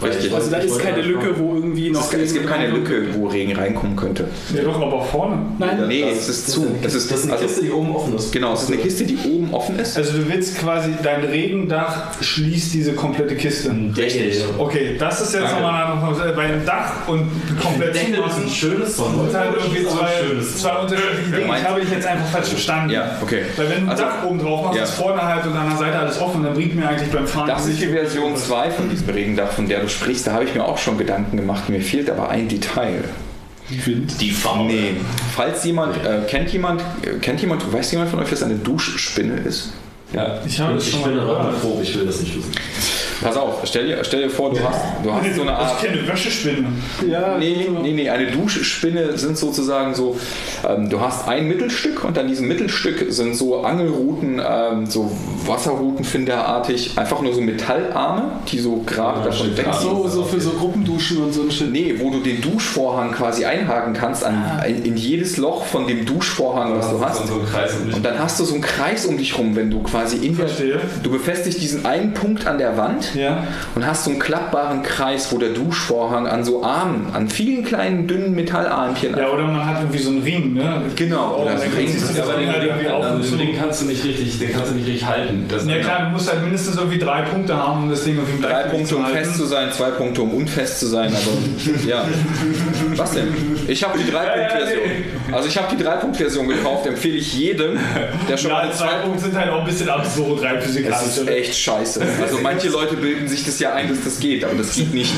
Speaker 4: Richtig.
Speaker 7: Also da
Speaker 2: Ich
Speaker 7: ist keine Lücke, wo irgendwie noch.
Speaker 4: Es, es gibt keine Lücke, wo Regen reinkommen könnte.
Speaker 3: Ja, doch, aber vorne.
Speaker 7: Nein,
Speaker 4: Nee,
Speaker 2: Das-
Speaker 4: es ist
Speaker 2: das
Speaker 4: zu.
Speaker 2: eine
Speaker 4: Das ist,
Speaker 2: das ist eine
Speaker 4: also,
Speaker 2: Kiste, die oben offen ist.
Speaker 4: genau, es ist eine Kiste, die oben offen ist.
Speaker 3: Also du willst quasi, dein Regendach schließt diese komplette Kiste.
Speaker 2: Richtig.
Speaker 3: Okay, das ist jetzt
Speaker 5: Danke.
Speaker 3: nochmal noch, bei einem Dach und komplett
Speaker 2: Deckel ist
Speaker 3: zumachen.
Speaker 2: ein schönes
Speaker 3: Das sind halt irgendwie zwei,
Speaker 2: schönes.
Speaker 3: zwei unterschiedliche Dinge. Ich habe dich jetzt einfach falsch verstanden.
Speaker 4: Ja, okay.
Speaker 3: Weil wenn du ein
Speaker 4: Also,
Speaker 3: Dach oben drauf machst,
Speaker 4: ja.
Speaker 3: ist vorne halt und an der Seite alles offen, dann bringt mir eigentlich beim Fahren
Speaker 4: Das ist die Version 2 von diesem Regendach, von der du sprichst. Da habe ich mir auch schon Gedanken gemacht. Mir fehlt aber ein Detail.
Speaker 2: Die Farbe.
Speaker 4: Nee. Falls jemand, äh, kennt jemand, äh, kennt jemand, weiß jemand von euch, was eine Duschspinne ist?
Speaker 5: Ja.
Speaker 3: Ich habe
Speaker 2: Ich
Speaker 3: schon
Speaker 2: bin
Speaker 3: mal gehört.
Speaker 2: ich will das nicht wissen.
Speaker 4: Pass auf, stell dir, stell dir vor, du hast, du hast so eine Art.
Speaker 3: Ich kenne Wäschespinne.
Speaker 7: ja,
Speaker 4: Nee, nee, nee, eine Duschspinne sind sozusagen so, ähm, du hast ein Mittelstück und an diesem Mittelstück sind so Angelruten, ähm, so Wasserrutenfinderartig, einfach nur so Metallarme, die so gerade davon weg sind.
Speaker 7: so, so für so Gruppenduschen und so ein Shit.
Speaker 4: Nee, wo du den Duschvorhang quasi einhaken kannst an, in, in jedes Loch von dem Duschvorhang, was du hast.
Speaker 5: So ein Kreis um.
Speaker 4: Und dann hast du so einen Kreis um dich rum, wenn du quasi in der,
Speaker 3: Verstehe.
Speaker 4: du befestigst diesen einen Punkt an der Wand
Speaker 3: Ja.
Speaker 4: und hast so einen klappbaren Kreis, wo der Duschvorhang an so Armen, an vielen kleinen dünnen Metallarmchen.
Speaker 3: Ja, oder man hat irgendwie so einen Ring, ne?
Speaker 4: Genau,
Speaker 3: Oh,
Speaker 4: oder so ein Ring.
Speaker 3: das
Speaker 5: aber den,
Speaker 3: halt irgendwie auf und zu.
Speaker 5: den kannst du nicht richtig, den kannst du nicht richtig halten. Das
Speaker 3: Ja klar, du musst halt mindestens irgendwie drei Punkte haben, um das Ding auf dem
Speaker 4: Drei Punkte, um fest zu sein, zwei Punkte, um unfest zu sein, aber ja. Was denn? Ich habe die Drei-Punkt-Version. Also ich habe die Drei-Punkt-Version gekauft, empfehle ich jedem, der schon
Speaker 3: Ja, zwei Punkte sind halt auch ein bisschen absurd rein
Speaker 4: Das
Speaker 3: physikalisch.
Speaker 4: ist echt scheiße. Also manche Leute bilden sich das ja ein, dass das geht, aber das geht nicht.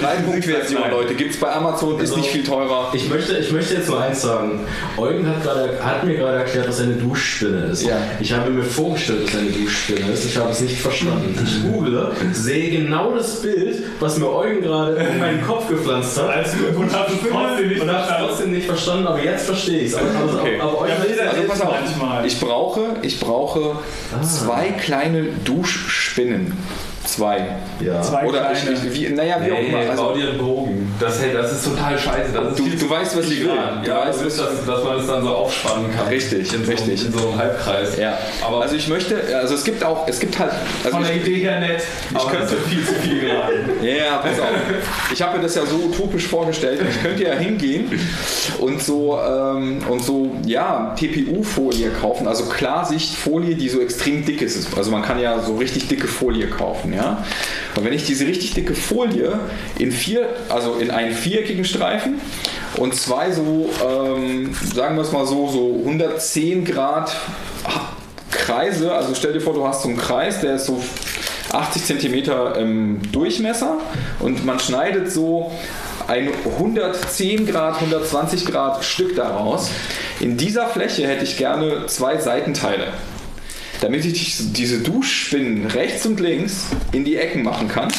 Speaker 4: Drei-Punkt-Version, Leute, gibt es bei Amazon, ist nicht viel teurer.
Speaker 2: Ich möchte, ich möchte jetzt nur eins sagen. Eugen hat, gerade, hat mir gerade erklärt, was eine Duschspinne ist.
Speaker 4: Ja.
Speaker 2: Ich habe mir vorgestellt, was eine Duschspinne ist. Ich habe es nicht verstanden. Ich google, sehe genau das Bild, was mir Eugen gerade in meinen Kopf gepflanzt hat.
Speaker 3: Als du und
Speaker 2: habe es trotzdem nicht verstanden, aber jetzt verstehe ich es. Aber, aber,
Speaker 4: Okay.
Speaker 2: aber Eugen
Speaker 3: Ja,
Speaker 4: Also pass auf,
Speaker 3: manchmal.
Speaker 4: ich brauche, ich brauche zwei kleine Duschspinnen. Zwei.
Speaker 2: Ja.
Speaker 7: Zwei
Speaker 4: Oder ich,
Speaker 7: kleine.
Speaker 4: ich, wie, naja, wie auch
Speaker 5: Nee,
Speaker 4: immer.
Speaker 5: bau
Speaker 4: Also,
Speaker 5: dir einen Bogen. Das, hey, das ist total scheiße. Das ist
Speaker 4: Du- du weißt, was ich will.
Speaker 5: filigran.
Speaker 4: Du
Speaker 5: Ja,
Speaker 4: weißt,
Speaker 5: du weißt, dass, dass man es dann so aufspannen kann.
Speaker 4: Richtig,
Speaker 5: in so,
Speaker 4: richtig.
Speaker 5: In so einem Halbkreis.
Speaker 4: ja.
Speaker 5: Aber
Speaker 4: also ich möchte, also es gibt auch, es gibt halt, also
Speaker 7: Von der
Speaker 4: ich,
Speaker 7: Idee her nett.
Speaker 5: ich könnte viel zu viel geraten.
Speaker 4: Ja, pass auf. Ich habe mir das ja so utopisch vorgestellt. Ich könnte ja hingehen und so, ähm, und so ja, TPU-Folie kaufen, also Klarsichtfolie, die so extrem dick ist. Also man kann ja so richtig dicke Folie kaufen, ja. Und wenn ich diese richtig dicke Folie in vier, also in einen viereckigen Streifen und zwei so, ähm, sagen wir es mal so, so 110 Grad Kreise, also stell dir vor, du hast so einen Kreis, der ist so 80 cm im Durchmesser und man schneidet so ein 110 Grad, 120 Grad Stück daraus. In dieser Fläche hätte ich gerne zwei Seitenteile, damit ich diese Duschspinnen rechts und links in die Ecken machen kann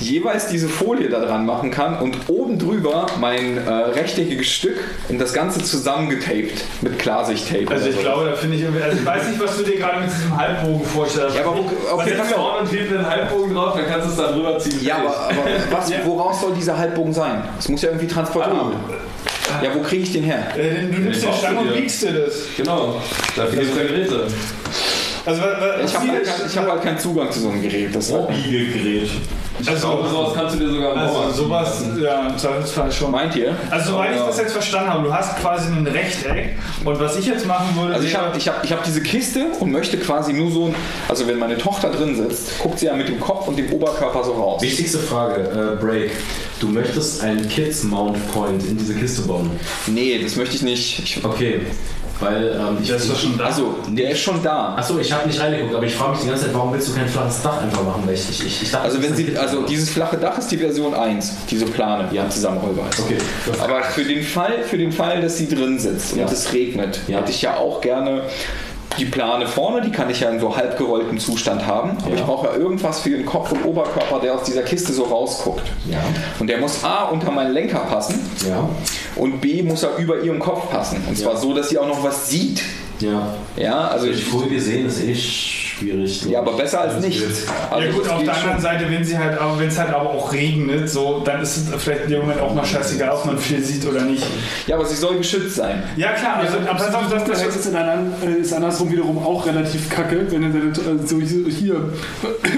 Speaker 4: jeweils diese Folie da dran machen kann und oben drüber mein äh, rechteckiges Stück und das Ganze zusammengetaped mit Klarsichttape.
Speaker 3: Also ich
Speaker 4: so.
Speaker 3: glaube, da finde ich irgendwie, also ich weiß nicht, was du dir gerade mit diesem Halbbogen vorstellst.
Speaker 4: Ja, aber wo, okay, auf.
Speaker 5: vorne und hinten einen Halbbogen drauf, dann kannst du es da drüber ziehen.
Speaker 4: Ja, aber, aber was, woraus soll dieser Halbbogen sein? Es muss ja irgendwie transportabel. Ja, wo kriege ich den her?
Speaker 3: Äh, du nimmst den
Speaker 5: du
Speaker 3: Stange und biegst dir das.
Speaker 5: Genau. Dafür gibt es ja Geräte.
Speaker 3: Also,
Speaker 4: Ich habe halt, hab halt keinen Zugang zu so einem Gerät. Das
Speaker 5: Biegegerät. Ich glaube, sowas kannst du dir sogar
Speaker 3: also
Speaker 5: Baumarkt
Speaker 3: sowas, ja, im Zweifelsfall schon.
Speaker 4: meint ihr?
Speaker 3: Also soweit ich das jetzt verstanden habe, du hast quasi ein Rechteck und was ich jetzt machen würde,
Speaker 4: Also ich habe ich hab, ich hab diese Kiste und möchte quasi nur so, ein- also wenn meine Tochter drin sitzt, guckt sie ja mit dem Kopf und dem Oberkörper so raus.
Speaker 2: Wichtigste Frage, äh, Break. Du möchtest einen Kids Mount Point in diese Kiste bauen.
Speaker 4: Nee, das möchte ich nicht. Ich,
Speaker 2: Okay. Weil ähm, ich.
Speaker 3: Der ist doch schon da.
Speaker 4: also, der ist schon da.
Speaker 2: Achso, ich habe nicht reingeguckt, aber ich frage mich die ganze Zeit, warum willst du kein flaches Dach einfach machen? Weil ich, ich, ich, dachte,
Speaker 4: Also wenn sie, also dieses flache Dach ist die Version 1, diese Plane, die haben zusammenrollbar ist.
Speaker 2: Okay.
Speaker 4: Aber für den Fall, für den Fall, dass sie drin sitzt und
Speaker 2: Ja.
Speaker 4: es regnet,
Speaker 2: Ja.
Speaker 4: hätte ich ja auch gerne die Plane vorne, die kann ich ja in so halb gerollten Zustand haben. Aber
Speaker 2: Ja.
Speaker 4: ich brauche ja irgendwas für den Kopf und Oberkörper, der aus dieser Kiste so rausguckt.
Speaker 2: Ja.
Speaker 4: Und der muss A unter meinen Lenker passen
Speaker 2: Ja.
Speaker 4: und B muss er über ihrem Kopf passen. Und zwar so, dass sie auch noch was sieht.
Speaker 2: Ja.
Speaker 4: Ja, also ich,
Speaker 2: Folie sehen ist eh schwierig.
Speaker 4: ja, aber besser als nicht. Also
Speaker 3: ja gut,
Speaker 4: das
Speaker 3: auf der
Speaker 4: schon.
Speaker 3: anderen Seite, wenn sie halt, aber wenn es halt aber auch regnet, so, dann ist es vielleicht in dem Moment auch mal scheißegal, ob man viel sieht oder nicht.
Speaker 4: Ja, aber sie soll geschützt sein.
Speaker 3: Ja klar, also
Speaker 7: Also,
Speaker 3: aber
Speaker 7: pass auf, das, das,
Speaker 3: das,
Speaker 7: ist, in an, ist andersrum wiederum auch relativ kacke, wenn er seine, so hier, hier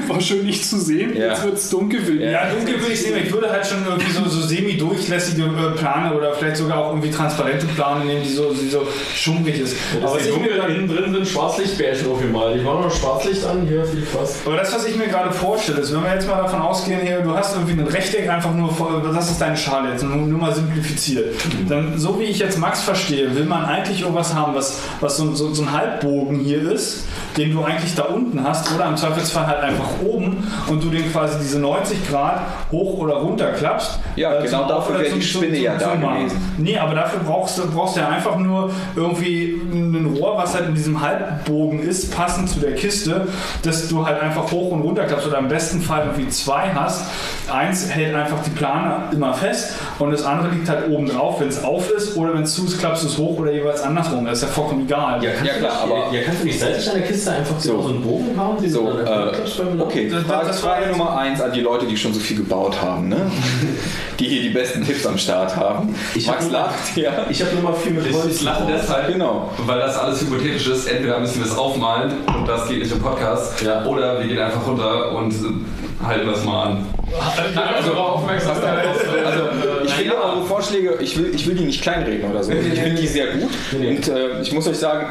Speaker 7: war schön nicht zu sehen,
Speaker 4: Ja.
Speaker 7: jetzt wird es dunkel. Will
Speaker 3: ja, dunkel würde ich nehmen. Ich würde halt schon irgendwie so, so semi-durchlässige äh, Plane oder vielleicht sogar auch irgendwie transparente Plane nehmen, die so, die so schummrig ist. Aber was,
Speaker 5: die
Speaker 3: ich
Speaker 5: dunkel
Speaker 3: grad,
Speaker 5: innen drin sind Schwarzlichtbärchen aufgemalt. Die waren noch Schwarzlicht an, hier viel was.
Speaker 3: aber das, was ich mir gerade vorstelle, ist, wenn wir jetzt mal davon ausgehen, hier, du hast irgendwie ein Rechteck einfach nur, vor- das ist deine Schale jetzt, nur, nur mal simplifiziert. Dann, so wie ich jetzt Max verstehe, will man eigentlich irgendwas haben, was, was so, so, so ein Halbbogen hier ist, den du eigentlich da unten hast oder im Zweifelsfall halt einfach oben und du den quasi diese 90 Grad hoch oder runter klappst.
Speaker 4: Ja,
Speaker 3: äh,
Speaker 4: genau dafür wäre
Speaker 3: zum-
Speaker 4: die
Speaker 3: zum-
Speaker 4: Spinne
Speaker 3: zum
Speaker 4: ja da gewesen.
Speaker 3: Nee, aber dafür brauchst du brauchst du ja einfach nur irgendwie ein Rohr, was halt in diesem Halbbogen ist, passend zu der Kiste, dass du halt einfach hoch und runter klappst oder im besten Fall irgendwie zwei hast. Eins hält einfach die Plane immer fest und das andere liegt halt oben drauf, wenn es auf ist oder wenn es zu ist, klappst du es hoch oder jeweils andersrum. Das ist ja vollkommen egal.
Speaker 4: Ja,
Speaker 2: du
Speaker 4: klar,
Speaker 2: nicht,
Speaker 4: aber-
Speaker 2: Ja, kannst du nicht seitlich an der Kiste einfach so,
Speaker 4: So.
Speaker 2: einen Bogen haben? den
Speaker 4: So,
Speaker 2: du
Speaker 4: äh, okay,
Speaker 3: Das-
Speaker 4: Frage,
Speaker 3: das
Speaker 4: Frage Nummer eins an die Leute, die schon so viel gebaut haben, ne? die hier die besten Tipps am Start haben.
Speaker 2: Ich hab
Speaker 4: Max
Speaker 2: nur-
Speaker 4: lacht, ja.
Speaker 2: Ich habe nur mal viel mit
Speaker 5: Ich,
Speaker 2: Holz
Speaker 5: ich lache
Speaker 2: gebaut.
Speaker 5: deshalb,
Speaker 4: Genau.
Speaker 5: weil das alles hypothetisch ist. Entweder müssen wir es aufmalen und das geht nicht im Podcast,
Speaker 2: Ja.
Speaker 5: oder wir gehen einfach runter und äh, halten das mal an. Also, aufmerksam.
Speaker 4: Also, ich finde eure Vorschläge, ich will, ich will die nicht kleinreden oder so. Ich finde die sehr gut. Und äh, ich muss euch sagen,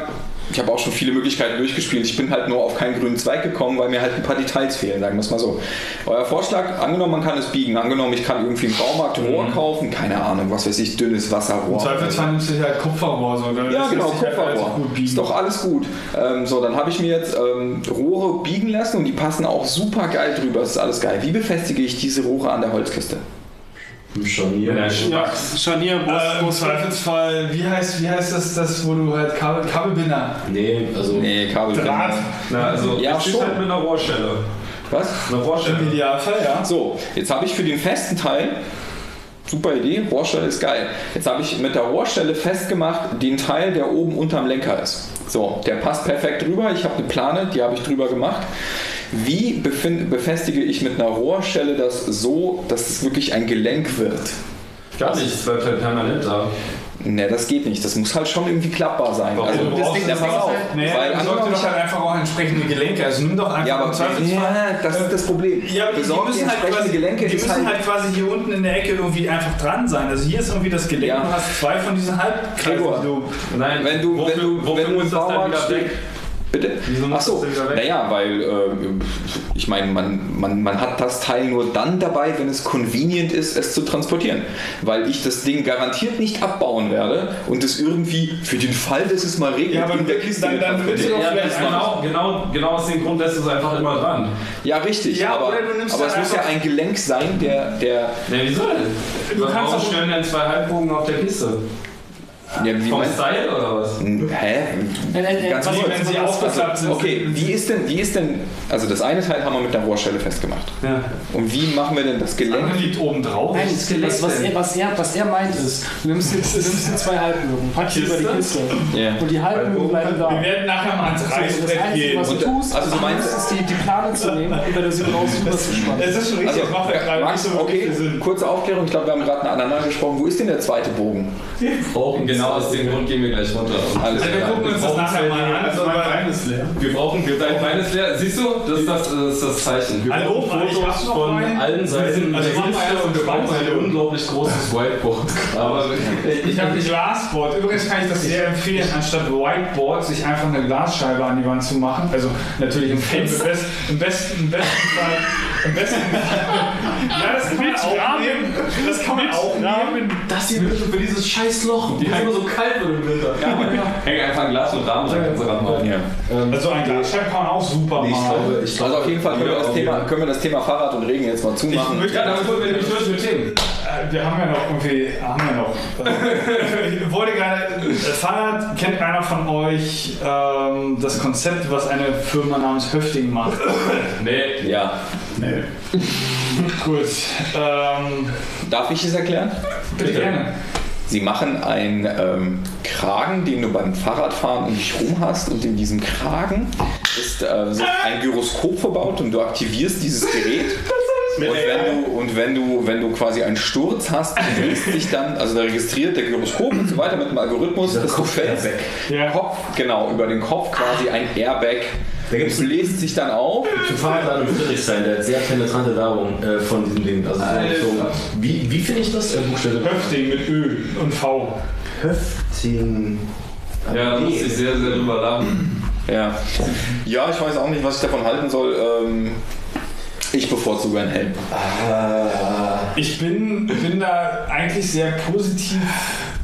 Speaker 4: ich habe auch schon viele Möglichkeiten durchgespielt. Ich bin halt nur auf keinen grünen Zweig gekommen, weil mir halt ein paar Details fehlen, sagen wir es mal so. Euer Vorschlag, angenommen, man kann es biegen. Angenommen, ich kann irgendwie im Baumarkt Rohr kaufen. Keine Ahnung, was weiß ich, dünnes
Speaker 3: Im
Speaker 4: Wasserrohr.
Speaker 3: Zweifelsfall nimmst du dir halt Kupferrohr. So,
Speaker 4: Ja,
Speaker 3: lässt
Speaker 4: genau,
Speaker 3: sich halt
Speaker 4: Kupferrohr.
Speaker 3: gut biegen.
Speaker 4: Ist doch alles gut. Ähm, so, dann habe ich mir jetzt ähm, Rohre biegen lassen und die passen auch super geil drüber. Das ist alles geil. Wie befestige ich diese Rohre an der Holzkiste?
Speaker 2: Schon hier.
Speaker 7: Ja, Scharnier,
Speaker 3: Äh, Im
Speaker 7: Brust,
Speaker 3: Zweifelsfall, wie heißt, wie heißt das, das, wo du halt Kabel, Kabelbinder,
Speaker 2: Nee, also.
Speaker 4: Nee, Kabel.
Speaker 3: Draht,
Speaker 5: Na, also,
Speaker 4: Ja, schon.
Speaker 5: halt mit einer Rohrstelle.
Speaker 4: Was?
Speaker 5: Eine Rohrstelle.
Speaker 3: im Idealfall, ja.
Speaker 4: So, jetzt habe ich für den festen Teil, super Idee, Rohrstelle ist geil. Jetzt habe ich mit der Rohrstelle festgemacht den Teil, der oben unterm Lenker ist. So, der passt perfekt drüber. Ich habe eine Plane, die habe ich drüber gemacht. Wie befestige ich mit einer Rohrstelle das so, dass es wirklich ein Gelenk wird?
Speaker 5: Gar nicht, es bleibt halt permanent da.
Speaker 4: Ne, das geht nicht. Das muss halt schon irgendwie klappbar sein.
Speaker 5: Warum?
Speaker 4: Also, das
Speaker 5: brauchst
Speaker 4: Ding,
Speaker 5: das
Speaker 4: pass auf.
Speaker 3: halt- Nee,
Speaker 4: weil
Speaker 3: dir
Speaker 4: angenommen,
Speaker 3: doch halt einfach auch entsprechende Gelenke. Also nimm doch einfach
Speaker 4: ja, aber ja, das ist das Problem.
Speaker 3: Ja, aber die
Speaker 4: Besorg
Speaker 3: müssen, halt quasi,
Speaker 4: Gelenke.
Speaker 3: die müssen
Speaker 4: halt,
Speaker 3: quasi hier unten in der Ecke irgendwie einfach dran sein. Also hier ist irgendwie das Gelenk,
Speaker 4: Ja.
Speaker 3: du hast zwei von diesen Halbkreisen.
Speaker 4: Gregor,
Speaker 3: die du-
Speaker 5: Nein,
Speaker 4: wenn du,
Speaker 5: wofür,
Speaker 4: wenn du,
Speaker 5: wofür
Speaker 4: wenn du
Speaker 5: muss
Speaker 4: einen
Speaker 5: dann wieder weg?
Speaker 4: Bitte?
Speaker 5: Wieso wieder weg?
Speaker 4: naja, weil äh, ich meine, man, man, man hat das Teil nur dann dabei, wenn es convenient ist, es zu transportieren. Weil ich das Ding garantiert nicht abbauen werde und es irgendwie für den Fall, dass es mal regnet,
Speaker 3: Ja, aber
Speaker 4: in der
Speaker 3: dann-
Speaker 4: Kiste
Speaker 3: dann- dann willst du
Speaker 5: Ja,
Speaker 3: vielleicht
Speaker 5: genau, genau, genau aus dem Grund lässt du es einfach immer dran.
Speaker 4: Ja, richtig,
Speaker 3: Ja,
Speaker 4: aber,
Speaker 3: oder du nimmst
Speaker 4: aber
Speaker 3: dann
Speaker 4: es muss ja ein Gelenk sein, der, der
Speaker 5: Ne, wieso denn?
Speaker 3: Du kannst auch-
Speaker 5: stellen denn zwei Halbbogen auf der Kiste?
Speaker 4: Ja, wie
Speaker 5: Vom
Speaker 4: mein,
Speaker 5: Style oder was?
Speaker 4: Hä? Ganz kurz.
Speaker 3: wenn sie aufgeklappt sind.
Speaker 4: Okay, wie ist denn, wie ist denn, also das eine Teil haben wir mit der Rohrstelle festgemacht.
Speaker 5: Ja.
Speaker 4: Und wie machen wir denn das Gelenk?
Speaker 3: Andere liegt oben drauf.
Speaker 7: Nein,
Speaker 5: das Gelenk
Speaker 7: was, was, er, was, er, was er meint ist, du nimmst jetzt, du nimmst jetzt zwei Halbmögen, packst über die Kiste
Speaker 4: Ja.
Speaker 7: und die Halbmögen bleiben da.
Speaker 3: Wir werden nachher mal ans
Speaker 7: Das
Speaker 3: Reißbrett gehen.
Speaker 7: was du tust,
Speaker 4: also du meinst-
Speaker 7: ist die, die Plane zu nehmen und bei der sie raus rüber zu spannen.
Speaker 3: Es ist schon richtig,
Speaker 4: Also,
Speaker 3: das macht ja gerade nicht
Speaker 4: Max,
Speaker 3: so
Speaker 4: okay,
Speaker 3: Sinn.
Speaker 4: kurze Aufklärung. Ich glaube, wir haben gerade aneinander gesprochen. Wo ist denn der zweite Bogen?
Speaker 5: Und genau aus dem Grund gehen wir gleich runter.
Speaker 4: Alles
Speaker 3: Also wir gucken uns das nachher mal an. Also mein Bein ist leer.
Speaker 5: Wir brauchen, wir dein Bein ist leer. Siehst du, das ist das, das, ist das Zeichen. Wir
Speaker 3: Hallo,
Speaker 5: brauchen
Speaker 3: ich hab
Speaker 5: Fotos
Speaker 3: noch
Speaker 5: von
Speaker 3: Bein.
Speaker 5: allen Seiten
Speaker 3: Also wir erst
Speaker 5: und wir brauchen ein unglaublich großes Whiteboard. Aber
Speaker 3: Ich habe ein Glasboard. Übrigens kann ich das sehr empfehlen, anstatt Whiteboard sich einfach eine Glasscheibe an die Wand zu machen. Also natürlich im, Fenster. Im, best, im, besten, im besten Fall. Im besten Fall. Ja, das kann man auch nehmen. Das kann man auch nehmen.
Speaker 5: das hier bitte für dieses scheiß Loch. Die ist immer so kalt wird im Winter. Ja, Häng einfach ein Glas mit Rahmen, dann kannst du ranmachen.
Speaker 4: Ja.
Speaker 3: Also ein Glasscheibe kann man auch super
Speaker 5: Ich
Speaker 3: machen.
Speaker 5: glaube, ich
Speaker 4: Also auf jeden Fall können wir, das Thema, können wir das Thema Fahrrad und Regen jetzt mal zumachen.
Speaker 3: möchte-
Speaker 5: Ja, wir nämlich durch mit Themen.
Speaker 3: Äh, Wir haben ja noch irgendwie, haben wir noch. Äh, Ich wollte gerade, das Fahrrad, kennt einer von euch ähm, das Konzept, was eine Firma namens Höfting macht?
Speaker 5: Nee.
Speaker 4: ja.
Speaker 3: Nee. Gut, ähm,
Speaker 4: Darf ich es erklären?
Speaker 3: bitte gerne.
Speaker 4: Sie machen einen ähm, Kragen, den du beim Fahrradfahren um dich rum hast und in diesem Kragen ist äh, so ein Gyroskop verbaut und du aktivierst dieses Gerät. Und wenn du, und wenn du, wenn du quasi einen Sturz hast, löst sich dann, also da registriert der Gyroskop und so weiter mit dem Algorithmus, dass du fällst.
Speaker 3: Ja.
Speaker 4: Kopf, genau, über den Kopf quasi ein Airbag bläst sich dann auf.
Speaker 2: Zum Fahrradladen in Friedrichshain, der hat sehr penetrante Werbung äh, von diesem Ding. Also so, wie, wie finde ich das? Äh, Buchstabe?
Speaker 3: Höfting mit Ö und V.
Speaker 2: Höfting.
Speaker 5: Ja, da muss ich sehr, sehr drüber lachen.
Speaker 4: Ja. ja, ich weiß auch nicht, was ich davon halten soll. Ähm, ich bevorzuge einen Helm.
Speaker 3: Ich bin, bin da eigentlich sehr positiv.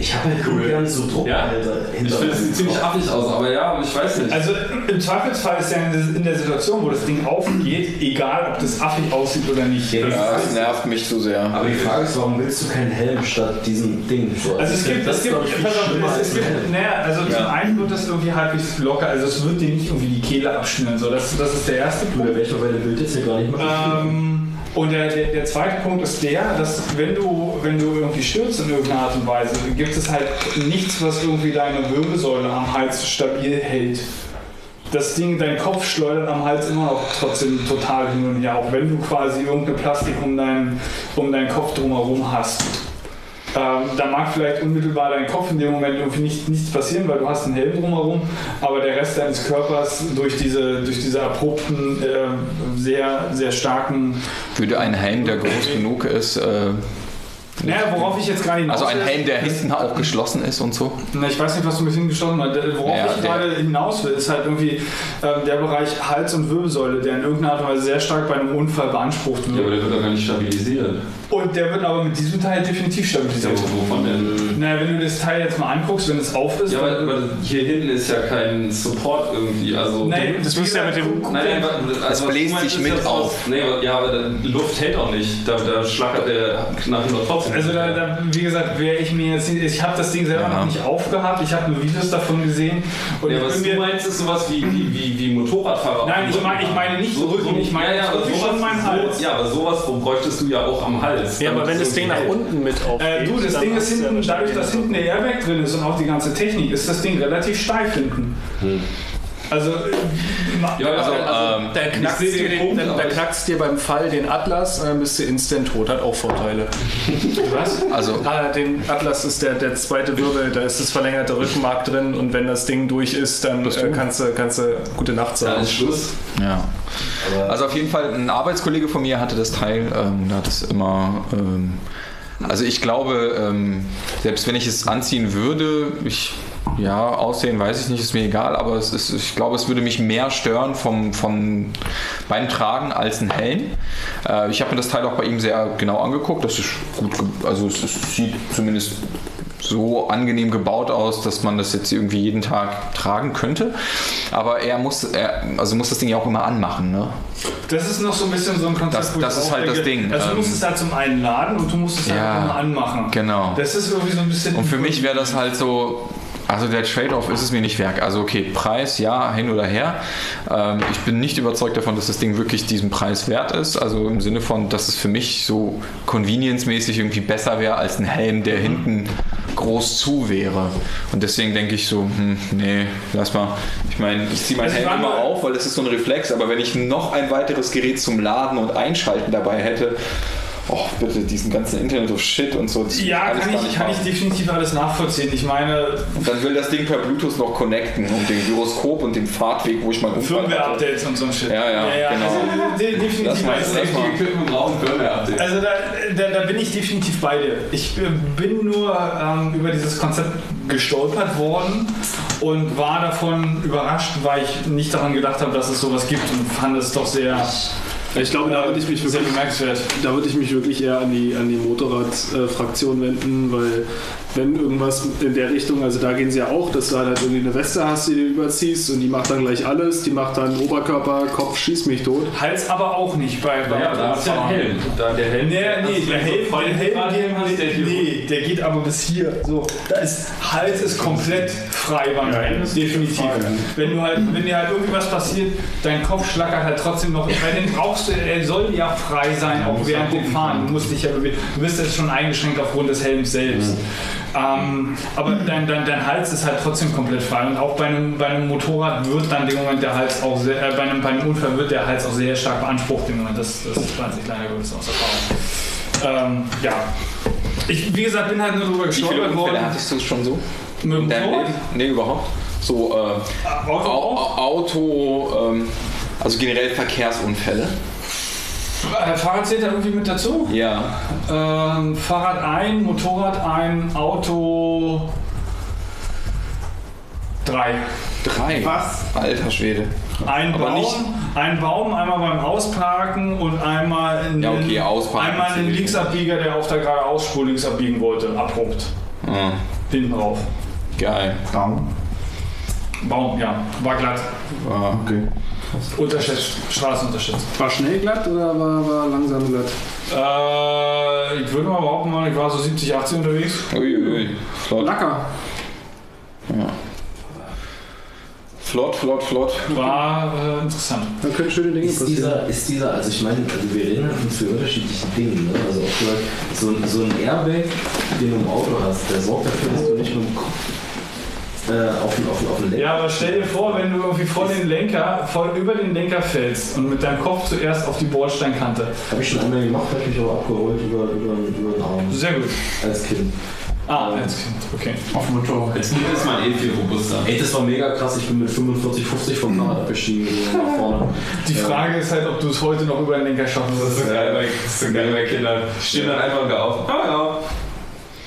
Speaker 2: Ich habe halt cool. gern so
Speaker 5: Ja,
Speaker 2: Druckhalter
Speaker 5: ich finde es sieht ziemlich affig aus, aber ja, ich weiß nicht.
Speaker 3: Also im Zweifelsfall ist ja in der Situation, wo das Ding aufgeht, egal ob das affig aussieht oder nicht.
Speaker 2: Ja,
Speaker 4: Ja, das nervt mich so sehr.
Speaker 2: Aber die Frage ist, warum willst du keinen Helm statt diesem Ding? So,
Speaker 3: Also es gibt,
Speaker 2: das
Speaker 3: es gibt, pass auf,
Speaker 2: schlimmer
Speaker 3: es, es gibt, naja, also zum
Speaker 4: Ja.
Speaker 3: einen wird das irgendwie halbwegs locker, also es wird dir nicht irgendwie die Kehle abschnüren, so, das, das ist der erste Punkt.
Speaker 2: doch bei dem Bild jetzt hier gar nicht mal.
Speaker 3: Ähm, und der, der, der zweite Punkt ist der, dass wenn du, wenn du irgendwie stürzt in irgendeiner Art und Weise, gibt es halt nichts, was irgendwie deine Wirbelsäule am Hals stabil hält. Das Ding, dein Kopf schleudert am Hals immer noch trotzdem total hin und her, auch wenn du quasi irgendeine Plastik um deinen, um deinen Kopf drumherum hast. Ähm, da mag vielleicht unmittelbar dein Kopf in dem Moment irgendwie nicht, nichts passieren, weil du hast einen Helm drumherum, aber der Rest deines Körpers durch diese, durch diese abrupten, äh, sehr, sehr starken...
Speaker 4: Würde ein Helm, der groß genug ist, äh,
Speaker 3: Naja, worauf ich jetzt gerade hinaus
Speaker 4: also ein Helm, der hinten auch geschlossen ist und so.
Speaker 3: Na, ich weiß nicht, was du mit hingeschossen hast. Worauf
Speaker 4: Ja,
Speaker 3: ich gerade hinaus will, ist halt irgendwie ähm, der Bereich Hals und Wirbelsäule, der in irgendeiner Art und Weise sehr stark bei einem Unfall beansprucht
Speaker 5: Ja,
Speaker 3: wird.
Speaker 5: aber der wird doch gar nicht stabilisiert.
Speaker 3: Und der wird aber mit diesem Teil definitiv
Speaker 5: Ja,
Speaker 3: stabilisiert.
Speaker 5: aber wovon denn?
Speaker 3: Naja, wenn du das Teil jetzt mal anguckst, wenn es auf ist,
Speaker 5: Ja, aber,
Speaker 3: dann-
Speaker 5: aber hier hinten ist ja kein Support irgendwie. Also,
Speaker 3: Nein,
Speaker 9: Das müsst ihr ja mit dem-
Speaker 5: Nein, nein, also was
Speaker 4: bläst sich mit
Speaker 5: ja
Speaker 4: auf.
Speaker 5: Nee, ja, aber die Luft hält auch nicht. Da, da schlackert der nach hinten
Speaker 3: Also da, da, wie gesagt, wäre ich mir jetzt nicht, ich habe das Ding selber
Speaker 4: Ja.
Speaker 3: noch nicht aufgehabt, ich habe nur Videos davon gesehen und
Speaker 5: ja, was du
Speaker 3: mir,
Speaker 5: meinst, ist sowas wie, wie, wie, wie Motorradfahrer.
Speaker 3: Nein, ich meine-
Speaker 5: Rücken
Speaker 3: ich meine nicht Rücken, ich meine
Speaker 5: ja, ja, aber sowas,
Speaker 3: schon meinen Hals.
Speaker 5: So, ja, aber sowas wo bräuchtest du ja auch am Hals.
Speaker 9: Ja, aber wenn das Ding nach unten mit aufgeht,
Speaker 3: äh, du, das Ding ist hinten, dadurch, dass hinten der Airbag drin ist und auch die ganze Technik, ist das Ding relativ steif hinten. Also, äh,
Speaker 5: Ja,
Speaker 4: Also,
Speaker 5: also,
Speaker 4: ähm,
Speaker 3: da knackst
Speaker 5: ich sehe
Speaker 3: dir dir beim Fall den Atlas, dann bist du instant tot. Hat auch Vorteile. Was?
Speaker 4: Also-
Speaker 3: Ah, den Atlas ist der, der zweite Wirbel, da ist das verlängerte Rückenmark drin und wenn das Ding durch ist, dann äh, kannst, du, kannst du gute Nacht sagen.
Speaker 5: ist Schluss.
Speaker 4: Ja. Also auf jeden Fall, ein Arbeitskollege von mir hatte das Teil, ähm, hat es immer. Ähm, also ich glaube, ähm, selbst wenn ich es anziehen würde, ich ja, aussehen weiß ich nicht, ist mir egal, aber es ist, ich glaube, es würde mich mehr stören vom, vom, beim Tragen als ein Helm. Äh, ich habe mir das Teil auch bei ihm sehr genau angeguckt. Das ist gut, also es, es sieht zumindest so angenehm gebaut aus, dass man das jetzt irgendwie jeden Tag tragen könnte. Aber er muss, er, also muss das Ding ja auch immer anmachen. Ne?
Speaker 3: Das ist noch so ein bisschen so ein Konzept.
Speaker 4: Das- das ist
Speaker 3: auch
Speaker 4: halt das
Speaker 3: denke,
Speaker 4: Ding,
Speaker 3: Also du
Speaker 4: ähm,
Speaker 3: musst es halt zum einen laden und du musst es halt
Speaker 4: Ja,
Speaker 3: auch immer anmachen.
Speaker 4: Genau.
Speaker 3: Das ist irgendwie so ein bisschen.
Speaker 4: Und für mich wäre das halt so, also der Trade-off ist es mir nicht wert. Also okay, Preis, ja, hin oder her. Ähm, ich bin nicht überzeugt davon, dass das Ding wirklich diesen Preis wert ist. Also im Sinne von, dass es für mich so convenience-mäßig irgendwie besser wäre als ein Helm, der hinten groß zu wäre. Und deswegen denke ich so, hm, nee, lass mal. Ich meine, ich ziehe meinen Helm immer auf, weil das ist so ein Reflex. Aber wenn ich noch ein weiteres Gerät zum Laden und Einschalten dabei hätte, oh, bitte, diesen ganzen Internet of Shit und so. das
Speaker 3: Ja,
Speaker 4: alles
Speaker 3: kann ich,
Speaker 4: nicht
Speaker 3: kann ich definitiv alles nachvollziehen. Ich meine,
Speaker 4: Und dann will das Ding per Bluetooth noch connecten und den Gyroskop und den Fahrtweg, wo ich mal.
Speaker 3: Firmware-Updates und so ein Shit.
Speaker 4: Ja, ja, genau.
Speaker 3: Also, de- definitiv. Also,
Speaker 4: lass mal.
Speaker 5: Equipment brauchen Firmware-Update.
Speaker 3: Also da, da, da bin ich definitiv bei dir. Ich äh, bin nur ähm, über dieses Konzept gestolpert worden und war davon überrascht, weil ich nicht daran gedacht habe, dass es sowas gibt und fand es doch sehr,
Speaker 7: Ich glaube, da würde ich mich wirklich, da würde ich mich wirklich eher an die, an die Motorrad-Fraktion wenden, weil wenn irgendwas in der Richtung, also da gehen sie ja auch, dass du halt irgendwie eine Weste hast, die du überziehst und die macht dann gleich alles, die macht dann Oberkörper, Kopf, schieß mich tot.
Speaker 3: Hals aber auch nicht bei, bei
Speaker 5: Ja, da ist ja ein Helm. Da der Helm.
Speaker 3: Nee, nee, der Helm,
Speaker 5: voll
Speaker 3: der Helm
Speaker 5: Helm hast, der
Speaker 3: geht,
Speaker 5: hier-
Speaker 3: nee, der geht aber bis hier. So, da ist Hals ist komplett frei beim
Speaker 8: Ja,
Speaker 3: Helm, definitiv.
Speaker 8: frei.
Speaker 3: Wenn du halt, wenn dir halt irgendwie was passiert, dein Kopf schlackert halt trotzdem noch. Bei den brauchst du, er soll ja frei sein, auch während dem Fahren. Du musst dich ja bewegen. Du bist jetzt schon eingeschränkt aufgrund des Helms selbst. Ähm, aber dein, dein, dein Hals ist halt trotzdem komplett frei. Und auch bei einem, bei einem Motorrad wird dann dem Moment der Hals auch sehr, äh, bei, einem, bei einem Unfall wird der Hals auch sehr stark beansprucht im Moment. Das, das weiß ich leider Gottes aus Erfahrung. Ähm, ja. Ich, wie gesagt, bin halt nur drüber gestolpert
Speaker 4: Unfälle
Speaker 3: worden.
Speaker 4: hattest du schon so?
Speaker 3: Mit dem Motorrad?
Speaker 4: Nee, überhaupt. So äh,
Speaker 3: Auto
Speaker 4: Auto, ähm, also generell Verkehrsunfälle.
Speaker 3: Äh, Fahrrad zählt da irgendwie mit dazu?
Speaker 4: Ja.
Speaker 3: Ähm, Fahrrad ein, Motorrad ein, Auto drei.
Speaker 4: Drei.
Speaker 6: Was?
Speaker 4: Alter Schwede.
Speaker 3: Ein
Speaker 4: Aber
Speaker 3: Baum,
Speaker 4: nicht-
Speaker 3: ein Baum einmal beim Ausparken und einmal in
Speaker 4: Ja, okay,
Speaker 3: den,
Speaker 4: Ausparken
Speaker 3: einmal den. Linksabbieger, der auf der geradeausspur links abbiegen wollte, abrupt.
Speaker 4: Ah,
Speaker 3: Hinten drauf.
Speaker 4: geil.
Speaker 6: Baum.
Speaker 3: Baum, ja, war glatt.
Speaker 4: Ah,
Speaker 6: Okay.
Speaker 3: Unterschätzt, Straße unterschätzt.
Speaker 7: War schnell glatt oder war, war langsam glatt?
Speaker 3: Äh, ich würde mal behaupten, ich war so 70, 80 unterwegs.
Speaker 4: Uiuiui. Flott.
Speaker 7: Lacker.
Speaker 4: Flott, flott, flott.
Speaker 3: War äh, interessant.
Speaker 7: Da können schöne Dinge
Speaker 2: Ist
Speaker 7: passieren.
Speaker 2: dieser, ist dieser, also ich meine, also wir reden halt von zwei unterschiedlichen Dingen. Ne? Also auch vielleicht so, ein- so ein Airbag, den du im Auto hast, der sorgt dafür, dass du nicht mit dem Kopf äh, auf, den, auf, den, auf den Lenker
Speaker 3: Ja, aber stell dir vor, wenn du irgendwie vor den Lenker, voll über den Lenker fällst und mit deinem Kopf zuerst auf die Bordsteinkante.
Speaker 2: Habe ich schon einmal gemacht, habe ich mich aber abgeholt über, über, über den Arm
Speaker 3: Sehr gut.
Speaker 2: als Kind.
Speaker 3: Ah, als Kind, okay.
Speaker 8: Auf dem Motorrad.
Speaker 5: Als Kind ist man eh viel robuster.
Speaker 2: Ey, das war mega krass. Ich bin mit 45, 50 vom Fahrrad abgestiegen nach vorne.
Speaker 3: Die Frage ist halt, ob du es heute noch über den Lenker schaffen
Speaker 5: Das ist
Speaker 3: wirst.
Speaker 5: so geil bei, das ist so geil bei Kindern. Stehen dann einfach wieder auf. Ah ja.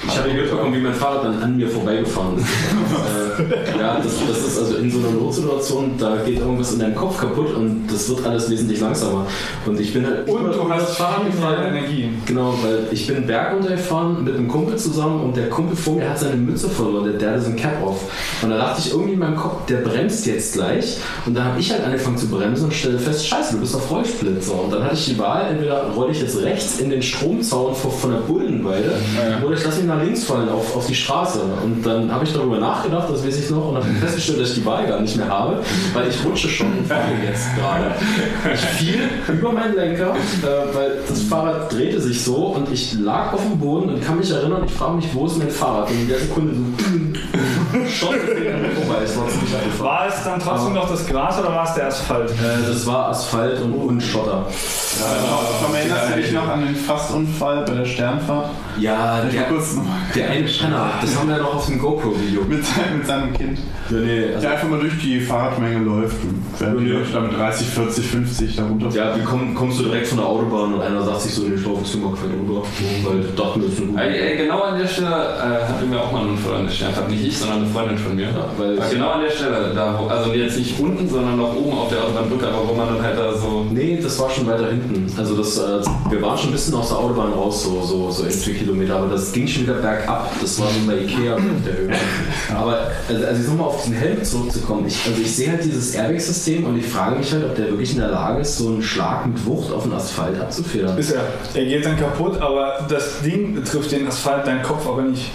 Speaker 2: Ich habe mitbekommen, wie mein Fahrrad dann an mir vorbeigefahren ist. äh, ja, das, das ist also in so einer Notsituation, da geht irgendwas in deinem Kopf kaputt und das wird alles wesentlich langsamer. Und ich bin halt
Speaker 3: Und du hast viel
Speaker 2: gefallen.
Speaker 3: Energie.
Speaker 2: Genau, weil ich bin Berg runtergefahren mit einem Kumpel zusammen und der Kumpel vor mir hat seine Mütze verloren, der, der hatte so ein Cap auf. Und da dachte ich irgendwie in meinem Kopf, der bremst jetzt gleich. Und dann habe ich halt angefangen zu bremsen und stelle fest, scheiße, du bist auf Rollsplitzer. Und dann hatte ich die Wahl, entweder rolle ich jetzt rechts in den Stromzaun von, der Bullenweide oder ich lasse mich nach links fallen auf, auf die Straße. Und dann habe ich darüber nachgedacht, das weiß ich noch, und habe festgestellt, dass ich die Wahl gar nicht mehr habe, weil ich rutsche schon und falle jetzt gerade. Ich fiel über meinen Lenker, äh, weil das Fahrrad drehte sich so und ich lag auf dem Boden und kann mich erinnern, ich frage mich, wo ist mein Fahrrad? Und in der Sekunde so Schott vorbei. Es war ziemlich einfach.
Speaker 3: War es dann trotzdem noch das Gras oder war es der Asphalt?
Speaker 2: Äh, das war Asphalt und, und Schotter.
Speaker 6: Tom, erinnerst du dich noch an den Fastunfall bei der Sternfahrt?
Speaker 2: Ja, der,
Speaker 6: kurz
Speaker 2: der eine Penner, das haben wir ja noch auf dem GoPro-Video.
Speaker 6: mit, seinem- mit seinem Kind.
Speaker 2: Ja, nee, also,
Speaker 6: Der einfach mal durch die Fahrradmenge läuft und fährt die Leute da mit 30, 40, 50 da runter.
Speaker 2: ja, wie komm, kommst du direkt von der Autobahn und einer sagt sich so, ich laufe Zimmer quer rüber. Weil ich dachte mir, das ist gute
Speaker 5: Ey, ey, genau an der Stelle äh, hatten wir auch mal einen Unfall an der Sternfahrt. Nicht ich, sondern eine Freundin von mir.
Speaker 2: weil-
Speaker 5: Weil genau an der Stelle, da wo, also jetzt nicht unten, sondern noch oben auf der Autobahnbrücke, aber wo man dann halt da so.
Speaker 2: Nee, das war schon weiter hinten. Also das, äh, wir waren schon ein bisschen aus der Autobahn raus, so, so, so in vier Kilometer, aber das ging schon wieder bergab. Das war so bei Ikea auf der Höhe. Aber also, also jetzt nochmal auf diesen Helm zurückzukommen. Ich, also ich sehe halt dieses Airbag-System und ich frage mich halt, ob der wirklich in der Lage ist, so einen Schlag mit Wucht auf den Asphalt abzufedern.
Speaker 3: Ist er. Er geht dann kaputt, aber das Ding trifft den Asphalt, deinen Kopf aber nicht.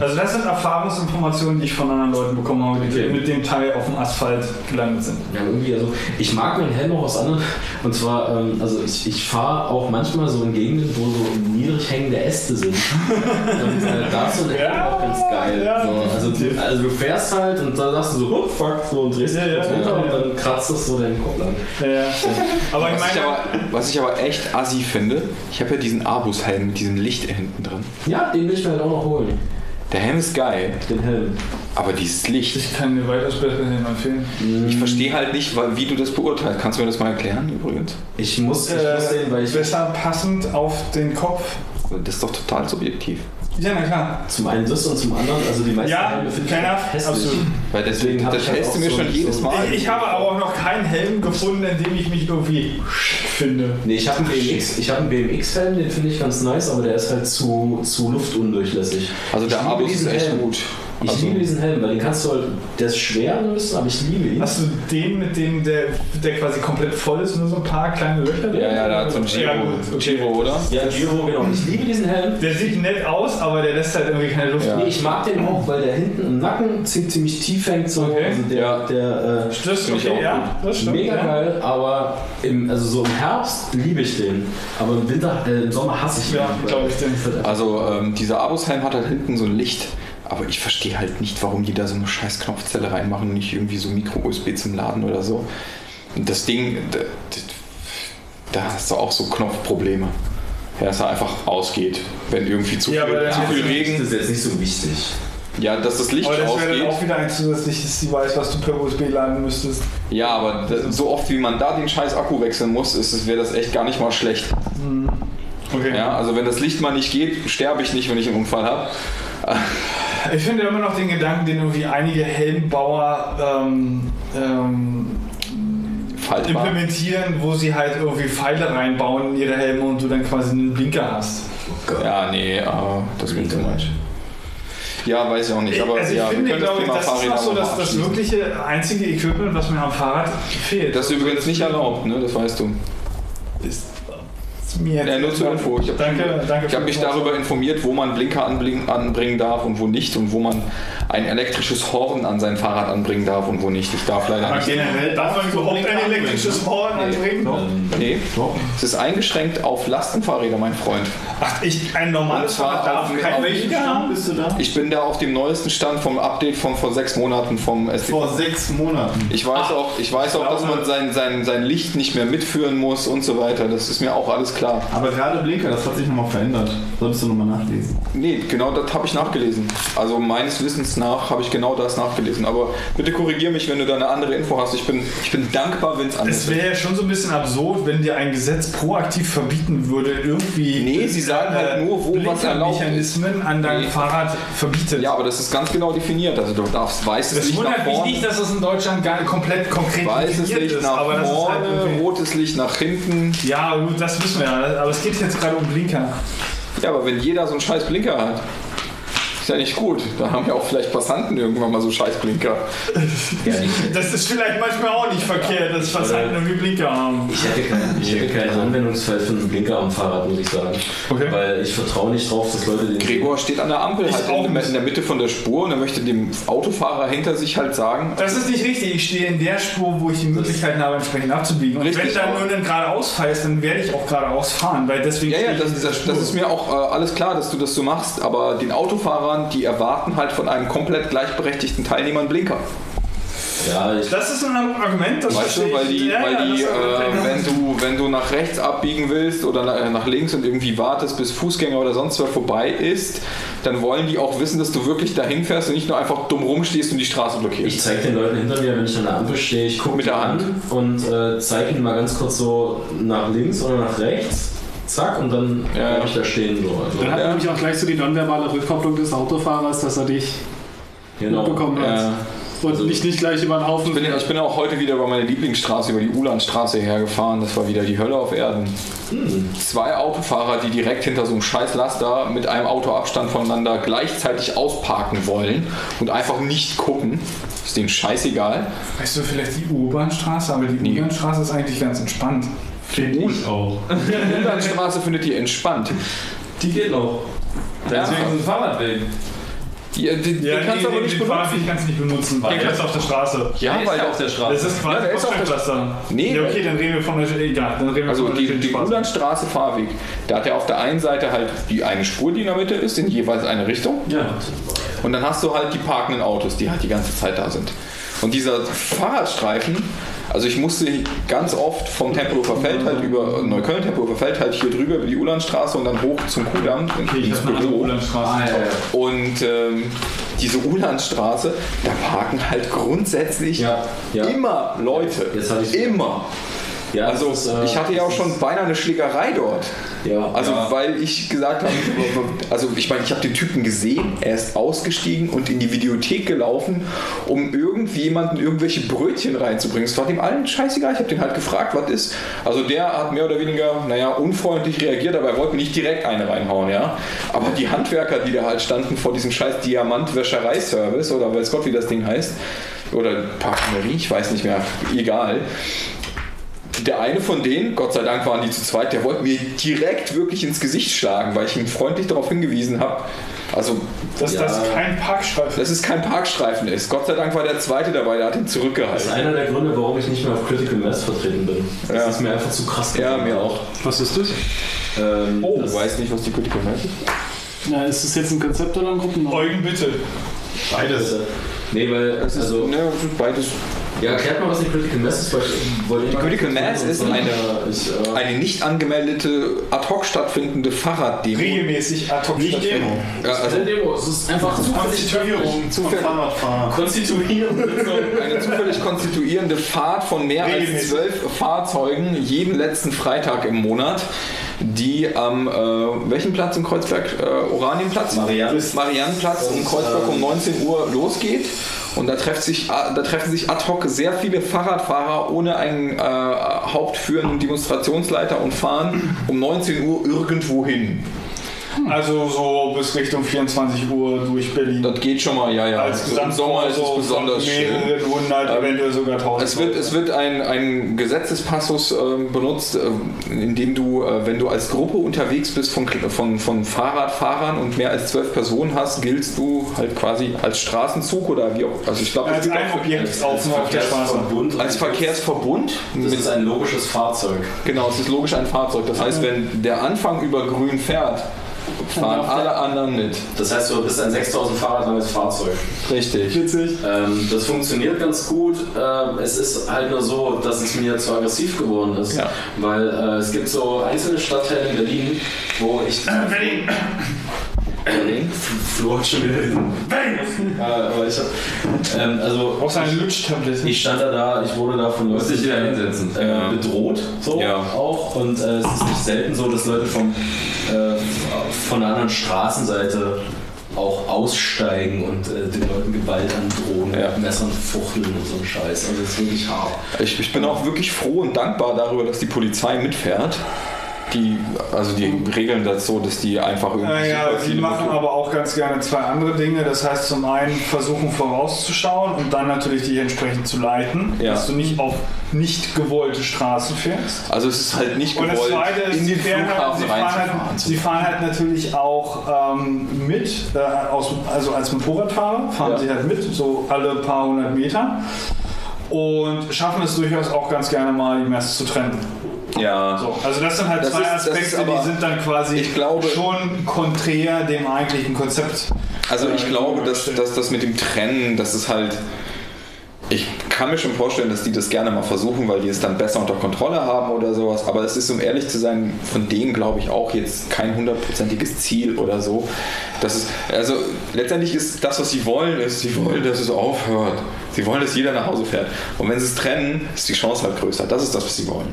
Speaker 3: Also das sind Erfahrungsinformationen, die ich von anderen Leuten bekommen habe, die
Speaker 2: Okay.
Speaker 3: mit dem Teil auf dem Asphalt gelandet sind.
Speaker 2: Ja, irgendwie, also ich mag meinen Helm auch aus anderen. Und zwar, ähm, also ich, ich fahre auch manchmal so in Gegenden, wo so niedrig hängende Äste sind. und äh, da ist so ein Helm
Speaker 3: Ja,
Speaker 2: auch ganz geil.
Speaker 3: ja.
Speaker 2: So, also, du, also du fährst halt und dann sagst du so, oh fuck, so und drehst
Speaker 3: Ja,
Speaker 2: dich
Speaker 3: ja,
Speaker 2: runter
Speaker 3: ja,
Speaker 2: und dann kratzt das so deinen Kopf lang.
Speaker 3: Ja, ja. Aber ich
Speaker 4: Was ich,
Speaker 3: meine,
Speaker 4: aber, was ich aber echt assi finde, ich habe ja diesen Abus-Helm mit diesem Licht hinten drin.
Speaker 2: Ja, den will ich mir halt auch noch holen.
Speaker 4: Der Helm ist geil,
Speaker 2: Den Helm.
Speaker 4: aber dieses Licht,
Speaker 3: ich kann dir weitaus besseren Helm empfehlen.
Speaker 4: ich verstehe halt nicht, wie du das beurteilst. Kannst du mir das mal erklären übrigens?
Speaker 2: Ich muss, ich muss
Speaker 3: Äh,
Speaker 2: den, weil ich
Speaker 3: besser passend auf den Kopf.
Speaker 4: Das ist doch total subjektiv.
Speaker 3: Ja, na klar.
Speaker 2: zum einen das und zum anderen, also die meisten
Speaker 3: Ja,
Speaker 2: Helme finde ich
Speaker 3: keiner,
Speaker 2: einfach hässlich.
Speaker 3: absolut.
Speaker 4: Weil das,
Speaker 2: Deswegen
Speaker 4: das
Speaker 2: ich halt
Speaker 4: hältst du
Speaker 2: auch
Speaker 4: mir
Speaker 2: so-
Speaker 4: schon jedes Mal.
Speaker 3: Ich, ich habe aber auch noch keinen Helm gefunden, in dem ich mich irgendwie schick finde.
Speaker 2: Nee, ich habe einen BMX, ich habe einen BMX-Helm, den finde ich ganz nice, aber der ist halt zu, zu luftundurchlässig.
Speaker 4: Also der Abus ist
Speaker 2: diesen
Speaker 4: echt
Speaker 2: Helm.
Speaker 4: gut.
Speaker 2: Ich
Speaker 4: Also-
Speaker 2: liebe diesen Helm, weil den kannst du halt, der ist schwer ein bisschen, aber ich liebe ihn.
Speaker 3: Hast du den mit dem, der, der quasi komplett voll ist, nur so ein paar kleine Löcher? drin?
Speaker 4: Ja, ja, da so ein
Speaker 3: Ja,
Speaker 4: Giro,
Speaker 3: gut, okay.
Speaker 4: Giro oder?
Speaker 2: Ja, Giro, genau. Ich liebe diesen Helm.
Speaker 3: Der sieht nett aus, aber der lässt halt irgendwie keine Luft.
Speaker 4: Ja.
Speaker 2: Nee, ich mag den auch, weil der hinten im Nacken ziemlich, ziemlich tief hängt. So.
Speaker 3: Okay.
Speaker 2: Also der,
Speaker 4: Ja.
Speaker 2: der, äh,
Speaker 3: Das ist
Speaker 4: Finde ich
Speaker 3: okay,
Speaker 4: auch
Speaker 3: ja. Das stimmt,
Speaker 2: Mega
Speaker 3: ja.
Speaker 2: geil, aber im, also so im Herbst liebe ich den. Aber im Winter, äh, im Sommer hasse ich ihn.
Speaker 3: Ja, glaube ich, den.
Speaker 4: Also ähm, dieser Abus-Helm hat halt hinten so ein Licht. Aber ich verstehe halt nicht, warum die da so eine scheiß Knopfzelle reinmachen und nicht irgendwie so Micro-USB zum Laden oder so. Und das Ding, da, da hast du auch so Knopfprobleme. Ja, dass er einfach ausgeht, wenn irgendwie zu
Speaker 3: Ja,
Speaker 4: viel,
Speaker 3: aber der
Speaker 4: zu viel
Speaker 2: Das
Speaker 4: Regen.
Speaker 2: ist jetzt nicht so wichtig.
Speaker 4: Ja, dass das Licht
Speaker 3: Aber das wäre dann auch wieder ein zusätzliches Device, was du per USB laden müsstest.
Speaker 4: Ja, aber so oft wie man da den scheiß Akku wechseln muss, ist es- wäre das echt gar nicht mal schlecht.
Speaker 3: Okay.
Speaker 4: Ja, also wenn das Licht mal nicht geht, sterbe ich nicht, wenn ich einen Unfall habe.
Speaker 3: Ich finde immer noch den Gedanken, den irgendwie einige Helmbauer ähm, ähm,
Speaker 4: Faltbar.
Speaker 3: implementieren, wo sie halt irgendwie Pfeile reinbauen in ihre Helme und du dann quasi einen Blinker hast.
Speaker 4: Ja, nee, äh, das klingt too much. Ja, weiß ich auch nicht. Aber
Speaker 3: also ich
Speaker 4: ja, wir
Speaker 3: finde,
Speaker 4: können
Speaker 3: glaube ich,
Speaker 4: Thema
Speaker 3: das ist noch so das, das wirkliche einzige Equipment, was mir am Fahrrad fehlt.
Speaker 4: Das ist übrigens nicht erlaubt, ne? Das weißt du.
Speaker 3: ist mir jetzt
Speaker 4: Ja, nur zur Info. Ich habe
Speaker 3: Danke, danke.
Speaker 4: ich hab mich darüber informiert, wo man Blinker anbringen, darf und wo nicht und wo man ein elektrisches Horn an sein Fahrrad anbringen darf und wo nicht. Ich darf leider
Speaker 3: Aber
Speaker 4: nicht.
Speaker 3: generell darf man überhaupt ein elektrisches Horn anbringen?
Speaker 4: Nee, es ist eingeschränkt auf Lastenfahrräder, mein Freund.
Speaker 3: Ach, ich, ein normales Fahrrad darf
Speaker 4: auf-
Speaker 3: kein
Speaker 4: auf
Speaker 6: Welchen
Speaker 3: Blinker
Speaker 6: Stand
Speaker 3: haben?
Speaker 6: bist du da?
Speaker 4: Ich bin da auf dem neuesten Stand vom Update von vor sechs Monaten vom SD.
Speaker 6: Vor sechs Monaten.
Speaker 4: Ich weiß auch, ich weiß auch, dass man sein, sein, sein Licht nicht mehr mitführen muss und so weiter. Das ist mir auch alles klar.
Speaker 6: Aber gerade Blinker, das hat sich nochmal verändert. Solltest du nochmal nachlesen.
Speaker 4: Nee, genau das habe ich nachgelesen. Also meines Wissens nach habe ich genau das nachgelesen. Aber bitte korrigier mich, wenn du da eine andere Info hast. Ich bin, ich bin dankbar, wenn es anders
Speaker 3: Es wäre ja schon so ein bisschen absurd, wenn dir ein Gesetz proaktiv verbieten würde, irgendwie
Speaker 4: Nee, sie sagen halt nur, wo was erlaubt ist.
Speaker 3: Mechanismen an deinem
Speaker 4: Nee.
Speaker 3: Fahrrad verbietet.
Speaker 4: Ja, aber das ist ganz genau definiert. Also du darfst weißes
Speaker 3: das
Speaker 4: Licht nach
Speaker 3: wundert mich
Speaker 4: vorne,
Speaker 3: nicht, dass das in Deutschland gar nicht komplett konkret
Speaker 4: weißes
Speaker 3: definiert
Speaker 4: Licht
Speaker 3: ist,
Speaker 4: nach
Speaker 3: aber das ist halt
Speaker 4: vorne, rotes Licht nach hinten.
Speaker 3: Ja, gut, das wissen wir ja. Aber es geht jetzt gerade um Blinker.
Speaker 4: Ja, aber wenn jeder so einen scheiß Blinker hat, ist ja nicht gut. Da haben ja auch vielleicht Passanten irgendwann mal so scheiß Blinker.
Speaker 3: Das ist vielleicht manchmal auch nicht verkehrt, dass Passanten irgendwie Blinker haben.
Speaker 2: Ich hätte, keinen, ich hätte keinen Anwendungsfall für einen Blinker am Fahrrad, muss ich sagen.
Speaker 3: Okay.
Speaker 2: Weil ich vertraue nicht drauf, dass Leute den.
Speaker 4: Gregor steht an der Ampel
Speaker 3: Ich
Speaker 4: halt
Speaker 3: auch
Speaker 4: in, der- Mitte von der Spur und er möchte dem Autofahrer hinter sich halt sagen,
Speaker 3: Das ist nicht richtig. Ich stehe in der Spur, wo ich die Möglichkeit habe, entsprechend abzubiegen. Und wenn dann
Speaker 4: aber-
Speaker 3: nur ein geradeaus fährst, dann werde ich auch geradeaus fahren, weil deswegen
Speaker 4: Ja, ja,
Speaker 3: ich
Speaker 4: das, das, das ist mir auch äh, alles klar, dass du das so machst, aber den Autofahrern fahren, die erwarten halt von einem komplett gleichberechtigten Teilnehmer einen Blinker.
Speaker 2: Ja, ich,
Speaker 3: Das ist ein Argument, das
Speaker 4: Weißt du,
Speaker 3: verstehe
Speaker 4: weil
Speaker 3: ich.
Speaker 4: die,
Speaker 3: Ja,
Speaker 4: weil die äh, wenn, du, wenn du nach rechts abbiegen willst oder nach, nach links und irgendwie wartest, bis Fußgänger oder sonst wer vorbei ist, dann wollen die auch wissen, dass du wirklich dahin fährst und nicht nur einfach dumm rumstehst und die Straße
Speaker 2: ich
Speaker 4: blockierst.
Speaker 2: zeige den Leuten hinter mir, wenn ich an der Ampel stehe, ich gucke
Speaker 4: Mit der Hand.
Speaker 2: an und äh, zeige ihnen mal ganz kurz so nach links oder nach rechts. Zack, und dann
Speaker 4: Ja,
Speaker 2: bleib
Speaker 4: ja.
Speaker 2: ich da stehen. So. Also,
Speaker 7: Dann hat
Speaker 4: Ja.
Speaker 7: nämlich auch gleich so die nonverbale Rückkopplung des Autofahrers, dass er dich
Speaker 2: genau.
Speaker 7: mitbekommen hat.
Speaker 4: Ja.
Speaker 7: Und nicht, nicht gleich über den Haufen.
Speaker 4: Ich bin, ich bin auch heute wieder über meine Lieblingsstraße, über die Ulandstraße hergefahren. Das war wieder die Hölle auf Erden. Zwei Autofahrer, die direkt hinter so einem scheiß Laster mit einem Autoabstand voneinander gleichzeitig ausparken wollen und einfach nicht gucken. Ist denen scheißegal.
Speaker 3: Weißt du, vielleicht die U-Bahn-Straße, aber die
Speaker 4: Nee.
Speaker 3: U-Bahn-Straße ist eigentlich ganz entspannt. Finde ich auch.
Speaker 4: Die Ulandstraße findet ihr entspannt.
Speaker 5: Die geht noch.
Speaker 4: Ja.
Speaker 5: Deswegen ist ein Fahrradweg.
Speaker 4: Die, die, die
Speaker 3: Ja,
Speaker 4: kannst du aber nicht benutzen.
Speaker 3: Ich kann es nicht benutzen, weil
Speaker 4: Den
Speaker 3: der
Speaker 4: kannst
Speaker 3: ist auf der Straße.
Speaker 4: Ja,
Speaker 5: Der ist
Speaker 4: weil
Speaker 5: ja auf der Straße.
Speaker 3: Das ist quasi
Speaker 4: Ja, der ist auf der
Speaker 3: Kopfsteinpflaster.
Speaker 4: Nee,
Speaker 3: ja, okay, dann reden wir von der egal, dann reden wir
Speaker 4: Also
Speaker 3: von
Speaker 4: die,
Speaker 3: der
Speaker 4: die
Speaker 3: Straße.
Speaker 4: Ulandstraße Fahrweg, da hat er auf der einen Seite halt die eine Spur, die in der Mitte ist, in jeweils eine Richtung.
Speaker 2: Ja.
Speaker 4: Und dann hast du halt die parkenden Autos, die halt die ganze Zeit da sind. Und dieser Fahrradstreifen, also ich musste ganz oft vom Tempelhofer Feld halt über Neukölln, Tempelhofer Feld halt hier drüber über die Ulandstraße und dann hoch zum Kudamm
Speaker 3: Okay,
Speaker 4: ins Büro.
Speaker 2: Ah, ja, ja.
Speaker 4: Und ähm, diese Ulandstraße, da parken halt grundsätzlich
Speaker 2: Ja, ja.
Speaker 4: immer Leute.
Speaker 2: Jetzt hatte ich-
Speaker 4: immer.
Speaker 2: Ja,
Speaker 4: Also
Speaker 2: ist, äh,
Speaker 4: ich hatte ja auch schon beinahe eine Schlägerei dort.
Speaker 2: Ja,
Speaker 4: Also
Speaker 2: ja.
Speaker 4: weil ich gesagt habe, also ich meine, ich habe den Typen gesehen, er ist ausgestiegen und in die Videothek gelaufen, um irgendjemanden irgendwelche Brötchen reinzubringen. Es war dem allen scheißegal, ich habe den halt gefragt, was ist. Also der hat mehr oder weniger, naja, unfreundlich reagiert, aber er wollte mir nicht direkt eine reinhauen, ja. Aber die Handwerker, die da halt standen vor diesem scheiß Diamantwäschereiservice oder weiß Gott, wie das Ding heißt, oder Parfümerie, ich weiß nicht mehr, egal. Der eine von denen, Gott sei Dank waren die zu zweit, der wollte mir direkt wirklich ins Gesicht schlagen, weil ich ihm freundlich darauf hingewiesen habe. Also,
Speaker 3: Dass
Speaker 2: Ja.
Speaker 3: das kein Parkstreifen
Speaker 4: dass es kein Parkstreifen ist. Gott sei Dank war der zweite dabei, der hat ihn
Speaker 2: Das ist
Speaker 4: zurückgehalten.
Speaker 2: einer der Gründe, warum ich nicht mehr auf Critical Mass vertreten bin. Das
Speaker 4: Ja.
Speaker 2: ist mir einfach zu krass
Speaker 4: Ja, mir auch.
Speaker 7: Was ist das?
Speaker 2: Ähm,
Speaker 4: Oh,
Speaker 2: das,
Speaker 4: du weißt nicht, was die Critical Mass ist?
Speaker 7: Ja, ist das jetzt ein Konzept oder ein Gruppen?
Speaker 3: Eugen, bitte.
Speaker 2: Beides. Nee, weil, also,
Speaker 4: ne, beides.
Speaker 2: Ja, erklärt mal, was die Critical Mass ist, weil ich wollte
Speaker 4: Die Critical Mass ist eine-
Speaker 2: äh, Ich, äh,
Speaker 4: Eine nicht angemeldete, ad hoc stattfindende Fahrraddemo.
Speaker 3: Regelmäßig ad hoc
Speaker 7: Nicht. Demo.
Speaker 4: Ja, also
Speaker 2: eine Demo, es ist einfach zufällig
Speaker 7: Konstituierung zum Fahrradfahrer.
Speaker 2: konstituieren.
Speaker 4: eine zufällig konstituierende Fahrt von mehr als zwölf Fahrzeugen jeden letzten Freitag im Monat, die am, äh, welchen Platz in Kreuzberg? Äh, Oranienplatz?
Speaker 2: Marianne.
Speaker 4: Mariannenplatz in
Speaker 2: Und,
Speaker 4: Kreuzberg um
Speaker 2: ähm,
Speaker 4: 19 Uhr losgeht. Und da, trefft sich, da treffen sich ad hoc sehr viele Fahrradfahrer ohne einen äh, hauptführenden Demonstrationsleiter und fahren um 19 Uhr irgendwo hin.
Speaker 3: Also so bis Richtung 24 Uhr durch Berlin.
Speaker 4: Das geht schon mal, ja, ja.
Speaker 3: Als
Speaker 4: Im Sommer ist es besonders schön.
Speaker 3: mehreren hundert,
Speaker 4: Ähm,
Speaker 3: eventuell sogar tausend.
Speaker 4: Es wird, es wird ein, ein Gesetzespassus ähm, benutzt, ähm, in dem du, äh, wenn du als Gruppe unterwegs bist von, von, von Fahrradfahrern und mehr als zwölf Personen hast, giltst du halt quasi als Straßenzug oder wie auch. Also ich glaube, es
Speaker 3: als ein Objekt auf, auf der Straße.
Speaker 2: Verkehrverbund.
Speaker 4: als Verkehrsverbund.
Speaker 2: Das
Speaker 4: Mit,
Speaker 2: ist ein logisches Fahrzeug.
Speaker 4: genau, es ist logisch ein Fahrzeug. Das heißt, wenn der Anfang über grün fährt, fahren alle anderen mit.
Speaker 2: Das heißt, du bist ein 6000 Fahrrad langes Fahrzeug.
Speaker 4: Richtig.
Speaker 3: Witzig.
Speaker 2: Ähm, das funktioniert ganz gut. Ähm, es ist halt nur so, dass es mir zu aggressiv geworden ist.
Speaker 4: Ja.
Speaker 2: Weil äh, es gibt so einzelne Stadtteile in Berlin, wo ich.
Speaker 3: Berlin.
Speaker 2: Berlin? Flo hat schon wieder diesen. Äh, aber ich hab, ähm, also
Speaker 3: Brauchst du eine Lutschtablette?
Speaker 2: ich stand da, da, ich wurde da von Leuten
Speaker 5: wieder hinsetzen.
Speaker 2: äh,
Speaker 4: Ja.
Speaker 2: bedroht, so
Speaker 4: Ja.
Speaker 2: auch. Und äh, es ist nicht selten so, dass Leute vom, äh, von der anderen Straßenseite auch aussteigen und äh, den Leuten Gewalt androhen,
Speaker 4: Ja.
Speaker 2: mit Messern fuchteln und so ein Scheiß. Also das ist wirklich hart.
Speaker 4: Ich, ich bin auch wirklich froh und dankbar darüber, dass die Polizei mitfährt. Die, also die regeln das so, dass die einfach irgendwie.
Speaker 3: Naja,
Speaker 4: viele
Speaker 3: machen aber auch ganz gerne zwei andere Dinge. Das heißt, zum einen versuchen vorauszuschauen und dann natürlich dich entsprechend zu leiten,
Speaker 4: Ja.
Speaker 3: dass du nicht auf nicht gewollte Straßen fährst.
Speaker 4: Also es ist halt nicht
Speaker 3: Und das
Speaker 4: gewollt,
Speaker 3: Zweite ist,
Speaker 4: in
Speaker 3: sie,
Speaker 4: den
Speaker 3: fahren halt,
Speaker 4: Flughafen
Speaker 3: sie, fahren halt, sie fahren halt natürlich auch ähm, mit, äh, aus, also als Motorradfahrer fahren
Speaker 2: Ja.
Speaker 3: sie halt mit, so alle paar hundert Meter. Und schaffen es durchaus auch ganz gerne mal, die Messe zu trennen.
Speaker 4: Ja.
Speaker 3: So, also das sind halt
Speaker 4: Das
Speaker 3: zwei
Speaker 4: ist-
Speaker 3: Aspekte,
Speaker 4: aber-
Speaker 3: die sind dann quasi
Speaker 4: ich glaube-
Speaker 3: schon konträr dem eigentlichen Konzept.
Speaker 4: Also ich
Speaker 3: äh,
Speaker 4: glaube, dass, dass das mit dem Trennen, das ist halt. Ich kann mir schon vorstellen, dass die das gerne mal versuchen, weil die es dann besser unter Kontrolle haben oder sowas. Aber es ist, um ehrlich zu sein, von denen glaube ich auch jetzt kein hundertprozentiges Ziel oder so. Das ist, also letztendlich ist das, was sie wollen, ist, sie wollen, dass es aufhört. Sie wollen, dass jeder nach Hause fährt. Und wenn sie es trennen, ist die Chance halt größer. Das ist das, was sie wollen.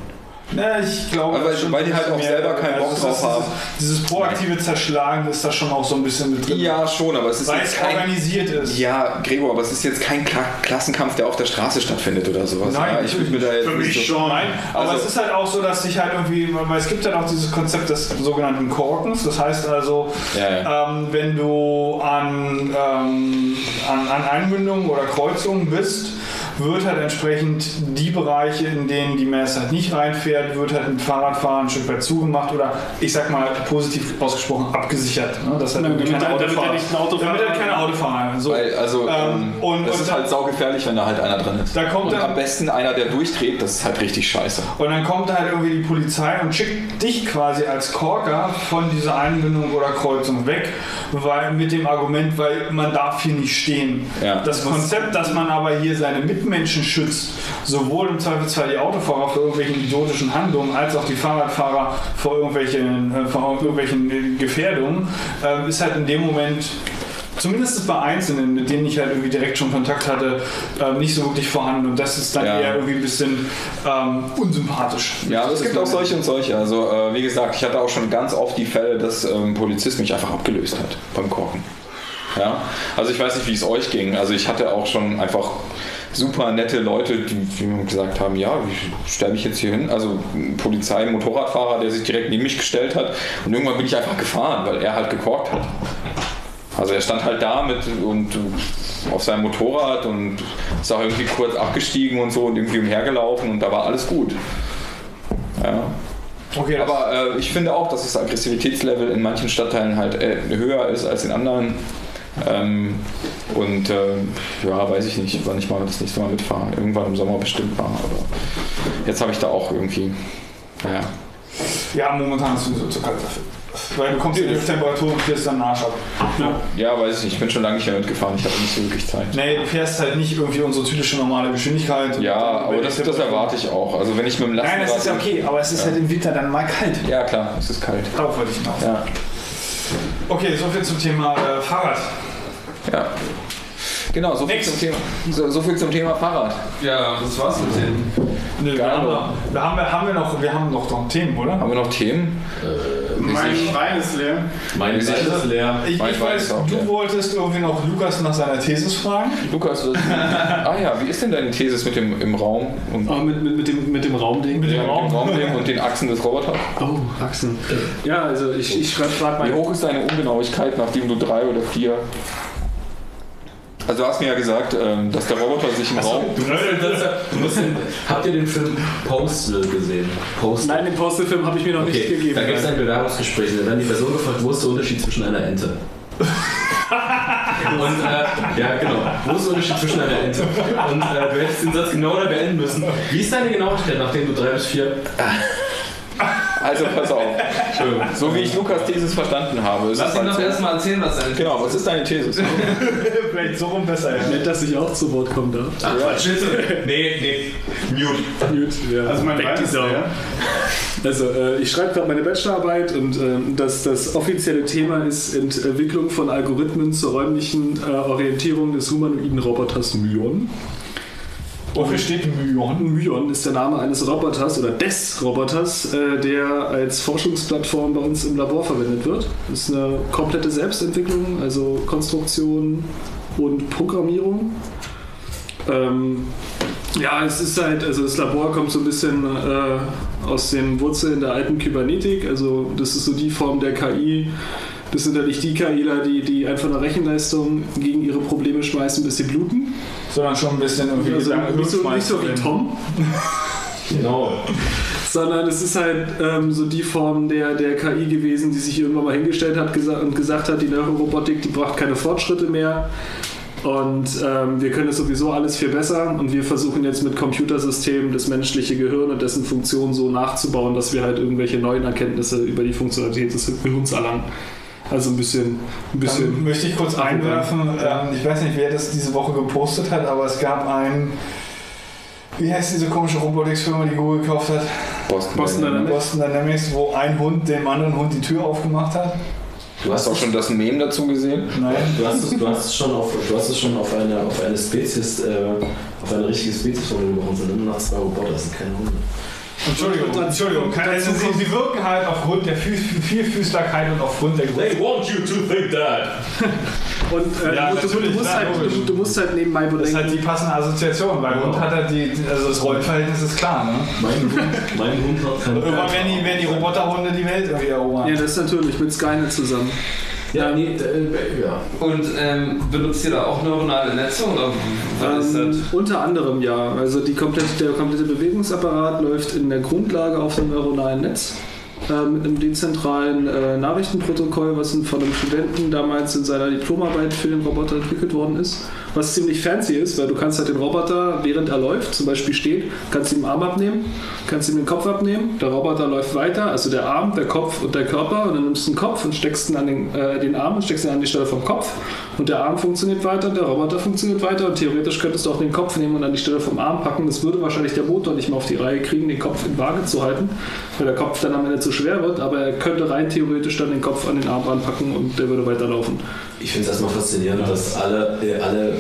Speaker 3: Na, ich glaube, das ist schon
Speaker 4: weil die halt auch selber keinen Bock
Speaker 3: das
Speaker 4: drauf
Speaker 3: ist
Speaker 4: haben.
Speaker 3: Dieses, dieses proaktive Zerschlagen ist da schon auch so ein bisschen mit drin.
Speaker 4: Ja, schon, aber es ist
Speaker 3: weil
Speaker 4: jetzt
Speaker 3: es
Speaker 4: kein.
Speaker 3: organisiert ist.
Speaker 4: Ja, Gregor, aber es ist jetzt kein Kla Klassenkampf, der auf der Straße stattfindet oder sowas.
Speaker 3: Nein,
Speaker 4: ja, ich würde mir da jetzt
Speaker 3: für mich
Speaker 4: so-
Speaker 3: schon. Nein, aber
Speaker 4: Also-
Speaker 3: es ist halt auch so, dass sich halt irgendwie, weil es gibt halt auch dieses Konzept des sogenannten Korkens. Das heißt also,
Speaker 4: Ja,
Speaker 3: Ähm, wenn du an, ähm, an, an Einmündungen oder Kreuzungen bist, wird halt entsprechend die Bereiche, in denen die Messe halt nicht reinfährt, wird halt mit Fahrradfahren ein Stück weit zugemacht oder ich sag mal positiv ausgesprochen abgesichert. Ne? Das halt
Speaker 7: Damit
Speaker 3: irgendwie
Speaker 7: er-
Speaker 3: keine
Speaker 7: damit er
Speaker 3: Autofahrer,
Speaker 7: nicht ein Autofahrer
Speaker 3: damit er
Speaker 7: hat.
Speaker 3: keine Autofahrer so.
Speaker 4: Weil, also,
Speaker 3: Ähm,
Speaker 4: ähm,
Speaker 3: und-
Speaker 4: das
Speaker 3: und
Speaker 4: ist halt saugefährlich, wenn da halt einer drin ist.
Speaker 3: Da kommt
Speaker 4: und
Speaker 3: dann-
Speaker 4: am besten einer, der durchdreht, das ist halt richtig scheiße.
Speaker 3: Und dann kommt halt irgendwie die Polizei und schickt dich quasi als Korker von dieser Einbindung oder Kreuzung weg, weil mit dem Argument, weil man darf hier nicht stehen.
Speaker 4: Ja.
Speaker 3: Das Konzept, dass man aber hier seine Mitmenschen schützt, sowohl im Zweifelsfall die Autofahrer vor irgendwelchen idiotischen Handlungen, als auch die Fahrradfahrer vor irgendwelchen, äh, vor irgendwelchen äh, Gefährdungen, äh, ist halt in dem Moment Zumindest bei Einzelnen, mit denen ich halt irgendwie direkt schon Kontakt hatte, äh, nicht so wirklich vorhanden. Und das ist dann
Speaker 4: Ja.
Speaker 3: eher irgendwie ein bisschen ähm, unsympathisch.
Speaker 4: Ja, aber es gibt auch solche und solche. Also, äh, wie gesagt, ich hatte auch schon ganz oft die Fälle, dass ähm, ein Polizist mich einfach abgelöst hat beim Korken. Ja, also ich weiß nicht, wie es euch ging. Also ich hatte auch schon einfach super nette Leute, die, die mir gesagt haben, ja, wie stelle ich jetzt hier hin? Also Polizei, Motorradfahrer, der sich direkt neben mich gestellt hat und irgendwann bin ich einfach gefahren, weil er halt gekorkt hat. Also er stand halt da mit und auf seinem Motorrad und ist auch irgendwie kurz abgestiegen und so und irgendwie umhergelaufen und da war alles gut. Ja.
Speaker 3: Okay,
Speaker 4: Aber äh, ich finde auch, dass das Aggressivitätslevel in manchen Stadtteilen halt äh, höher ist als in anderen. Ähm, und äh, ja, weiß ich nicht, wann ich mal das nächste Mal mitfahre. Irgendwann im Sommer bestimmt mal. Aber jetzt habe ich da auch irgendwie. Naja.
Speaker 3: Ja, momentan ist es sowieso zu kalt dafür. Weil du kommst in die Temperatur und fährst dann Arsch ab.
Speaker 4: Ja, weiß ich nicht. Ich bin schon lange nicht mehr mitgefahren. Ich habe nicht so wirklich Zeit.
Speaker 3: Nee, du fährst halt nicht irgendwie unsere typische normale Geschwindigkeit.
Speaker 4: Ja, aber das, das erwarte ich auch. Also wenn ich mit dem
Speaker 3: Nein,
Speaker 4: Lastenrad...
Speaker 3: das ist ja okay, aber es ist halt im Winter dann mal kalt.
Speaker 4: Ja, klar, es ist kalt.
Speaker 3: Darauf wollte ich hinaus.
Speaker 4: Ja.
Speaker 3: Okay, soviel zum Thema äh, Fahrrad.
Speaker 4: ja. Genau, so viel, zum Thema, so, so viel zum Thema Fahrrad.
Speaker 5: Ja, das war's mit den.
Speaker 3: Nee, wir, haben noch, wir, haben, wir, haben wir noch, wir haben noch, noch Themen, oder?
Speaker 4: Haben wir noch Themen?
Speaker 6: Mein Schwein ist leer.
Speaker 4: Wie
Speaker 2: Seite
Speaker 4: sicher?
Speaker 2: ist leer.
Speaker 3: Ich,
Speaker 4: Mein
Speaker 3: ich weiß,
Speaker 4: ist auch
Speaker 3: du
Speaker 4: leer.
Speaker 3: wolltest irgendwie noch Lukas nach seiner Thesis fragen.
Speaker 4: Lukas, was, ah ja, wie ist denn deine Thesis mit dem im Raum und
Speaker 7: Aber mit, mit, mit, dem, mit dem Raumding.
Speaker 3: Mit dem
Speaker 4: ja,
Speaker 3: Raum.
Speaker 4: dem Raumding und den Achsen des Roboters?
Speaker 7: Oh, Achsen. Ja, also ich, ich schreibe gerade
Speaker 4: Wie
Speaker 7: mal.
Speaker 4: hoch ist deine Ungenauigkeit, nachdem du drei oder vier. Also du hast mir ja gesagt, ähm, dass der Roboter sich im Raum.
Speaker 2: Du musst, du musst den, habt ihr den Film Postal gesehen? Postal.
Speaker 7: Nein, den Postelfilm habe ich mir noch nicht
Speaker 2: Okay,
Speaker 7: gegeben.
Speaker 2: da gibt es ein Bewerbungsgespräch. Da werden die Person gefragt, wo ist der Unterschied zwischen einer Ente? Und äh, ja, genau. Wo ist der Unterschied zwischen einer Ente? Und äh, du hättest den Satz genau da beenden müssen. Wie ist deine Genauigkeit, nachdem du drei bis vier.
Speaker 4: Also pass auf. So wie ich Lukas Thesis verstanden habe, ist
Speaker 5: Lass ihn
Speaker 4: halt
Speaker 5: doch erstmal erzählen, was deine
Speaker 4: Genau, was ist deine Thesis?
Speaker 3: Vielleicht so rum besser, ja.
Speaker 7: Nett, dass ich auch zu Wort kommen darf.
Speaker 5: Ach, Quatsch. Nee, nee.
Speaker 7: Gut, ja.
Speaker 6: Also mein
Speaker 7: Weg
Speaker 6: ist leer.
Speaker 7: Also äh, ich schreibe gerade meine Bachelorarbeit und ähm, das, das offizielle Thema ist Entwicklung von Algorithmen zur räumlichen äh, Orientierung des humanoiden Roboters Myon.
Speaker 3: Wofür steht Myon?
Speaker 7: Myon ist der Name eines Roboters oder des Roboters, äh, der als Forschungsplattform bei uns im Labor verwendet wird. Das ist eine komplette Selbstentwicklung, also Konstruktion und Programmierung. Ähm, ja, es ist halt, also das Labor kommt so ein bisschen äh, aus den Wurzeln der alten Kybernetik, also das ist so die Form der KI. Das sind ja nicht die KIler, die, die einfach eine Rechenleistung gegen ihre Probleme schmeißen, bis sie bluten.
Speaker 3: Sondern schon ein bisschen irgendwie
Speaker 7: Also nicht, so, nicht so wie Tom,
Speaker 2: Genau.
Speaker 7: sondern es ist halt ähm, so die Form der, der KI gewesen, die sich irgendwann mal hingestellt hat gesa und gesagt hat, die Neurorobotik, die braucht keine Fortschritte mehr. Und ähm, wir können es sowieso alles viel besser und wir versuchen jetzt mit Computersystemen das menschliche Gehirn und dessen Funktion so nachzubauen, dass wir halt irgendwelche neuen Erkenntnisse über die Funktionalität des Gehirns erlangen. Also ein bisschen, ein bisschen.
Speaker 3: Dann möchte ich kurz einwerfen, ähm, ich weiß nicht, wer das diese Woche gepostet hat, aber es gab einen, wie heißt diese komische Robotics-Firma, die Google gekauft hat?
Speaker 4: Boston,
Speaker 7: Boston Dynamics.
Speaker 3: Boston Dynamics, wo ein Hund dem anderen Hund die Tür aufgemacht hat.
Speaker 4: Du hast auch schon das Meme dazu gesehen?
Speaker 3: Nein.
Speaker 2: Du hast es, du hast es schon auf, du hast es schon auf eine, auf eine Spezies, äh, auf eine richtige Spezies runtergebrochen. Sind immer noch zwei Roboter, das sind keine Hunde.
Speaker 3: Entschuldigung, Entschuldigung. Also sie, sie wirken halt aufgrund der Vierfüßlerkeit und aufgrund der Größe.
Speaker 5: want you to think that.
Speaker 7: Und äh,
Speaker 3: Ja,
Speaker 7: du, du, musst halt, du, du musst halt nebenbei
Speaker 3: Das ist halt
Speaker 7: bedenken.
Speaker 3: die passende Assoziation, weil Hund hat halt die, die- also das Rollenverhältnis ist klar, ne?
Speaker 2: Mein Hund, mein Hund hat keine.
Speaker 3: Irgendwann werden die, werden die Roboterhunde die Welt irgendwie erobern.
Speaker 7: Ja, das ist natürlich mit Skynet zusammen.
Speaker 2: Ja, nee, äh, ja.
Speaker 5: Und ähm, benutzt ihr da auch neuronale Netze oder was ist
Speaker 7: Ähm,
Speaker 5: das?
Speaker 7: unter anderem ja. Also die komplette, der komplette Bewegungsapparat läuft in der Grundlage auf dem neuronalen Netz. mit einem dezentralen äh, Nachrichtenprotokoll, was von einem Studenten damals in seiner Diplomarbeit für den Roboter entwickelt worden ist. Was ziemlich fancy ist, weil du kannst halt den Roboter, während er läuft, zum Beispiel steht, kannst ihm den Arm abnehmen, kannst ihm den Kopf abnehmen, der Roboter läuft weiter, also der Arm, der Kopf und der Körper. Und dann nimmst du den Kopf und steckst ihn an den, äh, den Arm und steckst ihn an die Stelle vom Kopf. Und der Arm funktioniert weiter, der Roboter funktioniert weiter. Und theoretisch könntest du auch den Kopf nehmen und an die Stelle vom Arm packen. Das würde wahrscheinlich der Motor nicht mehr auf die Reihe kriegen, den Kopf in Waage zu halten, weil der Kopf dann am Ende zu schwer wird, aber er könnte rein theoretisch dann den Kopf an den Arm ranpacken und der würde weiterlaufen.
Speaker 2: Ich finde es erstmal faszinierend, dass alle, äh, alle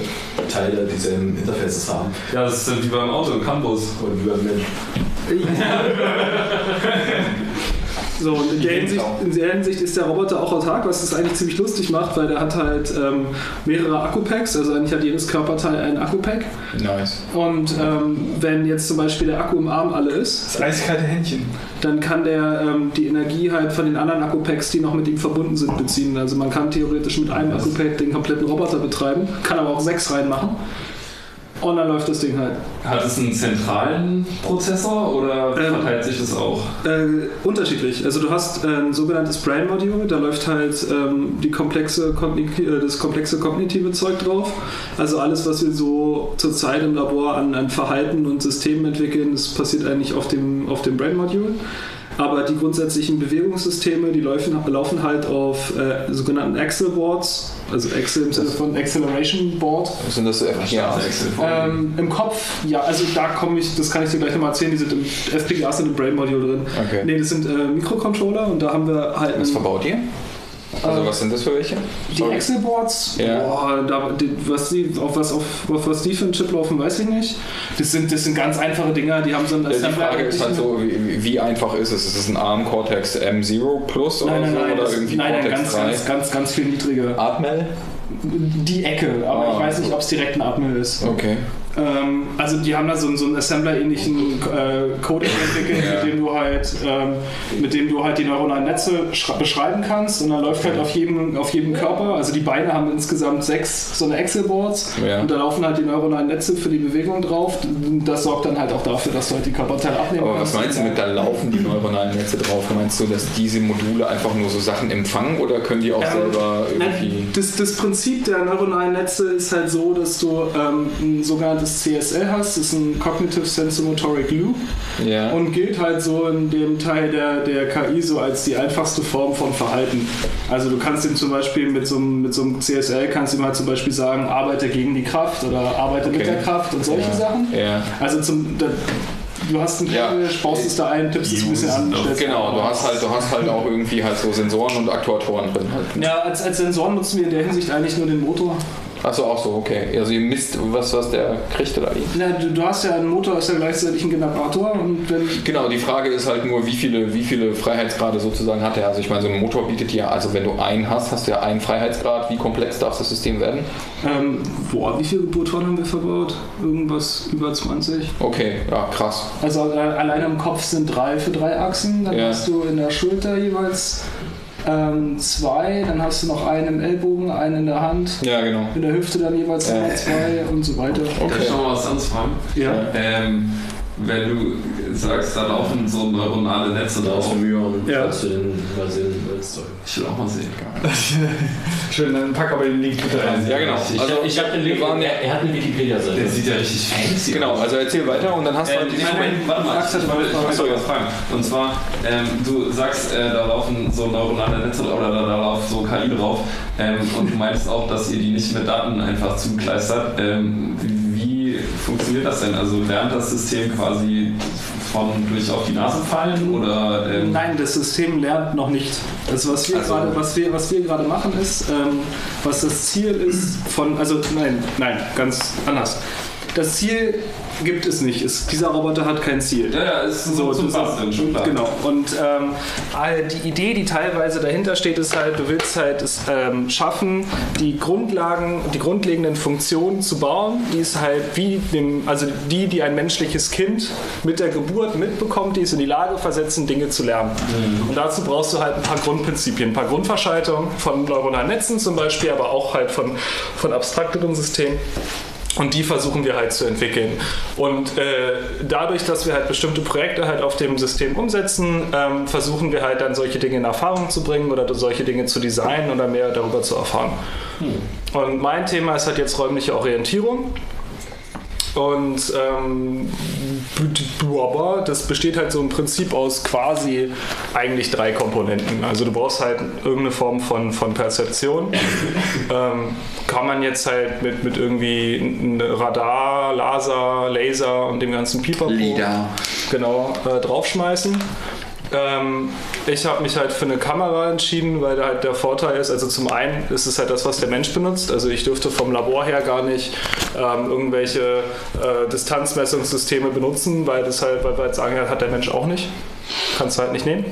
Speaker 2: Teile dieselben Interfaces haben.
Speaker 5: Ja, das ist wie beim Auto im Campus.
Speaker 2: Und wie beim Mensch.
Speaker 7: So, und in der, Hinsicht, in der Hinsicht ist der Roboter auch autark, was es eigentlich ziemlich lustig macht, weil der hat halt ähm, mehrere Akkupacks, also eigentlich hat jedes Körperteil einen Akkupack.
Speaker 4: Nice.
Speaker 7: Und ähm, wenn jetzt zum Beispiel der Akku im Arm alle ist,
Speaker 3: Das eiskalte Händchen.
Speaker 7: dann kann der ähm, die Energie halt von den anderen Akkupacks, die noch mit ihm verbunden sind, beziehen. Also man kann theoretisch mit einem Akkupack den kompletten Roboter betreiben, kann aber auch sechs reinmachen. Und dann läuft das Ding halt.
Speaker 5: Hat es einen zentralen Prozessor oder
Speaker 7: Ähm,
Speaker 5: verteilt sich das auch?
Speaker 7: Äh, unterschiedlich. Also du hast ein sogenanntes Brain Module, da läuft halt ähm, die komplexe, äh, das komplexe kognitive Zeug drauf. Also alles, was wir so zurzeit im Labor an, an Verhalten und Systemen entwickeln, das passiert eigentlich auf dem, auf dem Brain Module. Aber die grundsätzlichen Bewegungssysteme, die laufen, laufen halt auf äh, sogenannten Axle Boards, also Axle im Sinne von Acceleration Board.
Speaker 4: Sind das so FPGAs?
Speaker 7: Ähm, Im Kopf, ja, also da komme ich, das kann ich dir gleich nochmal erzählen, die sind im FPGAs sind im Brain Module drin.
Speaker 4: Okay.
Speaker 7: Nee, das sind äh, Mikrocontroller und da haben wir halt
Speaker 4: Was verbaut ihr? Also was sind das für welche?
Speaker 7: die. Excel-Boards,
Speaker 4: Ja.
Speaker 7: boah, da, die, was, die, auf, was, auf, auf was die für einen Chip laufen, weiß ich nicht. Das sind, das sind ganz einfache Dinger, die haben so ein
Speaker 4: Ja, die Frage ist halt so, wie, wie einfach ist es? Ist es ein ARM Cortex M0 Plus oder
Speaker 7: Nein, nein,
Speaker 4: so?
Speaker 7: nein,
Speaker 4: oder
Speaker 7: das,
Speaker 4: irgendwie
Speaker 7: nein
Speaker 4: Cortex
Speaker 7: ganz,
Speaker 4: 3?
Speaker 7: ganz, ganz, ganz viel niedriger.
Speaker 4: Atmel?
Speaker 7: Die Ecke, aber
Speaker 4: Ah.
Speaker 7: ich weiß nicht, ob es direkt ein Atmel ist.
Speaker 4: Okay.
Speaker 7: Ähm, also die haben da so, einen- so einen Assembler-ähnlichen äh, Codec entwickelt,
Speaker 4: Ja.
Speaker 7: mit dem du halt, ähm, mit dem du halt die neuronalen Netze beschreiben kannst und dann läuft halt auf jedem, auf jedem Körper, also die Beine haben insgesamt sechs so eine Excel-Boards
Speaker 4: Ja.
Speaker 7: und da laufen halt die neuronalen Netze für die Bewegung drauf. Das sorgt dann halt auch dafür, dass du halt die Körperteile abnehmen
Speaker 4: Aber was
Speaker 7: kannst.
Speaker 4: meinst du mit, da laufen die neuronalen Netze drauf? Meinst du, dass diese Module einfach nur so Sachen empfangen oder können die auch
Speaker 7: Ähm,
Speaker 4: selber irgendwie...
Speaker 7: Das, das Prinzip der neuronalen Netze ist halt so, dass du ähm, ein sogenanntes CSL hast, das ist ein Cognitive Sensomotoric Loop
Speaker 4: Ja.
Speaker 7: und gilt halt so in dem Teil der, der KI so als die einfachste Form von Verhalten. Also du kannst ihm zum Beispiel mit so, einem, mit so einem CSL kannst ihm halt zum Beispiel sagen, arbeite gegen die Kraft oder arbeite mit
Speaker 4: Okay.
Speaker 7: der Kraft und solche
Speaker 4: ja.
Speaker 7: Sachen.
Speaker 4: Ja.
Speaker 7: Also zum, da, du hast ein
Speaker 4: Ja.
Speaker 7: Kabel, baust es da ein, tippst es ein bisschen an.
Speaker 4: Genau, du hast halt, du hast halt auch irgendwie halt so Sensoren und Aktuatoren drin. Halt.
Speaker 7: Ja, als, als Sensoren nutzen wir in der Hinsicht eigentlich nur den Motor.
Speaker 4: Achso, auch so, okay. Also ihr misst, was, was der kriegt oder wie?
Speaker 7: Na, du, du hast ja einen Motor, ist ja gleichzeitig ein Generator und wenn
Speaker 4: Genau, die Frage ist halt nur, wie viele, wie viele Freiheitsgrade sozusagen hat er. Also ich meine, so ein Motor bietet ja, also wenn du einen hast, hast du ja einen Freiheitsgrad. Wie komplex darf das System werden?
Speaker 7: ähm, boah, wie viele Motoren haben wir verbaut? Irgendwas über 20.
Speaker 4: Okay, ja, krass.
Speaker 7: Also allein im Kopf sind drei für drei Achsen, dann
Speaker 4: Ja.
Speaker 7: hast du in der Schulter jeweils ähm, zwei, dann hast du noch einen im Ellbogen, einen in der Hand,
Speaker 4: Ja, genau.
Speaker 7: in der Hüfte dann jeweils nochmal zwei und so weiter.
Speaker 5: Kann ich noch mal was anderes fragen?
Speaker 7: Ja.
Speaker 5: Ähm, wenn du sagst, da laufen so neuronale Netze drauf.
Speaker 2: Myon,
Speaker 7: Ja.
Speaker 2: falls du den mal sehen willst.
Speaker 5: Ich will auch mal sehen.
Speaker 3: Schön, dann pack aber den Link bitte rein.
Speaker 4: Ja, genau.
Speaker 2: Ich,
Speaker 4: Also,
Speaker 2: ich habe den Link,
Speaker 4: waren
Speaker 2: er, er hat eine Wikipedia-Seite.
Speaker 5: Der sieht ja richtig fancy
Speaker 4: Genau,
Speaker 5: aus.
Speaker 4: also erzähl weiter und dann hast du
Speaker 5: Äh,
Speaker 4: halt
Speaker 5: nein, nein, warte mal, ich, ich, ich möchte was fragen. Und zwar, ähm, du sagst, äh, da laufen so neuronale Netze oder da, da läuft so KI drauf ähm, und du meinst auch, dass ihr die nicht mit Daten einfach zugekleistert. Ähm, wie, wie funktioniert das denn? Also lernt das System quasi von durch auf die Nase fallen oder... Ähm,
Speaker 7: Nein, das System lernt noch nicht. Das, was wir
Speaker 5: Also-
Speaker 7: gerade, was wir, was wir gerade machen, ist, ähm, was das Ziel ist von, also nein, nein, ganz anders. Das Ziel gibt es nicht. Es, dieser Roboter hat kein Ziel.
Speaker 5: Ja, ja, ist so zum
Speaker 7: das ist-
Speaker 5: Basteln, schon klar.
Speaker 7: Genau. Und ähm, die Idee, die teilweise dahinter steht, ist halt, du willst halt es ähm, schaffen, die Grundlagen, die grundlegenden Funktionen zu bauen, die es halt wie dem, also die, die ein menschliches Kind mit der Geburt mitbekommt, die es in die Lage versetzen, Dinge zu lernen. Und dazu brauchst du halt ein paar Grundprinzipien, ein paar Grundverschaltungen von neuronalen Netzen zum Beispiel, aber auch halt von, von abstrakteren Systemen. Und die versuchen wir halt zu entwickeln. Und äh, dadurch, dass wir halt bestimmte Projekte halt auf dem System umsetzen, ähm, versuchen wir halt dann solche Dinge in Erfahrung zu bringen oder solche Dinge zu designen oder mehr darüber zu erfahren. Und mein Thema ist halt jetzt räumliche Orientierung. Und ähm, aber das besteht halt so im Prinzip aus quasi eigentlich drei Komponenten. Also du brauchst halt irgendeine Form von, von Perzeption. ähm, kann man jetzt halt mit, mit irgendwie n- Radar, Laser, Laser und dem ganzen Pipapo
Speaker 4: LIDAR.
Speaker 7: genau äh, draufschmeißen. Ähm, ich habe mich halt für eine Kamera entschieden, weil da halt der Vorteil ist, also zum einen ist es halt das, was der Mensch benutzt. Also ich dürfte vom Labor her gar nicht ähm, irgendwelche äh, Distanzmessungssysteme benutzen, weil das halt, weil wir halt sagen, hat der Mensch auch nicht. Kannst du halt nicht nehmen.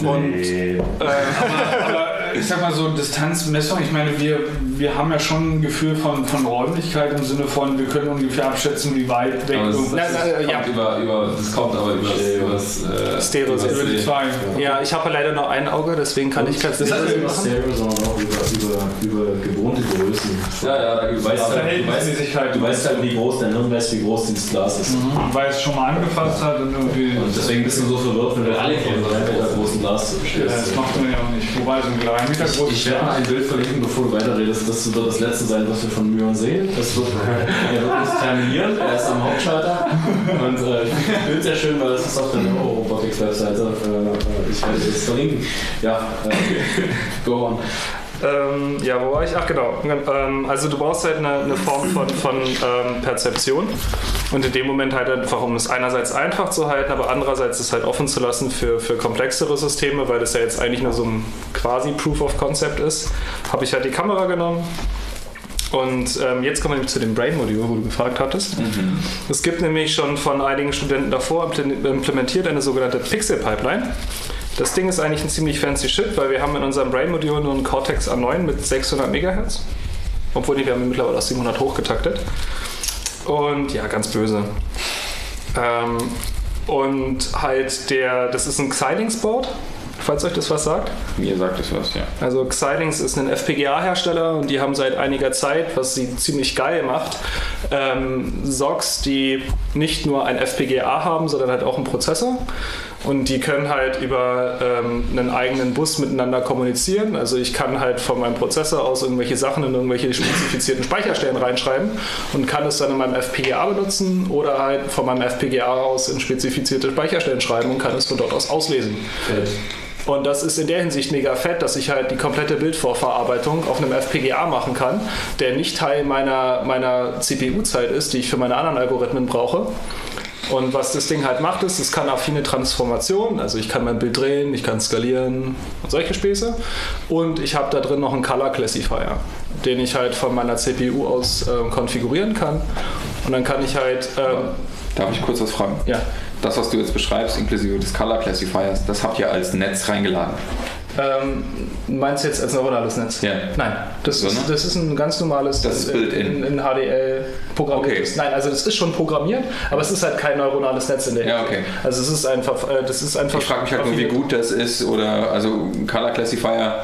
Speaker 7: Und äh,
Speaker 3: Aber ich sag mal so, Distanzmessung, ich meine, wir, wir haben ja schon ein Gefühl von, von Räumlichkeit im Sinne von, wir können ungefähr abschätzen, wie weit weg
Speaker 5: Aber
Speaker 7: nein,
Speaker 5: das,
Speaker 7: ja.
Speaker 5: kommt über, über, das kommt aber über das, äh,
Speaker 7: Stereo-
Speaker 3: über die zwei.
Speaker 7: ja, ich habe leider nur ein Auge, deswegen kann ich kein
Speaker 2: Das ist nicht über
Speaker 7: machen.
Speaker 2: Stereo, sondern auch über, über, über gewohnte Größen.
Speaker 5: Ja, ja,
Speaker 2: Du weißt, halt, du, weißt,
Speaker 3: Verhältnismäßigkeit.
Speaker 2: du weißt halt, wie groß dein Hirn weiß, wie groß dieses Glas ist.
Speaker 3: Weil es schon mal angefasst hat und irgendwie.
Speaker 2: Und deswegen bist du so verwirrt, wenn du alle von so einem großen Glas
Speaker 3: Ja,
Speaker 2: stehst.
Speaker 3: das macht man ja auch nicht. Wobei so ein kleiner Meter groß
Speaker 2: Ich werde mal ein Bild verlinken, bevor du weiterredest. Das wird das letzte sein, was wir von Myon sehen. Das wird, er wird uns terminieren. Er ist am Hauptschalter. Und äh, ich finde das Bild sehr schön, weil das ist auf der Neurorobotics-Webseite. Äh, ich werde das verlinken. Ja, äh, go on.
Speaker 7: Ähm, ja, wo war ich? Ach genau. Ähm, also du brauchst halt eine, eine Form von, von ähm, Perzeption und in dem Moment halt einfach, um es einerseits einfach zu halten, aber andererseits es halt offen zu lassen für, für komplexere Systeme, weil das ja jetzt eigentlich nur so ein quasi Proof of Concept ist, habe ich halt die Kamera genommen. Und ähm, jetzt kommen wir nämlich zu dem Brain-Modul, wo du gefragt hattest. Es gibt nämlich schon von einigen Studenten davor imple- implementiert eine sogenannte Pixel-Pipeline. Das Ding ist eigentlich ein ziemlich fancy Chip, weil wir haben in unserem Brain-Modul nur einen Cortex A9 mit 600 MHz. Obwohl, nee, wir haben ihn mittlerweile auf 700 hochgetaktet. Und ja, ganz böse. Ähm, und halt der, das ist ein Xilinx-Board, falls euch das was sagt.
Speaker 4: Mir sagt es was, ja.
Speaker 7: Also Xilinx ist ein FPGA-Hersteller und die haben seit einiger Zeit, was sie ziemlich geil macht, ähm, SOCs, die nicht nur ein FPGA haben, sondern halt auch einen Prozessor. Und die können halt über ähm, einen eigenen Bus miteinander kommunizieren. Also ich kann halt von meinem Prozessor aus irgendwelche Sachen in irgendwelche spezifizierten Speicherstellen reinschreiben und kann es dann in meinem FPGA benutzen oder halt von meinem FPGA aus in spezifizierte Speicherstellen schreiben und kann es von dort aus auslesen. Und das ist in der Hinsicht mega fett, dass ich halt die komplette Bildvorverarbeitung auf einem FPGA machen kann, der nicht Teil meiner, meiner CPU-Zeit ist, die ich für meine anderen Algorithmen brauche. Und was das Ding halt macht, ist, es kann affine Transformation, also ich kann mein Bild drehen, ich kann skalieren und solche Späße. Und ich habe da drin noch einen Color Classifier, den ich halt von meiner CPU aus ähm, konfigurieren kann. Und dann kann ich halt, ähm,
Speaker 4: Darf ich kurz was fragen?
Speaker 7: ja,
Speaker 4: Das, was du jetzt beschreibst, inklusive des Color Classifiers, das habt ihr als Netz reingeladen.
Speaker 7: Ähm, meinst du jetzt als neuronales Netz?
Speaker 4: Ja.
Speaker 7: Nein, das,
Speaker 4: Sondern?
Speaker 7: ist, das ist ein ganz normales
Speaker 4: Das ist
Speaker 7: äh,
Speaker 4: Built-in.
Speaker 7: in, in HDL programmiertes.
Speaker 4: Okay.
Speaker 7: Nein, also es ist schon programmiert, aber es ist halt kein neuronales Netz in der
Speaker 4: Ja, okay.
Speaker 7: Also es ist einfach, äh, das ist einfach.
Speaker 4: Ich frage mich halt nur, wie gut das ist oder also Color Classifier.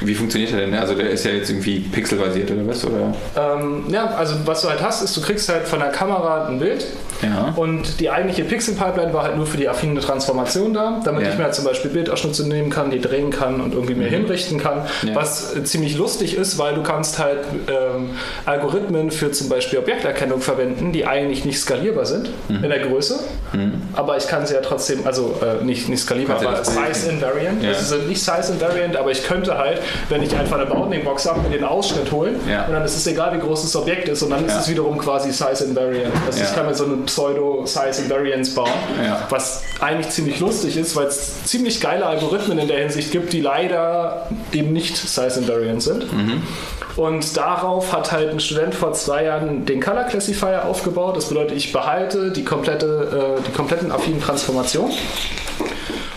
Speaker 4: Wie funktioniert der denn? Also der ist ja jetzt irgendwie pixelbasiert oder was? Oder?
Speaker 7: Ähm, ja, also was du halt hast, ist, du kriegst halt von der Kamera ein Bild
Speaker 4: Ja.
Speaker 7: und die eigentliche Pixel-Pipeline war halt nur für die affine Transformation da, damit
Speaker 4: Ja.
Speaker 7: ich mir halt zum Beispiel Bildausschnitte nehmen kann, die drehen kann und irgendwie mir hinrichten kann.
Speaker 4: Ja.
Speaker 7: Was äh, ziemlich lustig ist, weil du kannst halt ähm, Algorithmen für zum Beispiel Objekterkennung verwenden, die eigentlich nicht skalierbar sind
Speaker 4: Mhm.
Speaker 7: in der Größe, aber ich kann sie ja trotzdem, also äh, nicht, nicht skalierbar, aber Size Invariant.
Speaker 4: Ja.
Speaker 7: Also sind nicht Size Invariant, aber ich könnte halt, wenn ich einfach eine Bounding-Box habe, mir den Ausschnitt holen und dann ist es egal, wie groß das Objekt ist und dann ist es wiederum quasi Size Invariant. Also ich kann mir so eine Pseudo-Size Invariance bauen,
Speaker 4: Ja.
Speaker 7: was eigentlich ziemlich lustig ist, weil es ziemlich geile Algorithmen in der Hinsicht gibt, die leider eben nicht Size Invariant sind.
Speaker 4: Mhm.
Speaker 7: Und darauf hat halt ein Student vor zwei Jahren den Color Classifier aufgebaut. Das bedeutet, ich behalte die, komplette, äh, die kompletten affinen Transformationen.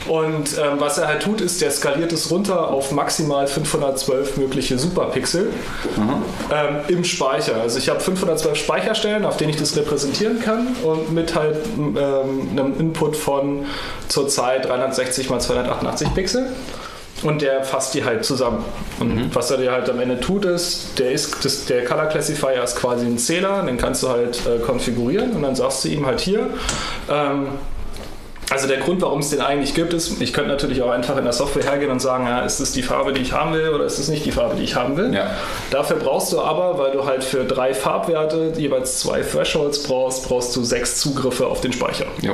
Speaker 7: Und ähm, was er halt tut, ist, der skaliert es runter auf maximal 512 mögliche Superpixel ähm, im Speicher. Also ich habe 512 Speicherstellen, auf denen ich das repräsentieren kann und mit halt ähm, einem Input von zurzeit 360 x 288 Pixel. Und der fasst die halt zusammen. Und was er dir halt am Ende tut, ist, der, ist das, der Color Classifier ist quasi ein Zähler, den kannst du halt äh, konfigurieren und dann sagst du ihm halt hier, ähm, also der Grund, warum es den eigentlich gibt, ist, ich könnte natürlich auch einfach in der Software hergehen und sagen, ja, ist das die Farbe, die ich haben will oder ist das nicht die Farbe, die ich haben will.
Speaker 4: Ja.
Speaker 7: Dafür brauchst du aber, weil du halt für drei Farbwerte jeweils zwei Thresholds brauchst, brauchst du sechs Zugriffe auf den Speicher.
Speaker 4: Ja.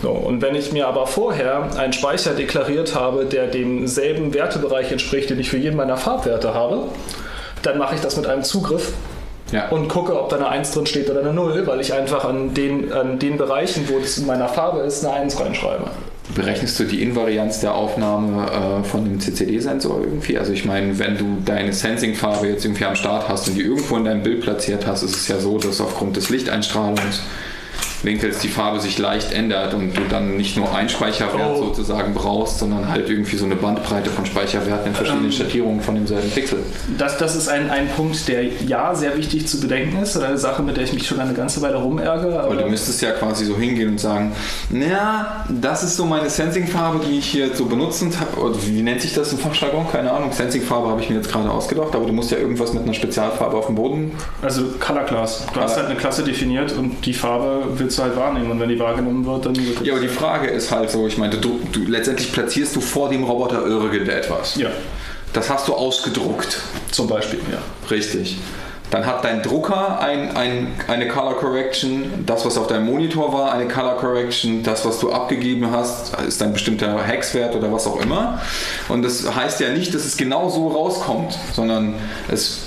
Speaker 7: So, und wenn ich mir aber vorher einen Speicher deklariert habe, der demselben Wertebereich entspricht, den ich für jeden meiner Farbwerte habe, dann mache ich das mit einem Zugriff
Speaker 4: Ja.
Speaker 7: und gucke, ob da eine 1 drin steht oder eine 0, weil ich einfach an den, an den Bereichen, wo das in meiner Farbe ist, eine 1 reinschreibe.
Speaker 4: Berechnest du die Invarianz der Aufnahme äh, von dem CCD-Sensor irgendwie? Also ich meine, wenn du deine Sensing-Farbe jetzt irgendwie am Start hast und die irgendwo in deinem Bild platziert hast, ist es ja so, dass aufgrund des Lichteinstrahlungswinkels die Farbe sich leicht ändert und du dann nicht nur einen Speicherwert
Speaker 7: Oh.
Speaker 4: sozusagen brauchst, sondern halt irgendwie so eine Bandbreite von Speicherwerten in verschiedenen Schattierungen von demselben Pixel.
Speaker 7: Das, das ist ein, ein Punkt, der ja sehr wichtig zu bedenken ist, oder eine Sache, mit der ich mich schon eine ganze Weile rumärgere.
Speaker 4: Aber
Speaker 7: Aber
Speaker 4: du müsstest ja quasi so hingehen und sagen, na, das ist so meine Sensing-Farbe, die ich hier so benutzend habe. Wie nennt sich das im Fachjargon? Keine Ahnung. Sensing-Farbe habe ich mir jetzt gerade ausgedacht, aber du musst ja irgendwas mit einer Spezialfarbe auf dem Boden.
Speaker 7: also Color Class. Du hast
Speaker 4: Color-
Speaker 7: halt eine Klasse definiert und die Farbe willst du halt wahrnehmen. Und wenn die wahrgenommen wird, dann wird
Speaker 4: Ja, aber die Frage ist halt so, ich meine, du, du letztendlich platzierst du vor dem Roboter irgendetwas.
Speaker 7: Ja,
Speaker 4: Das hast du ausgedruckt.
Speaker 7: zum Beispiel, ja.
Speaker 4: Richtig. Dann hat dein Drucker ein, ein, eine Color Correction, das, was auf deinem Monitor war, eine Color Correction, das, was du abgegeben hast, ist ein bestimmter Hexwert oder was auch immer. Und das heißt ja nicht, dass es genau so rauskommt, sondern es.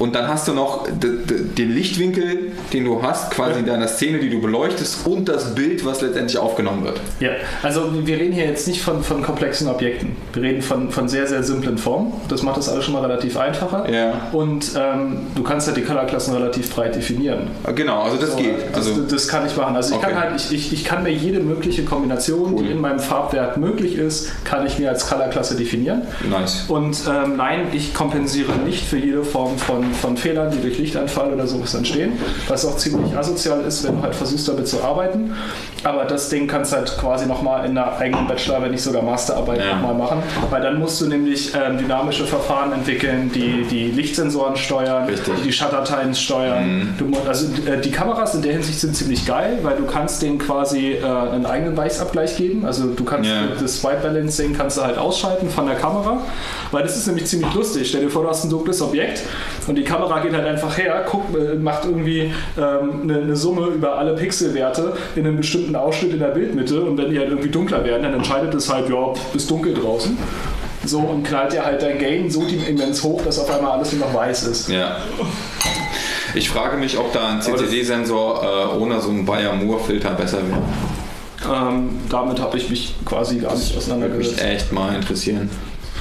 Speaker 4: Und dann hast du noch den Lichtwinkel, den du hast, quasi in deiner Szene, die du beleuchtest, und das Bild, was letztendlich aufgenommen wird.
Speaker 7: Ja, also wir reden hier jetzt nicht von, von komplexen Objekten. Wir reden von, von sehr, sehr simplen Formen. Das macht das alles schon mal relativ einfacher.
Speaker 4: Ja.
Speaker 7: Und ähm, du kannst ja die Colorklassen relativ breit definieren.
Speaker 4: Genau, also das
Speaker 7: So,
Speaker 4: geht.
Speaker 7: Das,
Speaker 4: Also,
Speaker 7: das kann ich machen. Also ich,
Speaker 4: Okay.
Speaker 7: kann halt, ich, ich, ich kann mir jede mögliche Kombination,
Speaker 4: Cool.
Speaker 7: die in meinem Farbwert möglich ist, kann ich mir als Colorklasse definieren.
Speaker 4: nice.
Speaker 7: Und ähm, nein, ich kompensiere nicht für jede Form von, von Fehlern, die durch Lichteinfall oder sowas entstehen, was auch ziemlich asozial ist, wenn du halt versuchst damit zu arbeiten. Aber das Ding kannst du halt quasi nochmal in einer eigenen Bachelor, wenn nicht sogar Masterarbeit
Speaker 4: Ja.
Speaker 7: nochmal machen, weil dann musst du nämlich ähm, dynamische Verfahren entwickeln, die die Lichtsensoren steuern,
Speaker 4: Richtig.
Speaker 7: die Shuttertimes steuern. Du, mu- also äh, die Kameras in der Hinsicht sind ziemlich geil, weil du kannst denen quasi äh, einen eigenen Weichsabgleich geben. Also du kannst
Speaker 4: Ja.
Speaker 7: das White Balancing kannst du halt ausschalten von der Kamera, weil das ist nämlich ziemlich lustig. Stell dir vor, du hast ein dunkles Objekt und die Kamera geht halt einfach her, guckt, äh, macht irgendwie ähm, eine, eine Summe über alle Pixelwerte in einem bestimmten Ausschnitt in der Bildmitte und wenn die halt irgendwie dunkler werden, dann entscheidet es halt, ja, ist dunkel draußen. So und knallt dir halt dein Gain so immens hoch, dass auf einmal alles nur noch weiß ist.
Speaker 4: Ja. Ich frage mich, ob da ein CCD-Sensor äh, ohne so einen Bayer-Moore-Filter besser wäre.
Speaker 7: Ähm, damit habe ich mich quasi gar nicht
Speaker 4: Würde mich
Speaker 7: auseinandergesetzt.
Speaker 4: echt mal interessieren.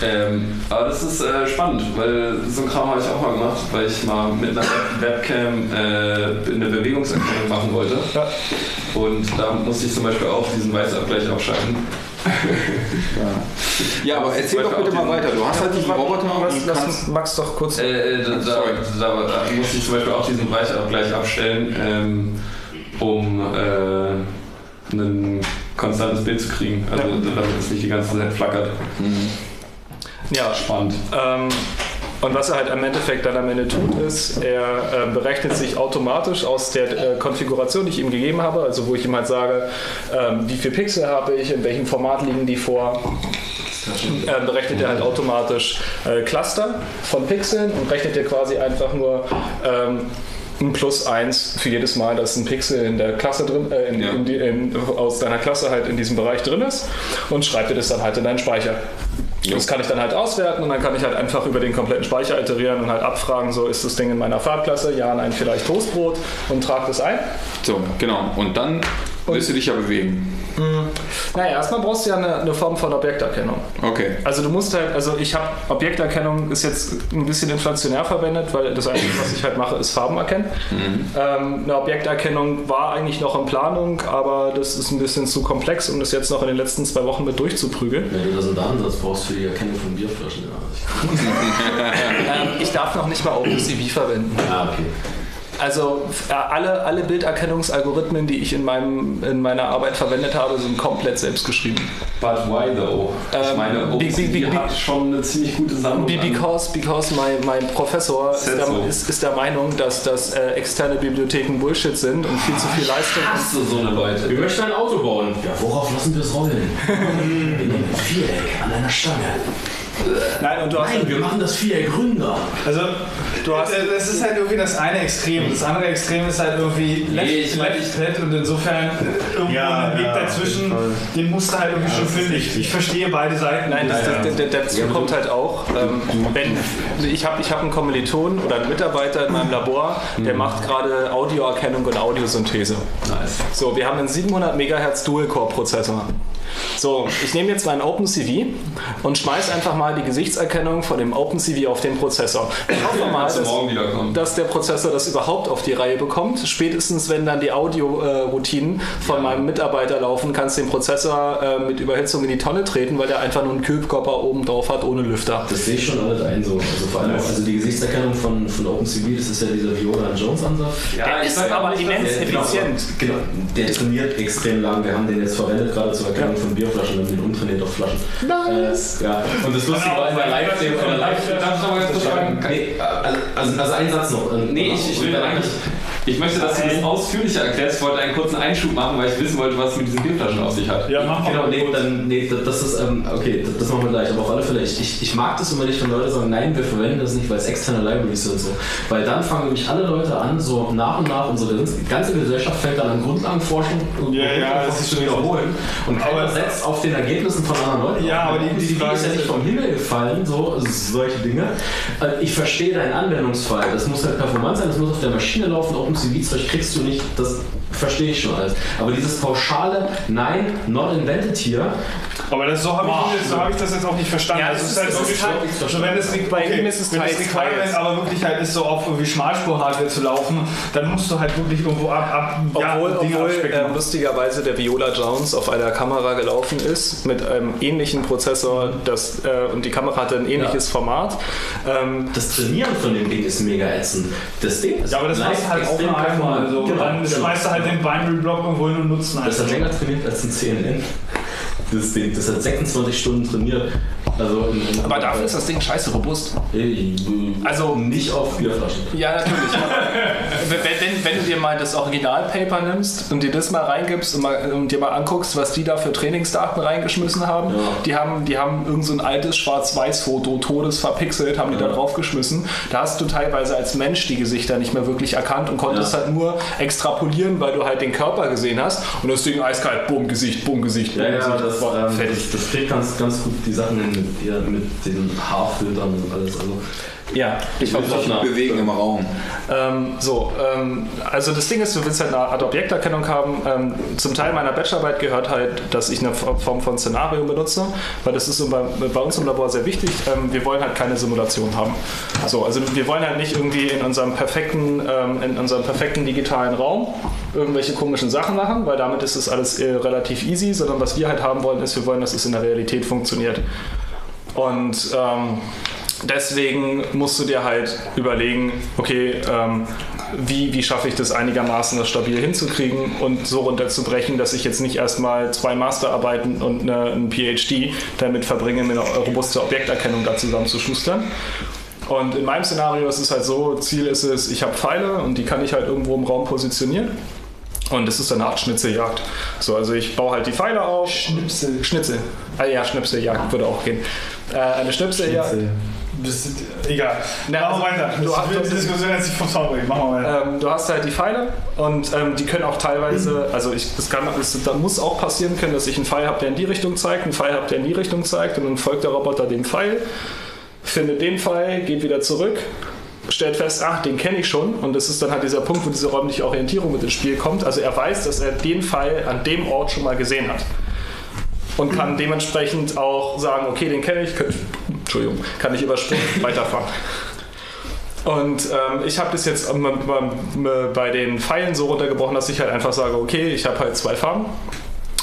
Speaker 5: Ähm, aber das ist äh, spannend, weil so ein Kram habe ich auch mal gemacht, weil ich mal mit einer Webcam äh, eine Bewegungserkennung machen wollte.
Speaker 7: Ja.
Speaker 5: Und da musste ich zum Beispiel auch diesen Weißabgleich aufschalten.
Speaker 4: Ja, aber erzähl doch bitte mal weiter. Du hast halt diesen Roboter und
Speaker 7: lass. Max doch kurz.
Speaker 5: Äh, da, da,
Speaker 4: Sorry.
Speaker 5: da, da musste ich zum Beispiel auch diesen Weißabgleich abstellen, ähm, um äh, ein konstantes Bild zu kriegen. Also damit es nicht die ganze Zeit flackert.
Speaker 7: Ja.
Speaker 5: Spannend.
Speaker 7: Ähm, und was er halt im Endeffekt dann am Ende tut, ist, er äh, berechnet sich automatisch aus der äh, Konfiguration, die ich ihm gegeben habe, also wo ich ihm halt sage, ähm, wie viele Pixel habe ich, in welchem Format liegen die vor, äh, berechnet er halt automatisch äh, Cluster von Pixeln und rechnet dir quasi einfach nur ähm, ein Plus 1 für jedes Mal, dass ein Pixel in der Klasse drin, äh, in,
Speaker 4: Ja.
Speaker 7: in die, in, aus deiner Klasse halt in diesem Bereich drin ist und schreibt dir das dann halt in deinen Speicher. Das kann ich dann halt auswerten und dann kann ich halt einfach über den kompletten Speicher iterieren und halt abfragen, so ist das Ding in meiner Farbklasse, ja, nein, vielleicht Toastbrot und trage das ein.
Speaker 4: So, genau. Und dann wirst du dich ja bewegen.
Speaker 7: Naja, erstmal brauchst du ja eine, eine Form von Objekterkennung.
Speaker 4: Okay.
Speaker 7: Also du musst halt, also ich habe Objekterkennung ist jetzt ein bisschen inflationär verwendet, weil das Einzige, was ich halt mache, ist Farben erkennen. Ähm, eine Objekterkennung war eigentlich noch in Planung, aber das ist ein bisschen zu komplex, um das jetzt noch in den letzten zwei Wochen mit durchzuprügeln.
Speaker 2: Wenn du da so einen Datensatz brauchst für die Erkennung von Bierflaschen, ja.
Speaker 7: Ähm, ich darf noch nicht mal OpenCV verwenden.
Speaker 2: Ah, okay.
Speaker 7: Also äh, alle, alle Bilderkennungsalgorithmen, die ich in, meinem, in meiner Arbeit verwendet habe, sind komplett selbst geschrieben.
Speaker 5: But why though? Ich
Speaker 7: Ähm,
Speaker 5: meine,
Speaker 7: be- be- be-
Speaker 5: OpenCV hat schon eine ziemlich gute Sammlung.
Speaker 7: Because, because my, mein Professor ist der,
Speaker 5: so.
Speaker 7: ist, ist der Meinung, dass, dass äh, externe Bibliotheken Bullshit sind und viel zu viel Leistung.
Speaker 5: Hast du so eine Leute?
Speaker 2: Wir möchten ein Auto bauen. Ja, worauf lassen wir es rollen? wir nehmen ein Viereck an einer Stange.
Speaker 7: Nein, und du hast,
Speaker 2: Nein, wir machen das Viereck ründer.
Speaker 7: also, du hast
Speaker 3: Das ist halt irgendwie das eine Extrem. Das andere Extrem ist halt irgendwie left,
Speaker 5: ich
Speaker 3: left, left und insofern äh, irgendwo
Speaker 6: Ja,
Speaker 3: einen Weg dazwischen, den musst du halt irgendwie schon finden. Ich, ich verstehe beide Seiten.
Speaker 7: Nein, das, das, das, dazu kommt halt auch, ähm, wenn ich habe ich hab einen Kommiliton oder einen Mitarbeiter in meinem Labor, der macht gerade Audioerkennung und Audiosynthese.
Speaker 5: Nice.
Speaker 7: So, wir haben einen 700 MHz Dual-Core-Prozessor. So, ich nehme jetzt meinen OpenCV und schmeiß einfach mal die Gesichtserkennung von dem OpenCV auf den Prozessor. Ich hoffe mal, dass, dass der Prozessor das überhaupt auf die Reihe bekommt. Spätestens, wenn dann die Audio-Routinen von meinem Mitarbeiter laufen, kannst du den Prozessor äh, mit Überhitzung in die Tonne treten, weil der einfach nur einen Kühlkörper oben drauf hat, ohne Lüfter.
Speaker 2: Das sehe ich schon alles ein so. Also vor allem auch also die Gesichtserkennung von, von OpenCV, das ist ja dieser Viola Jones Ansatz.
Speaker 7: Der ist aber immens effizient.
Speaker 2: Genau, der trainiert extrem lang. Wir haben den jetzt verwendet, gerade zur Erkennung von Bierflaschen. Wir haben den umtrainiert auf Flaschen. Nice! Äh, ja. Und das Lustige war in der Live- in der Live-
Speaker 5: Darf ich noch mal ganz kurz fragen?
Speaker 2: Nee, also, also ein Satz noch.
Speaker 5: Nee, ich, ich will eigentlich. Ich möchte, dass du das ausführlicher erklärst. Ich wollte einen kurzen Einschub machen, weil ich wissen wollte, was es mit diesen Bierflaschen auf sich hat.
Speaker 3: Ja, mach mal.
Speaker 2: Genau, nee, dann, nee, das- ist, ähm, okay, das, das machen wir gleich. Aber auf alle Fälle, ich, ich, ich mag das immer nicht, wenn Leute sagen, nein, wir verwenden das nicht, weil es externe Libraries sind und so. Weil dann fangen nämlich alle Leute an, so nach und nach, unsere ganze Gesellschaft fängt dann an Grundlagenforschung und
Speaker 3: Ja, ja, das ist
Speaker 2: zu
Speaker 3: schon
Speaker 2: wiederholen. Und keiner
Speaker 3: Aber-
Speaker 2: setzt auf den Ergebnissen von anderen Leuten.
Speaker 3: Ja, aber die- die
Speaker 2: die
Speaker 3: Frage
Speaker 2: ist ja nicht vom Himmel gefallen, so solche Dinge. Äh, Ich verstehe deinen Anwendungsfall. Das muss halt performant sein, das muss auf der Maschine laufen. OpenCV-Zeug kriegst du nicht. Das verstehe ich schon alles. Aber dieses pauschale Nein, not invented here,
Speaker 3: Aber das, so habe ich, so hab ich das jetzt auch nicht verstanden.
Speaker 7: Ja,
Speaker 3: also
Speaker 7: es
Speaker 3: es
Speaker 7: ist-
Speaker 3: ist halt
Speaker 7: es
Speaker 3: wirklich
Speaker 7: ist halt-
Speaker 3: so, so, wenn es
Speaker 7: Bei ihm ist es
Speaker 3: wenn
Speaker 7: teils,
Speaker 3: Requirement
Speaker 7: teils.
Speaker 3: aber wirklich halt ist, so auf irgendwie Schmalspur-Hardware zu laufen, dann musst du halt wirklich irgendwo ab, ab
Speaker 7: Obwohl,
Speaker 3: Dinge
Speaker 7: obwohl ähm, lustigerweise der Viola Jones auf einer Kamera gelaufen ist mit einem ähnlichen Prozessor das, äh, und die Kamera hatte ein ähnliches Format. Ähm,
Speaker 2: das Trainieren von dem Ding ist mega ätzend. Das Ding ist
Speaker 3: ja, aber das du halt auch einmal.
Speaker 2: performant.
Speaker 3: Also,
Speaker 2: Genau,
Speaker 3: dann
Speaker 2: genau.
Speaker 3: schmeißt du halt den Binary-Block irgendwo hin und nutzt ihn
Speaker 2: Das hat länger trainiert als ein CNN. Das Ding, das hat 26 Stunden trainiert. Also in, in,
Speaker 7: aber dafür ist das Ding scheiße robust.
Speaker 2: also nicht auf Bierflaschen.
Speaker 7: Ja, natürlich. wenn, wenn, wenn du dir mal das Originalpaper nimmst und dir das mal reingibst und, mal, und dir mal anguckst, was die da für Trainingsdaten reingeschmissen haben,
Speaker 2: Ja.
Speaker 7: die haben, die haben irgend so ein altes Schwarz-Weiß-Foto, todes verpixelt, haben die da draufgeschmissen. Da hast du teilweise als Mensch die Gesichter nicht mehr wirklich erkannt und konntest
Speaker 2: Ja.
Speaker 7: halt nur extrapolieren, weil du halt den Körper gesehen hast und das Ding eiskalt, bumm, Gesicht, bumm, Gesicht, bumm,
Speaker 2: Ja, ja,
Speaker 7: Gesicht.
Speaker 2: das,
Speaker 7: Boah,
Speaker 2: ähm,
Speaker 7: fertig.
Speaker 2: das, das kriegt ganz, ganz gut die Sachen hin mit, mit den Haarfiltern und alles. Also,
Speaker 7: Ja, ich
Speaker 2: will nach-
Speaker 4: Bewegen im Raum.
Speaker 7: Ähm, so, ähm, also das Ding ist, du willst halt eine Art Objekterkennung haben. Ähm, zum Teil meiner Bachelorarbeit gehört halt, dass ich eine Form von Szenario benutze, weil das ist bei, bei uns im Labor sehr wichtig. Ähm, wir wollen halt keine Simulation haben. So, also wir wollen halt nicht irgendwie in unserem perfekten, ähm, in unserem perfekten digitalen Raum irgendwelche komischen Sachen machen, weil damit ist es alles äh, relativ easy, sondern was wir halt haben wollen, ist, wir wollen, dass es in der Realität funktioniert. Und ähm, deswegen musst du dir halt überlegen, okay, ähm, wie, wie schaffe ich das einigermaßen das stabil hinzukriegen und so runterzubrechen, dass ich jetzt nicht erstmal zwei Masterarbeiten und eine, ein PhD damit verbringe, mir eine robuste Objekterkennung da zusammenzuschustern. Und in meinem Szenario ist es halt so, Ziel ist es, ich habe Pfeile und die kann ich halt irgendwo im Raum positionieren. Und das ist eine Art Schnitzeljagd. So, also ich baue halt die Pfeile auf.
Speaker 3: Schnipsel.
Speaker 7: Schnitzel. Ah ja, Schnipseljagd würde auch gehen. Äh, eine Schnipseljagd.
Speaker 3: Schnitzel.
Speaker 7: Egal. Na,
Speaker 3: Machen wir weiter.
Speaker 7: Du,
Speaker 3: Das wird die
Speaker 7: du,
Speaker 3: Diskussion jetzt nicht vom Zaun bringen. Machen wir weiter.
Speaker 7: ähm, du hast halt die Pfeile und ähm, die können auch teilweise, also ich, das, kann, das da muss auch passieren können, dass ich einen Pfeil habe, der in die Richtung zeigt, einen Pfeil habe, der in die Richtung zeigt und dann folgt der Roboter dem Pfeil, findet den Pfeil, geht wieder zurück, stellt fest, ach, den kenne ich schon und das ist dann halt dieser Punkt, wo diese räumliche Orientierung mit ins Spiel kommt. Also er weiß, dass er den Pfeil an dem Ort schon mal gesehen hat und kann dementsprechend auch sagen, okay, den kenne ich, kann, Entschuldigung, kann ich überspringen, weiterfahren. Und ähm, ich habe das jetzt bei den Pfeilen so runtergebrochen, dass ich halt einfach sage, okay, ich habe halt zwei Farben.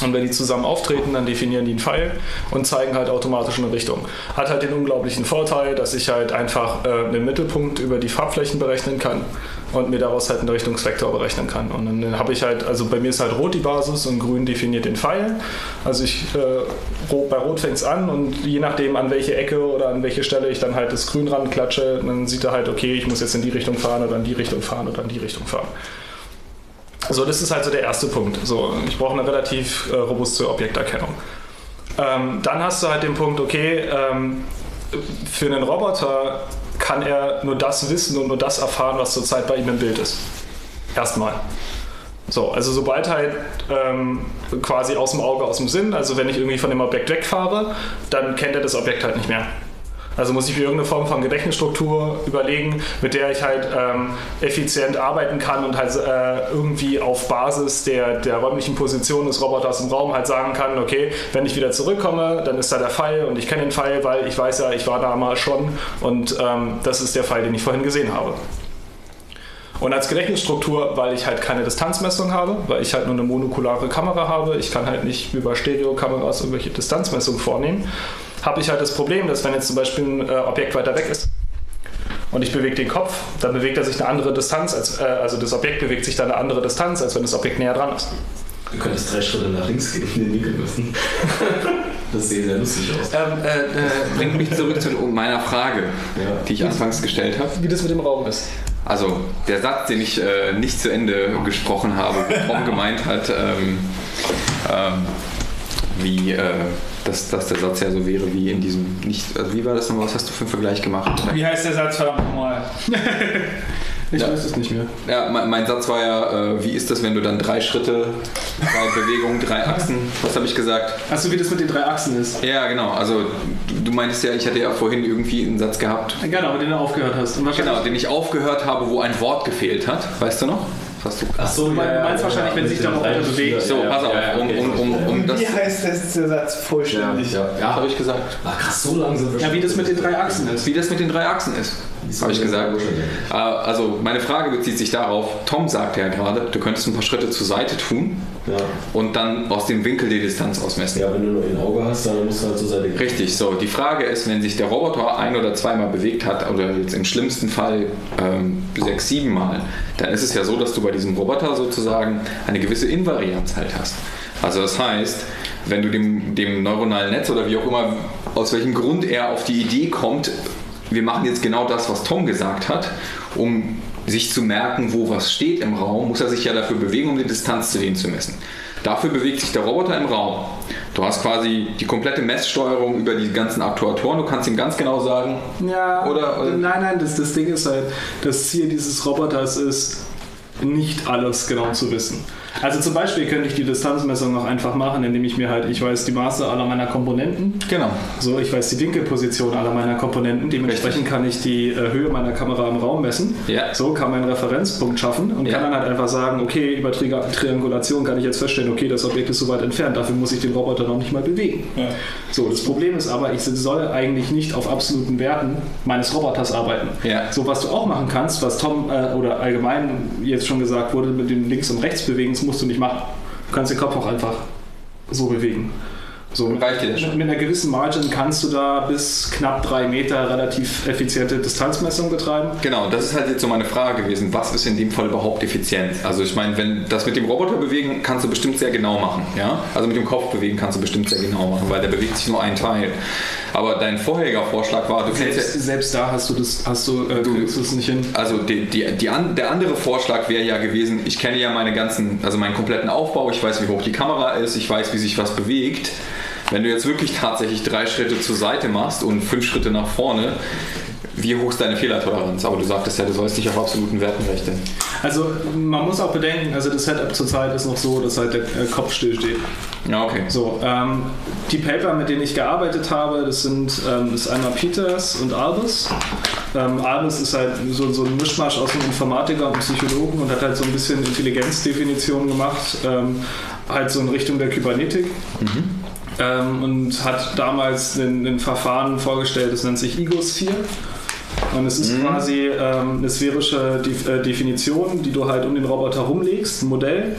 Speaker 7: Und wenn die zusammen auftreten, dann definieren die einen Pfeil und zeigen halt automatisch eine Richtung. Hat halt den unglaublichen Vorteil, dass ich halt einfach äh, einen Mittelpunkt über die Farbflächen berechnen kann und mir daraus halt einen Richtungsvektor berechnen kann. Und dann habe ich halt, also bei mir ist halt rot die Basis und grün definiert den Pfeil. Also ich, äh, rot, bei rot fängt es an und je nachdem an welche Ecke oder an welche Stelle ich dann halt das Grün ranklatsche, dann sieht er halt, okay, ich muss jetzt in die Richtung fahren oder in die Richtung fahren oder in die Richtung fahren. So, das ist halt so der erste Punkt. So, ich brauche eine relativ äh, robuste Objekterkennung. Ähm, dann hast du halt den Punkt, okay, ähm, für einen Roboter kann er nur das wissen und nur das erfahren, was zurzeit bei ihm im Bild ist. Erstmal. So, also sobald halt ähm, quasi aus dem Auge, aus dem Sinn, also wenn ich irgendwie von dem Objekt wegfahre, dann kennt er das Objekt halt nicht mehr. Also muss ich mir irgendeine Form von Gedächtnisstruktur überlegen, mit der ich halt ähm, effizient arbeiten kann und halt äh, irgendwie auf Basis der, der räumlichen Position des Roboters im Raum halt sagen kann, okay, wenn ich wieder zurückkomme, dann ist da der Pfeil und ich kenne den Pfeil, weil ich weiß ja, ich war da mal schon und ähm, das ist der Pfeil, den ich vorhin gesehen habe. Und als Gedächtnisstruktur, weil ich halt keine Distanzmessung habe, weil ich halt nur eine monokulare Kamera habe, ich kann halt nicht über Stereokameras irgendwelche Distanzmessungen vornehmen, habe ich halt das Problem, dass wenn jetzt zum Beispiel ein äh, Objekt weiter weg ist und ich bewege den Kopf, dann bewegt er sich eine andere Distanz, als, äh, also das Objekt bewegt sich dann eine andere Distanz, als wenn das Objekt näher dran ist.
Speaker 2: Du könntest drei Schritte nach links gehen, in den Winkel müssen. Das sieht sehr lustig aus.
Speaker 4: Ähm, äh, äh, bringt mich zurück zu meiner Frage, die ich anfangs gestellt habe.
Speaker 7: Wie das mit dem Raum ist.
Speaker 4: Also der Satz, den ich äh, nicht zu Ende gesprochen habe, wo Tom gemeint hat, ähm, ähm, wie äh, dass, dass der Satz ja so wäre wie in diesem nicht. Also wie war das nochmal? Was hast du für einen Vergleich gemacht?
Speaker 3: Wie heißt der Satz verdammt nochmal?
Speaker 7: Ich
Speaker 4: Ja.
Speaker 7: weiß es nicht mehr.
Speaker 4: Ja, mein, mein Satz war ja, äh, wie ist das, wenn du dann drei Schritte, drei Bewegungen, drei Achsen, was habe ich gesagt?
Speaker 3: Achso, wie das mit den drei Achsen ist.
Speaker 4: Ja, genau. Also du, du meintest ja, ich hatte ja vorhin irgendwie einen Satz gehabt,
Speaker 3: Genau, dem du aufgehört hast.
Speaker 4: Genau, den ich aufgehört habe, wo ein Wort gefehlt hat. Weißt du noch? Du?
Speaker 2: Achso,
Speaker 3: Du meinst wahrscheinlich, wenn sich der Roboter bewegt.
Speaker 4: So, pass auf, um, um, um, um das.
Speaker 3: Wie heißt das, der Satz vollständig?
Speaker 2: Ja, ja.
Speaker 4: habe ich gesagt?
Speaker 2: Ach krass, so lang sind wir
Speaker 3: Ja, wie das mit den drei Achsen ist.
Speaker 4: Wie das mit den drei Achsen ist, habe ich gesagt. Äh, Also meine Frage bezieht sich darauf, Tom sagte ja gerade, du könntest ein paar Schritte zur Seite tun
Speaker 2: Ja.
Speaker 4: und dann aus dem Winkel die Distanz ausmessen.
Speaker 2: ja, wenn du nur ein Auge hast, dann musst du halt zur Seite gehen.
Speaker 4: Richtig, so. Die Frage ist, wenn sich der Roboter ein- oder zweimal bewegt hat, oder jetzt im schlimmsten Fall ähm, sechs, sieben Mal, dann ist es ja so, dass du bei diesem Roboter sozusagen eine gewisse Invarianz halt hast. Also das heißt, wenn du dem, dem neuronalen Netz oder wie auch immer, aus welchem Grund er auf die Idee kommt, wir machen jetzt genau das, was Tom gesagt hat, um sich zu merken, wo was steht im Raum, muss er sich ja dafür bewegen, um die Distanz zu denen zu messen. Dafür bewegt sich der Roboter im Raum. Du hast quasi die komplette Messsteuerung über die ganzen Aktuatoren. Du kannst ihm ganz genau sagen,
Speaker 3: Ja,
Speaker 4: Oder- oder-
Speaker 3: nein, nein, das, das Ding ist halt, das Ziel dieses Roboters ist, nicht alles genau zu wissen. Also zum Beispiel könnte ich die Distanzmessung noch einfach machen, indem ich mir halt, ich weiß die Maße aller meiner Komponenten,
Speaker 4: genau.
Speaker 3: so ich weiß die Winkelposition aller meiner Komponenten, dementsprechend kann ich die äh, Höhe meiner Kamera im Raum messen.
Speaker 4: Ja.
Speaker 3: So kann man einen Referenzpunkt schaffen und
Speaker 4: Ja.
Speaker 3: kann dann halt einfach sagen, okay, über Tri Triangulation kann ich jetzt feststellen, okay, das Objekt ist so weit entfernt, dafür muss ich den Roboter noch nicht mal bewegen. So, das Problem ist aber, ich soll eigentlich nicht auf absoluten Werten meines Roboters arbeiten.
Speaker 4: Ja.
Speaker 3: So, was du auch machen kannst, was Tom äh, oder allgemein jetzt schon gesagt wurde, mit dem Links- und Rechtsbewegen, musst du nicht machen. Du kannst den Kopf auch einfach so bewegen.
Speaker 7: So,
Speaker 4: Reicht dir das
Speaker 7: mit,
Speaker 4: schon?
Speaker 7: mit einer gewissen Margin kannst du da bis knapp drei Meter relativ effiziente Distanzmessung betreiben.
Speaker 4: Genau, das ist halt jetzt so meine Frage gewesen. Was ist in dem Fall überhaupt effizient? Also ich meine, wenn das mit dem Roboter bewegen, kannst du bestimmt sehr genau machen. Ja? Also mit dem Kopf bewegen kannst du bestimmt sehr genau machen, weil der bewegt sich nur ein Teil. Aber dein vorheriger Vorschlag war, du kennst ja,
Speaker 7: Selbst, selbst da hast du das, hast du, äh, du es nicht hin.
Speaker 4: Also die, die, die an, der andere Vorschlag wäre ja gewesen, ich kenne ja meine ganzen, also meinen kompletten Aufbau, ich weiß, wie hoch die Kamera ist, ich weiß, wie sich was bewegt. Wenn du jetzt wirklich tatsächlich drei Schritte zur Seite machst und fünf Schritte nach vorne, wie hoch ist deine Fehlertoleranz? Aber du sagtest ja, du sollst nicht auf absoluten Werten rechnen.
Speaker 7: Also man muss auch bedenken, also das Setup zurzeit ist noch so, dass halt der äh, Kopf still steht.
Speaker 4: Ja, okay.
Speaker 7: So, ähm, die Paper, mit denen ich gearbeitet habe, das sind ähm, ist einmal Peters und Albus. Ähm, Albus ist halt so, so ein Mischmasch aus einem Informatiker und einem Psychologen und hat halt so ein bisschen Intelligenzdefinition gemacht, ähm, halt so in Richtung der Kybernetik. Ähm, und hat damals ein, Verfahren vorgestellt, das nennt sich Egosphere. Und es ist quasi ähm, eine sphärische Def äh, Definition, die du halt um den Roboter rumlegst, ein Modell,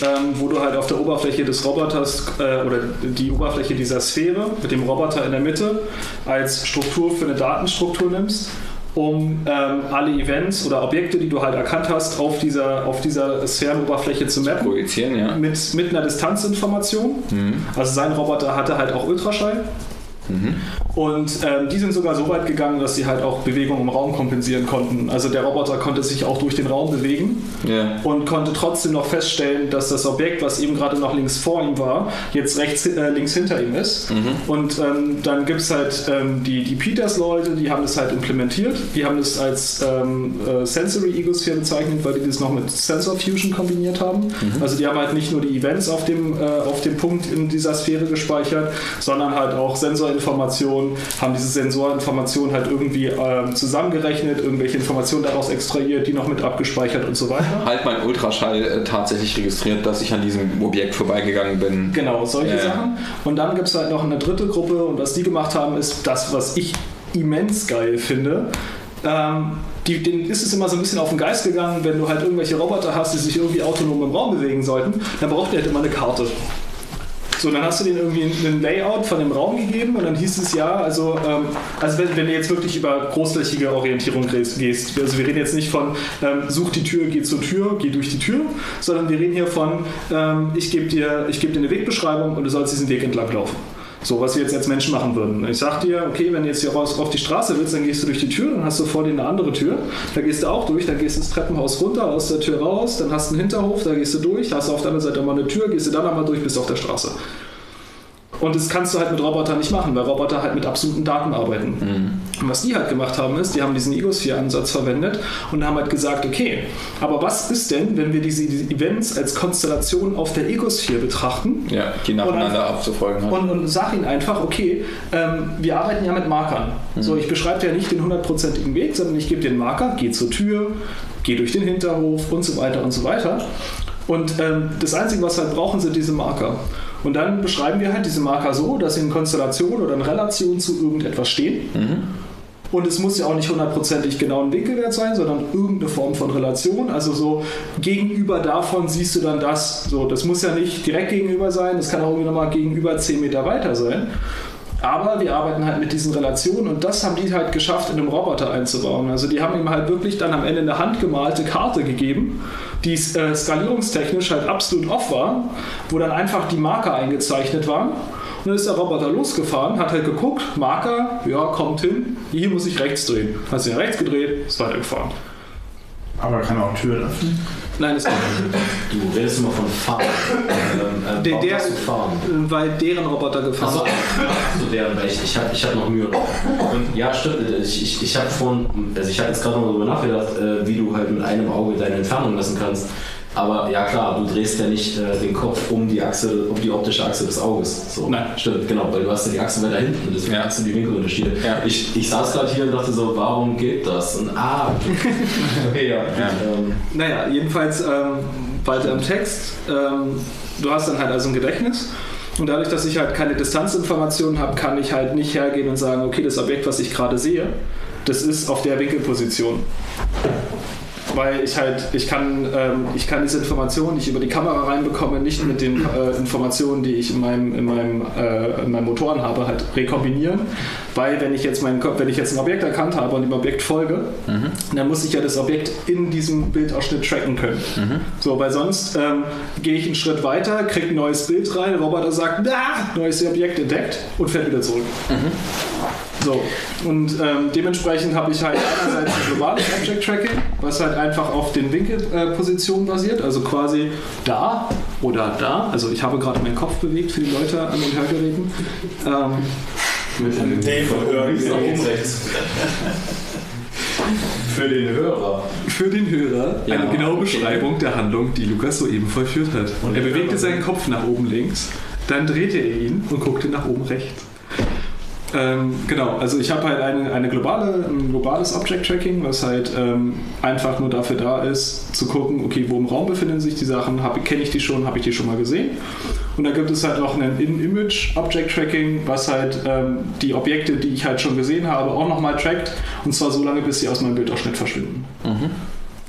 Speaker 7: ähm, wo du halt auf der Oberfläche des Roboters äh, oder die Oberfläche dieser Sphäre mit dem Roboter in der Mitte als Struktur für eine Datenstruktur nimmst, um ähm, alle Events oder Objekte, die du halt erkannt hast, auf dieser, auf dieser Sphärenoberfläche zu mappen.
Speaker 4: Projizieren, ja.
Speaker 7: Mit, mit einer Distanzinformation. Also sein Roboter hatte halt auch Ultraschall. Und ähm, die sind sogar so weit gegangen, dass sie halt auch Bewegung im Raum kompensieren konnten. Also der Roboter konnte sich auch durch den Raum bewegen
Speaker 4: Ja.
Speaker 7: und konnte trotzdem noch feststellen, dass das Objekt, was eben gerade noch links vor ihm war, jetzt rechts, äh, links hinter ihm ist. Und ähm, dann gibt es halt ähm, die, die Peters-Leute, die haben das halt implementiert. Die haben das als ähm, äh, Sensory Egosphere bezeichnet, weil die das noch mit Sensor Fusion kombiniert haben. Also die haben halt nicht nur die Events auf dem, äh, auf dem Punkt in dieser Sphäre gespeichert, sondern halt auch Sensorinformationen, haben diese Sensorinformationen halt irgendwie ähm, zusammengerechnet, irgendwelche Informationen daraus extrahiert, die noch mit abgespeichert und so weiter.
Speaker 4: Halt mein Ultraschall äh, tatsächlich registriert, dass ich an diesem Objekt vorbeigegangen bin.
Speaker 7: Genau, solche
Speaker 4: ja.
Speaker 7: Sachen. Und dann gibt es halt noch eine dritte Gruppe und was die gemacht haben, ist das, was ich immens geil finde. Ähm, die, denen ist es immer so ein bisschen auf den Geist gegangen, wenn du halt irgendwelche Roboter hast, die sich irgendwie autonom im Raum bewegen sollten, dann braucht der halt immer eine Karte. So, dann hast du denen irgendwie ein Layout von dem Raum gegeben und dann hieß es ja, also, ähm, also wenn, wenn du jetzt wirklich über großflächige Orientierung gehst, also wir reden jetzt nicht von ähm, such die Tür, geh zur Tür, geh durch die Tür, sondern wir reden hier von ähm, ich gebe dir, geb dir eine Wegbeschreibung und du sollst diesen Weg entlang laufen. So, was wir jetzt als Menschen machen würden. Ich sag dir, okay, wenn du jetzt hier raus auf die Straße willst, dann gehst du durch die Tür, dann hast du vor dir eine andere Tür, da gehst du auch durch, dann gehst du ins Treppenhaus runter, aus der Tür raus, dann hast du einen Hinterhof, da gehst du durch, hast du auf der anderen Seite mal eine Tür, gehst du dann einmal durch, bist auf der Straße. Und das kannst du halt mit Robotern nicht machen, weil Roboter halt mit absoluten Daten arbeiten. Und was die halt gemacht haben, ist, die haben diesen Egosphere-Ansatz verwendet und haben halt gesagt, okay, aber was ist denn, wenn wir diese, Events als Konstellation auf der Egosphere betrachten
Speaker 4: Ja, die nacheinander abzufolgen hat.
Speaker 7: und, und sag ihnen einfach, okay, ähm, wir arbeiten ja mit Markern. So, ich beschreibe dir ja nicht den hundertprozentigen Weg, sondern ich gebe dir einen Marker, geh zur Tür, geh durch den Hinterhof und so weiter und so weiter. Und ähm, das Einzige, was wir halt brauchen, sind diese Marker. Und dann beschreiben wir halt diese Marker so, dass sie in Konstellation oder in Relation zu irgendetwas stehen. Und es muss ja auch nicht hundertprozentig genau ein Winkelwert sein, sondern irgendeine Form von Relation. Also so gegenüber davon siehst du dann das. So, das muss ja nicht direkt gegenüber sein, das kann auch irgendwie nochmal gegenüber 10 Meter weiter sein. Aber wir arbeiten halt mit diesen Relationen und das haben die halt geschafft, in einem Roboter einzubauen. Also die haben ihm halt wirklich dann am Ende eine handgemalte Karte gegeben, die äh, skalierungstechnisch halt absolut off war, wo dann einfach die Marker eingezeichnet waren. Und dann ist der Roboter losgefahren, hat halt geguckt, Marker, ja, kommt hin, hier muss ich rechts drehen. Hat sich rechts gedreht, ist weitergefahren.
Speaker 6: Aber kann auch Türen öffnen.
Speaker 7: Nein, ist nicht.
Speaker 2: Du redest immer von Fahren. Ähm, äh,
Speaker 7: Der,
Speaker 2: warum
Speaker 7: der,
Speaker 2: du Fahren?
Speaker 7: weil deren Roboter gefahren
Speaker 2: Achso, so deren, weil ich, ich habe ich hab noch Mühe. Und ja, stimmt, ich, ich, ich habe vorhin, also ich habe jetzt gerade noch darüber nachgedacht, äh, wie du halt mit einem Auge deine Entfernung messen kannst. Aber ja klar, du drehst ja nicht äh, den Kopf um die Achse, um die optische Achse des Auges. So.
Speaker 7: Nein.
Speaker 2: Stimmt, genau, weil du hast ja die Achse weiter hinten und deswegen
Speaker 4: Ja.
Speaker 2: hast du die Winkelunterschiede.
Speaker 4: Ja.
Speaker 2: Ich, ich saß gerade hier und dachte so, warum geht das? Und ah, okay, okay ja. Ähm,
Speaker 7: Naja, jedenfalls ähm, weiter im Text. Ähm, du hast dann halt also ein Gedächtnis. Und dadurch, dass ich halt keine Distanzinformationen habe, kann ich halt nicht hergehen und sagen, okay, das Objekt, was ich gerade sehe, das ist auf der Winkelposition. Weil ich halt, ich kann, ähm, ich kann diese Informationen, die ich über die Kamera reinbekomme, nicht mit den äh, Informationen, die ich in meinem, in, meinem, äh, in meinem Motoren habe, halt rekombinieren. Weil wenn ich jetzt mein, wenn ich jetzt ein Objekt erkannt habe und dem Objekt folge, dann muss ich ja das Objekt in diesem Bildausschnitt tracken können. So, weil sonst ähm, gehe ich einen Schritt weiter, kriege ein neues Bild rein, der Roboter sagt, ah, neues Objekt entdeckt und fährt wieder zurück. So, und ähm, dementsprechend habe ich halt einerseits ein globales Object Tracking, was halt einfach auf den Winkelpositionen äh, Positionen basiert, also quasi da oder da. Also ich habe gerade meinen Kopf bewegt für die Leute an den Hörgeräten. Ähm,
Speaker 8: Für den Hörer.
Speaker 7: für den Hörer eine genaue Beschreibung der Handlung, die Lukas soeben vollführt hat. Und er bewegte seinen Kopf nach oben links, dann drehte er ihn und guckte nach oben rechts. Ähm, genau, also ich habe halt eine, eine globale, ein globales Object Tracking, was halt ähm, einfach nur dafür da ist, zu gucken, okay, wo im Raum befinden sich die Sachen, kenne ich die schon, habe ich die schon mal gesehen. Und dann gibt es halt auch ein In-Image Object Tracking, was halt ähm, die Objekte, die ich halt schon gesehen habe, auch nochmal trackt. Und zwar so lange, bis sie aus meinem Bildausschnitt verschwinden.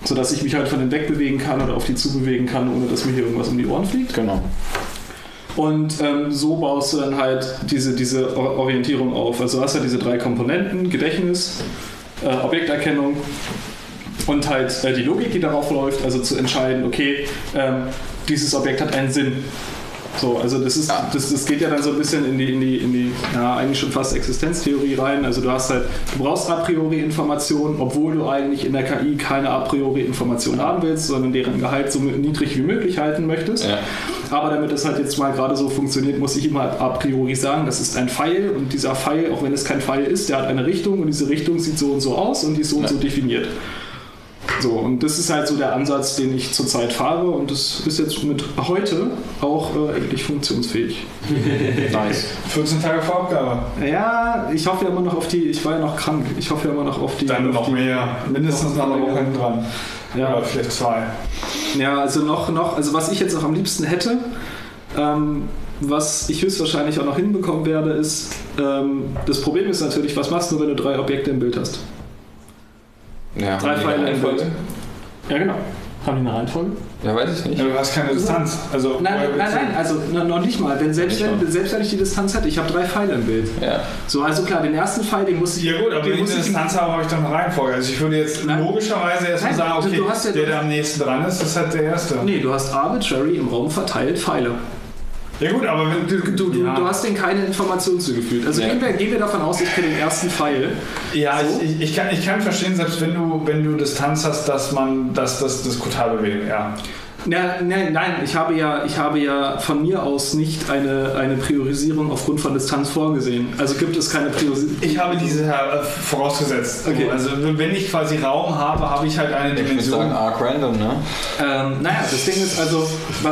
Speaker 7: Sodass ich mich halt von denen wegbewegen kann oder auf die zubewegen kann, ohne dass mir hier irgendwas um die Ohren fliegt.
Speaker 4: Genau.
Speaker 7: Und ähm, so baust du dann halt diese, diese Or- Orientierung auf. Also du hast ja diese drei Komponenten, Gedächtnis, äh, Objekterkennung und halt äh, die Logik, die darauf läuft, also zu entscheiden, okay, ähm, dieses Objekt hat einen Sinn. So, also das ist, das, das geht ja dann so ein bisschen in die, in die, in die, ja, eigentlich schon fast Existenztheorie rein. Also du hast halt, du brauchst a priori Informationen, obwohl du eigentlich in der KI keine a priori Informationen haben willst, sondern deren Gehalt so niedrig wie möglich halten möchtest.
Speaker 4: Ja.
Speaker 7: Aber damit das halt jetzt mal gerade so funktioniert, muss ich immer a priori sagen, das ist ein Pfeil und dieser Pfeil, auch wenn es kein Pfeil ist, der hat eine Richtung und diese Richtung sieht so und so aus und die ist so und so definiert. So, und das ist halt so der Ansatz, den ich zurzeit fahre und das ist jetzt mit heute auch äh, eigentlich funktionsfähig.
Speaker 4: Nice.
Speaker 8: 14 Tage vor Abgabe.
Speaker 7: Ja, ich hoffe ja immer noch auf die, ich war ja noch krank, ich hoffe ja immer noch auf die.
Speaker 8: Dann
Speaker 7: auf
Speaker 8: noch
Speaker 7: die,
Speaker 8: mehr. Mindestens noch eine Woche hinten dran.
Speaker 7: Ja.
Speaker 8: Oder vielleicht zwei.
Speaker 7: Ja, also noch, noch, also was ich jetzt auch am liebsten hätte, ähm, was ich höchstwahrscheinlich auch noch hinbekommen werde, ist, ähm, das Problem ist natürlich, was machst du, wenn du drei Objekte im Bild hast?
Speaker 4: Ja,
Speaker 7: Drei Pfeile im? Bild. Ja, genau. Haben die eine Reihenfolge?
Speaker 4: Ja, weiß ich nicht.
Speaker 8: Ja, du hast keine Distanz. Also,
Speaker 7: Nein, nein, nein, also noch noch nicht mal. Wenn selbst,
Speaker 4: Nicht
Speaker 7: wenn, selbst wenn ich die Distanz hätte, ich habe drei Pfeile im Bild.
Speaker 4: Ja.
Speaker 7: So, also klar, den ersten Pfeil, den muss ich.
Speaker 8: Ja gut, aber
Speaker 7: den
Speaker 8: wenn ich
Speaker 7: muss
Speaker 8: eine
Speaker 7: ich
Speaker 8: Distanz habe, habe ich dann eine Reihenfolge. Also ich würde jetzt
Speaker 7: Nein.
Speaker 8: logischerweise erstmal
Speaker 7: Nein,
Speaker 8: sagen,
Speaker 7: du-
Speaker 8: okay,
Speaker 7: du hast ja-
Speaker 8: der, der am nächsten dran ist, ist halt der Erste.
Speaker 7: Nee, du hast arbitrary im Raum verteilt Pfeile.
Speaker 8: Ja gut, aber wenn
Speaker 7: Du, du,
Speaker 8: Ja.
Speaker 7: du hast denen keine Information zugefügt. Also
Speaker 4: Ja.
Speaker 7: gehen, wir, davon aus, ich kenne den ersten Pfeil.
Speaker 8: Ja,
Speaker 7: So?
Speaker 8: ich, ich, kann, ich kann verstehen, selbst wenn du, wenn du Distanz hast, dass man dass das diskutabel wäre, ja.
Speaker 7: Na, nein, nein, ich habe ja, ich habe ja von mir aus nicht eine, eine Priorisierung aufgrund von Distanz vorgesehen. Also gibt es keine Priorisierung.
Speaker 8: Ich habe diese äh, vorausgesetzt.
Speaker 7: Okay.
Speaker 8: So, Also wenn ich quasi Raum habe, habe ich halt eine
Speaker 4: Ich würde
Speaker 8: Dimension.
Speaker 4: sagen Arc Random, ne?
Speaker 7: Ähm, naja, das Ding ist also,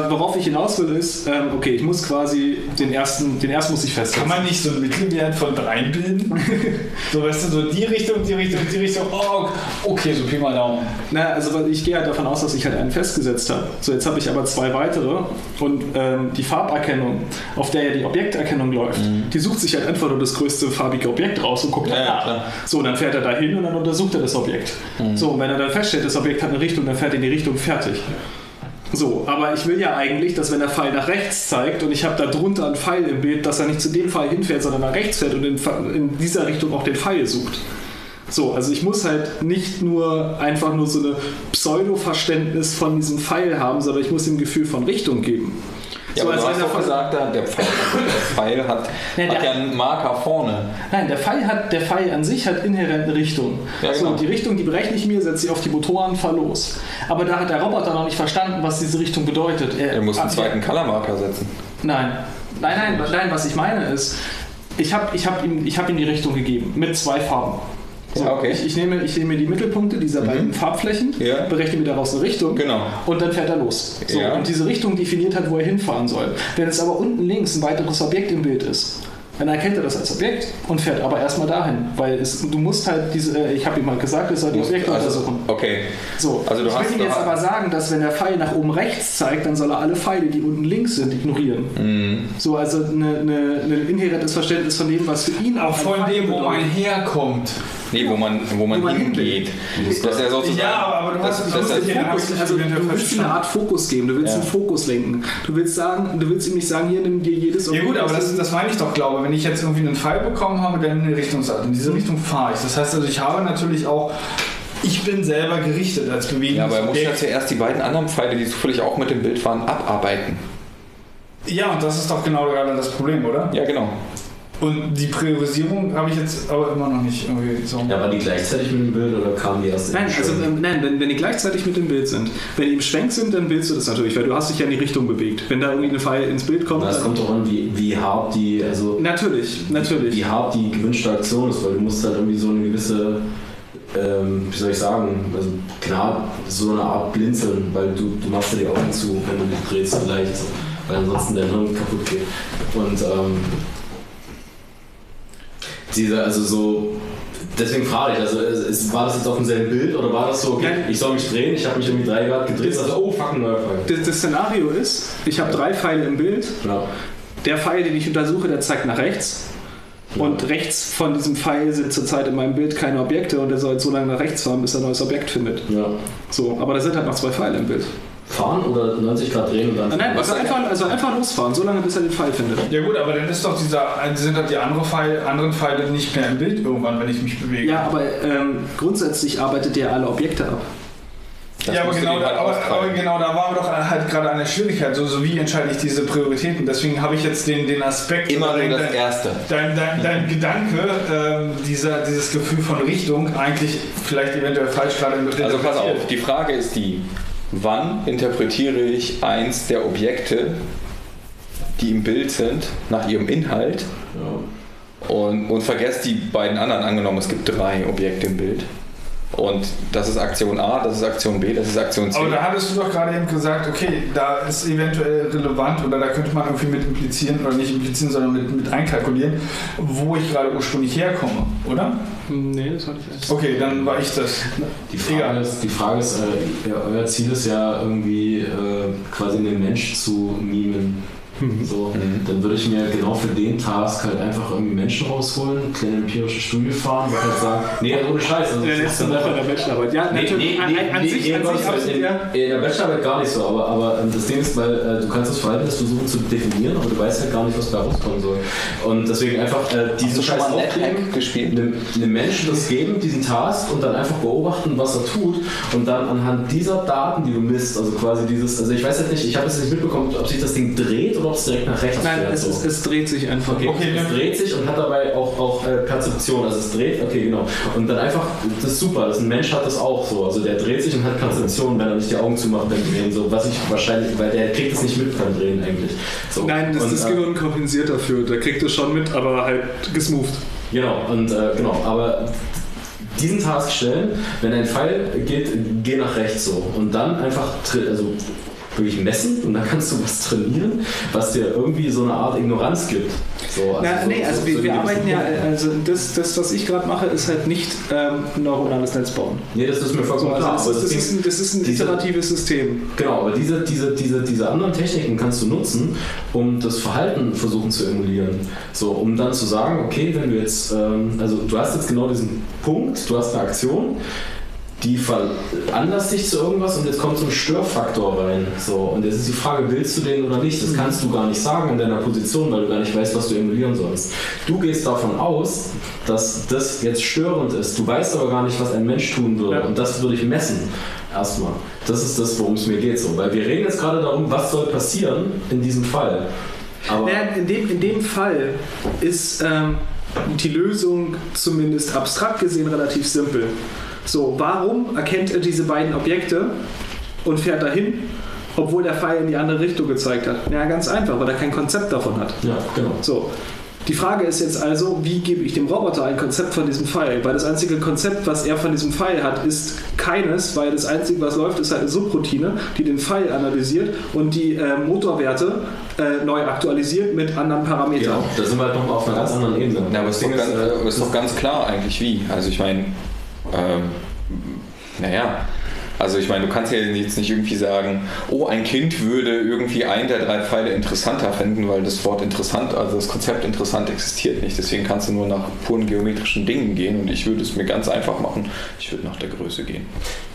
Speaker 7: worauf ich hinaus will, ist, ähm, okay, ich muss quasi den ersten, den ersten muss ich festsetzen.
Speaker 8: Kann man nicht so einen Mittelwert von drei bilden? so, weißt du, so die Richtung, die Richtung, die Richtung. Oh, okay, so Pi mal Daumen.
Speaker 7: Na, also ich gehe halt davon aus, dass ich halt einen festgesetzt habe. So, jetzt habe ich aber zwei weitere und ähm, die Farberkennung, auf der ja die Objekterkennung läuft, die sucht sich halt einfach nur das größte farbige Objekt raus und guckt
Speaker 4: Ja, ja,
Speaker 7: nach.
Speaker 4: klar.
Speaker 7: So, dann fährt er da hin und dann untersucht er das Objekt. So, und wenn er dann feststellt, das Objekt hat eine Richtung, dann fährt er in die Richtung fertig. So, aber ich will ja eigentlich, dass wenn der Pfeil nach rechts zeigt und ich habe da drunter einen Pfeil im Bild, dass er nicht zu dem Pfeil hinfährt, sondern nach rechts fährt und in, in dieser Richtung auch den Pfeil sucht. So, also ich muss halt nicht nur einfach nur so eine Pseudo-Verständnis von diesem Pfeil haben, sondern ich muss ihm ein Gefühl von Richtung geben.
Speaker 4: Ja,
Speaker 7: So,
Speaker 4: aber
Speaker 7: als
Speaker 4: du hast doch gesagt, der Pfeil, der Pfeil hat,
Speaker 7: Ja,
Speaker 4: hat
Speaker 7: der-
Speaker 4: ja einen Marker vorne.
Speaker 7: Nein, der Pfeil, hat, der Pfeil an sich hat inhärent eine Richtung.
Speaker 4: Ja,
Speaker 7: So,
Speaker 4: genau.
Speaker 7: und die Richtung, die berechne ich mir, setze sie auf die Motoren, fahr los. Aber da hat der Roboter noch nicht verstanden, was diese Richtung bedeutet. Er,
Speaker 4: Er muss einen zweiten Color-Marker setzen.
Speaker 7: Nein. Nein, nein, nein, was ich meine ist, ich habe ich hab ihm, ich hab ihm die Richtung gegeben mit zwei Farben. So,
Speaker 4: Ja, okay.
Speaker 7: ich, ich, nehme, ich nehme die Mittelpunkte dieser beiden Farbflächen,
Speaker 4: Ja.
Speaker 7: berechne mir daraus eine Richtung
Speaker 4: Genau.
Speaker 7: und dann fährt er los. So,
Speaker 4: Ja.
Speaker 7: Und diese Richtung definiert halt, wo er hinfahren soll. Wenn es aber unten links ein weiteres Objekt im Bild ist, dann erkennt er das als Objekt und fährt aber erstmal dahin. Weil es, du musst halt diese, äh, ich habe ihm mal gesagt, er soll die Objekte
Speaker 4: Also,
Speaker 7: untersuchen.
Speaker 4: okay.
Speaker 7: So,
Speaker 4: Also du
Speaker 7: ich
Speaker 4: hast
Speaker 7: will ihm jetzt aber sagen, dass wenn der Pfeil nach oben rechts zeigt, dann soll er alle Pfeile, die unten links sind, ignorieren.
Speaker 4: Mhm.
Speaker 7: So, also ein inhärentes Verständnis von dem, was für ihn
Speaker 8: Auch von dem, wo man herkommt.
Speaker 4: Nee, wo man, wo man,
Speaker 7: Wo man
Speaker 4: hingeht. Das ist ja sozusagen.
Speaker 3: Ja, aber, du hast,
Speaker 4: das,
Speaker 3: du
Speaker 4: das,
Speaker 3: musst
Speaker 4: das,
Speaker 3: den
Speaker 7: Fokus, also du willst eine Art Fokus geben, du willst
Speaker 4: Ja.
Speaker 7: einen Fokus lenken. Du willst sagen, du willst ihm nicht sagen, hier nimm dir jedes
Speaker 3: Ja gut, aber das, das meine ich doch, glaube wenn ich jetzt irgendwie einen Pfeil bekommen habe, der in eine Richtung sagt, in diese Richtung fahre ich. Das heißt also, ich habe natürlich auch, ich bin selber gerichtet als Bewegung.
Speaker 4: ja, aber er muss ja zuerst die beiden anderen Pfeile, die zufällig auch mit dem Bild waren, abarbeiten.
Speaker 3: ja, und das ist doch genau gerade das Problem, oder?
Speaker 4: Ja, genau.
Speaker 3: Und die Priorisierung habe ich jetzt aber immer noch nicht irgendwie so.
Speaker 2: Ja, war die gleichzeitig mit dem Bild oder kamen die erst
Speaker 7: Nein,
Speaker 2: in
Speaker 7: also ähm, nein, wenn, wenn die gleichzeitig mit dem Bild sind. Wenn die im Schwenk sind, dann willst du das natürlich, weil du hast dich ja in die Richtung bewegt. Wenn da irgendwie eine Pfeil ins Bild kommt,
Speaker 2: Na, es kommt doch an, wie, wie hart die, also
Speaker 7: natürlich, natürlich.
Speaker 2: wie hart die gewünschte Aktion ist, weil du musst halt irgendwie so eine gewisse, ähm, wie soll ich sagen, also klar, so eine Art Blinzeln, weil du, du machst dir die Augen zu, wenn du dich drehst vielleicht, weil ansonsten dein Hirn kaputt geht. Und ähm, diese, also so, deswegen frage ich, also es, es, war das jetzt auf demselben Bild oder war das so, okay, ich soll mich drehen, ich habe mich irgendwie drei Grad gedreht, also oh fuck, ein neuer Pfeil.
Speaker 7: Das, das Szenario ist, ich habe drei Pfeile im Bild.
Speaker 2: Ja.
Speaker 7: Der Pfeil, den ich untersuche, der zeigt nach rechts. Und rechts von diesem Pfeil sind zurzeit in meinem Bild keine Objekte und er soll jetzt so lange nach rechts fahren, bis er ein neues Objekt findet.
Speaker 2: Ja.
Speaker 7: So, aber da sind halt noch zwei Pfeile im Bild.
Speaker 2: Fahren oder 90 Grad drehen und dann.
Speaker 7: Ah, Nein, also einfach, also einfach losfahren, so lange bis er den Pfeil findet.
Speaker 3: Ja gut, aber dann ist doch dieser, sind doch die andere Pfeil, anderen Pfeile nicht mehr im Bild irgendwann, wenn ich mich bewege.
Speaker 7: Ja, aber ähm, grundsätzlich arbeitet der alle Objekte ab.
Speaker 4: Das
Speaker 3: ja, aber genau,
Speaker 4: halt
Speaker 3: aber, aber genau da waren wir doch halt gerade an der Schwierigkeit. So, so wie entscheide ich diese Prioritäten? Deswegen habe ich jetzt den, den Aspekt.
Speaker 4: Immer nur das Erste.
Speaker 3: Dein, dein, dein Gedanke, ähm, dieser, dieses Gefühl von Richtung, eigentlich vielleicht eventuell falsch gerade
Speaker 4: Also pass auf, die Frage ist die, wann interpretiere ich eins der Objekte, die im Bild sind, nach ihrem Inhalt und, und vergesse die beiden anderen, angenommen es gibt drei Objekte im Bild. Und das ist Aktion A, das ist Aktion B, das ist Aktion C.
Speaker 3: Aber da hattest du doch gerade eben gesagt, okay, da ist eventuell relevant oder da könnte man irgendwie mit implizieren oder nicht implizieren, sondern mit, mit einkalkulieren, wo ich gerade ursprünglich herkomme, oder?
Speaker 7: Nee, das hatte ich erst.
Speaker 3: Okay, dann war ich das.
Speaker 2: Die Frage ist, die Frage ist äh, ja, euer Ziel ist ja irgendwie äh, quasi einen Mensch zu mimen. So, dann würde ich mir genau für den Task halt einfach irgendwie Menschen rausholen, kleine empirische Studie fahren und halt sagen, nee, ohne Scheiß. Also, das ist dann
Speaker 7: Woche in
Speaker 2: einfach-
Speaker 7: der Bachelorarbeit. Ja,
Speaker 2: Nee,
Speaker 7: natürlich.
Speaker 2: nee,
Speaker 7: an,
Speaker 2: nee,
Speaker 7: an, an
Speaker 2: nee,
Speaker 7: sich,
Speaker 2: nee,
Speaker 7: an sich absolut,
Speaker 2: in,
Speaker 7: ja.
Speaker 2: in der Bachelorarbeit gar nicht so, aber, aber das Ding ist, weil äh, du kannst das Verhalten versuchen zu definieren, aber du weißt halt gar nicht, was da rauskommen soll. Und deswegen einfach äh, diesen Scheiß
Speaker 4: NetHack gespielt?
Speaker 2: einem, einem Menschen das geben, diesen Task und dann einfach beobachten, was er tut und dann anhand dieser Daten, die du misst, also quasi dieses, also ich weiß jetzt nicht, ich habe jetzt nicht mitbekommen, ob sich das Ding dreht oder es direkt nach rechts
Speaker 7: Nein, es,
Speaker 2: so.
Speaker 7: es, es dreht sich einfach.
Speaker 2: Okay,
Speaker 3: Okay,
Speaker 2: es dreht sich und hat dabei auch, auch äh, Perzeption. Also es dreht, okay, genau. Und dann einfach, das ist super, das, ein Mensch hat das auch so. Also der dreht sich und hat Perzeption, wenn er nicht die Augen zumacht beim Drehen. So, was ich wahrscheinlich, weil der kriegt es nicht mit beim Drehen eigentlich. So.
Speaker 7: Nein, das,
Speaker 2: und,
Speaker 7: das
Speaker 2: äh,
Speaker 7: Gehirn kompensiert dafür. Der kriegt es schon mit, aber halt gesmoved.
Speaker 2: Genau, und äh, genau, aber diesen Task stellen, wenn ein Pfeil geht, geh nach rechts so. Und dann einfach, tri- also wirklich messen und dann kannst du was trainieren, was dir irgendwie so eine Art Ignoranz gibt. So,
Speaker 7: Na,
Speaker 2: so-
Speaker 7: nee,
Speaker 2: so-
Speaker 7: also
Speaker 2: so
Speaker 7: wir, wir arbeiten ja,
Speaker 2: Punkt.
Speaker 7: also das, das, was ich gerade mache, ist halt nicht ähm, neuronales Netz bauen.
Speaker 2: Nee, das ist mir vollkommen
Speaker 7: also
Speaker 2: klar.
Speaker 7: das, ist, das,
Speaker 2: Ding-
Speaker 7: ist ein, das ist ein
Speaker 2: diese-
Speaker 7: iteratives System.
Speaker 2: Genau, aber diese, diese, diese, diese anderen Techniken kannst du nutzen, um das Verhalten versuchen zu emulieren. So, um dann zu sagen, okay, wenn du jetzt, ähm, also du hast jetzt genau diesen Punkt, du hast eine Aktion, die veranlasst dich zu irgendwas und jetzt kommt so ein Störfaktor rein. So, und jetzt ist die Frage, willst du den oder nicht? Das kannst du gar nicht sagen in deiner Position, weil du gar nicht weißt, was du emulieren sollst. Du gehst davon aus, dass das jetzt störend ist. Du weißt aber gar nicht, was ein Mensch tun würde.
Speaker 7: Ja.
Speaker 2: Und das würde ich messen. Erstmal. Das ist das, worum es mir geht. So. Weil wir reden jetzt gerade darum, was soll passieren in diesem Fall. Aber
Speaker 7: Naja, in, dem, in dem Fall ist ähm, die Lösung zumindest abstrakt gesehen relativ simpel. So, warum erkennt er diese beiden Objekte und fährt dahin, obwohl der Pfeil in die andere Richtung gezeigt hat? Ja, ganz einfach, weil er kein Konzept davon hat.
Speaker 2: ja, genau.
Speaker 7: So. Die Frage ist jetzt also, wie gebe ich dem Roboter ein Konzept von diesem Pfeil? Weil das einzige Konzept, was er von diesem Pfeil hat, ist keines, weil das einzige, was läuft, ist halt eine Subroutine, die den Pfeil analysiert und die äh, Motorwerte äh, neu aktualisiert mit anderen Parametern.
Speaker 2: Genau. Da sind wir halt nochmal auf einer ganz anderen Ebene.
Speaker 4: Ja, aber
Speaker 2: Das Ding ist, äh,
Speaker 4: ist doch ganz klar eigentlich wie. Also ich meine, ähm, naja, Also ich meine, du kannst ja jetzt nicht irgendwie sagen, oh, ein Kind würde irgendwie einen der drei Pfeile interessanter finden, weil das Wort interessant, also das Konzept interessant existiert nicht. Deswegen kannst du nur nach puren geometrischen Dingen gehen und ich würde es mir ganz einfach machen. Ich würde nach der Größe gehen.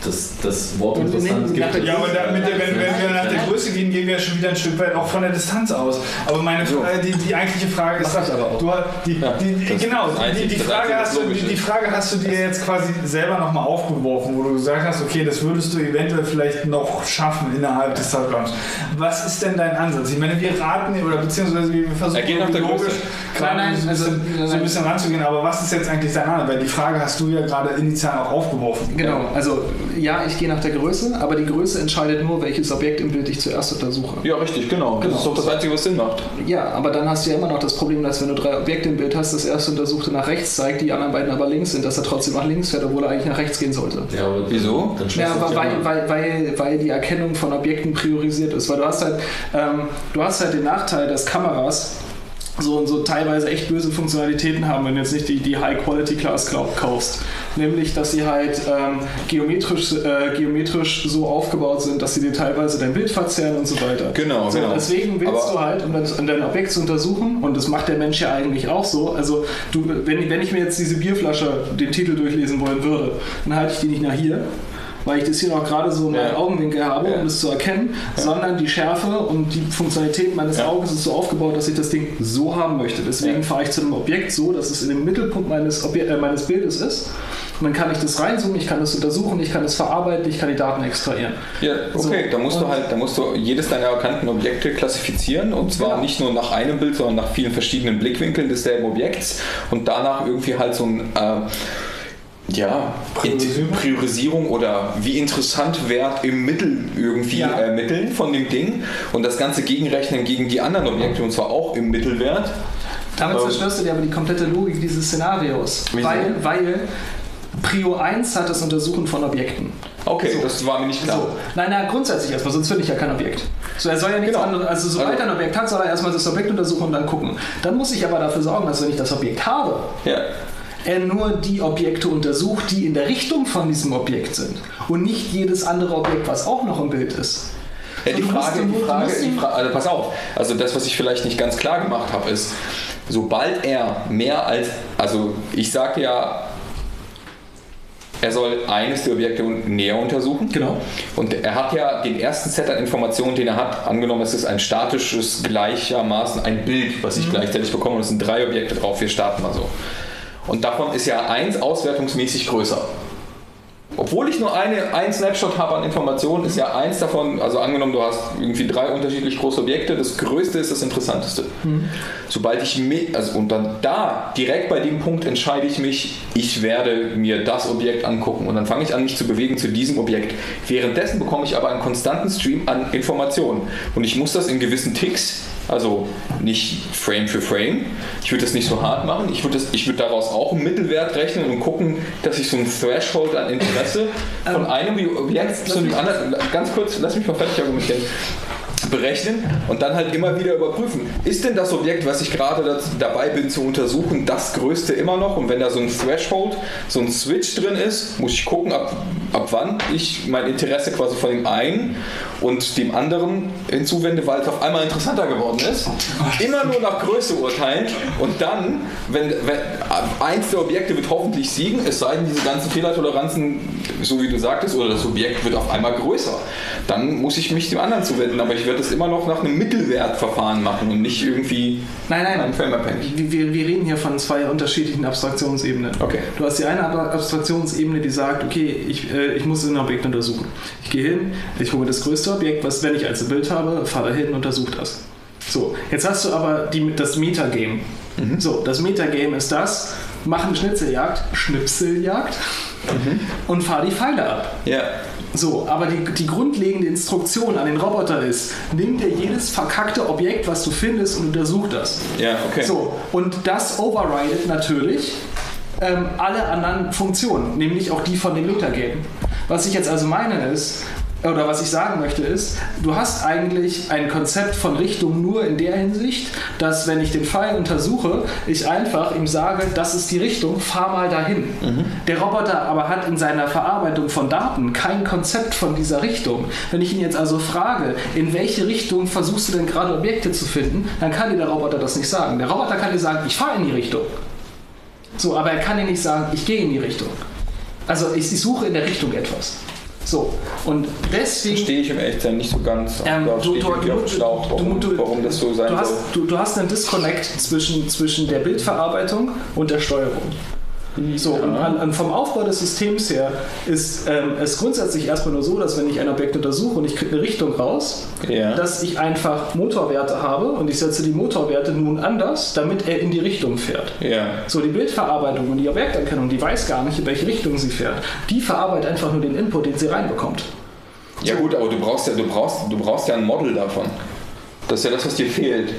Speaker 2: Das, das Wort
Speaker 3: Und
Speaker 2: interessant gibt
Speaker 3: nach- Ja, aber da, mit der, wenn, wenn wir nach der Größe gehen, gehen wir schon wieder ein Stück weit auch von der Distanz aus. Aber meine Frage, die, die eigentliche Frage ist,
Speaker 2: Mach ich aber auch.
Speaker 3: du hast die, die, die,
Speaker 4: das
Speaker 3: genau,
Speaker 4: das
Speaker 3: die, die,
Speaker 4: das
Speaker 3: Frage hast du, die, die. Frage hast du dir jetzt quasi selber nochmal aufgeworfen, wo du gesagt hast, okay, das würdest du eventuell vielleicht noch schaffen innerhalb des Zeitraums. Was ist denn dein Ansatz? Ich meine, wir raten oder beziehungsweise wir versuchen
Speaker 4: Er geht nach der
Speaker 3: logisch
Speaker 7: Nein, nein,
Speaker 3: so, ein
Speaker 7: also-
Speaker 3: bisschen, so ein bisschen ranzugehen, aber was ist jetzt eigentlich dein Ansatz? Weil die Frage hast du ja gerade initial auch aufgeworfen.
Speaker 7: Genau, also ja, ich gehe nach der Größe, aber die Größe entscheidet nur, welches Objekt im Bild ich zuerst untersuche.
Speaker 4: Ja, richtig, genau. Das
Speaker 7: Genau.
Speaker 4: ist doch das Einzige, was Sinn macht.
Speaker 7: Ja, aber dann hast du ja immer noch das Problem, dass wenn du drei Objekte im Bild hast, das erste untersuchte nach rechts zeigt, die anderen beiden aber links sind, dass er trotzdem nach links fährt, obwohl er eigentlich nach rechts gehen sollte.
Speaker 2: Ja, aber
Speaker 4: Wieso?
Speaker 2: Dann
Speaker 7: Ja,
Speaker 2: du
Speaker 7: weil, weil, weil, weil die Erkennung von Objekten priorisiert ist. Weil du hast halt, ähm, du hast halt den Nachteil, dass Kameras so, so teilweise echt böse Funktionalitäten haben, wenn du jetzt nicht die, die High-Quality-Class kaufst. Nämlich, dass sie halt ähm, geometrisch, äh, geometrisch so aufgebaut sind, dass sie dir teilweise dein Bild verzerren und so weiter.
Speaker 4: Genau,
Speaker 7: so,
Speaker 4: genau.
Speaker 7: Deswegen willst
Speaker 4: Aber-
Speaker 7: du halt, um, das, um dein Objekt zu untersuchen, und das macht der Mensch ja eigentlich auch so, also du, wenn, wenn ich mir jetzt diese Bierflasche den Titel durchlesen wollen würde, dann halte ich die nicht nach hier, weil ich das hier noch gerade so in meinem
Speaker 4: Ja.
Speaker 7: Augenwinkel habe, um das zu erkennen, sondern die Schärfe und die Funktionalität meines. Auges ist so aufgebaut, dass ich das Ding so haben möchte. Deswegen fahre ich zu einem Objekt so, dass es in dem Mittelpunkt meines, Obje äh, meines Bildes ist. Und dann kann ich das reinzoomen, ich kann das untersuchen, ich kann das verarbeiten, ich kann die Daten extrahieren.
Speaker 4: Ja, okay,
Speaker 7: So,
Speaker 4: da musst du
Speaker 7: und-
Speaker 4: halt, da musst du jedes deiner erkannten Objekte klassifizieren und zwar
Speaker 7: Genau.
Speaker 4: nicht nur nach einem Bild, sondern nach vielen verschiedenen Blickwinkeln desselben Objekts und danach irgendwie halt so ein äh, ja, Priorisierung? Priorisierung oder wie interessant Wert im Mittel irgendwie
Speaker 7: Ja.
Speaker 4: ermitteln von dem Ding und das Ganze gegenrechnen gegen die anderen Objekte und zwar auch im Mittelwert.
Speaker 7: Damit
Speaker 4: Ähm,
Speaker 7: zerstörst du dir aber die komplette Logik dieses Szenarios.
Speaker 4: Wieso?
Speaker 7: Weil, weil Prio 1 hat das Untersuchen von Objekten.
Speaker 4: Okay,
Speaker 7: So.
Speaker 4: das war mir nicht klar.
Speaker 7: So. Nein, nein, grundsätzlich erstmal, sonst finde ich ja kein Objekt. So, er soll ja nichts
Speaker 4: Genau.
Speaker 7: anderes, also sobald
Speaker 4: Also-
Speaker 7: er ein Objekt hat, soll er erstmal das Objekt untersuchen und dann gucken. Dann muss ich aber dafür sorgen, dass wenn ich das Objekt habe,
Speaker 4: Ja.
Speaker 7: Er nur die Objekte untersucht, die in der Richtung von diesem Objekt sind. Und nicht jedes andere Objekt, was auch noch im Bild ist.
Speaker 4: Ja, die
Speaker 7: du musst
Speaker 4: Frage, die Frage, die Frage, also pass auf, also das, was ich vielleicht nicht ganz klar gemacht habe, ist, sobald er mehr als, also ich sage ja, er soll eines der Objekte näher untersuchen.
Speaker 7: Genau.
Speaker 4: Und er hat ja den ersten Set an Informationen, den er hat, angenommen, es ist ein statisches, gleichermaßen ein Bild, was ich gleichzeitig bekomme, und es sind drei Objekte drauf, wir starten mal so. Und davon ist ja eins auswertungsmäßig größer. Obwohl ich nur eine, ein Snapshot habe an Informationen, ist ja eins davon, also angenommen, du hast irgendwie drei unterschiedlich große Objekte, das größte ist das interessanteste. Sobald ich mit, also und dann da direkt bei dem Punkt entscheide ich mich, ich werde mir das Objekt angucken und dann fange ich an, mich zu bewegen zu diesem Objekt. Währenddessen bekomme ich aber einen konstanten Stream an Informationen und ich muss das in gewissen Ticks also nicht Frame für Frame. Ich würde das nicht so hart machen. Ich würde, würde daraus auch einen Mittelwert rechnen und gucken, dass ich so ein Threshold an Interesse von einem Objekt zu einem anderen, ganz kurz, lass mich mal fertig argumentieren, berechnen und dann halt immer wieder überprüfen. Ist denn das Objekt, was ich gerade dabei bin zu untersuchen, das größte immer noch? Und wenn da so ein Threshold, so ein Switch drin ist, muss ich gucken, ab, ab wann ich mein Interesse quasi von dem einen und dem anderen hinzuwende, weil es auf einmal interessanter geworden ist. Immer nur nach Größe urteilen und dann, wenn, wenn eins der Objekte wird hoffentlich siegen, es sei denn, diese ganzen Fehlertoleranzen, so wie du sagtest, oder das Objekt wird auf einmal größer, dann muss ich mich dem anderen zuwenden. Aber ich werde es immer noch nach einem Mittelwertverfahren machen und nicht irgendwie
Speaker 7: Nein, nein.
Speaker 4: einem Frameabhängig.
Speaker 7: Wir, wir, reden hier von zwei unterschiedlichen Abstraktionsebenen.
Speaker 4: Okay.
Speaker 7: Du hast die eine Ab- Abstraktionsebene, die sagt, okay, ich, äh, ich muss ein Objekt untersuchen. Ich gehe hin, ich hole das größte Objekt, was, wenn ich als Bild habe, fahre hin und untersuche das. So, jetzt hast du aber die, das Metagame. So, das Metagame ist das, mach eine Schnitzeljagd, Schnipseljagd und fahr die Pfeile ab.
Speaker 4: Ja.
Speaker 7: So, aber die, die grundlegende Instruktion an den Roboter ist, nimm dir jedes verkackte Objekt, was du findest und untersuch das.
Speaker 4: Ja, okay.
Speaker 7: So, und das overridet natürlich ähm, alle anderen Funktionen, nämlich auch die von dem Metagame. Was ich jetzt also meine ist, oder was ich sagen möchte ist, du hast eigentlich ein Konzept von Richtung nur in der Hinsicht, dass wenn ich den Pfeil untersuche, ich einfach ihm sage, das ist die Richtung, fahr mal dahin. Der Roboter aber hat in seiner Verarbeitung von Daten kein Konzept von dieser Richtung. Wenn ich ihn jetzt also frage, in welche Richtung versuchst du denn gerade Objekte zu finden, dann kann dir der Roboter das nicht sagen. Der Roboter kann dir sagen, ich fahre in die Richtung. So, aber er kann dir nicht sagen, ich gehe in die Richtung. Also ich, ich suche in der Richtung etwas. So, und deswegen.
Speaker 4: Verstehe ich im Echtsein nicht so ganz.
Speaker 7: Ähm, du- du-
Speaker 4: Schlauch, warum, warum das so sein
Speaker 7: Du hast,
Speaker 4: soll.
Speaker 7: du, du hast einen Disconnect zwischen, zwischen der Bildverarbeitung und der Steuerung. So, an, an vom Aufbau des Systems her ist ähm, es grundsätzlich erstmal nur so, dass wenn ich ein Objekt untersuche und ich kriege eine Richtung raus,
Speaker 4: Ja.
Speaker 7: dass ich einfach Motorwerte habe und ich setze die Motorwerte nun anders, damit er in die Richtung fährt.
Speaker 4: Ja.
Speaker 7: So, die Bildverarbeitung und die Objekterkennung, die weiß gar nicht, in welche Richtung sie fährt. Die verarbeitet einfach nur den Input, den sie reinbekommt.
Speaker 4: Ja gut, aber du brauchst ja, du brauchst, du brauchst ja ein Model davon. Das ist ja das, was dir fehlt.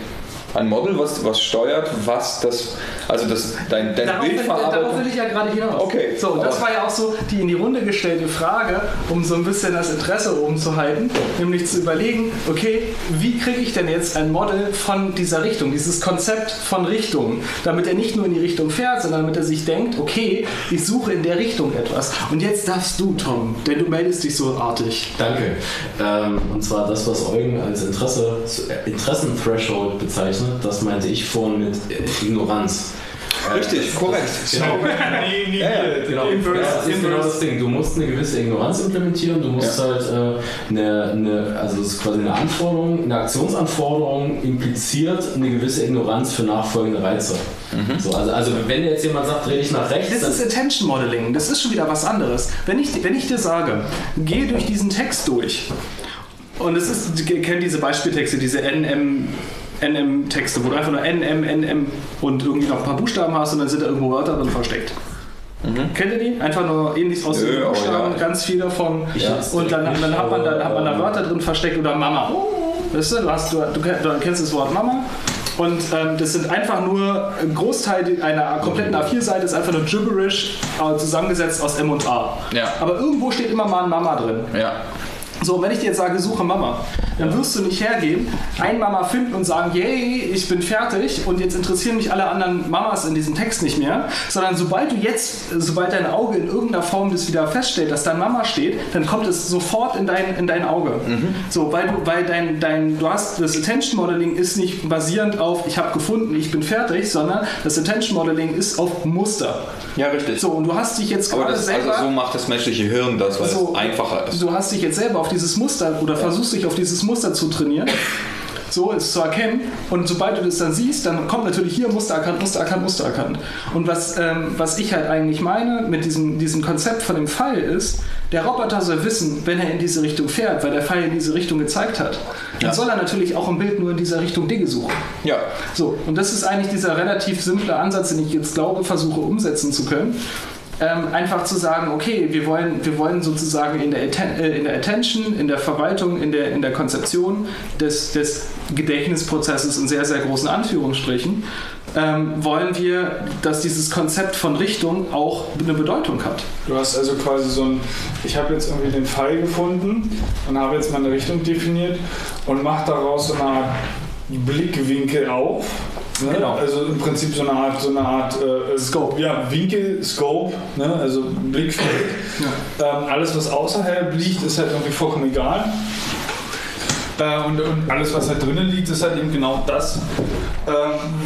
Speaker 4: Ein Model, was, was steuert, was das, also das, dein, dein
Speaker 7: Darauf will,
Speaker 4: Bildverarbeitung.
Speaker 7: darauf will ich ja gerade hinaus.
Speaker 4: Okay,
Speaker 7: So, und das
Speaker 4: aber-
Speaker 7: war ja auch so die in die Runde gestellte Frage, um so ein bisschen das Interesse oben zu halten, nämlich zu überlegen, okay, wie kriege ich denn jetzt ein Model von dieser Richtung, dieses Konzept von Richtung, damit er nicht nur in die Richtung fährt, sondern damit er sich denkt, okay, ich suche in der Richtung etwas. Und jetzt darfst du, Tom, denn du meldest dich so artig.
Speaker 2: Danke. Ähm, und zwar das, was Eugen als Interesse, äh, Interessen-Threshold bezeichnet, das meinte ich vorhin mit äh, Ignoranz.
Speaker 4: Richtig, korrekt.
Speaker 2: Genau.
Speaker 3: Nie, nie,
Speaker 2: Ja, ja, genau.
Speaker 3: Inverse,
Speaker 2: Ja, das ist genau das Ding. Du musst eine gewisse Ignoranz implementieren. Du musst halt äh, eine, eine, also es ist quasi eine Anforderung, eine Aktionsanforderung impliziert eine gewisse Ignoranz für nachfolgende Reize. So, also, also wenn jetzt jemand sagt, dreh dich nach rechts,
Speaker 7: Das ist Attention Modeling, das ist schon wieder was anderes. Wenn ich, wenn ich dir sage, geh durch diesen Text durch, und es ist, ihr kennt diese Beispieltexte, diese NM, NM-Texte, wo du einfach nur NM, NM und irgendwie noch ein paar Buchstaben hast und dann sind da irgendwo Wörter drin versteckt. Kennt ihr die? Einfach nur ähnlich aus den Buchstaben,
Speaker 4: ja.
Speaker 7: ganz viel davon.
Speaker 2: Ja.
Speaker 7: Und dann, dann, hat man da, hat man da Wörter drin versteckt oder Mama. Weißt du, du, hast, du, du, kenn- du kennst das Wort Mama. Und ähm, das sind einfach nur, ein Großteil einer kompletten A4-Seite ist einfach nur Gibberish äh, zusammengesetzt aus M und A.
Speaker 4: Ja.
Speaker 7: Aber irgendwo steht immer mal ein Mama drin.
Speaker 4: Ja.
Speaker 7: So, wenn ich dir jetzt sage, suche Mama, dann wirst du nicht hergehen, ein Mama finden und sagen, yay, ich bin fertig und jetzt interessieren mich alle anderen Mamas in diesem Text nicht mehr, sondern sobald du jetzt, sobald dein Auge in irgendeiner Form das wieder feststellt, dass da Mama steht, dann kommt es sofort in dein, in dein Auge. So, weil du, weil dein, dein, du hast, das Attention Modeling ist nicht basierend auf, ich habe gefunden, ich bin fertig, sondern das Attention Modeling ist auf Muster.
Speaker 4: Ja, richtig.
Speaker 7: So, und du hast dich jetzt
Speaker 4: Aber
Speaker 7: gerade
Speaker 4: das,
Speaker 7: selber...
Speaker 4: also so macht das menschliche Hirn das, weil
Speaker 7: So,
Speaker 4: es einfacher ist.
Speaker 7: Du hast dich jetzt selber auf dieses Muster oder versuchst dich auf dieses Muster zu trainieren. So ist zu erkennen. Und sobald du das dann siehst, dann kommt natürlich hier Muster erkannt, Muster erkannt, Muster erkannt. Und was, ähm, was ich halt eigentlich meine mit diesem, diesem Konzept von dem Pfeil ist, der Roboter soll wissen, wenn er in diese Richtung fährt, weil der Pfeil in diese Richtung gezeigt hat, dann
Speaker 4: Ja.
Speaker 7: soll er natürlich auch im Bild nur in dieser Richtung Dinge suchen.
Speaker 4: Ja.
Speaker 7: So, und das ist eigentlich dieser relativ simple Ansatz, den ich jetzt glaube, versuche umsetzen zu können. Ähm, einfach zu sagen, okay, wir wollen, wir wollen sozusagen in der, äh, in der Attention, in der Verwaltung, in der, in der Konzeption des, des Gedächtnisprozesses in sehr, sehr großen Anführungsstrichen, ähm, wollen wir, dass dieses Konzept von Richtung auch eine Bedeutung hat.
Speaker 3: Du hast also quasi so ein, ich habe jetzt irgendwie den Pfeil gefunden und habe jetzt meine Richtung definiert und mache daraus so eine Art Blickwinkel auf. Ne?
Speaker 7: Genau.
Speaker 3: Also im Prinzip so eine Art, so eine Art äh,
Speaker 7: Scope.
Speaker 3: Ja, Winkel, Scope, ne? also Blickfeld. Ähm, alles, was außerhalb liegt, ist halt irgendwie vollkommen egal. Äh, und, und alles, was halt drinnen liegt, ist halt eben genau das, ähm,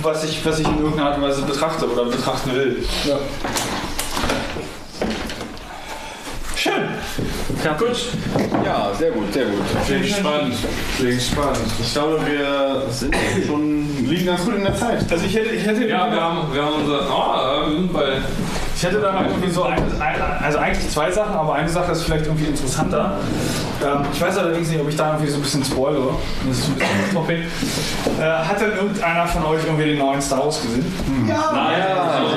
Speaker 3: was, ich, was ich in irgendeiner Art und Weise betrachte oder betrachten will. Ja. Schön.
Speaker 7: Ja, gut.
Speaker 4: Ja, sehr gut, sehr gut.
Speaker 6: Klingt spannend. Klingt spannend. Ich glaube, wir sind schon, liegen ganz gut in der Zeit.
Speaker 3: Also ich hätte, ich hätte
Speaker 5: Ja, wir haben, wir haben unser. Oh, wir sind bei.
Speaker 3: Ich hätte da irgendwie so ein, ein, also eigentlich zwei Sachen, aber eine Sache ist vielleicht irgendwie interessanter. Ähm, ich weiß allerdings nicht, ob ich da irgendwie so ein bisschen spoilere. Das ist ein bisschen das Topic. Äh, hat denn irgendeiner von euch irgendwie den neuen Star Wars gesehen?
Speaker 6: Ja.
Speaker 5: Nein,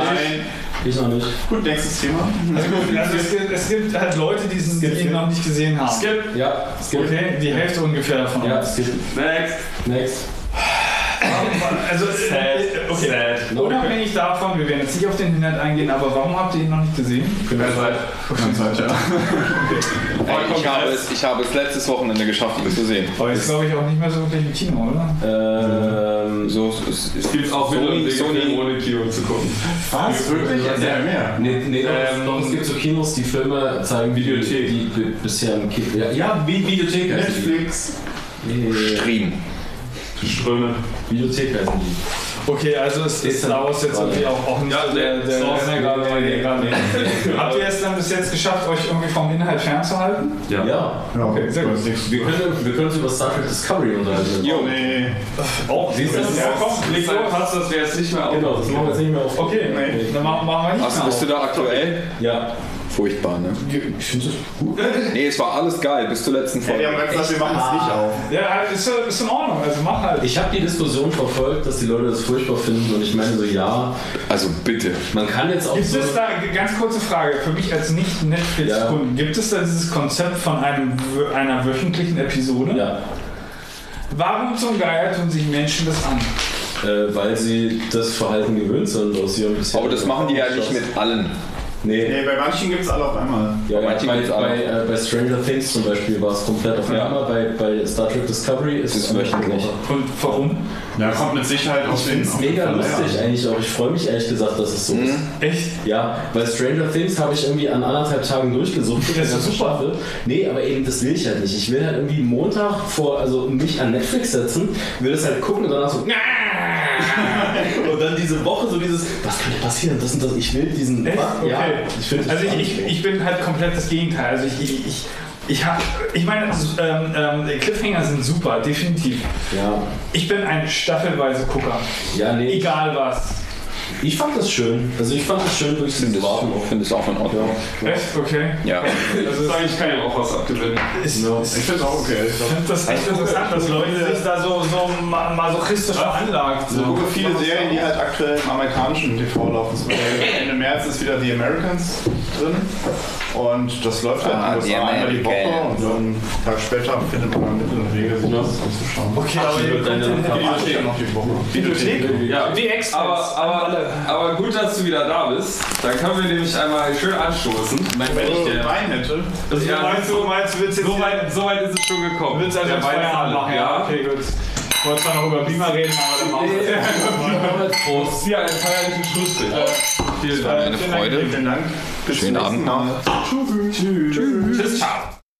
Speaker 6: Nein.
Speaker 2: Ich noch nicht.
Speaker 6: Gut, nächstes Thema.
Speaker 3: Also gut, also es, gibt, es gibt halt Leute, die diesen die ihn noch nicht gesehen haben.
Speaker 5: Skip.
Speaker 2: Ja, es gibt.
Speaker 3: Okay, die Hälfte ungefähr davon.
Speaker 2: Ja, gibt.
Speaker 5: Next.
Speaker 2: Next.
Speaker 3: Also, äh, okay. Unabhängig davon, wir werden jetzt nicht auf den Inhalt eingehen, aber warum habt ihr ihn noch nicht gesehen?
Speaker 6: Keine Zeit, ja.
Speaker 4: Ey, ich, habe es, ich habe es letztes Wochenende geschafft, ihn zu sehen.
Speaker 3: Aber ist, glaube ich, auch nicht mehr so wirklich im Kino, oder?
Speaker 2: Ähm,
Speaker 4: So, es, es
Speaker 5: Gibt es auch
Speaker 4: Sony,
Speaker 5: Sony, ohne Kino zu gucken.
Speaker 6: Was? Wirklich? Erzähl mehr.
Speaker 2: Nee, nee
Speaker 3: Ähm,
Speaker 2: doch, es gibt so Kinos, die Filme zeigen,
Speaker 5: Videothek.
Speaker 2: die, die bisher im Kino. Ja, ja wie Videothek
Speaker 6: Netflix.
Speaker 4: Stream.
Speaker 5: Ströme.
Speaker 2: Videothek heißen die.
Speaker 3: Okay, also es ist Star Wars jetzt irgendwie auch, auch nicht
Speaker 5: Ja,
Speaker 3: so der,
Speaker 5: der-.
Speaker 3: Habt ihr es dann bis jetzt geschafft, euch irgendwie vom Inhalt fernzuhalten?
Speaker 5: Ja.
Speaker 2: Ja.
Speaker 3: Okay, sehr gut.
Speaker 2: Wir können, wir können uns über Star Trek Discovery unterhalten.
Speaker 4: Jo.
Speaker 6: Nee.
Speaker 3: Auch
Speaker 2: Siehst du, das ist
Speaker 3: ja, komm, leg los.
Speaker 5: passt, dass wir jetzt nicht mehr
Speaker 2: Genau, das machen wir jetzt nicht mehr auf.
Speaker 3: Okay, dann machen wir nicht
Speaker 4: Also
Speaker 3: mehr
Speaker 4: bist du
Speaker 3: auf.
Speaker 4: da aktuell?
Speaker 2: Ja.
Speaker 4: Furchtbar, ne?
Speaker 3: Ich finde das gut.
Speaker 4: Nee, es war alles geil, bis zur letzten
Speaker 6: Ja,
Speaker 4: Folge.
Speaker 6: wir haben gesagt, wir machen es nicht auf.
Speaker 3: Ja, halt, ist, ist in Ordnung, also mach halt.
Speaker 2: Ich habe die Diskussion verfolgt, dass die Leute das furchtbar finden und ich meine so, ja,
Speaker 4: Also bitte.
Speaker 2: man kann jetzt auch
Speaker 3: Gibt
Speaker 2: so...
Speaker 3: es da, ganz kurze Frage, für mich als Nicht-Netflix-Kunden, gibt es da dieses Konzept von einem, einer wöchentlichen Episode?
Speaker 2: Ja,
Speaker 3: Warum zum Geier tun sich Menschen das an?
Speaker 2: äh, weil sie das Verhalten gewöhnt sind aus ihrem bisher.
Speaker 4: Aber das machen die ja nicht mit allen.
Speaker 2: Nee.
Speaker 6: Nee, bei manchen gibt es alle auf einmal.
Speaker 2: Ja, ja,
Speaker 4: manchen
Speaker 2: bei,
Speaker 4: gibt's auch.
Speaker 2: bei, äh, bei Stranger Things zum Beispiel war es komplett auf
Speaker 4: Ja.
Speaker 2: einmal, bei, bei Star Trek Discovery ist
Speaker 4: Das
Speaker 2: es
Speaker 4: ist wöchentlich.
Speaker 3: Und warum?
Speaker 6: Ja, kommt mit Sicherheit auf
Speaker 2: Ich
Speaker 6: den.
Speaker 2: finde es
Speaker 6: auf den
Speaker 2: mega lustig
Speaker 6: an.
Speaker 2: eigentlich auch. Ich freue mich ehrlich gesagt, dass es so ist.
Speaker 3: Echt?
Speaker 2: Ja, bei Stranger Things habe ich irgendwie an anderthalb Tagen durchgesucht.
Speaker 3: Das ist super.
Speaker 2: Staffel. Nee, aber eben das will ich halt nicht. Ich will halt irgendwie Montag vor, also mich an Netflix setzen, will das halt gucken und danach so. und dann diese Woche so dieses, was könnte passieren? Das und das. Ich will diesen.
Speaker 3: Echt? Okay.
Speaker 2: Ja, ich finde
Speaker 3: Also ich, ich, ich bin halt komplett das Gegenteil. Also ich, ich, ich, ich, hab, ich meine, ähm, ähm, Cliffhanger sind super, definitiv.
Speaker 2: Ja,
Speaker 3: Ich bin ein staffelweise Gucker.
Speaker 2: ja, nee.
Speaker 3: Egal was.
Speaker 2: Ich fand das schön. Also ich fand das schön durch
Speaker 4: Ich finde
Speaker 2: das
Speaker 4: es
Speaker 2: Warten.
Speaker 4: auch, find es auch in Ordnung.
Speaker 3: Echt? Okay.
Speaker 4: Ja.
Speaker 3: Also
Speaker 5: Sag ich, kann ja auch was abgewinnen.
Speaker 3: ist,
Speaker 2: Ja.
Speaker 3: ist,
Speaker 6: Ich finde es auch okay.
Speaker 3: ich finde das echt interessant, dass Leute sich da so, so ma- masochistisch veranlagt.
Speaker 6: Ich
Speaker 3: So.
Speaker 6: gucke viele Serien, die halt aktuell im amerikanischen TV laufen. Zum Beispiel Ende März ist wieder The Americans drin. Und das läuft halt
Speaker 4: Ah,
Speaker 6: in
Speaker 4: The
Speaker 6: den USA einmal die Woche und dann einen Tag später findet man dann Mittel und Wege, sich das anzuschauen.
Speaker 3: Okay, aber
Speaker 6: ich ja noch die Woche.
Speaker 3: Bibliothek?
Speaker 5: Ja,
Speaker 3: Die Extras.
Speaker 5: aber, aber, aber gut, dass du wieder da bist. Dann können wir nämlich einmal schön anstoßen.
Speaker 6: Wenn ich Wein hätte.
Speaker 3: Also
Speaker 5: Ja,
Speaker 3: meinst du, meinst du, willst jetzt
Speaker 5: So weit, so weit ist es schon gekommen.
Speaker 3: willst also
Speaker 5: Der Wein
Speaker 3: machen? Ja, okay, gut. Ich wollte zwar noch über Beamer reden, aber dann machen wir
Speaker 5: Prost. Hier einen feierlichen Schlussstrich. Vielen Dank.
Speaker 4: Eine Freude.
Speaker 6: Vielen Dank. Bis
Speaker 4: Schönen
Speaker 6: zum
Speaker 4: Abend noch.
Speaker 6: Mal.
Speaker 5: Tschüss. Ciao.